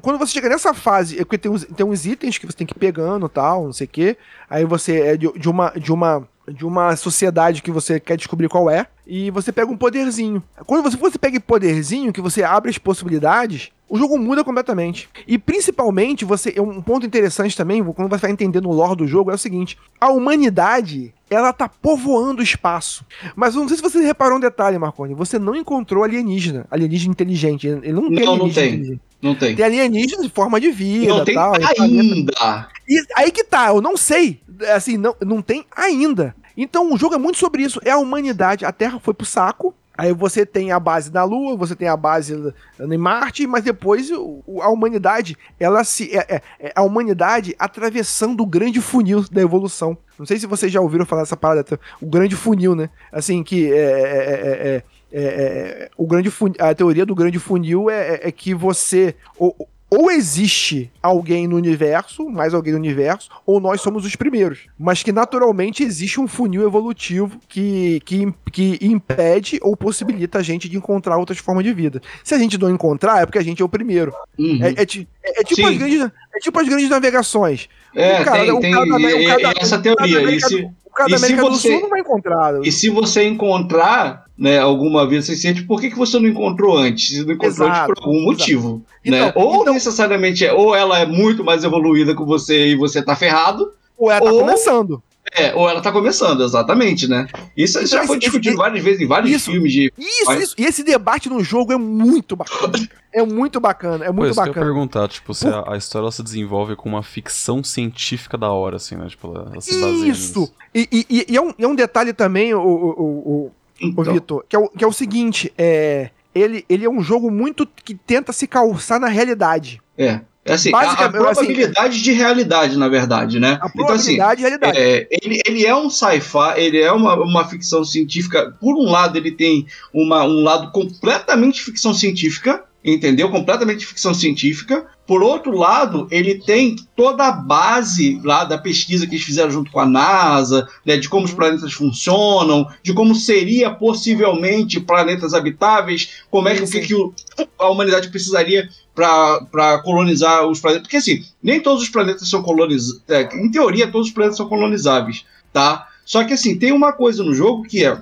Speaker 2: Quando você chega nessa fase, é porque tem uns, tem uns itens que você tem que ir pegando tal, não sei o que. Aí você é de, de uma. De uma de uma sociedade que você quer descobrir qual é, e você pega um poderzinho. Quando você, você pega poderzinho, que você abre as possibilidades, o jogo muda completamente. E principalmente, você um ponto interessante também, quando você vai entendendo o lore do jogo, é o seguinte: a humanidade ela tá povoando o espaço. Mas eu não sei se você reparou um detalhe, Marconi. Você não encontrou alienígena, alienígena inteligente. Ele não tem
Speaker 4: não, não tem. Não tem.
Speaker 2: Tem alienígena de forma de vida.
Speaker 4: Não tem
Speaker 2: tal,
Speaker 4: ainda.
Speaker 2: E aí que tá, eu não sei. Assim, não, não tem ainda. Então o jogo é muito sobre isso. É a humanidade. A Terra foi pro saco. Aí você tem a base na Lua, você tem a base em Marte, mas depois a humanidade, ela se. É, é, é, a humanidade atravessando o grande funil da evolução. Não sei se vocês já ouviram falar dessa parada, o grande funil, né? Assim, que é, é, é o grande funil, a teoria do grande funil é, que você. Ou, ou existe alguém no universo, mais alguém no universo, ou nós somos os primeiros. Mas que naturalmente existe um funil evolutivo que, que, que impede ou possibilita a gente de encontrar outras formas de vida. Se a gente não encontrar, é porque a gente é o primeiro.
Speaker 4: Uhum.
Speaker 2: É, é, é, tipo as grandes, é tipo as grandes navegações.
Speaker 4: É, cara, tem, tem cada, essa teoria. O cara, e
Speaker 2: o cara da América do Sul não vai encontrar.
Speaker 4: E se você encontrar né, alguma vez suficiente, por que, que você não encontrou antes? Você não encontrou exato, antes por algum motivo. Né? Então, ou então, necessariamente é, ou ela é muito mais evoluída que você e você tá ferrado.
Speaker 2: Ou ela tá ou, começando.
Speaker 4: É, ou ela tá começando, exatamente, né? Isso então, já foi esse, discutido esse, várias vezes em vários
Speaker 2: isso,
Speaker 4: filmes de.
Speaker 2: Isso, isso. E esse debate no jogo é muito bacana. é muito bacana, é muito pois, bacana.
Speaker 6: Eu ia perguntar, tipo, se a, a, história se desenvolve com uma ficção científica da hora, assim, né? Tipo, ela, ela se baseia
Speaker 2: Isso! E, e, e, é, um, é um detalhe também, o, o, o, então. o Vitor, que, é o, que é o seguinte: é, ele, ele é um jogo muito que tenta se calçar na realidade.
Speaker 4: É. É assim, a, a, probabilidade assim, de realidade, na verdade, né?
Speaker 2: A probabilidade então, assim, de realidade.
Speaker 4: É, ele, ele é um sci-fi, ele é uma, uma ficção científica. Por um lado, ele tem uma, um lado completamente ficção científica, entendeu? Completamente ficção científica. Por outro lado, ele tem toda a base lá da pesquisa que eles fizeram junto com a NASA, né, de como os planetas funcionam, de como seria possivelmente planetas habitáveis, como é que, o que, que a humanidade precisaria para colonizar os planetas. Porque assim, nem todos os planetas são colonizáveis. É, em teoria, todos os planetas são colonizáveis, tá? Só que assim, tem uma coisa no jogo que é,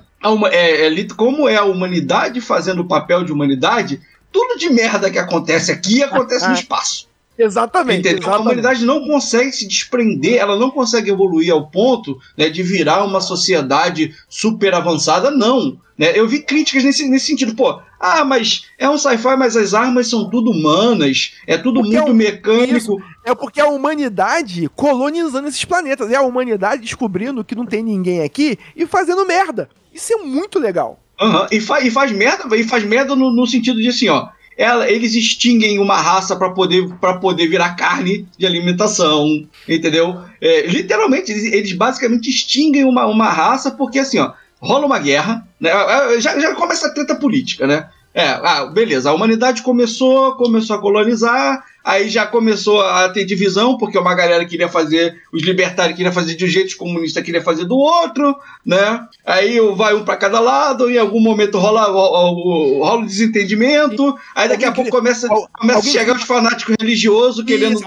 Speaker 4: é, é como é a humanidade fazendo o papel de humanidade, tudo de merda que acontece aqui acontece no espaço.
Speaker 2: Exatamente, exatamente,
Speaker 4: A humanidade não consegue se desprender, ela não consegue evoluir ao ponto né, de virar uma sociedade super avançada, não. Né? Eu vi críticas nesse, nesse sentido. Pô, ah, mas é um sci-fi, mas as armas são tudo humanas, é tudo porque muito é um, mecânico. Isso,
Speaker 2: é porque a humanidade colonizando esses planetas. É a humanidade descobrindo que não tem ninguém aqui e fazendo merda. Isso é muito legal.
Speaker 4: Uhum. E, fa e faz merda, e faz merda no, no sentido de assim, ó. Ela, eles extinguem uma raça para poder, poder virar carne de alimentação, entendeu? É, literalmente, eles, eles, basicamente extinguem uma, uma raça porque, assim, ó, rola uma guerra, né? É, é, já, já começa a treta política, né? É, ah, beleza, a humanidade começou, começou a colonizar, Aí já começou a ter divisão, porque uma galera queria fazer, os libertários queriam fazer de um jeito, os comunistas queriam fazer do outro, né? Aí vai um para cada lado, em algum momento rola, rola, rola desentendimento, aí daqui a pouco começa, começa a chegar os fanáticos religiosos querendo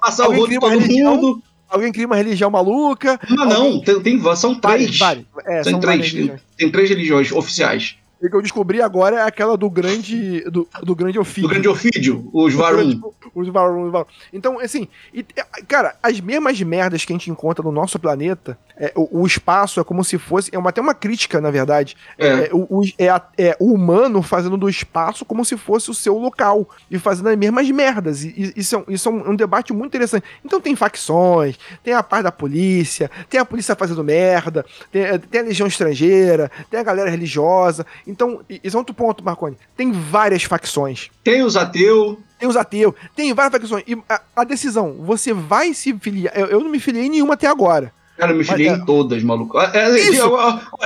Speaker 4: passar o rodo de todo mundo.
Speaker 2: Alguém cria uma religião maluca.
Speaker 4: Não, não, tem, tem, são três. É, são três. Tem três religiões oficiais.
Speaker 2: E que eu descobri agora é aquela do grande. Do, do grande ofídio.
Speaker 4: Do grande ofídio, os Varum.
Speaker 2: Os Varum, os Varum. Então, assim, e, cara, as mesmas merdas que a gente encontra no nosso planeta, é, o, o, espaço é como se fosse. É uma, até uma crítica, na verdade. É. É, o, é, é, o humano fazendo do espaço como se fosse o seu local. E fazendo as mesmas merdas. E, e isso, é, isso é um, um, debate muito interessante. Então tem facções, tem a parte da polícia, tem a polícia fazendo merda, tem, tem a legião estrangeira, tem a galera religiosa. Então, isso é outro ponto, Marconi. Tem várias facções.
Speaker 4: Tem os ateus.
Speaker 2: Tem os ateus, tem várias facções. E a, a decisão, você vai se filiar. Eu, eu não me filiei em nenhuma até agora.
Speaker 4: Cara, eu me filiei em todas, maluco. É, é, isso.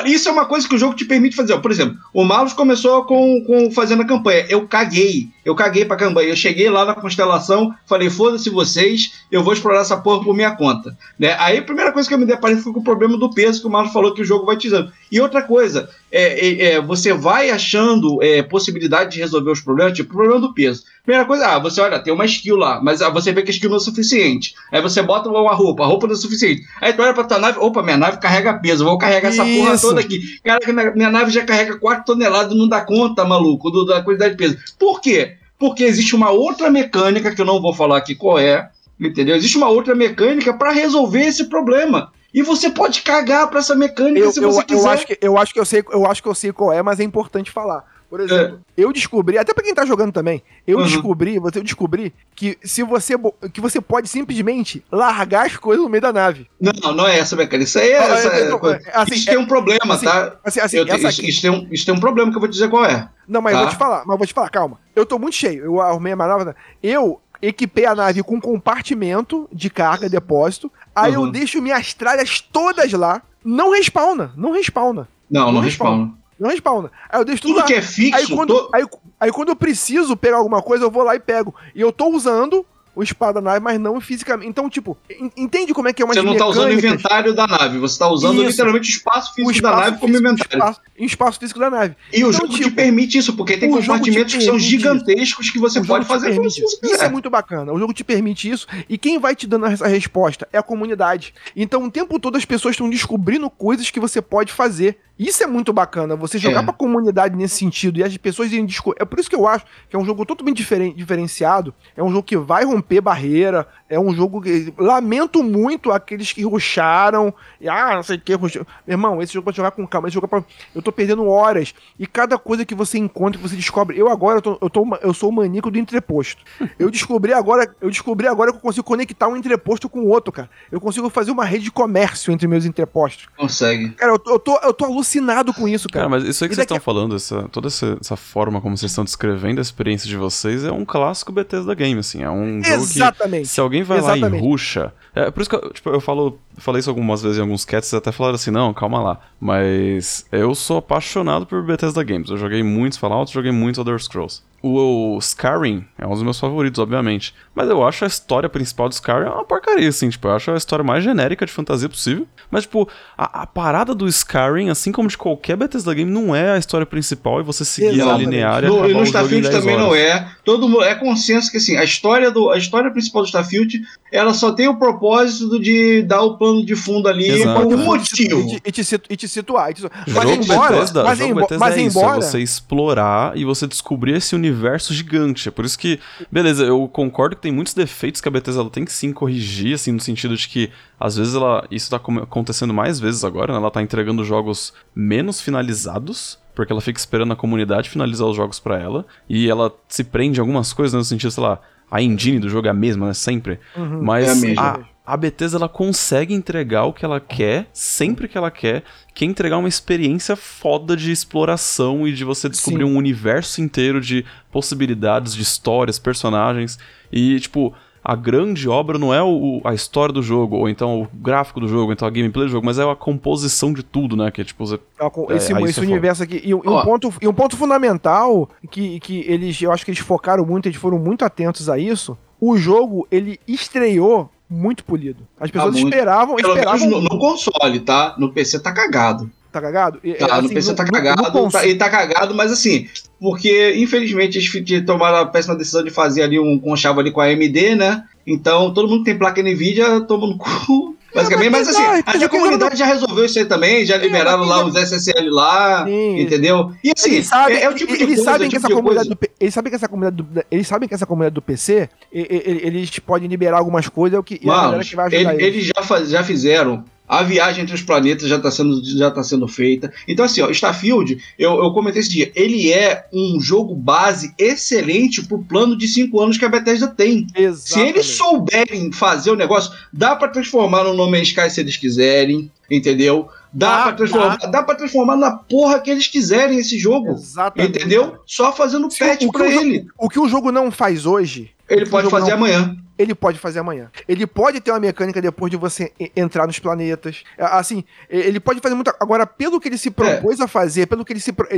Speaker 4: isso. é uma coisa que o jogo te permite fazer. Por exemplo, o Malus começou com, com fazendo a campanha. Eu caguei. Eu caguei pra campanha. Eu cheguei lá na constelação, falei, foda-se vocês, eu vou explorar essa porra por minha conta. Né? Aí a primeira coisa que eu me deparei foi com o problema do peso que o Malus falou que o jogo vai te dando. E outra coisa, é, é, é, você vai achando é, possibilidade de resolver os problemas, tipo o problema do peso. Primeira coisa, ah, você olha, tem uma skill lá, mas ah, você vê que a skill não é suficiente. Aí você bota uma roupa, a roupa não é suficiente. Aí tu olha pra tua nave, opa, minha nave carrega peso, vou carregar essa Isso. porra toda aqui. Cara, minha nave já carrega 4 toneladas, não dá conta, maluco, do, da quantidade de peso. Por quê? Porque existe uma outra mecânica que eu não vou falar aqui qual é, entendeu? Existe uma outra mecânica para resolver esse problema. E você pode cagar para essa mecânica
Speaker 2: eu,
Speaker 4: se você
Speaker 2: eu,
Speaker 4: quiser.
Speaker 2: Eu acho, que, eu, acho que eu, sei, eu acho que eu sei qual é, mas é importante falar. Por exemplo, é. eu descobri, até pra quem tá jogando também, eu uhum. descobri, você descobri que se você que você pode simplesmente largar as coisas no meio da nave.
Speaker 4: Não, não é essa mecânica. Isso aí é, essa, é, é, assim, isso tem um problema, assim, tá? Assim, assim, eu, isso, isso, tem um, isso tem um problema que eu vou dizer qual é.
Speaker 2: Não, mas tá? eu vou tá? te falar, mas eu vou te falar, calma. Eu tô muito cheio. Eu arrumei a nave. Eu equipei a nave com compartimento de carga, depósito. Aí uhum. eu deixo minhas tralhas todas lá. Não respawna, não respawna.
Speaker 4: Não, não, não respawna. respawna.
Speaker 2: Não respawna. Aí eu deixo tudo,
Speaker 4: tudo lá. que é fixo.
Speaker 2: Aí quando, tô... aí, aí quando eu preciso pegar alguma coisa, eu vou lá e pego. E eu tô usando o espada nave, mas não fisicamente. Então, tipo, entende como é que é uma
Speaker 4: Você não tá usando o inventário da nave, você tá usando isso. literalmente o espaço físico o espaço da nave como inventário.
Speaker 2: Espaço, espaço físico da nave.
Speaker 4: E então, o jogo tipo, te permite isso, porque tem compartimentos que são gigantescos que você pode fazer
Speaker 2: tudo isso. Isso é muito bacana. O jogo te permite isso. E quem vai te dando essa resposta é a comunidade. Então, o tempo todo as pessoas estão descobrindo coisas que você pode fazer. Isso é muito bacana, você jogar é. pra comunidade nesse sentido e as pessoas irem descobrir. É por isso que eu acho que é um jogo totalmente diferen diferenciado. É um jogo que vai romper barreira. É um jogo que. Lamento muito aqueles que ruxaram. E, ah, não sei o que. Meu irmão, esse jogo pode jogar com calma. Esse jogo é pra... Eu tô perdendo horas. E cada coisa que você encontra, que você descobre. Eu agora, eu, tô, eu, tô, eu sou o maníaco do entreposto. eu descobri agora. Eu descobri agora que eu consigo conectar um entreposto com o outro, cara. Eu consigo fazer uma rede de comércio entre meus entrepostos.
Speaker 4: Consegue.
Speaker 2: Cara, eu tô, eu tô, eu tô alucinado com isso, cara.
Speaker 6: Cara, mas isso aí que vocês estão falando, essa, toda essa, essa, forma como vocês estão descrevendo a experiência de vocês é um clássico Bethesda Game, assim. É um jogo Exatamente. que se alguém vai Exatamente. lá e ruxa... É por isso que eu, tipo, eu falo, falei isso algumas vezes em alguns cats, até falaram assim, não, calma lá. Mas eu sou apaixonado por Bethesda Games. Eu joguei muitos Fallout, joguei muitos Other Scrolls. O, o Skyrim é um dos meus favoritos, obviamente. Mas eu acho a história principal do Skyrim uma porcaria, assim. Tipo, eu acho a história mais genérica de fantasia possível. Mas, tipo, a, a parada do Skyrim, assim como de qualquer Bethesda game, não é a história principal e você seguir ela linear e
Speaker 4: no, e no Starfield também horas. não é. Todo é consenso que, assim, a história, do, a história principal do Starfield, ela só tem o propósito de dar o plano de fundo ali Exato. por um motivo.
Speaker 2: E te, e te situar. E te
Speaker 6: situar. Mas, embora, Bethesda, mas, Bethesda mas é embora... Isso, é você explorar e você descobrir esse universo universo gigante. É por isso que, beleza, eu concordo que tem muitos defeitos que a Bethesda ela tem que sim corrigir, assim, no sentido de que às vezes ela isso tá acontecendo mais vezes agora, né? Ela tá entregando jogos menos finalizados porque ela fica esperando a comunidade finalizar os jogos para ela e ela se prende em algumas coisas né, no sentido, sei lá, a engine do jogo é a mesma, né, sempre. Uhum, Mas é a, mesma. a a Bethesda ela consegue entregar o que ela quer, sempre que ela quer, que é entregar uma experiência foda de exploração e de você descobrir Sim. um universo inteiro de possibilidades, de histórias, personagens. E, tipo, a grande obra não é o, a história do jogo, ou então o gráfico do jogo, ou então a gameplay do jogo, mas é a composição de tudo, né? Que é tipo. Você,
Speaker 2: é, esse, é, esse universo aqui. E, e, um ponto, e um ponto fundamental que, que eles. Eu acho que eles focaram muito, eles foram muito atentos a isso o jogo ele estreou muito polido. As pessoas
Speaker 4: muito.
Speaker 2: esperavam,
Speaker 4: Pelo
Speaker 2: esperavam
Speaker 4: menos no, no console, tá? No PC tá cagado.
Speaker 2: Tá cagado? E,
Speaker 4: Tá, no
Speaker 2: assim,
Speaker 4: PC tá
Speaker 2: no-
Speaker 4: cagado,
Speaker 2: no cons-
Speaker 4: tá, ele tá cagado, mas assim, porque infelizmente eles tomaram a péssima decisão de fazer ali um conchavo ali com a AMD, né? Então todo mundo que tem placa NVIDIA toma no cu. Basicamente,
Speaker 2: mas
Speaker 4: mas assim,
Speaker 2: tá,
Speaker 4: a, a comunidade já resolveu isso aí também, já liberaram
Speaker 2: mas
Speaker 4: lá os SSL lá,
Speaker 2: Sim.
Speaker 4: entendeu? E assim,
Speaker 2: eles sabem,
Speaker 4: é, é o tipo de
Speaker 2: eles
Speaker 4: coisa,
Speaker 2: sabem
Speaker 4: é
Speaker 2: que
Speaker 4: tipo
Speaker 2: essa
Speaker 4: de
Speaker 2: comunidade do, eles sabem que essa comunidade do, eles sabem que essa comunidade do PC eles podem liberar algumas coisas é o que e a galera que vai ajudar
Speaker 4: ele-
Speaker 2: eles.
Speaker 4: eles já, faz- já fizeram. A viagem entre os planetas já está sendo, já tá sendo feita. Então, assim, ó, Starfield, eu, eu comentei esse dia, ele é um jogo base excelente pro plano de 5 anos que a Bethesda tem. Se
Speaker 2: Exatamente.
Speaker 4: eles souberem fazer o negócio, dá pra transformar no No Man's Sky se eles quiserem, entendeu? Dá, pra transformar, dá. pra transformar na porra que eles quiserem esse jogo.
Speaker 2: Exatamente.
Speaker 4: Entendeu? Só fazendo
Speaker 2: Se
Speaker 4: patch
Speaker 2: o o jogo-
Speaker 4: ele.
Speaker 2: O que o jogo não faz hoje,
Speaker 4: Ele pode fazer
Speaker 2: não-
Speaker 4: amanhã.
Speaker 2: ele pode fazer amanhã. Ele pode ter uma mecânica depois de você entrar nos planetas. É, Assim, ele pode fazer muita. Agora, pelo que ele se propôs a fazer, pelo que ele se. pro-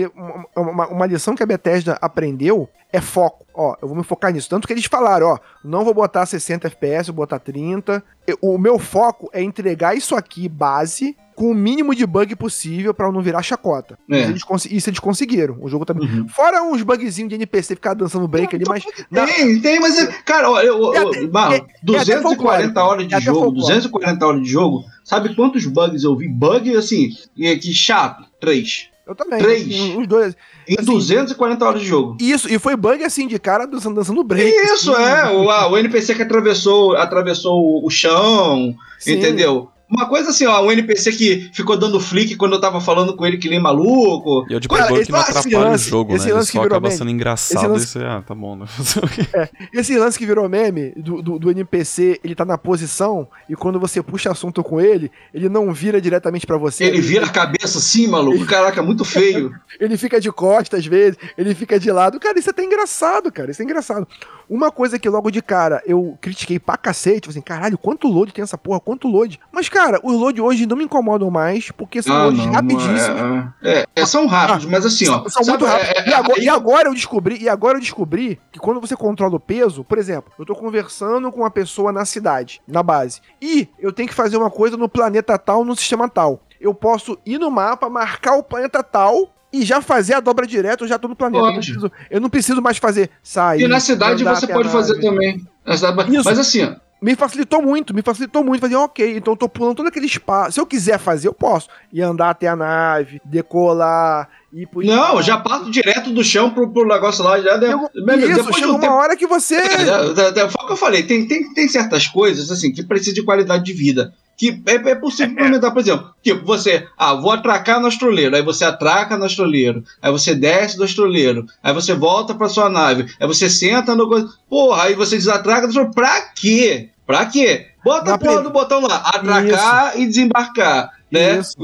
Speaker 2: uma, uma- lição que a Bethesda aprendeu é foco. Ó, eu vou me focar nisso. Tanto que eles falaram, ó, não vou botar 60 FPS, vou botar 30. Eu- O meu foco é entregar isso aqui, base, com o mínimo de bug possível pra não virar chacota.
Speaker 4: É.
Speaker 2: Isso, eles, isso eles conseguiram. O jogo também.
Speaker 4: Uhum.
Speaker 2: Fora uns bugzinhos de NPC ficar dançando break ali, mas. na-
Speaker 4: Tem, tem, mas, é- cara, olha, eu,
Speaker 2: É
Speaker 4: eu,
Speaker 2: até-
Speaker 4: mano,
Speaker 2: é- é até
Speaker 4: 240
Speaker 2: folclórico.
Speaker 4: horas
Speaker 2: É
Speaker 4: de jogo,
Speaker 2: folclórico.
Speaker 4: 240 horas de jogo, sabe quantos bugs eu vi? Bug, assim, que que chato, três.
Speaker 2: Eu também.
Speaker 4: Três.
Speaker 2: assim, Os dois.
Speaker 4: Em
Speaker 2: Assim,
Speaker 4: 240 horas de jogo.
Speaker 2: Isso, e foi bug assim de cara dançando, dançando break.
Speaker 4: Isso,
Speaker 2: assim.
Speaker 4: é, o, ah, o NPC que atravessou, atravessou o- o chão,
Speaker 2: Sim.
Speaker 4: entendeu? Uma coisa assim, ó, o NPC que ficou dando flick quando eu tava falando com ele que nem maluco.
Speaker 6: E é o
Speaker 2: Cara,
Speaker 6: de
Speaker 2: esse-
Speaker 6: que não
Speaker 2: esse
Speaker 6: atrapalha
Speaker 2: lance-
Speaker 6: o jogo,
Speaker 2: esse
Speaker 6: né? Ele
Speaker 2: lance que
Speaker 6: só
Speaker 2: virou
Speaker 6: acaba
Speaker 2: meme.
Speaker 6: sendo engraçado
Speaker 2: lance-
Speaker 6: e você, ah, tá bom, né? Quê?
Speaker 2: Esse lance que virou meme do, do, do NPC, ele tá na posição e quando você puxa assunto com ele, ele não vira diretamente pra você.
Speaker 4: Ele vira a cabeça assim, maluco. Caraca, muito feio.
Speaker 2: Ele fica de costas às vezes, ele fica de lado. Cara, isso é até engraçado, cara. Isso é engraçado. Uma coisa que logo de cara eu critiquei pra cacete, tipo assim, caralho, quanto load tem essa porra, quanto load. Mas, cara, os load hoje não me incomodam mais, porque são
Speaker 4: Ah,
Speaker 2: loads
Speaker 4: não,
Speaker 2: rapidíssimos.
Speaker 4: É, é, é, são rápidos, mas assim, ó.
Speaker 2: São
Speaker 4: sabe,
Speaker 2: muito rápidos.
Speaker 4: é, é,
Speaker 2: e, agora, e agora eu descobri, e agora eu descobri que quando você controla o peso, por exemplo, eu tô conversando com uma pessoa na cidade, na base, e eu tenho que fazer uma coisa no planeta tal, no sistema tal. Eu posso ir no mapa, marcar o planeta tal e já fazer a dobra direto, eu já tô no planeta. Eu não, preciso, eu não preciso mais fazer sair.
Speaker 4: E na cidade você pode fazer também. Mas assim, ó.
Speaker 2: Me facilitou muito, me facilitou muito. Fazer, ok, então eu tô pulando todo aquele espaço. Se eu quiser fazer, eu posso. Ir andar até a nave, decolar, ir pro.
Speaker 4: Não, eu já parto direto do chão pro, pro negócio lá. Já,
Speaker 2: Chega-
Speaker 4: Beleza,
Speaker 2: Isso,
Speaker 4: depois de
Speaker 2: chega
Speaker 4: um
Speaker 2: uma
Speaker 4: tempo-
Speaker 2: hora que você.
Speaker 4: É, é, é, foi o que eu falei, tem, tem, tem certas coisas assim que precisam de qualidade de vida. Que é, é possível implementar, por exemplo, tipo, você, ah, vou atracar no astroleiro, aí você atraca no astroleiro, aí você desce do astroleiro, aí você volta pra sua nave, aí você senta no. Porra, aí você desatraca do astroleiro. Pra quê? Pra quê? Bota a porra do botão lá, atracar e desembarcar. Né?
Speaker 2: Isso.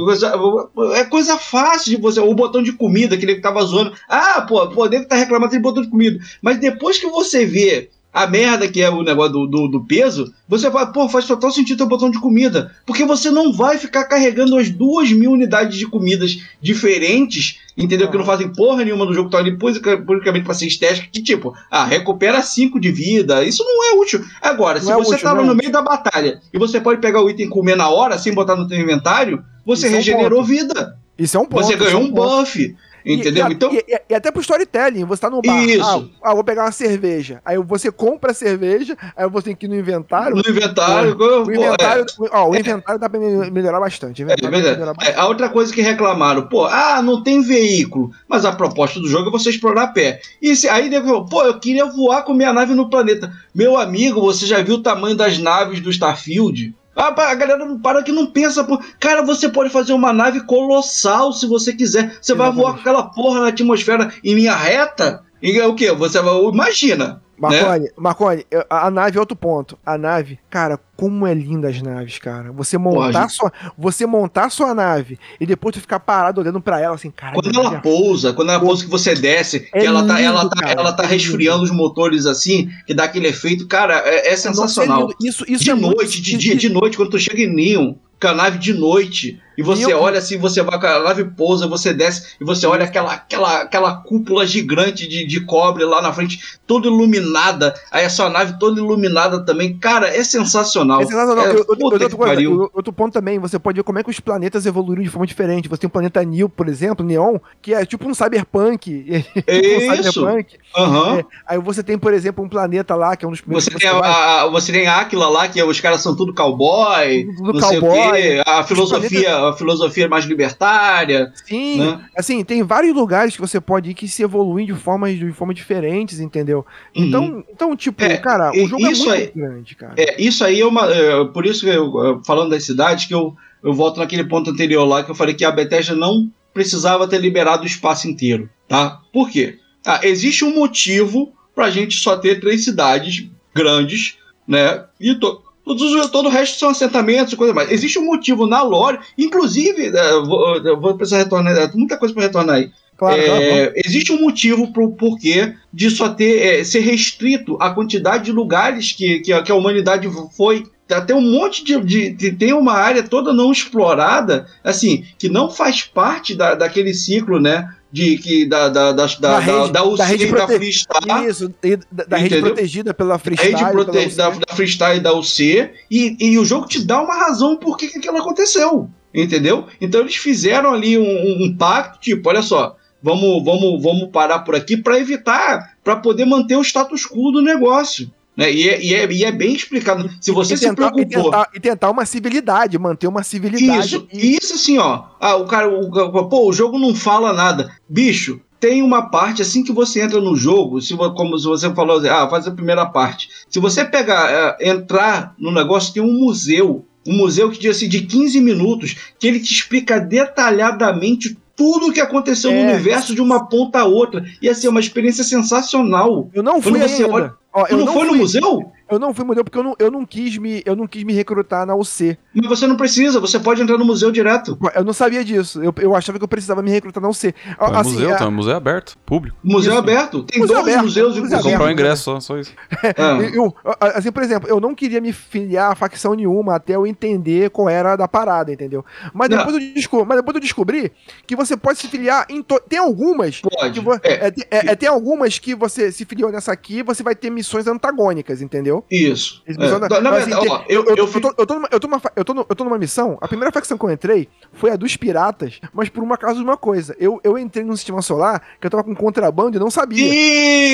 Speaker 4: É coisa fácil de você. O botão de comida, aquele que tava zoando. Ah, pô, pô, nego tá reclamando de botão de comida. Mas depois que você vê a merda que é o negócio do, do, do peso, você fala, pô, faz total sentido ter o botão de comida. Porque você não vai ficar carregando as duas mil unidades de comidas diferentes, entendeu? Que não fazem porra nenhuma no jogo, tá ali publica- publicamente pra ser estética, que tipo, ah, recupera 5 de vida. Isso não é útil. Agora, se
Speaker 2: Não é
Speaker 4: você
Speaker 2: útil,
Speaker 4: tá
Speaker 2: é
Speaker 4: no meio da batalha e você pode pegar o item e comer na hora, sem botar no teu inventário, você
Speaker 2: Isso é um
Speaker 4: regenerou vida.
Speaker 2: Isso é um ponto.
Speaker 4: Você
Speaker 2: isso é
Speaker 4: ganhou um
Speaker 2: ponto.
Speaker 4: buff. Entendeu?
Speaker 2: E,
Speaker 4: então.
Speaker 2: e, e- e até pro storytelling, você tá no bar.
Speaker 4: Isso.
Speaker 2: Ah, ah, vou pegar uma cerveja. Aí você compra a cerveja, aí você tem que ir no inventário.
Speaker 4: No inventário,
Speaker 2: O
Speaker 4: pô,
Speaker 2: inventário,
Speaker 4: é.
Speaker 2: ó, o inventário dá pra me- melhorar bastante. O
Speaker 4: É,
Speaker 2: melhorar
Speaker 4: É,
Speaker 2: bastante.
Speaker 4: a outra coisa que reclamaram, pô, ah, não tem veículo, mas a proposta do jogo é você explorar a pé. E se, aí nego falou, pô, eu queria voar com minha nave no planeta. Meu amigo, você já viu o tamanho das naves do Starfield? Ah, a galera não para que não pensa, pô. Cara, você pode fazer uma nave colossal se você quiser. Você vai voar com aquela porra na atmosfera em linha reta? E é o quê? Você vai. Imagina! Né?
Speaker 2: Marconi, Marconi, eu- a nave é outro ponto. A nave, cara, como é linda as naves, cara. Você montar sua, você montar sua nave e depois tu ficar parado olhando pra ela assim, cara.
Speaker 4: Quando ela pousa, quando ela pousa que você desce,
Speaker 2: É
Speaker 4: que ela tá,
Speaker 2: lindo,
Speaker 4: ela tá,
Speaker 2: cara,
Speaker 4: ela tá
Speaker 2: é
Speaker 4: resfriando os motores assim, que dá aquele efeito, cara, é, é sensacional.
Speaker 2: Isso, isso
Speaker 4: de
Speaker 2: é muito-
Speaker 4: noite, de dia, de noite, quando tu chega em Neon, com a nave de noite, e você
Speaker 2: E eu-
Speaker 4: olha assim, você vai com a nave pousa, você desce e você olha aquela, aquela, aquela cúpula gigante de, de cobre lá na frente, toda iluminada. Aí a sua nave toda iluminada também. Cara, é sensacional.
Speaker 2: É sensacional.
Speaker 4: É,
Speaker 2: Eu- eu-
Speaker 4: que
Speaker 2: coisa, outro ponto também, você pode ver como é que os planetas evoluíram de forma diferente. Você tem o planeta Neo, por exemplo, Neon, que é tipo um cyberpunk. tipo um
Speaker 4: Isso.
Speaker 2: cyberpunk.
Speaker 4: Aham.
Speaker 2: É, aí você tem, por exemplo, um planeta lá, que é um dos primeiros
Speaker 4: Você tem a,
Speaker 2: vai.
Speaker 4: a- você tem a Aquila lá, que os caras são tudo cowboy,
Speaker 2: Tudo
Speaker 4: não sei o
Speaker 2: cowboy.
Speaker 4: quê. A filosofia, a filosofia mais libertária.
Speaker 2: Sim,
Speaker 4: né?
Speaker 2: assim, tem vários lugares que você pode ir que se evoluem de formas, de formas diferentes, entendeu? Então,
Speaker 4: Uhum.
Speaker 2: então tipo,
Speaker 4: É,
Speaker 2: cara, o jogo é
Speaker 4: aí-
Speaker 2: muito grande, cara.
Speaker 4: É, isso aí é uma. é, por isso que eu, é, falando das cidades, que eu, eu volto naquele ponto anterior lá, que eu falei que a Bethesda não precisava ter liberado o espaço inteiro, tá? Por quê? Ah, existe um motivo pra gente só ter três cidades grandes, né? E to, todos os- todo o resto são assentamentos e coisa mais. Existe um motivo na lore, inclusive, é, vou, vou precisar retornar, é, muita coisa pra retornar aí.
Speaker 2: Claro,
Speaker 4: É, existe um motivo pro porquê de só ter é, ser restrito a quantidade de lugares que, que, a, que a humanidade foi. Até um monte de, de, de- Tem uma área toda não explorada, assim, que não faz parte da, daquele ciclo, né? De que da, da, da, da, da,
Speaker 2: rede-
Speaker 4: da UC
Speaker 2: da rede
Speaker 4: e da Freestyle.
Speaker 2: Isso, da, da rede protegida pela
Speaker 4: A
Speaker 2: Freestyle.
Speaker 4: rede prote- da, da Freestyle e da UC, e, e o jogo te dá uma razão por que, que aquilo aconteceu. Entendeu? Então eles fizeram ali um, um- um pacto, tipo, olha só, vamos, vamos, vamos parar por aqui para evitar, para poder manter o status quo do negócio. Né? E, é, e, é, e é bem explicado. Se você
Speaker 2: e
Speaker 4: se
Speaker 2: tentar, e,
Speaker 4: preocupou.
Speaker 2: tentar, e tentar uma civilidade, manter uma civilidade.
Speaker 4: Isso,
Speaker 2: e-
Speaker 4: isso assim, ó. Ah, o cara, o, pô, o jogo não fala nada. Bicho, tem uma parte assim que você entra no jogo, se, como você falou, ah, faz a primeira parte. Se você pegar, é, entrar no negócio, tem um museu. Um museu que diz assim, de 15 minutos, que ele te explica detalhadamente tudo o que aconteceu no
Speaker 2: É.
Speaker 4: universo de uma ponta a outra. E assim, é uma experiência sensacional.
Speaker 2: Eu não fui
Speaker 4: Quando você
Speaker 2: ainda.
Speaker 4: olha-
Speaker 2: Ó,
Speaker 4: Tu
Speaker 2: eu
Speaker 4: não, foi no
Speaker 2: fui-
Speaker 4: museu?
Speaker 2: Eu não fui no museu porque eu não, eu não quis me eu não quis me recrutar na UC.
Speaker 4: Mas você não precisa, você pode entrar no museu direto.
Speaker 2: Eu não sabia disso. Eu, eu achava que eu precisava me recrutar na UC.
Speaker 6: Em
Speaker 2: Assim,
Speaker 6: museu,
Speaker 2: é-
Speaker 6: tá em museu aberto, público.
Speaker 4: Museu
Speaker 2: Isso.
Speaker 4: aberto. Tem
Speaker 2: Museu
Speaker 4: 12
Speaker 2: aberto,
Speaker 4: museus,
Speaker 2: museu.
Speaker 6: Comprar o
Speaker 2: aberto.
Speaker 6: ingresso só, só isso.
Speaker 4: Ah.
Speaker 2: Eu, assim, por exemplo, eu não queria me filiar a facção nenhuma até eu entender qual era da parada, entendeu? Mas
Speaker 4: Não.
Speaker 2: depois, eu, desco- mas depois eu descobri que você pode se filiar em. to- Tem algumas.
Speaker 4: Pode.
Speaker 2: que vo-
Speaker 4: É,
Speaker 2: é, tem- é- é, tem algumas que você se filiou nessa aqui, você vai ter missões antagônicas, entendeu?
Speaker 4: Isso.
Speaker 2: Eles
Speaker 4: É.
Speaker 2: missão-
Speaker 4: Na, na
Speaker 2: mas,
Speaker 4: verdade, ó,
Speaker 2: tem-
Speaker 4: eu,
Speaker 2: eu,
Speaker 4: eu,
Speaker 2: eu,
Speaker 4: fi-
Speaker 2: tô, eu, tô numa, eu, tô numa, fa- eu, tô no- eu tô numa missão. A primeira facção que eu entrei foi a dos piratas, mas por uma causa de uma coisa. Eu, eu entrei num sistema solar que eu tava com contrabando e não sabia.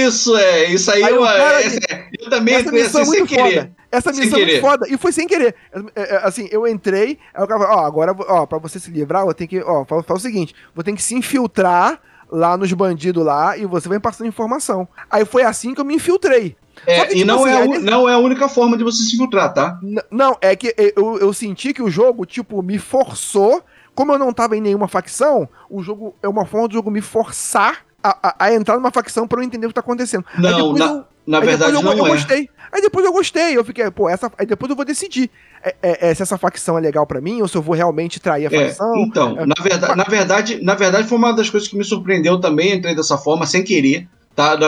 Speaker 4: Isso, é. Isso aí,
Speaker 2: Aí
Speaker 4: eu,
Speaker 2: o cara-
Speaker 4: essa- eu também
Speaker 2: Essa
Speaker 4: entrei
Speaker 2: missão
Speaker 4: assim
Speaker 2: é
Speaker 4: sem
Speaker 2: muito
Speaker 4: querer.
Speaker 2: foda. Essa missão é
Speaker 4: querer.
Speaker 2: foda. E foi sem querer. É, é, Assim, eu entrei, aí o cara falou, ó, agora, ó, pra você se livrar, eu tenho que, ó, fala, fala o seguinte, vou ter que se infiltrar lá nos bandidos lá e você vai passando informação. Aí foi assim que eu me infiltrei.
Speaker 4: É,
Speaker 2: que,
Speaker 4: e
Speaker 2: tipo
Speaker 4: não,
Speaker 2: assim,
Speaker 4: é, a não é a única forma de você se filtrar, tá?
Speaker 2: Não, é que eu, eu senti que o jogo, tipo, me forçou. Como eu não tava em nenhuma facção, o jogo é uma forma do jogo me forçar a, a- a entrar numa facção pra eu entender o que tá acontecendo.
Speaker 4: Não,
Speaker 2: depois
Speaker 4: na,
Speaker 2: eu-
Speaker 4: na
Speaker 2: aí
Speaker 4: verdade
Speaker 2: depois eu,
Speaker 4: não
Speaker 2: eu
Speaker 4: é.
Speaker 2: gostei. Aí depois eu gostei. Eu fiquei, pô, essa. Aí depois eu vou decidir é, é, é, se essa facção é legal pra mim ou se eu vou realmente trair a
Speaker 4: É,
Speaker 2: facção.
Speaker 4: então,
Speaker 2: É.
Speaker 4: na, verdade, na, verdade, na verdade, foi uma das coisas que me surpreendeu também, entrei dessa forma, sem querer, tá?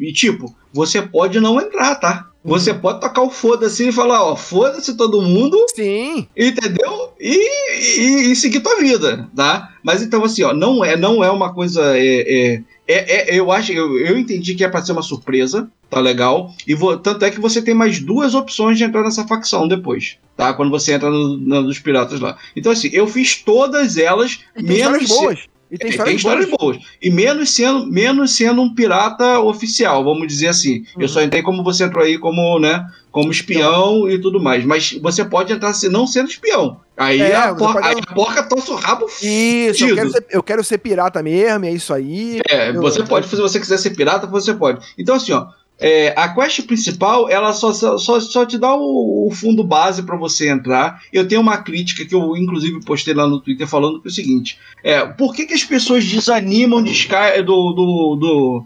Speaker 4: E tipo, você pode não entrar, tá? Você
Speaker 2: Uhum.
Speaker 4: pode tocar o foda-se e falar, ó, foda-se todo mundo,
Speaker 2: Sim.
Speaker 4: entendeu? E, e, e seguir tua vida, tá? Mas então, assim, ó, não é, não é uma coisa. É, é, é- é- eu acho, eu, eu entendi que é pra ser uma surpresa, tá legal? E vou- tanto é que você tem mais duas opções de entrar nessa facção depois, tá? Quando você entra no, no- dos piratas lá. Então, assim, eu fiz todas elas, menos.
Speaker 2: boas. E tem histórias,
Speaker 4: tem histórias
Speaker 2: boas.
Speaker 4: boas. E menos sendo, menos sendo um pirata oficial, vamos dizer assim. Eu
Speaker 2: Uhum.
Speaker 4: só entrei como você entrou aí como, né, como espião e tudo mais. Mas você pode entrar se- não sendo espião. Aí,
Speaker 2: É,
Speaker 4: a, por-
Speaker 2: pode-
Speaker 4: aí a porca torce o rabo
Speaker 2: Isso, eu quero, ser, eu quero ser pirata mesmo, é isso aí.
Speaker 4: É,
Speaker 2: Eu-
Speaker 4: você pode, se você quiser ser pirata, você pode. Então, assim, ó, é, a quest principal, ela só, só, só- te dá o, o fundo base pra você entrar. Eu tenho uma crítica que eu, inclusive, postei lá no Twitter falando que é o seguinte: é, por que, que as pessoas desanimam de Sky, do, do, do,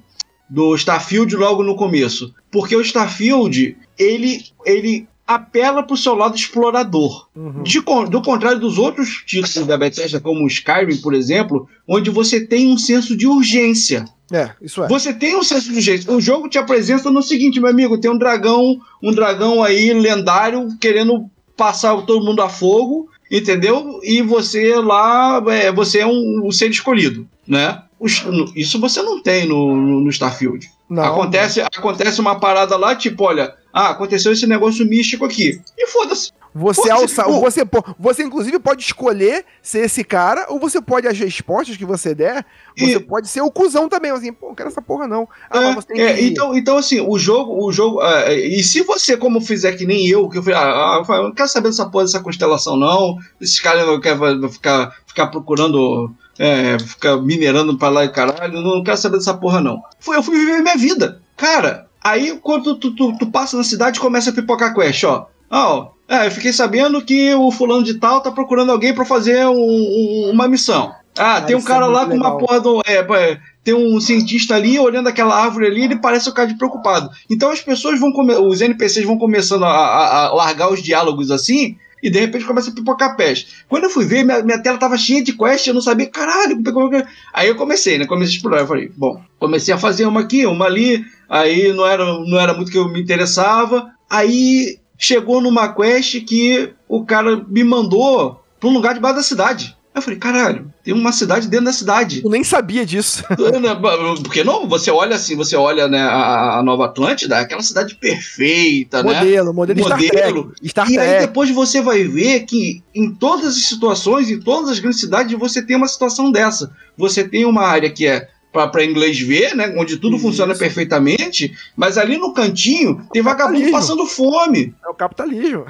Speaker 4: do Starfield logo no começo? Porque o Starfield, ele, ele apela pro seu lado explorador.
Speaker 2: Uhum.
Speaker 4: De do contrário dos outros títulos da Bethesda, como o Skyrim, por exemplo, onde você tem um senso de urgência.
Speaker 2: É, isso é.
Speaker 4: Você tem um senso de urgência. O jogo te apresenta no seguinte, meu amigo, tem um dragão, um dragão aí lendário querendo passar todo mundo a fogo entendeu? E você lá, é, você é um, um ser escolhido, né? Isso você não tem no, no, Starfield.
Speaker 2: Não,
Speaker 4: acontece, acontece uma parada lá, tipo, olha, ah, aconteceu esse negócio místico aqui. E foda-se.
Speaker 2: Você,
Speaker 4: Pô,
Speaker 2: alça,
Speaker 4: você-
Speaker 2: você, inclusive pode escolher ser esse cara, ou você pode, as respostas que você der, você
Speaker 4: E-
Speaker 2: pode ser o cuzão também, assim, pô, não quero essa porra não. Ah,
Speaker 4: É,
Speaker 2: mas você tem
Speaker 4: é, então, então, assim, o jogo, o jogo. é, e se você, como fizer que nem eu, que eu falei, ah, ah, eu não quero saber dessa porra dessa constelação, não. Esses caras não querem ficar, ficar procurando. É, ficar minerando pra lá e caralho, não quero saber dessa porra, não. Foi, eu fui viver minha vida. Cara, aí quando tu, tu, tu passa na cidade começa a pipocar quest, ó. Ah, ó, é, eu fiquei sabendo que o fulano de tal tá procurando alguém pra fazer um- um- uma missão. Ah,
Speaker 2: Ah,
Speaker 4: tem um
Speaker 2: é
Speaker 4: cara lá
Speaker 2: muito
Speaker 4: com uma
Speaker 2: legal.
Speaker 4: porra do. É, é, tem um cientista ali olhando aquela árvore ali, ele parece um cara de preocupado. Então as pessoas vão come- os NPCs vão começando a, a- a largar os diálogos assim. E de repente começa a pipocar peste. Quando eu fui ver, minha, minha tela tava cheia de quest, eu não sabia, caralho, como é que- aí eu comecei, né? Comecei a explorar. Eu falei, bom, comecei a fazer uma aqui, uma ali, aí não era, não era muito que eu me interessava. Aí chegou numa quest que o cara me mandou pra um lugar debaixo da cidade. Eu falei, caralho, tem uma cidade dentro da cidade.
Speaker 2: Eu nem sabia disso.
Speaker 4: Porque não, você olha assim, você olha né, a, a Nova Atlântida, aquela cidade perfeita, né?
Speaker 2: modelo, modelo, Star
Speaker 4: Modelo.
Speaker 2: Trek. Star
Speaker 4: E aí
Speaker 2: Trek.
Speaker 4: depois você vai ver que em todas as situações, em todas as grandes cidades, você tem uma situação dessa. Você tem uma área que é para inglês ver, né? Onde tudo
Speaker 2: Isso.
Speaker 4: funciona perfeitamente, mas ali no cantinho tem vagabundo passando fome.
Speaker 2: É o capitalismo.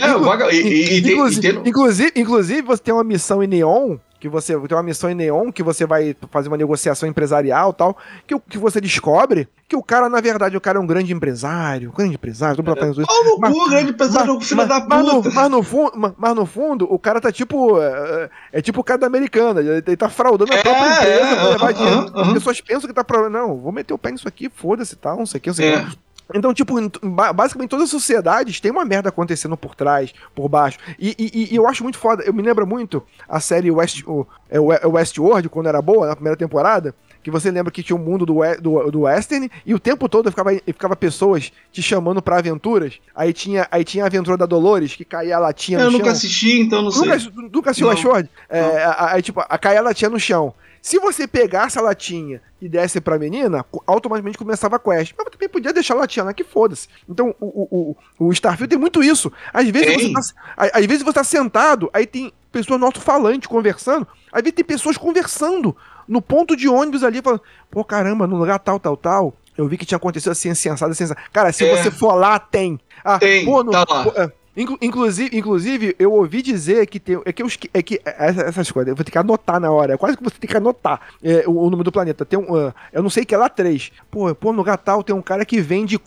Speaker 4: É, o vaga... e, e- e
Speaker 2: inclusive,
Speaker 4: tem-
Speaker 2: inclusive, inclusive, você tem uma missão em Neon, que você tem uma missão em Neon, que você vai fazer uma negociação empresarial e tal, que, que você descobre que o cara, na verdade, o cara é um grande empresário, um grande empresário, tô botando isso. Mas-
Speaker 4: cu, grande filho
Speaker 2: mas,
Speaker 4: da
Speaker 2: mas no,
Speaker 4: puta.
Speaker 2: mas, no fundo, mas, mas no fundo, o cara tá tipo. É, é tipo o cara da americana. Ele, ele tá fraudando a
Speaker 4: É,
Speaker 2: própria empresa
Speaker 4: é,
Speaker 2: pra levar dinheiro. As pessoas pensam que tá. Não, vou meter o pé nisso aqui, foda-se tal, não sei o que, não sei o que. Então, tipo, basicamente todas as sociedades tem uma merda acontecendo por trás, por baixo. E, e- e eu acho muito foda. Eu me lembro muito a série West, o, é, o- é Westworld, quando era boa, na primeira temporada. Que você lembra que tinha o mundo do, do, do Western e o tempo todo ficava, ficava pessoas te chamando pra aventuras. Aí tinha, aí tinha a aventura da Dolores, que caía a latinha
Speaker 4: Eu
Speaker 2: no
Speaker 4: nunca
Speaker 2: chão.
Speaker 4: assisti, então não sei.
Speaker 2: Nunca, nunca assistiu. Westworld? É, aí, tipo, a cair a latinha no chão. Se você pegasse a latinha e desse pra menina, automaticamente começava a quest. Mas também podia deixar a latinha lá que foda-se. Então, o, o, o, Starfield tem muito isso. Às vezes, você tá, às vezes você tá sentado, aí tem pessoas no alto-falante conversando. Às vezes tem pessoas conversando no ponto de ônibus ali, falando, pô, caramba, no lugar tal, tal, tal. Eu vi que tinha acontecido assim, assim, assado, assim, assado. Cara, se
Speaker 4: É.
Speaker 2: você for lá, tem. Ah,
Speaker 4: Tem,
Speaker 2: pô, no-
Speaker 4: tá lá.
Speaker 2: pô, é, Inclu- inclusive, inclusive, eu ouvi dizer que tem. É que, eu, esque- é que essa- essas coisas, eu vou ter que anotar na hora. É quase que você tem que anotar é, o, o número do planeta. Tem um. ah, eu não sei que é lá três. Pô, pô, no Gatal tem um cara que vende.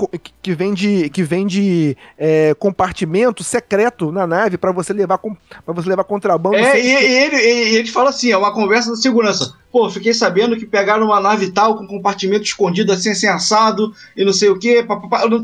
Speaker 2: que- vende. Que vende é, compartimento secreto na nave pra você levar para você levar contrabando.
Speaker 4: É,
Speaker 2: sem-
Speaker 4: e, e ele, e ele fala assim, é uma conversa da segurança. Pô, fiquei sabendo que pegaram uma nave tal com compartimento escondido assim, assim, assado, e não sei o que.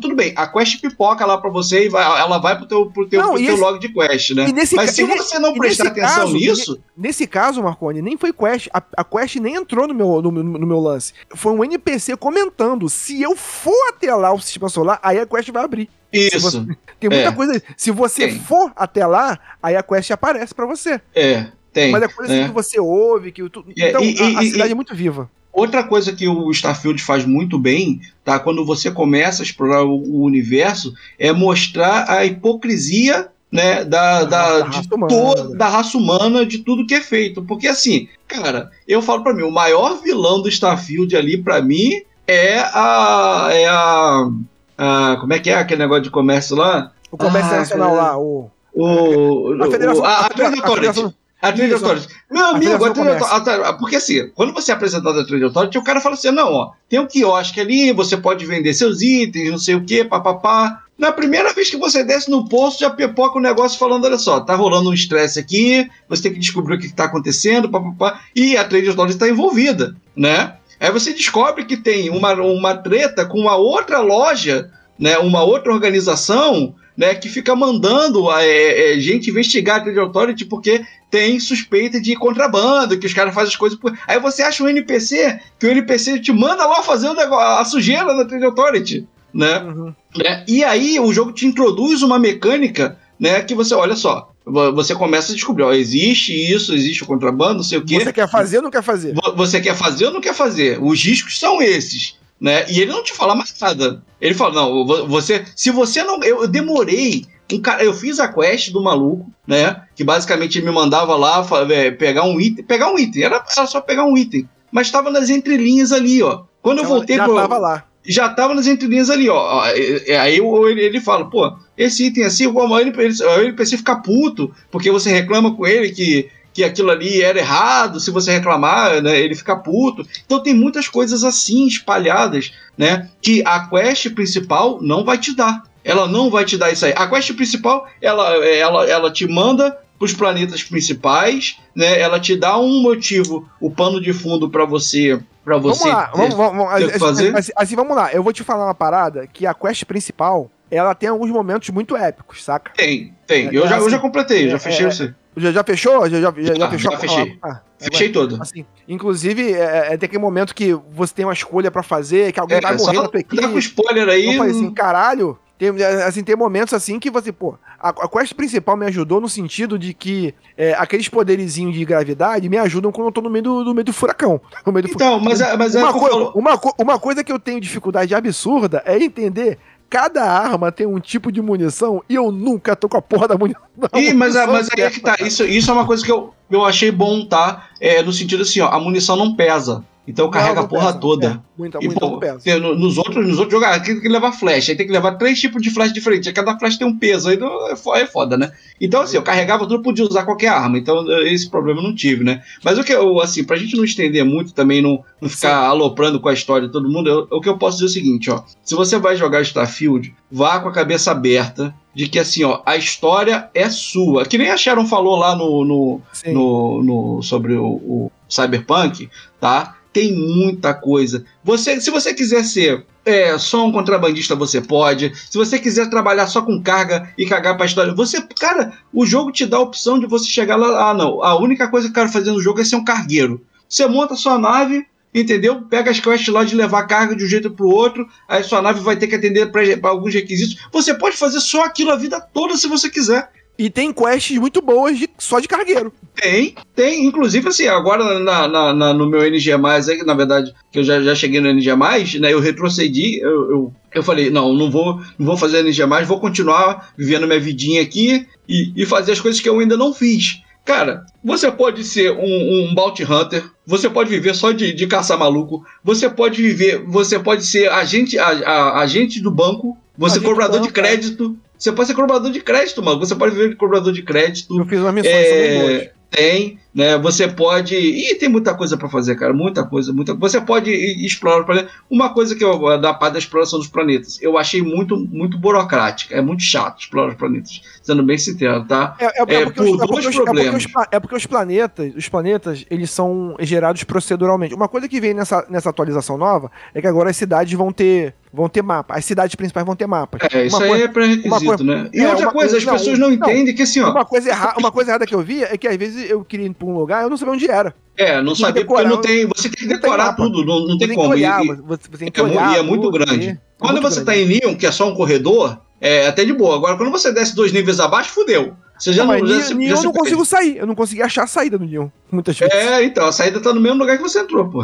Speaker 4: Tudo bem, a quest pipoca lá pra você e vai- ela vai pro teu, pro teu,
Speaker 2: Não,
Speaker 4: pro teu
Speaker 2: esse-
Speaker 4: log de quest, né? Mas se você não prestar atenção
Speaker 2: caso,
Speaker 4: nisso,
Speaker 2: Nesse caso, Marconi, nem foi quest. A, a quest nem entrou no meu, no, meu- no meu lance. Foi um NPC comentando. Se eu for até lá o sistema solar, aí a quest vai abrir.
Speaker 4: Isso.
Speaker 2: você- Tem muita
Speaker 4: É.
Speaker 2: coisa. Se você
Speaker 4: Tem.
Speaker 2: for até lá, aí a quest aparece pra você.
Speaker 4: É, tem.
Speaker 2: Mas é coisa assim
Speaker 4: é.
Speaker 2: que você ouve, que tu...
Speaker 4: É,
Speaker 2: Então,
Speaker 4: e-
Speaker 2: a, a cidade
Speaker 4: e-
Speaker 2: é muito viva.
Speaker 4: Outra coisa que o Starfield faz muito bem, tá? Quando você começa a explorar o, o universo, é mostrar a hipocrisia, né, da, da,
Speaker 2: Da raça humana.
Speaker 4: to- da raça humana, de tudo que é feito. Porque assim, cara, eu falo pra mim, o maior vilão do Starfield ali, pra mim, é a. É a, a- como é que é aquele negócio de comércio lá?
Speaker 2: O comércio
Speaker 4: Ah,
Speaker 2: internacional
Speaker 4: cara.
Speaker 2: lá, o.
Speaker 4: O,
Speaker 2: A Federação-
Speaker 4: o- a, a
Speaker 2: a- a. Federação-
Speaker 4: A Trade
Speaker 2: Isso.
Speaker 4: Authority. Meu
Speaker 2: A
Speaker 4: amigo, a Trade
Speaker 2: Comércio.
Speaker 4: Authority. Porque assim, quando você é apresentado a Trade Authority, o cara fala assim: não, ó, tem um quiosque ali, você pode vender seus itens, não sei o que, papapá. Na primeira vez que você desce no posto, já pipoca o negócio falando: olha só, tá rolando um estresse aqui, você tem que descobrir o que, que tá acontecendo, papapá. E a Trade Authority está envolvida, né? Aí você descobre que tem uma, uma treta com uma outra loja, né? Uma outra organização. Né, que fica mandando é, é, gente investigar a Trade Authority porque tem suspeita de contrabando, que os caras fazem as coisas por. Aí você acha um NPC, que o NPC te manda lá fazer o negócio, a sujeira da Trade Authority, né?
Speaker 2: Uhum.
Speaker 4: né? E aí o jogo te introduz uma mecânica, né? Que você, olha só, vo- você começa a descobrir, ó, existe isso, existe o contrabando, não sei o quê.
Speaker 2: Você quer fazer ou não quer fazer?
Speaker 4: Vo- Você quer fazer ou não quer fazer? Os riscos são esses, né? E ele não te fala mais nada. Ele fala, não, vo- você, se você não, eu, eu demorei, um cara, eu fiz a quest do maluco, né? Que basicamente me mandava lá é, pegar um item, pegar um item, era, era só pegar um item, mas estava nas entrelinhas ali, ó. Quando eu voltei
Speaker 2: já
Speaker 4: pro-
Speaker 2: tava lá.
Speaker 4: já tava nas entrelinhas ali, ó. Aí eu- ele, ele fala, pô, esse item assim, o precisa ficar puto, porque você reclama com ele que, que aquilo ali era errado, se você reclamar, né, ele fica puto. Então tem muitas coisas assim espalhadas, né, que a quest principal não vai te dar. Ela não vai te dar isso aí. A quest principal, ela, ela, ela te manda os planetas principais, né? Ela te dá um motivo, o pano de fundo para você, para você
Speaker 2: Vamos lá, vamos, vamos,
Speaker 4: ter
Speaker 2: Assim,
Speaker 4: fazer?
Speaker 2: assim, assim, vamos lá. Eu vou te falar uma parada que a quest principal, ela tem alguns momentos muito épicos, saca?
Speaker 4: Tem, tem.
Speaker 2: É,
Speaker 4: Eu, já,
Speaker 2: assim,
Speaker 4: eu já completei, eu já
Speaker 2: é,
Speaker 4: fechei
Speaker 2: é,
Speaker 4: você.
Speaker 2: Já, já fechou? Já, já, já, já
Speaker 4: Já,
Speaker 2: fechou?
Speaker 4: já fechei.
Speaker 2: Ah, é,
Speaker 4: Fechei todo.
Speaker 2: Assim, inclusive, é, é, tem aquele momento que você tem uma escolha pra fazer, que alguém vai
Speaker 4: É, só
Speaker 2: morrer na tua
Speaker 4: dá com spoiler aí.
Speaker 2: Eu falei assim, caralho. Tem, assim, tem momentos assim que você, pô, a, a quest principal me ajudou no sentido de que é, aqueles poderizinhos de gravidade me ajudam quando eu tô no meio do, no meio do furacão. No meio do
Speaker 4: Então, mas, é- mas é
Speaker 2: uma,
Speaker 4: o que eu
Speaker 2: coi-
Speaker 4: falo.
Speaker 2: uma, co- uma coisa que eu tenho dificuldade absurda é entender. Cada arma tem um tipo de munição e eu nunca tô com a porra da munição.
Speaker 4: Ih, mas, é- mas aí é que tá. Isso, isso é uma coisa que eu, eu achei bom, tá? É, no sentido assim, ó, a munição não pesa. Então carrega
Speaker 2: Não,
Speaker 4: a porra
Speaker 2: pesa.
Speaker 4: toda.
Speaker 2: É, muita,
Speaker 4: E,
Speaker 2: muita
Speaker 4: pô, tem- no- nos outros, nos outros jogar, tem que levar flash, aí tem que levar três tipos de flash diferentes, aí cada flash tem um peso, aí é é foda, né? Então, assim, eu carregava tudo, podia usar qualquer arma, então esse problema eu não tive, né? Mas o que eu, assim, pra gente não estender muito também, não, não ficar aloprando com a história de todo mundo, eu- o que eu posso dizer é o seguinte, ó, se você vai jogar Starfield, vá com a cabeça aberta de que, assim, ó, a história é sua, que nem a Sharon falou lá no, no,
Speaker 2: Sim.
Speaker 4: no, no- sobre o, o Cyberpunk, tá? Tem muita coisa. Você, se você quiser ser é, só um contrabandista, você pode. Se você quiser trabalhar só com carga e cagar pra história, você, cara, o jogo te dá a opção de você chegar lá. Ah, não. A única coisa que eu quero fazer no jogo é ser um cargueiro. Você monta sua nave, entendeu? Pega as quests lá de levar carga de um jeito pro outro, aí sua nave vai ter que atender pra alguns requisitos. Você pode fazer só aquilo a vida toda se você quiser.
Speaker 2: E tem quests muito boas de- só de cargueiro.
Speaker 4: Tem, tem. Inclusive, assim, agora na, na- na- no meu NG, aí, na verdade, que eu já, já cheguei no NG, né? Eu retrocedi, eu, eu, eu falei, não, não vou, não vou fazer NG, vou continuar vivendo minha vidinha aqui e, e fazer as coisas que eu ainda não fiz. Cara, você pode ser um, um bounty hunter, você pode viver só de, de caçar maluco, você pode viver, você pode ser agente, a- a- agente do banco, você
Speaker 2: Agente do
Speaker 4: cobrador de
Speaker 2: banco, é.
Speaker 4: crédito, você pode ser cobrador de crédito, mano. Você pode viver de cobrador de crédito.
Speaker 2: Eu fiz umas missões, são bem boas.
Speaker 4: É, tem, né? Você pode. E tem muita coisa pra fazer, cara. Muita coisa, muita Você pode explorar o planeta. Uma coisa que eu da parte da exploração dos planetas, eu achei muito, muito burocrática. É muito chato explorar os planetas. Sendo bem sincero, tá?
Speaker 2: É, é,
Speaker 4: É,
Speaker 2: porque
Speaker 4: por
Speaker 2: os- é
Speaker 4: dois
Speaker 2: porque os- porque É porque os planetas, os planetas, eles são gerados proceduralmente. Uma coisa que vem nessa, nessa atualização nova é que agora as cidades vão ter, vão ter mapa. As cidades principais vão ter mapas.
Speaker 4: É, isso
Speaker 2: Uma
Speaker 4: aí
Speaker 2: coisa-
Speaker 4: é pré-requisito,
Speaker 2: coisa-
Speaker 4: né? E
Speaker 2: é,
Speaker 4: outra coisa,
Speaker 2: coisa-
Speaker 4: as
Speaker 2: não,
Speaker 4: pessoas não,
Speaker 2: não.
Speaker 4: entendem que assim, ó.
Speaker 2: Uma coisa, erra, uma coisa errada que eu vi é que às vezes eu queria ir pra um lugar eu não sabia onde era.
Speaker 4: É, não
Speaker 2: tem
Speaker 4: sabia porque
Speaker 2: decorar,
Speaker 4: não tem. Você tem que
Speaker 2: tem
Speaker 4: decorar
Speaker 2: mapa.
Speaker 4: tudo, não, não tem
Speaker 2: tem
Speaker 4: como.
Speaker 2: olhar,
Speaker 4: e-
Speaker 2: você, você tem que
Speaker 4: É,
Speaker 2: olhar.
Speaker 4: e é muito
Speaker 2: tudo,
Speaker 4: grande.
Speaker 2: é
Speaker 4: Quando
Speaker 2: muito
Speaker 4: você
Speaker 2: grande.
Speaker 4: tá em Neon, que é só um corredor, é até de boa. Agora, quando você desce dois níveis abaixo, fudeu. Você já
Speaker 2: Não,
Speaker 4: não. já
Speaker 2: eu não consigo sair. Eu não consegui achar a saída do Neon. Muitas vezes.
Speaker 4: É, então, a saída tá no mesmo lugar que você entrou, pô.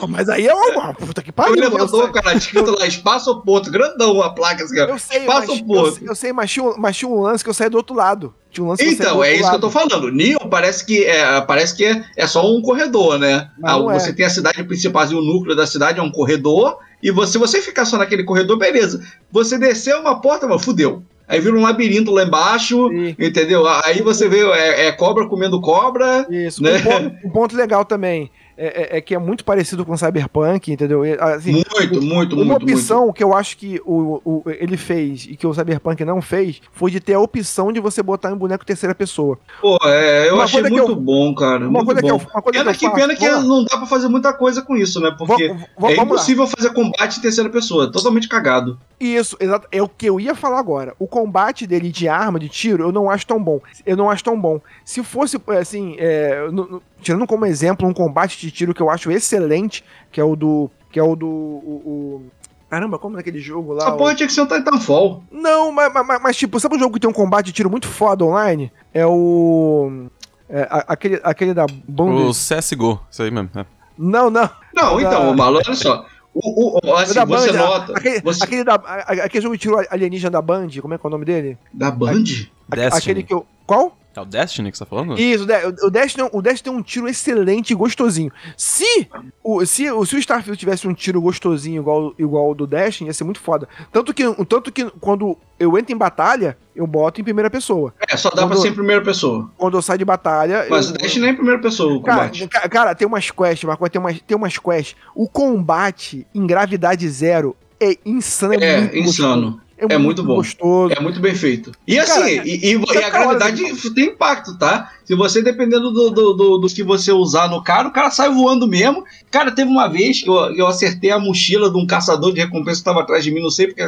Speaker 2: Não, mas aí é uma puta que pariu. eu
Speaker 4: elevador,
Speaker 2: sei.
Speaker 4: cara, escrito lá, espaço ou ponto, grandão a placa assim, ó.
Speaker 2: Eu sei,
Speaker 4: Espaço
Speaker 2: mas,
Speaker 4: ponto.
Speaker 2: eu, sei- eu sei, mas tinha, um- mas tinha um lance que eu saí do outro lado. Tinha um lance
Speaker 4: Então, é isso que eu tô
Speaker 2: lado.
Speaker 4: falando. Neon parece que é, parece que é, é só um corredor, né? Ah,
Speaker 2: é.
Speaker 4: você tem a cidade principal, o núcleo da cidade é um corredor, e você, se você ficar só naquele corredor, beleza. Você descer uma porta, mano, fudeu. Aí vira um labirinto lá embaixo,
Speaker 2: Sim.
Speaker 4: entendeu? Aí você vê, é, é cobra comendo cobra.
Speaker 2: Isso.
Speaker 4: né?
Speaker 2: Um, ponto, um ponto legal também é, é- é que é muito parecido com Cyberpunk, entendeu? Assim,
Speaker 4: Muito, muito,
Speaker 2: uma
Speaker 4: muito, muito.
Speaker 2: opção que eu acho que o, o- ele fez e que o Cyberpunk não fez foi de ter a opção de você botar um boneco terceira pessoa.
Speaker 4: Pô, é, eu
Speaker 2: Uma
Speaker 4: achei muito
Speaker 2: eu-
Speaker 4: bom, cara.
Speaker 2: Uma
Speaker 4: muito
Speaker 2: coisa, que eu,
Speaker 4: bom.
Speaker 2: uma coisa
Speaker 4: Pena
Speaker 2: que eu faço.
Speaker 4: pena que não dá pra fazer muita coisa com isso, né? Porque
Speaker 2: Vamos-
Speaker 4: é
Speaker 2: vamos lá.
Speaker 4: impossível fazer combate em terceira pessoa, totalmente cagado.
Speaker 2: Isso, exato. É o que eu ia falar agora. O combate dele de arma, de tiro, eu não acho tão bom. Eu não acho tão bom. Se fosse, assim, é, no- no- tirando como exemplo um combate de tiro que eu acho excelente, que é o do. Que é o do. O, o- Caramba, como naquele jogo lá?
Speaker 4: Essa
Speaker 2: o-
Speaker 4: porra tinha que ser um Titanfall.
Speaker 2: Não, mas, mas, mas, tipo, sabe um jogo que tem um combate de tiro muito foda online? É o. É, a- aquele, aquele da Bunda.
Speaker 6: O CSGO, isso aí mesmo. é.
Speaker 2: Não, não.
Speaker 4: Não, então,
Speaker 2: Ah.
Speaker 4: Malo, olha só. O, o, o- assim,
Speaker 2: da
Speaker 4: você
Speaker 2: Band,
Speaker 4: nota.
Speaker 2: Aquele,
Speaker 4: você-
Speaker 2: aquele, da, aquele jogo de tiro alienígena da Band, como é que é o nome dele?
Speaker 4: Da Band?
Speaker 2: A-. Aquele que eu. Qual?
Speaker 6: É o Destiny que você tá falando?
Speaker 2: Isso, o De- o Destiny, o Destiny tem um tiro excelente e gostosinho. Se o, se, o, se o Starfield tivesse um tiro gostosinho igual, igual o do Destiny, ia ser muito foda. Tanto que, tanto que quando eu entro em batalha, eu boto em primeira pessoa.
Speaker 4: É, só dá pra
Speaker 2: Quando-
Speaker 4: ser em primeira pessoa.
Speaker 2: Quando eu saio de batalha.
Speaker 4: Mas
Speaker 2: eu,
Speaker 4: o Dash nem é em primeira pessoa o
Speaker 2: Cara,
Speaker 4: combate.
Speaker 2: ca- cara, tem umas quests, Marco, tem umas, tem umas quests. O combate em gravidade zero é insano.
Speaker 4: É,
Speaker 2: muito
Speaker 4: insano.
Speaker 2: Gostoso.
Speaker 4: É muito bom.
Speaker 2: gostoso.
Speaker 4: É muito bem feito. E assim,
Speaker 2: Cara,
Speaker 4: e, e- e
Speaker 2: tá
Speaker 4: a gravidade tem impacto, tá? Se você, dependendo do, do, do, do que você usar no cara, o cara sai voando mesmo. Cara, teve uma vez que eu, eu acertei a mochila de um caçador de recompensa que tava atrás de mim, não sei porque.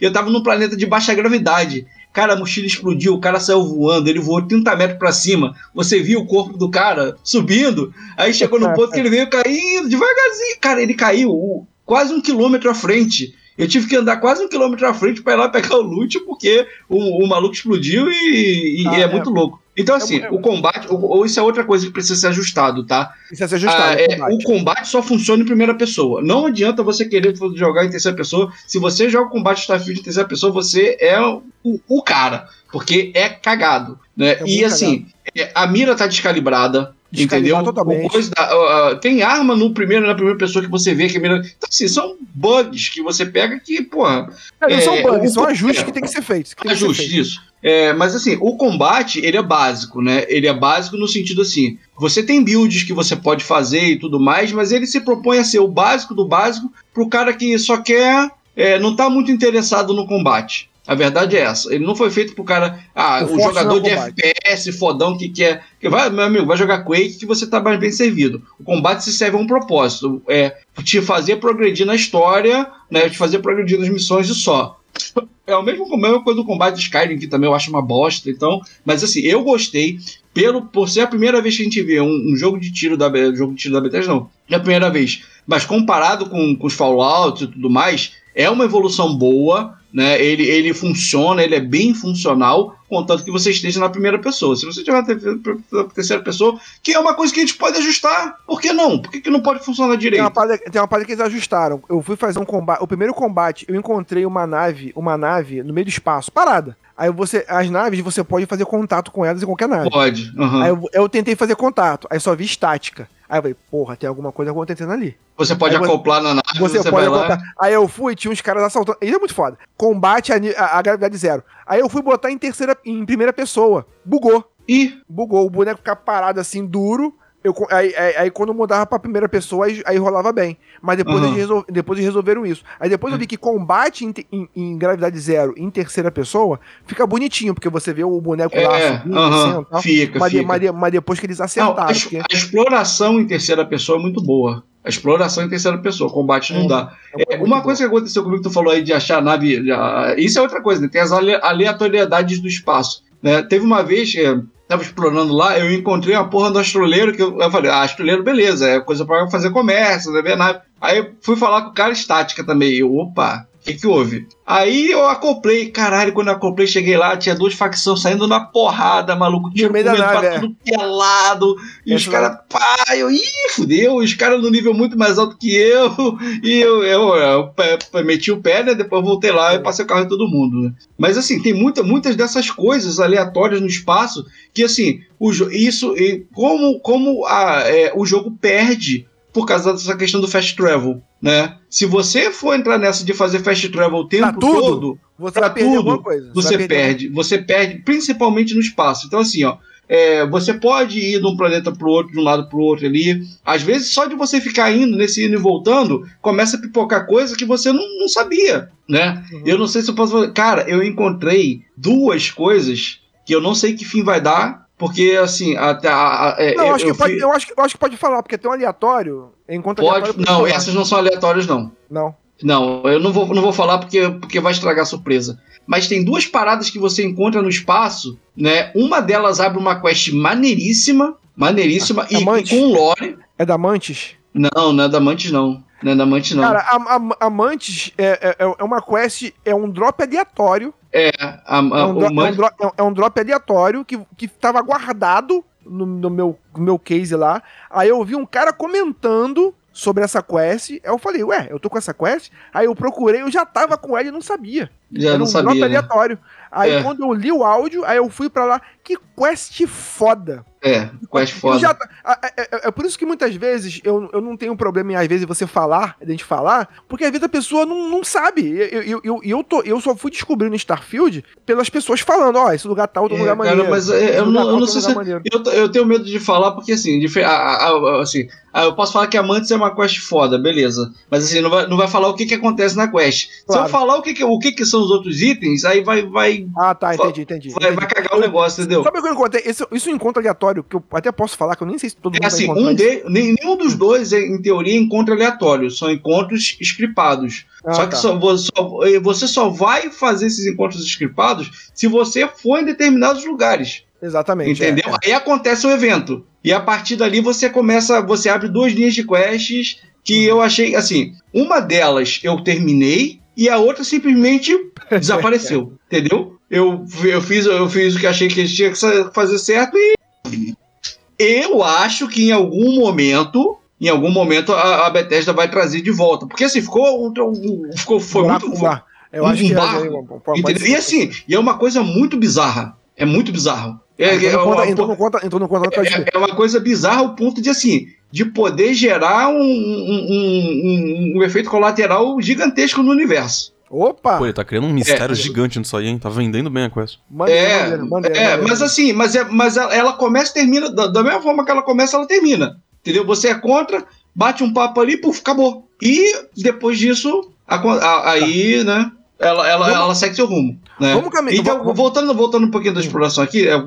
Speaker 4: Eu tava num planeta de baixa gravidade. Cara, a mochila explodiu, o cara saiu voando, ele voou 30 metros pra cima. Você viu o corpo do cara subindo, aí chegou no ponto que ele veio caindo devagarzinho. Cara, ele caiu quase um quilômetro à frente. Eu tive que andar quase um quilômetro à frente pra ir lá pegar o loot, porque o, o maluco explodiu e, e
Speaker 2: Ah,
Speaker 4: é,
Speaker 2: é.
Speaker 4: muito louco. Então, assim,
Speaker 2: É- é-
Speaker 4: o combate, ou, ou isso é outra coisa que precisa ser ajustado, tá?
Speaker 2: É ser ajustado.
Speaker 4: Ah,
Speaker 2: o
Speaker 4: é,
Speaker 2: combate.
Speaker 4: o combate só funciona em primeira pessoa. Não adianta você querer jogar em terceira pessoa. Se você joga o combate Starfield em terceira pessoa, você é o, o cara. Porque é cagado. Né?
Speaker 2: É
Speaker 4: e assim, é, a mira tá descalibrada. Entendeu?
Speaker 2: Totalmente.
Speaker 4: Coisa da- uh, tem arma no primeiro, na primeira pessoa que você vê que a mira. Então, assim, são bugs que você pega que, porra,
Speaker 2: Não, não são
Speaker 4: é,
Speaker 2: bugs, são ajustes que tem que ser feitos. que tem que ser
Speaker 4: ajuste
Speaker 2: feitos.
Speaker 4: disso. É, mas assim, o combate, ele é básico, né? Ele é básico no sentido assim, você tem builds que você pode fazer e tudo mais, mas ele se propõe a ser o básico do básico pro cara que só quer, é, não tá muito interessado no combate. A verdade é essa. Ele não foi feito pro cara, ah,
Speaker 2: O
Speaker 4: jogador
Speaker 2: é o
Speaker 4: de
Speaker 2: combate.
Speaker 4: FPS fodão que quer, que vai, meu amigo, vai jogar Quake que você tá mais bem servido. O combate se serve a um propósito, é te fazer progredir na história, né, te fazer progredir nas missões e só. É o mesmo, a mesma coisa do combate de Skyrim, que também eu acho uma bosta. Então, mas assim, eu gostei pelo por ser a primeira vez que a gente vê um, um jogo de tiro da jogo de tiro da Bethesda, não. É a primeira vez. Mas comparado com, com os Fallout e tudo mais, é uma evolução boa, né? Ele, ele funciona, ele é bem funcional, contanto que você esteja na primeira pessoa. Se você estiver na te- na terceira pessoa, que é uma coisa que a gente pode ajustar, por que não? Por que, que não pode funcionar
Speaker 2: Tem
Speaker 4: direito?
Speaker 2: uma, parada, tem uma parada que eles ajustaram. Eu fui fazer um combate. O primeiro combate, eu encontrei uma nave, uma nave no meio do espaço, parada. Aí você. As naves, você pode fazer contato com elas em qualquer nave.
Speaker 4: Pode. aham.
Speaker 2: Aí eu, eu tentei fazer contato, aí só vi estática. Aí eu falei, porra, tem alguma coisa acontecendo ali.
Speaker 4: Você pode
Speaker 2: Aí
Speaker 4: acoplar na nave,
Speaker 2: Você,
Speaker 4: você,
Speaker 2: pode
Speaker 4: vai lá.
Speaker 2: Aí eu fui, tinha uns caras assaltando. Isso é muito foda. Combate a, a- a gravidade zero. Aí eu fui botar em terceira, em primeira pessoa. Bugou.
Speaker 4: Ih,
Speaker 2: Bugou. O boneco ficava parado assim, duro. Eu, aí, aí, aí quando mudava pra primeira pessoa, aí, aí rolava bem. Mas depois,
Speaker 4: Aham.
Speaker 2: eles resol- depois eles resolveram isso. Aí depois eu vi que combate em, em- em gravidade zero em terceira pessoa fica bonitinho, porque você vê o boneco lá
Speaker 4: é,
Speaker 2: subindo, descendo e tal.
Speaker 4: fica,
Speaker 2: Mas,
Speaker 4: fica.
Speaker 2: mas mas depois que eles
Speaker 4: Não,
Speaker 2: acertaram.
Speaker 4: a, es-
Speaker 2: porque-
Speaker 4: a exploração em terceira pessoa é muito boa. A exploração em terceira pessoa, combate não
Speaker 2: É,
Speaker 4: dá.
Speaker 2: é
Speaker 4: É, uma
Speaker 2: bom.
Speaker 4: coisa que aconteceu comigo que tu falou aí de achar a nave. já- isso é outra coisa, né? Tem as ale- aleatoriedades do espaço. Né? Teve uma vez eu tava explorando lá, eu encontrei uma porra do astroleiro que eu, eu falei, ah, astroleiro, beleza, é coisa pra fazer comércio, né? Aí fui falar com o cara estática também. Eu, opa, que, que houve? Aí eu acoplei, caralho, quando eu acoplei, cheguei lá, tinha duas facções saindo na porrada, maluco, tiro
Speaker 2: meio da nave,
Speaker 4: pra
Speaker 2: é.
Speaker 4: tudo que é e os caras, pá, eu, ih, fudeu, os caras no nível muito mais alto que eu, e eu, eu, eu pe- meti o pé, né, depois voltei lá e passei o carro em todo mundo, né. Mas assim, tem muita, muitas dessas coisas aleatórias no espaço, que assim, o isso, e como, como a, é, o jogo perde por causa dessa questão do fast travel, né? Se você for entrar nessa de fazer fast travel o tempo
Speaker 2: tudo,
Speaker 4: todo,
Speaker 2: Você
Speaker 4: pra tudo, você perde, você perde principalmente no espaço. Então assim, ó, é, você pode ir de um planeta pro outro, de um lado pro outro ali. Às vezes só de você ficar indo nesse indo e voltando, começa a pipocar coisa que você não, não sabia, né?
Speaker 2: Uhum.
Speaker 4: Eu não sei se eu posso falar. Cara, eu encontrei duas coisas que eu não sei que fim vai dar. Porque, assim, até. a- a- é,
Speaker 2: Não, eu acho,
Speaker 4: eu
Speaker 2: que pode,
Speaker 4: fui-
Speaker 2: eu, acho, eu acho que pode falar, porque tem um aleatório. Enquanto
Speaker 4: Pode.
Speaker 2: aleatório,
Speaker 4: Não, essas não são aleatórias, não.
Speaker 2: Não.
Speaker 4: Não, eu não vou, não vou falar porque, porque vai estragar a surpresa. Mas tem duas paradas que você encontra no espaço, né? Uma delas abre uma quest maneiríssima, maneiríssima,
Speaker 2: Ah,
Speaker 4: e,
Speaker 2: Amante?
Speaker 4: e com lore.
Speaker 2: É da Mantis?
Speaker 4: Não, não é da Mantis, não. Não é da Amante, não.
Speaker 2: Cara, a, a, Amantes é, é, é uma quest, é um drop aleatório.
Speaker 4: É, a, a,
Speaker 2: É um, dro-
Speaker 4: o Man-
Speaker 2: é um é um- é um drop aleatório que, que tava guardado no, no meu, no meu case lá. Aí eu vi um cara comentando sobre essa quest. Aí eu falei, ué, eu tô com essa quest? Aí eu procurei, eu já tava com ela e não sabia.
Speaker 4: já
Speaker 2: Era
Speaker 4: não
Speaker 2: um drop
Speaker 4: sabia. Né?
Speaker 2: aleatório. Aí
Speaker 4: É.
Speaker 2: quando eu li o áudio, aí eu fui pra lá. Que quest foda.
Speaker 4: É,
Speaker 2: Eu
Speaker 4: foda.
Speaker 2: já tá- é, é- é- por isso que muitas vezes eu, eu não tenho problema em, às vezes, você falar, a gente falar, porque às vezes a pessoa não, não sabe. Eu, eu, eu, eu, tô, eu só fui descobrindo Starfield pelas pessoas falando, ó, esse lugar tal, outro
Speaker 4: É,
Speaker 2: lugar
Speaker 4: cara,
Speaker 2: maneiro.
Speaker 4: mas é, eu, não, eu não sei se. Eu, eu tenho medo de falar, porque assim, dife- a- a- a- assim ah, eu posso falar que Amantes é uma quest foda, beleza. Mas assim, não vai, não vai falar o que, que acontece na quest. Se
Speaker 2: Claro.
Speaker 4: eu falar o que, que, o que, que são os outros itens, aí vai, vai,
Speaker 2: Ah, tá, entendi, entendi.
Speaker 4: vai, vai
Speaker 2: entendi.
Speaker 4: cagar o negócio, entendeu?
Speaker 2: Sabe o que eu encontrei? Esse, isso é um encontro aleatório, que eu até posso falar, que eu nem sei se todo mundo
Speaker 4: É assim, um de, nenhum dos dois, é, em teoria, é encontro aleatório. São encontros scriptados.
Speaker 2: Ah,
Speaker 4: só que
Speaker 2: tá.
Speaker 4: só, vo- só- você só vai fazer esses encontros scriptados se você for em determinados lugares.
Speaker 2: Exatamente.
Speaker 4: Entendeu?
Speaker 2: é.
Speaker 4: Aí acontece o evento. E a partir dali você começa, você abre duas linhas de quests que eu achei, assim, uma delas eu terminei e a outra simplesmente desapareceu, entendeu? Eu, eu, fiz, eu fiz o que achei que tinha que fazer certo e eu acho que em algum momento, em algum momento a, a Bethesda vai trazer de volta, porque assim ficou, um- um- ficou foi
Speaker 2: Buraco
Speaker 4: muito,
Speaker 2: no bar. Eu
Speaker 4: um
Speaker 2: acho que é, ser.
Speaker 4: E assim, e é uma coisa muito bizarra, é muito bizarro. É,
Speaker 2: Ah,
Speaker 4: é,
Speaker 2: então, não conta,
Speaker 4: uma-
Speaker 2: então não conta, então não conta,
Speaker 4: é, é uma coisa bizarra ao ponto de assim de poder gerar um- um- um efeito colateral gigantesco no universo.
Speaker 2: Opa!
Speaker 6: Pô, ele tá criando um mistério
Speaker 4: É.
Speaker 6: gigante nisso aí, hein? Tá vendendo bem a quest.
Speaker 2: Maneiro,
Speaker 4: é,
Speaker 2: maneiro, maneiro,
Speaker 4: é,
Speaker 2: maneiro.
Speaker 4: mas assim, mas, é, mas ela, ela começa e termina da, da mesma forma que ela começa, ela termina. Entendeu? Você é contra, bate um papo ali, puf, acabou. E depois disso, a- a- aí, né? Ela, ela,
Speaker 2: Vamos-
Speaker 4: ela segue seu rumo. Né?
Speaker 2: Vamos caminhar-
Speaker 4: Então,
Speaker 2: vamos-
Speaker 4: voltando, voltando um pouquinho da exploração aqui, é, é, o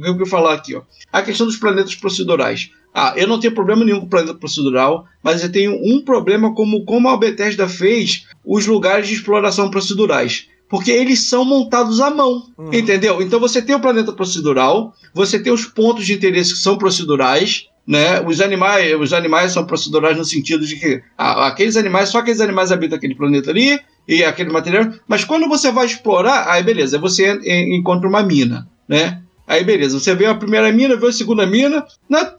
Speaker 4: que eu quero falar aqui, ó. A questão dos planetas procedurais. Ah, eu não tenho problema nenhum com planeta procedural, mas eu tenho um problema como, como a Bethesda fez os lugares de exploração procedurais. Porque eles são montados à mão,
Speaker 2: Uhum.
Speaker 4: entendeu? Então você tem o planeta procedural, você tem os pontos de interesse que são procedurais, né? Os animais, os animais são procedurais no sentido de que ah, aqueles animais, só aqueles animais habitam aquele planeta ali e aquele material. Mas quando você vai explorar, aí beleza, você en- en- encontra uma mina, né? Aí beleza, você vê a primeira mina, vê a segunda mina. Na-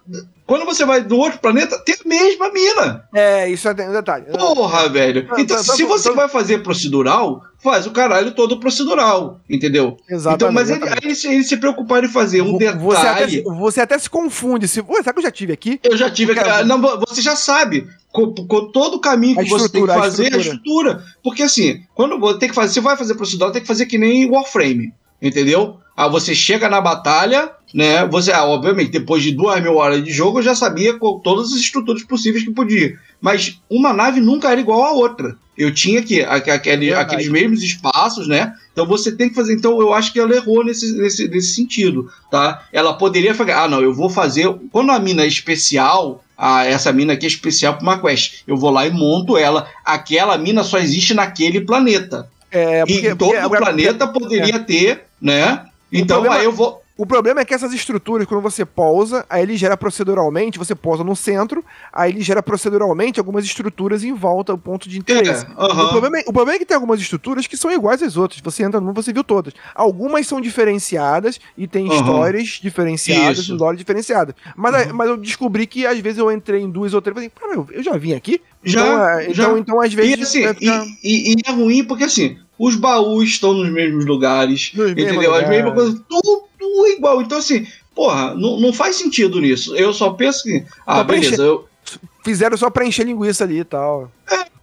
Speaker 4: quando você vai do outro planeta, tem a mesma mina.
Speaker 2: É, isso é um detalhe.
Speaker 4: Porra, velho. Então, se você vai fazer procedural, faz o caralho todo procedural, entendeu?
Speaker 2: Exatamente.
Speaker 4: então, mas ele, eles, eles se preocuparam em fazer um detalhe.
Speaker 2: Você até, se- você até se confunde. Se, Ué, será que eu já tive aqui?
Speaker 4: Eu já tive.
Speaker 2: Cara,
Speaker 4: ah, não, você já sabe. Com, com todo o caminho que você tem que
Speaker 2: estrutura, a
Speaker 4: fazer, a estrutura. Porque assim, quando você tem que fazer, você vai fazer procedural, tem que fazer que nem Warframe. Entendeu? Ah, você chega na batalha, né? Você, ah, obviamente, depois de duas mil horas de jogo, eu já sabia com todas as estruturas possíveis que podia. Mas uma nave nunca era igual à outra. Eu tinha que aque- aquele,
Speaker 2: Verdade.
Speaker 4: aqueles mesmos espaços, né? Então você tem que fazer. Então eu acho que ela errou nesse, nesse, nesse sentido, tá? Ela poderia falar, ah, não, eu vou fazer. Quando a mina é especial, ah, essa mina aqui é especial para uma quest. Eu vou lá e monto ela. Aquela mina só existe naquele planeta.
Speaker 2: É,
Speaker 4: e
Speaker 2: porque-
Speaker 4: todo
Speaker 2: porque-
Speaker 4: o planeta poderia ter, né? Então
Speaker 2: problema-
Speaker 4: aí eu vou.
Speaker 2: O problema é que essas estruturas, quando você pousa, aí ele gera proceduralmente, você pousa no centro, aí ele gera proceduralmente algumas estruturas em volta, o ponto de interesse.
Speaker 4: É, aham.
Speaker 2: o, problema é, o problema é que tem algumas estruturas que são iguais às outras. Você entra numa, você viu todas. Algumas são diferenciadas e tem
Speaker 4: Aham.
Speaker 2: histórias diferenciadas,
Speaker 4: Isso.
Speaker 2: lore diferenciadas. Mas, aí- mas eu descobri que às vezes eu entrei em duas ou três e falei, "Pera, eu, já vim aqui?
Speaker 4: Já,
Speaker 2: então, é,
Speaker 4: já.
Speaker 2: então, então, às vezes.
Speaker 4: E, assim,
Speaker 2: ficar
Speaker 4: e, e- e é ruim porque assim, os baús estão nos mesmos lugares,
Speaker 2: nos
Speaker 4: entendeu? As
Speaker 2: lugares.
Speaker 4: mesmas coisas, tudo igual. Então, assim, porra, não, não faz sentido nisso. Eu só penso que, ah,
Speaker 2: Só preencher.
Speaker 4: beleza, eu,
Speaker 2: Fizeram só pra encher linguiça ali e tal.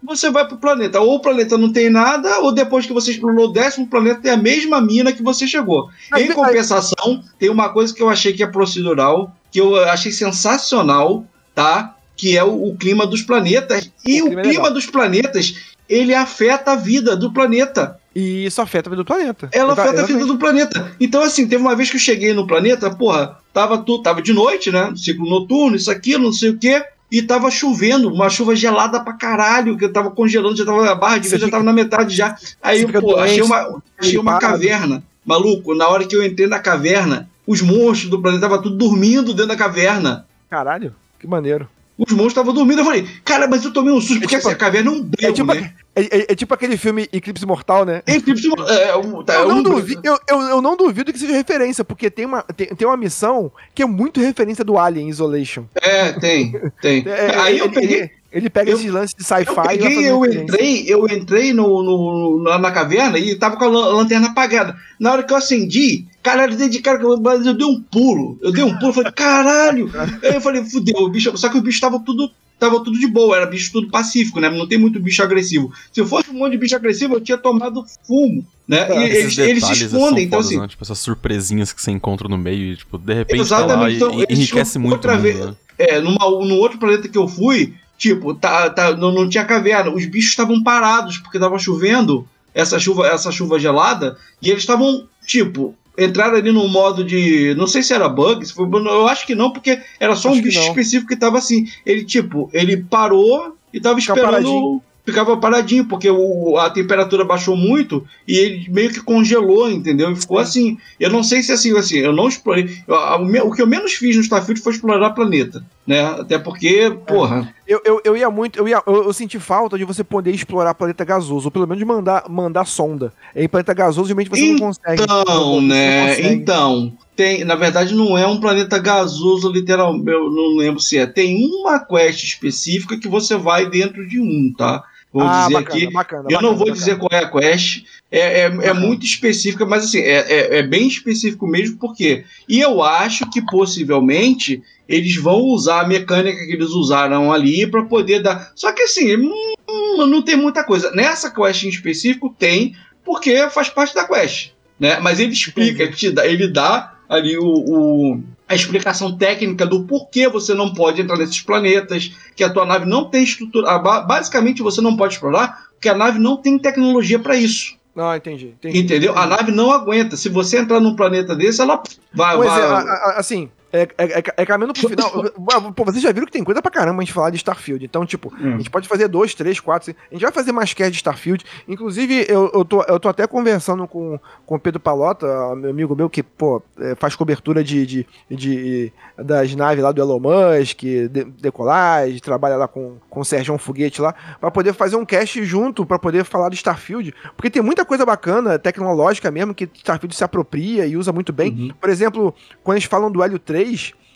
Speaker 4: você vai pro planeta. Ou o planeta não tem nada, ou depois que você explorou o décimo planeta, tem a mesma mina que você chegou.
Speaker 2: Mas,
Speaker 4: em
Speaker 2: mas-
Speaker 4: compensação, tem uma coisa que eu achei que é procedural, que eu achei sensacional, tá? Que é o, o clima dos planetas. E
Speaker 2: O
Speaker 4: o,
Speaker 2: clima é
Speaker 4: clima
Speaker 2: legal.
Speaker 4: dos planetas, ele afeta a vida do planeta.
Speaker 2: E isso afeta a vida do planeta.
Speaker 4: Ela afeta a vida
Speaker 2: exatamente.
Speaker 4: do planeta. Então, assim, teve uma vez que eu cheguei no planeta, porra, tava, tu, tava de noite, né? Ciclo noturno, isso aqui, não sei o quê. E tava chovendo, uma chuva gelada pra caralho, que eu tava congelando, já tava a barra de vida, já tava na metade já. Aí, pô, achei uma, achei uma caverna. Maluco, na hora que eu entrei na caverna, os monstros do planeta estavam tudo dormindo dentro da caverna.
Speaker 2: Caralho, que maneiro.
Speaker 4: Os monstros estavam dormindo. Eu falei, cara, mas eu tomei um susto, porque
Speaker 2: tipo-
Speaker 4: assim, caverna é um breu,
Speaker 2: É tipo,
Speaker 4: né?
Speaker 2: é, é- é tipo aquele filme Eclipse Mortal, né?
Speaker 4: Eclipse, é, um- tá,
Speaker 2: Eu
Speaker 4: é
Speaker 2: não,
Speaker 4: um-
Speaker 2: duvido, eu, eu, eu não duvido que seja referência, porque tem uma, tem, tem uma missão que é muito referência do Alien Isolation.
Speaker 4: É, tem, tem.
Speaker 2: É,
Speaker 4: Aí eu peguei,
Speaker 2: ele, pega
Speaker 4: eu-
Speaker 2: esses lances de
Speaker 4: Eu
Speaker 2: sci-fi
Speaker 4: eu
Speaker 2: referência.
Speaker 4: entrei, eu entrei no, no- na, na caverna e tava com a lan- lanterna apagada. Na hora que eu acendi, caralho, de cara, mas eu dei um pulo. Eu dei um pulo, falei, caralho! Aí eu falei, fudeu, o bicho. Só que o bicho tava tudo. Tava tudo de boa, era bicho tudo pacífico, né? Não tem muito bicho agressivo. Se eu fosse um monte de bicho agressivo, eu tinha tomado fumo, né? E eles, eles se escondem, então
Speaker 6: fodas,
Speaker 4: assim.
Speaker 6: né? Tipo, essas surpresinhas que você encontra no meio e, tipo, de repente tá
Speaker 4: Exatamente,
Speaker 6: lá e-
Speaker 4: então,
Speaker 6: e, enriquece muito
Speaker 4: outra
Speaker 6: mundo,
Speaker 4: vez-
Speaker 6: né?
Speaker 4: É, numa, no outro planeta que eu fui, tipo, tá, tá, não, não tinha caverna. Os bichos estavam parados porque tava chovendo essa chuva, essa chuva gelada, e eles estavam, tipo, entraram ali num modo de. Não sei se era bug, se foi, eu acho que não, porque era só
Speaker 2: Acho
Speaker 4: um bicho específico que tava assim. Ele, tipo, ele parou e tava
Speaker 2: Fica
Speaker 4: esperando.
Speaker 2: paradinho.
Speaker 4: Ficava paradinho, porque o, a temperatura baixou muito e ele meio que congelou, entendeu? E ficou assim. Eu não sei se assim, assim, eu não explorei. eu- a- O, o que eu menos fiz no Starfield foi explorar planeta, né? Até porque, porra.
Speaker 2: Eu, eu, eu ia muito, eu, ia, eu, eu senti falta de você poder explorar planeta gasoso, ou pelo menos mandar, mandar sonda. E aí, planeta gasoso, geralmente você não consegue.
Speaker 4: Então, né?
Speaker 2: consegue.
Speaker 4: Então, tem, na verdade não é um planeta gasoso literal, eu não lembro se é. Tem uma quest específica que você vai dentro de um, tá? Vou
Speaker 2: ah,
Speaker 4: dizer
Speaker 2: bacana,
Speaker 4: aqui.
Speaker 2: bacana,
Speaker 4: Eu não
Speaker 2: bacana,
Speaker 4: vou
Speaker 2: bacana.
Speaker 4: dizer qual é a quest, é, é, é muito específica, mas assim, é, é, é bem específico mesmo, porque. E eu acho que possivelmente eles vão usar a mecânica que eles usaram ali para poder dar. Só que assim, hum, não tem muita coisa. Nessa quest em específico tem, porque faz parte da quest. Né? Mas ele explica, ele, dá, ele dá ali o, o- a explicação técnica do porquê você não pode entrar nesses planetas, que a tua nave não tem estrutura. ah, ba- Basicamente, você não pode explorar porque a nave não tem tecnologia para isso.
Speaker 2: Não, entendi. entendi
Speaker 4: Entendeu? A nave não aguenta. Se você entrar num planeta desse, ela vai.
Speaker 2: Pois
Speaker 4: vai
Speaker 2: é, a- a- assim, é, é, é, é caminhando pro final. Pô, vocês já viram que tem coisa pra caramba a gente falar de Starfield. Então, tipo,
Speaker 4: Hum.
Speaker 2: a gente pode fazer dois, três, quatro. cinco. A gente vai fazer mais cast de Starfield. Inclusive, eu, eu, tô, eu tô até conversando com, o Pedro Palota, meu amigo meu, que, pô, é, faz cobertura de, de, de- das naves lá do Elon Musk, de, decolagem, trabalha lá com, com o Sérgio Foguete lá, pra poder fazer um cast junto, pra poder falar de Starfield. Porque tem muita coisa bacana, tecnológica mesmo, que Starfield se apropria e usa muito bem.
Speaker 4: Uhum.
Speaker 2: Por exemplo, quando eles falam do hélio 3,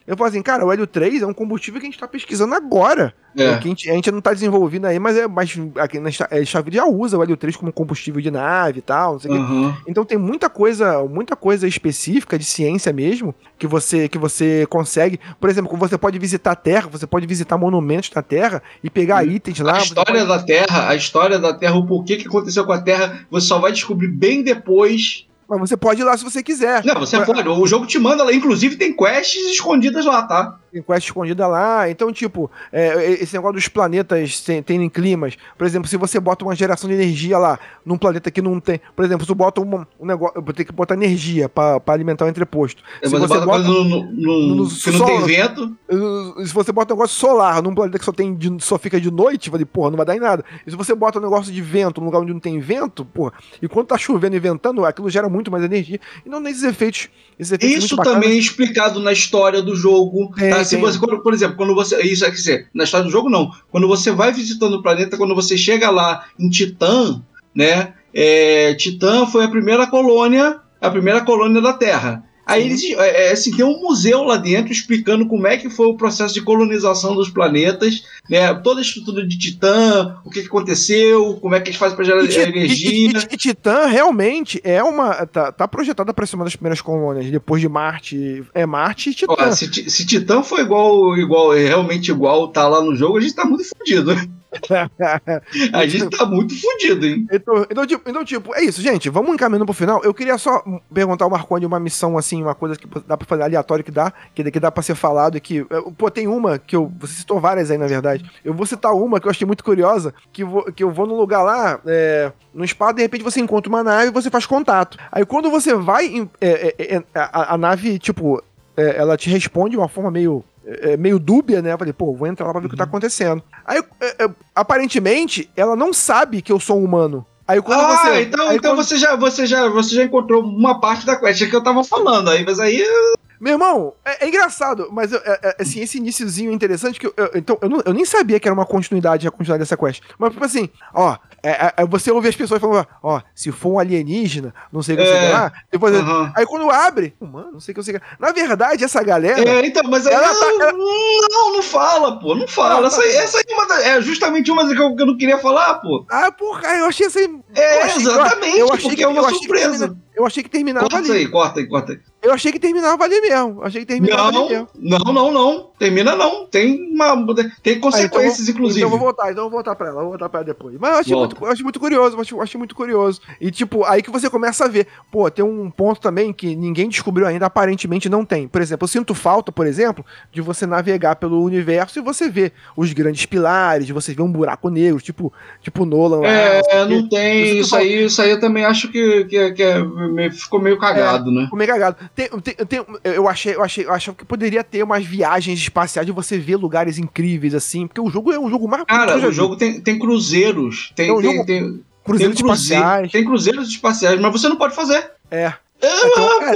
Speaker 2: eu falo assim, cara, o hélio 3 é um combustível que a gente tá pesquisando agora.
Speaker 4: É.
Speaker 2: A, gente, a gente não tá desenvolvendo aí, mas é mas aqui na é, Starfield já usa o hélio 3 como combustível de nave e tal.
Speaker 4: Aham.
Speaker 2: Então tem muita coisa, muita coisa específica de ciência mesmo que você que você consegue. Por exemplo, você pode visitar a Terra, você pode visitar monumentos da Terra e pegar itens lá.
Speaker 4: A história
Speaker 2: pode-
Speaker 4: da Terra, a história da Terra, o porquê que aconteceu com a Terra, você só vai descobrir bem depois.
Speaker 2: Mas você pode ir lá se você quiser.
Speaker 4: Não, você pode. O jogo te manda lá, inclusive tem quests escondidas lá, tá?
Speaker 2: Tem quest escondida lá. Então, tipo, é, esse negócio dos planetas terem climas. Por exemplo, se você bota uma geração de energia lá num planeta que não tem. Por exemplo, se tu bota uma- um negócio. Eu ter que botar energia pra pra alimentar o entreposto. Se
Speaker 4: Você
Speaker 2: você
Speaker 4: bota,
Speaker 2: bota.
Speaker 4: no, no- no-
Speaker 2: no
Speaker 4: que não tem vento.
Speaker 2: Se você bota um negócio solar num planeta que só, tem de- só fica de noite, vai porra, não vai dar em nada. E se você bota um negócio de vento num lugar onde não tem vento, porra, e quando tá chovendo e ventando, aquilo gera muito mais energia. E não tem esses efeitos. Esses efeitos
Speaker 4: Isso também é explicado na história do jogo.
Speaker 2: Tem,
Speaker 4: tá? Se
Speaker 2: tem.
Speaker 4: você, quando- por exemplo, quando você. Isso é quer dizer, na história do jogo, não. Quando você vai visitando o planeta, quando você chega lá em Titã, né? é, Titã foi a primeira colônia, a primeira colônia da Terra. Aí eles, é, é, assim, tem um museu lá dentro explicando como é que foi o processo de colonização dos planetas, né? Toda a estrutura de Titã, o que, que aconteceu, como é que eles fazem para gerar
Speaker 2: E,
Speaker 4: energia.
Speaker 2: e- e- Titã realmente é uma. Tá, tá projetada pra ser uma das primeiras colônias. Depois de Marte. É Marte e Titã.
Speaker 4: Ó, se, se Titã for igual, igual, realmente igual tá lá no jogo, a gente tá muito fudido. A gente tá muito fudido, hein?
Speaker 2: Então, então, tipo, então, tipo, é isso, gente. Vamos encaminhando pro final. Eu queria só perguntar ao Marconi uma missão, assim, uma coisa que dá pra fazer aleatório que dá, que, que dá pra ser falado. Que, eh, pô, tem uma que eu. Você citou várias aí, na verdade. Eu vou citar uma que eu achei muito curiosa, que, vou, que eu vou num lugar lá, é, no espaço, de repente você encontra uma nave e você faz contato. Aí quando você vai. é, é, é, a, a nave, tipo, é, ela te responde de uma forma meio. É, meio dúbia, né? Eu falei, pô, vou entrar lá pra ver o que tá acontecendo. Aí, é, é, aparentemente, ela não sabe que eu sou um humano. Aí quando
Speaker 4: ah,
Speaker 2: você.
Speaker 4: então, então
Speaker 2: quando-
Speaker 4: você, já, você, já, você já encontrou uma parte da quest que eu tava falando aí, mas aí.
Speaker 2: Meu irmão, é, é engraçado, mas eu- é- é, assim, esse iniciozinho é interessante que eu, eu- então, eu, não- eu nem sabia que era uma continuidade, a continuidade dessa quest. Mas, tipo assim, ó, é, é- você ouve as pessoas falando, ó, se for um alienígena, não sei o que,
Speaker 4: É.
Speaker 2: lá, depois, aí quando abre, mano, não sei o que, não sei o que. Na verdade, essa galera,
Speaker 4: É, então, mas.
Speaker 2: Ela
Speaker 4: não,
Speaker 2: tá- ela-
Speaker 4: não, não fala, pô. Não fala.
Speaker 2: Não,
Speaker 4: essa,
Speaker 2: tá-
Speaker 4: essa é, da- é justamente uma que eu, que eu não queria falar, pô.
Speaker 2: ah, porra, eu achei assim...
Speaker 4: É,
Speaker 2: eu achei-
Speaker 4: exatamente,
Speaker 2: eu achei
Speaker 4: porque
Speaker 2: que,
Speaker 4: é uma surpresa.
Speaker 2: Eu achei que terminava
Speaker 4: Corta
Speaker 2: ali.
Speaker 4: aí, corta aí, corta aí.
Speaker 2: Eu achei que terminava ali mesmo. Achei que terminava ali mesmo.
Speaker 4: Não, não, não, não. Termina não. Tem uma. Tem
Speaker 2: Ah,
Speaker 4: consequências,
Speaker 2: então, vou-
Speaker 4: inclusive.
Speaker 2: Então eu vou voltar, então eu vou voltar pra ela, eu vou voltar pra ela depois. Mas eu achei,
Speaker 4: Volta.
Speaker 2: muito, eu achei muito curioso, eu achei, eu achei muito curioso. E tipo, aí que você começa a ver, pô, tem um ponto também que ninguém descobriu ainda, aparentemente não tem. Por exemplo, eu sinto falta, por exemplo, de você navegar pelo universo e você ver os grandes pilares, de você ver um buraco negro, tipo, tipo Nolan lá.
Speaker 4: É, não tem.
Speaker 2: Isso
Speaker 4: aí, isso aí eu também acho que, que, que é- me- ficou meio cagado, né?
Speaker 2: Ficou meio cagado. Tem, tem, tem- eu achei, eu achei, eu achava que poderia ter umas viagens espaciais de você ver lugares incríveis assim, porque o jogo é um jogo mais
Speaker 4: Cara, o jogo tem, tem cruzeiros. Tem,
Speaker 2: É
Speaker 4: tem, tem,
Speaker 2: cruzeiros
Speaker 4: tem
Speaker 2: espaciais.
Speaker 4: Tem cruzeiros espaciais, mas você não pode fazer.
Speaker 2: É.
Speaker 4: É,
Speaker 2: é, é,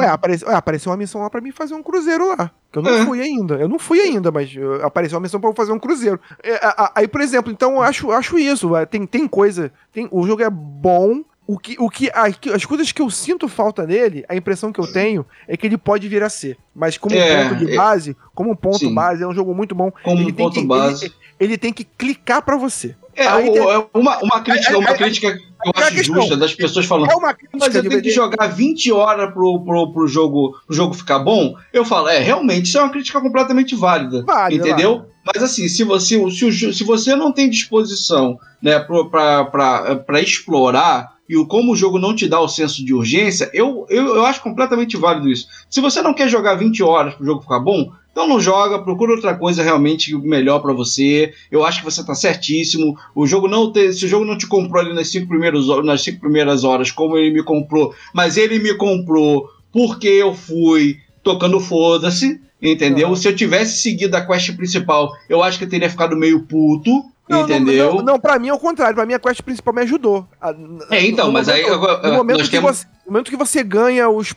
Speaker 2: é, é, apareceu, é, uma missão lá pra mim fazer um cruzeiro lá. Que eu não
Speaker 4: É.
Speaker 2: fui ainda. Eu não fui ainda, mas uh, apareceu uma missão pra eu fazer um cruzeiro. É, a- a- aí, por exemplo, então eu acho, acho isso. ué, Tem, tem coisa. Tem, o jogo é bom. O que, o que, as coisas que eu sinto falta nele, a impressão que eu tenho é que ele pode vir a ser. Mas como
Speaker 4: É,
Speaker 2: ponto de
Speaker 4: é-
Speaker 2: base, como ponto
Speaker 4: Sim.
Speaker 2: base, é um jogo muito bom.
Speaker 4: Como
Speaker 2: ele
Speaker 4: ponto
Speaker 2: que,
Speaker 4: base.
Speaker 2: Ele, ele tem que clicar pra você.
Speaker 4: É,
Speaker 2: Aí
Speaker 4: é uma, uma crítica, uma crítica que eu
Speaker 2: é
Speaker 4: acho
Speaker 2: questão.
Speaker 4: justa das pessoas falando.
Speaker 2: É uma crítica
Speaker 4: Mas eu tenho que jogar 20 horas pro, pro, pro, jogo, pro jogo ficar bom. Eu falo, é, realmente, isso é uma crítica completamente válida.
Speaker 2: Válida,
Speaker 4: entendeu? Mas assim, se você, se, se você não tem disposição né, pra explorar, e o, como o jogo não te dá o senso de urgência, eu, eu, eu acho completamente válido isso. Se você não quer jogar 20 horas pro jogo ficar bom, então não joga, procura outra coisa realmente melhor pra você. Eu acho que você tá certíssimo. O jogo não te, se o jogo não te comprou ali nas cinco, primeiros, nas cinco primeiras horas, como ele me comprou, mas ele me comprou porque eu fui tocando foda-se, entendeu? Se eu tivesse seguido a quest principal, eu acho que eu teria ficado meio puto,
Speaker 2: Não,
Speaker 4: entendeu?
Speaker 2: Não, não, não, pra mim é o contrário. Pra mim a quest principal me ajudou.
Speaker 4: É, então,
Speaker 2: no
Speaker 4: mas aí
Speaker 2: momento-
Speaker 4: agora,
Speaker 2: no momento,
Speaker 4: nós
Speaker 2: que
Speaker 4: temos-
Speaker 2: você, no momento que você ganha os,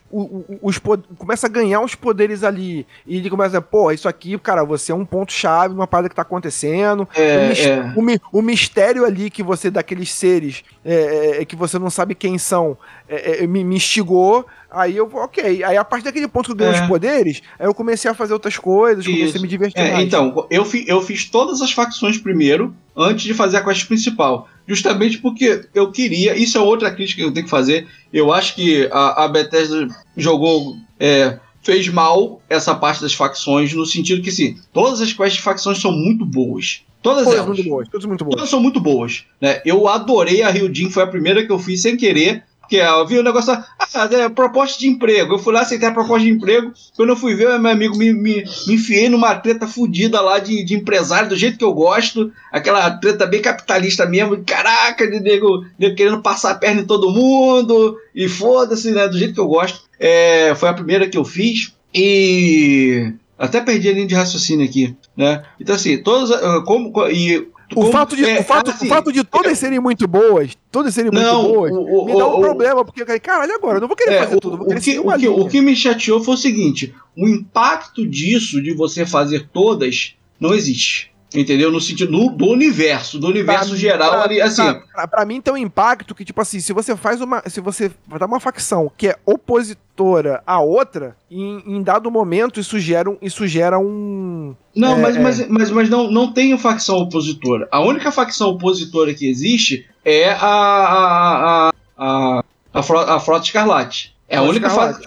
Speaker 2: os, po- começa a ganhar os poderes ali e ele começa a, pô, isso aqui, cara, você é um ponto chave numa parada que tá acontecendo.
Speaker 4: É,
Speaker 2: o,
Speaker 4: é.
Speaker 2: o o mistério ali que você daqueles seres é, é, que você não sabe quem são é, é, me, me instigou. Aí eu, ok. Aí a partir daquele ponto que eu ganhei
Speaker 4: É.
Speaker 2: os poderes, aí eu comecei a fazer outras coisas, comecei
Speaker 4: Isso.
Speaker 2: a me divertir
Speaker 4: É, então, eu, fi- eu fiz todas as facções primeiro, antes de fazer a quest principal. Justamente porque eu queria. Isso é outra crítica que eu tenho que fazer. Eu acho que a, a Bethesda jogou. é, fez mal essa parte das facções, no sentido que, sim, todas as quests de facções são muito boas. Todas
Speaker 2: Todas
Speaker 4: elas.
Speaker 2: muito boas, todas muito boas.
Speaker 4: Todas são muito boas. Né? Eu adorei a Rio Jin, foi a primeira que eu fiz sem querer. Porque eu vi o negócio, ah, é, proposta de emprego. Eu fui lá aceitar a proposta de emprego. Quando eu fui ver, meu amigo, me, me, me enfiei numa treta fodida lá de, de empresário, do jeito que eu gosto. Aquela treta bem capitalista mesmo. Caraca, de nego, nego querendo passar a perna em todo mundo. E foda-se, né? Do jeito que eu gosto. É, foi a primeira que eu fiz. E. Até perdi a linha de raciocínio aqui, né? Então, assim, todas. ah, Como, e,
Speaker 2: O
Speaker 4: como-
Speaker 2: fato, de,
Speaker 4: é,
Speaker 2: o, fato,
Speaker 4: assim,
Speaker 2: o fato de todas serem muito boas, todas serem
Speaker 4: Não,
Speaker 2: muito boas,
Speaker 4: o-
Speaker 2: me dá um problema, porque eu falei, caralho, agora, eu não vou querer
Speaker 4: É,
Speaker 2: fazer tudo, vou querer
Speaker 4: que, o, que, o que me chateou foi o seguinte: o impacto disso, de você fazer todas, não existe. Entendeu? No sentido do, do universo, do universo
Speaker 2: Pra-
Speaker 4: geral
Speaker 2: pra-
Speaker 4: ali, assim.
Speaker 2: Pra, mim tem um impacto que, tipo assim, se você faz uma. Se você vai dar uma facção que é opositora à outra, em, em dado momento isso gera um. Isso gera um
Speaker 4: Não,
Speaker 2: É,
Speaker 4: mas,
Speaker 2: é.
Speaker 4: mas, mas, mas não, não tem facção opositora. A única facção opositora que existe é a, a, a, a, a, Fro- a Frota Escarlate. É a,
Speaker 2: Frota
Speaker 4: única fa-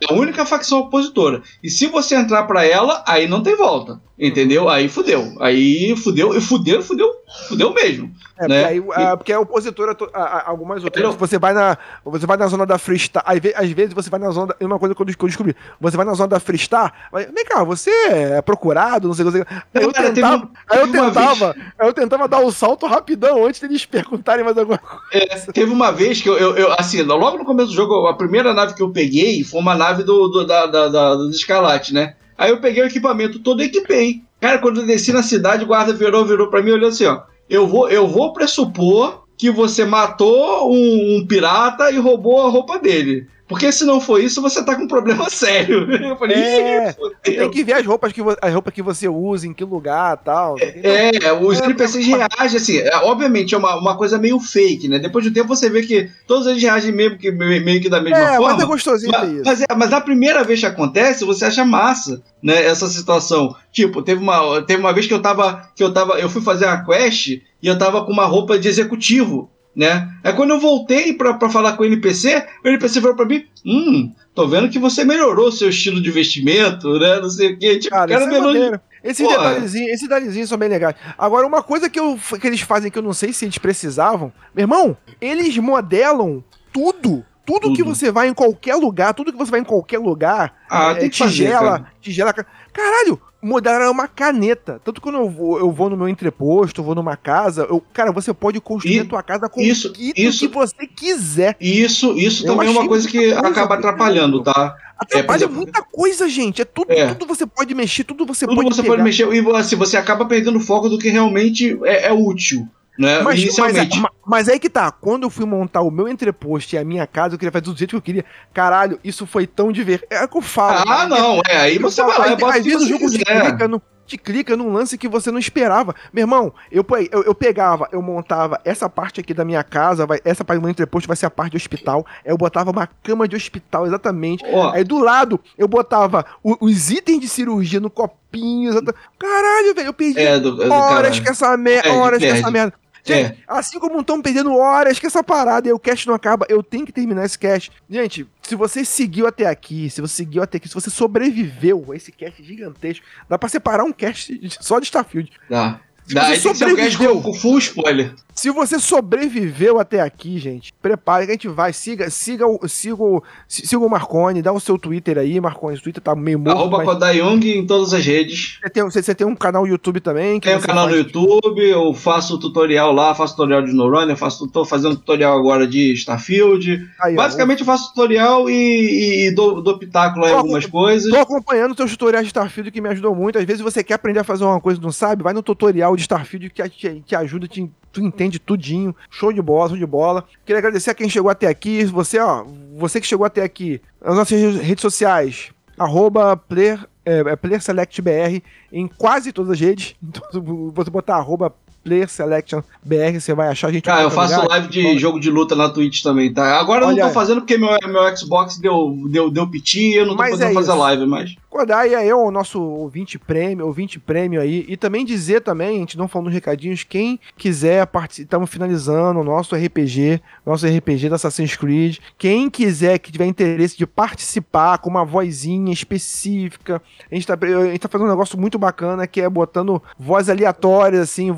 Speaker 4: é a única facção opositora. E se você entrar pra ela, aí não tem volta. Entendeu? Aí fudeu. Aí fudeu, e fudeu, fudeu, fudeu mesmo.
Speaker 2: É,
Speaker 4: né?
Speaker 2: porque, aí, ah, porque é opositora a, algumas outras.
Speaker 4: Entendeu?
Speaker 2: Você vai na. Você vai na zona da Freestar. Às ve- às vezes você vai na zona. Da, uma coisa que eu descobri. Você vai na zona da Freestar. vai, Vem cá, você é procurado, não sei o que. Aí eu tentava, aí eu tentava, aí eu tentava dar o salto rapidão antes deles perguntarem mais alguma coisa.
Speaker 4: É, teve uma vez que eu, eu, eu, assim, logo no começo do jogo, a primeira nave que eu peguei foi uma nave do, do, da, da, da- do Escalate, né? Aí eu peguei o equipamento todo e equipei. Cara, quando eu desci na cidade, o guarda virou, virou pra mim olhou assim, ó. Eu vou, eu vou pressupor que você matou um, um pirata e roubou a roupa dele. Porque se não for isso, você tá com um problema sério. Eu falei,
Speaker 2: É. Tem que ver as roupas que, as roupas que você usa, em que lugar e tal.
Speaker 4: É, os
Speaker 2: É,
Speaker 4: NPCs reagem assim. é, obviamente é uma, uma coisa meio fake, né? Depois do tempo você vê que todos eles reagem meio que, meio que da mesma
Speaker 2: É,
Speaker 4: forma.
Speaker 2: mas é gostosinho
Speaker 4: Mas,
Speaker 2: isso.
Speaker 4: mas, é, mas a primeira vez que acontece, você acha massa, né? Essa situação. Tipo, teve uma, teve uma vez que eu tava. Que eu tava. Eu fui fazer uma quest e eu tava com uma roupa de executivo, né? Aí quando eu voltei pra, pra falar com o NPC, o NPC falou pra mim: Hum, tô vendo que você melhorou seu estilo de vestimento, né? Não sei o quê. Tipo,
Speaker 2: Cara,
Speaker 4: cara
Speaker 2: é
Speaker 4: Porra.
Speaker 2: detalhezinhos, esses detalhezinhos são bem legais. Agora, uma coisa que, eu, que eles fazem que eu não sei se eles precisavam, meu irmão, eles modelam tudo. Tudo, que
Speaker 4: Tudo.
Speaker 2: você vai em qualquer lugar, tudo que você vai em qualquer lugar,
Speaker 4: Ah,
Speaker 2: é,
Speaker 4: tem que fazer,
Speaker 2: tigela,
Speaker 4: cara.
Speaker 2: tigela. Caralho, modelaram uma caneta. Tanto que quando eu vou, eu vou no meu entreposto, vou numa casa, eu, cara, você pode construir
Speaker 4: E-
Speaker 2: a tua casa com
Speaker 4: isso-
Speaker 2: o que
Speaker 4: isso-
Speaker 2: você quiser.
Speaker 4: Isso, isso
Speaker 2: Eu
Speaker 4: também é uma coisa que
Speaker 2: coisa,
Speaker 4: acaba atrapalhando, tá?
Speaker 2: Atrapalha
Speaker 4: exemplo,
Speaker 2: muita coisa, gente. É tudo,
Speaker 4: É.
Speaker 2: tudo você pode mexer, tudo você
Speaker 4: Tudo
Speaker 2: pode
Speaker 4: você
Speaker 2: pegar.
Speaker 4: pode mexer e assim, você acaba perdendo foco do que realmente é, é útil, né?
Speaker 2: Mas,
Speaker 4: Inicialmente.
Speaker 2: mas, mas aí que tá, quando eu fui montar o meu entreposto e a minha casa, eu queria fazer do jeito que eu queria. Caralho, isso foi tão divertido. É o que eu falo.
Speaker 4: ah,
Speaker 2: cara.
Speaker 4: não, é. Aí
Speaker 2: Eu
Speaker 4: você
Speaker 2: falo,
Speaker 4: vai lá e
Speaker 2: às-
Speaker 4: o que
Speaker 2: vezes jogo te clica, no, te clica num lance que você não esperava. Meu irmão, eu, eu, eu pegava, eu montava essa parte aqui da minha casa, vai, essa parte do meu entreposto vai ser a parte de hospital. Eu botava uma cama de hospital, exatamente.
Speaker 4: Ó,
Speaker 2: Aí do lado, eu botava o- os itens de cirurgia no copinho. exata- Caralho, velho, eu perdi
Speaker 4: é do, é do
Speaker 2: horas
Speaker 4: cara.
Speaker 2: que essa merda.
Speaker 4: Perde,
Speaker 2: Horas que
Speaker 4: perde.
Speaker 2: essa merda. Gente, assim como estão perdendo horas que essa parada e o cast não acaba, eu tenho que terminar esse cast. Gente, se você seguiu até aqui, se você seguiu até aqui, se você sobreviveu a esse cast gigantesco, dá pra separar um cast só de Starfield.
Speaker 4: Dá.
Speaker 2: Se
Speaker 4: Dá,
Speaker 2: você
Speaker 4: cast
Speaker 2: sobreviveu.
Speaker 4: com, com full spoiler.
Speaker 2: Se você sobreviveu até aqui, gente, prepare que a gente vai. Siga, siga, o, siga, o, si- siga o Marconi, dá o seu Twitter aí, Marconi. O Twitter tá meio morto,
Speaker 4: Arroba
Speaker 2: mas
Speaker 4: Kodai Young em todas as redes.
Speaker 2: você tem, você, você tem um canal no YouTube também. que
Speaker 4: Tem um canal no YouTube, eu faço tutorial lá, faço tutorial de SnowRunner, faço, tô fazendo tutorial agora de Starfield.
Speaker 2: Aí, ó,
Speaker 4: Basicamente eu faço tutorial e, e, e dou, dou pitaco lá em algumas coisas.
Speaker 2: Tô acompanhando teus tutoriais de Starfield que me ajudou muito. Às vezes você quer aprender a fazer uma coisa e não sabe, vai no tutorial de Starfield que te, te ajuda, te, tu entende tudinho. Show de bola, show de bola. Queria agradecer a quem chegou até aqui. Você, ó, você que chegou até aqui, nas nossas redes sociais, arroba player, é, é, em quase todas as redes. Então, você botar arroba PlayerSelectionBR, você vai achar a gente.
Speaker 4: Cara, eu faço
Speaker 2: lugar.
Speaker 4: live de jogo de luta na Twitch também, tá? Agora eu não
Speaker 2: aí.
Speaker 4: tô fazendo porque meu, meu Xbox deu, deu, deu piti, eu não tô
Speaker 2: Mas
Speaker 4: podendo
Speaker 2: é
Speaker 4: fazer
Speaker 2: isso.
Speaker 4: live, mas.
Speaker 2: Kodai é eu, o nosso ouvinte prêmio, ouvinte prêmio aí. E também dizer também, a gente não falou nos recadinhos, quem quiser participar, estamos finalizando o nosso RPG, nosso RPG da Assassin's Creed. Quem quiser, que tiver interesse de participar com uma vozinha específica, a gente tá, a gente tá fazendo um negócio muito bacana que é botando voz aleatórias, assim,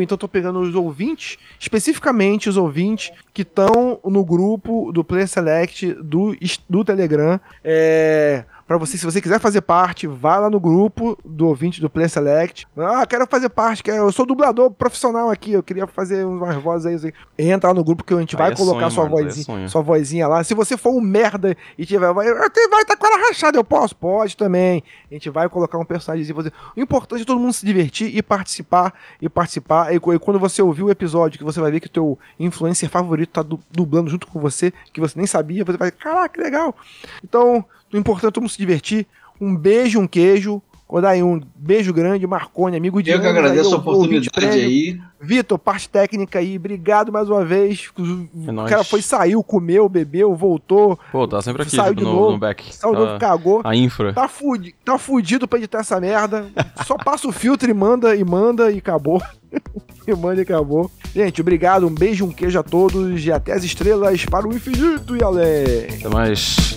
Speaker 2: Então tô pegando os ouvintes, especificamente os ouvintes que estão no grupo do Player Select do, do Telegram. É Pra você, se você quiser fazer parte, vá lá no grupo do ouvinte do Play Select. Ah, quero fazer parte, quero, eu sou dublador profissional aqui, eu queria fazer umas vozes aí. assim. Entra lá no grupo que a gente
Speaker 6: Aí
Speaker 2: vai
Speaker 6: é
Speaker 2: colocar
Speaker 6: sonho,
Speaker 2: sua,
Speaker 6: aí é
Speaker 2: vozinha,
Speaker 6: sonho.
Speaker 2: sua vozinha lá. Se você for um merda e tiver, vai estar tá com ela rachada, eu posso? Pode também. A gente vai colocar um personagem. Você. O importante é todo mundo se divertir e participar, e participar. E, e quando você ouvir o episódio, que você vai ver que o teu influencer favorito tá du- dublando junto com você, que você nem sabia, você vai, caraca, que legal. Então, o importante é todo mundo se divertir. Um beijo, um queijo. Kodai, um beijo grande, Marconi, amigo de
Speaker 4: Eu que agradeço
Speaker 2: aí,
Speaker 4: a oportunidade aí.
Speaker 2: Vitor, parte técnica aí, obrigado mais uma vez. O
Speaker 6: É nóis.
Speaker 2: cara foi, saiu, comeu, bebeu, voltou,
Speaker 6: Pô, tá sempre aqui
Speaker 2: Saiu de
Speaker 6: no,
Speaker 2: novo.
Speaker 6: no back.
Speaker 2: saiu de novo,
Speaker 6: Tá-
Speaker 2: cagou.
Speaker 6: a infra.
Speaker 2: Tá, fudi tá fudido pra editar essa merda. Só passa o filtro e manda, e manda, e acabou. e manda e acabou. Gente, obrigado, um beijo, um queijo a todos, e até as estrelas para o infinito e além.
Speaker 6: Até mais.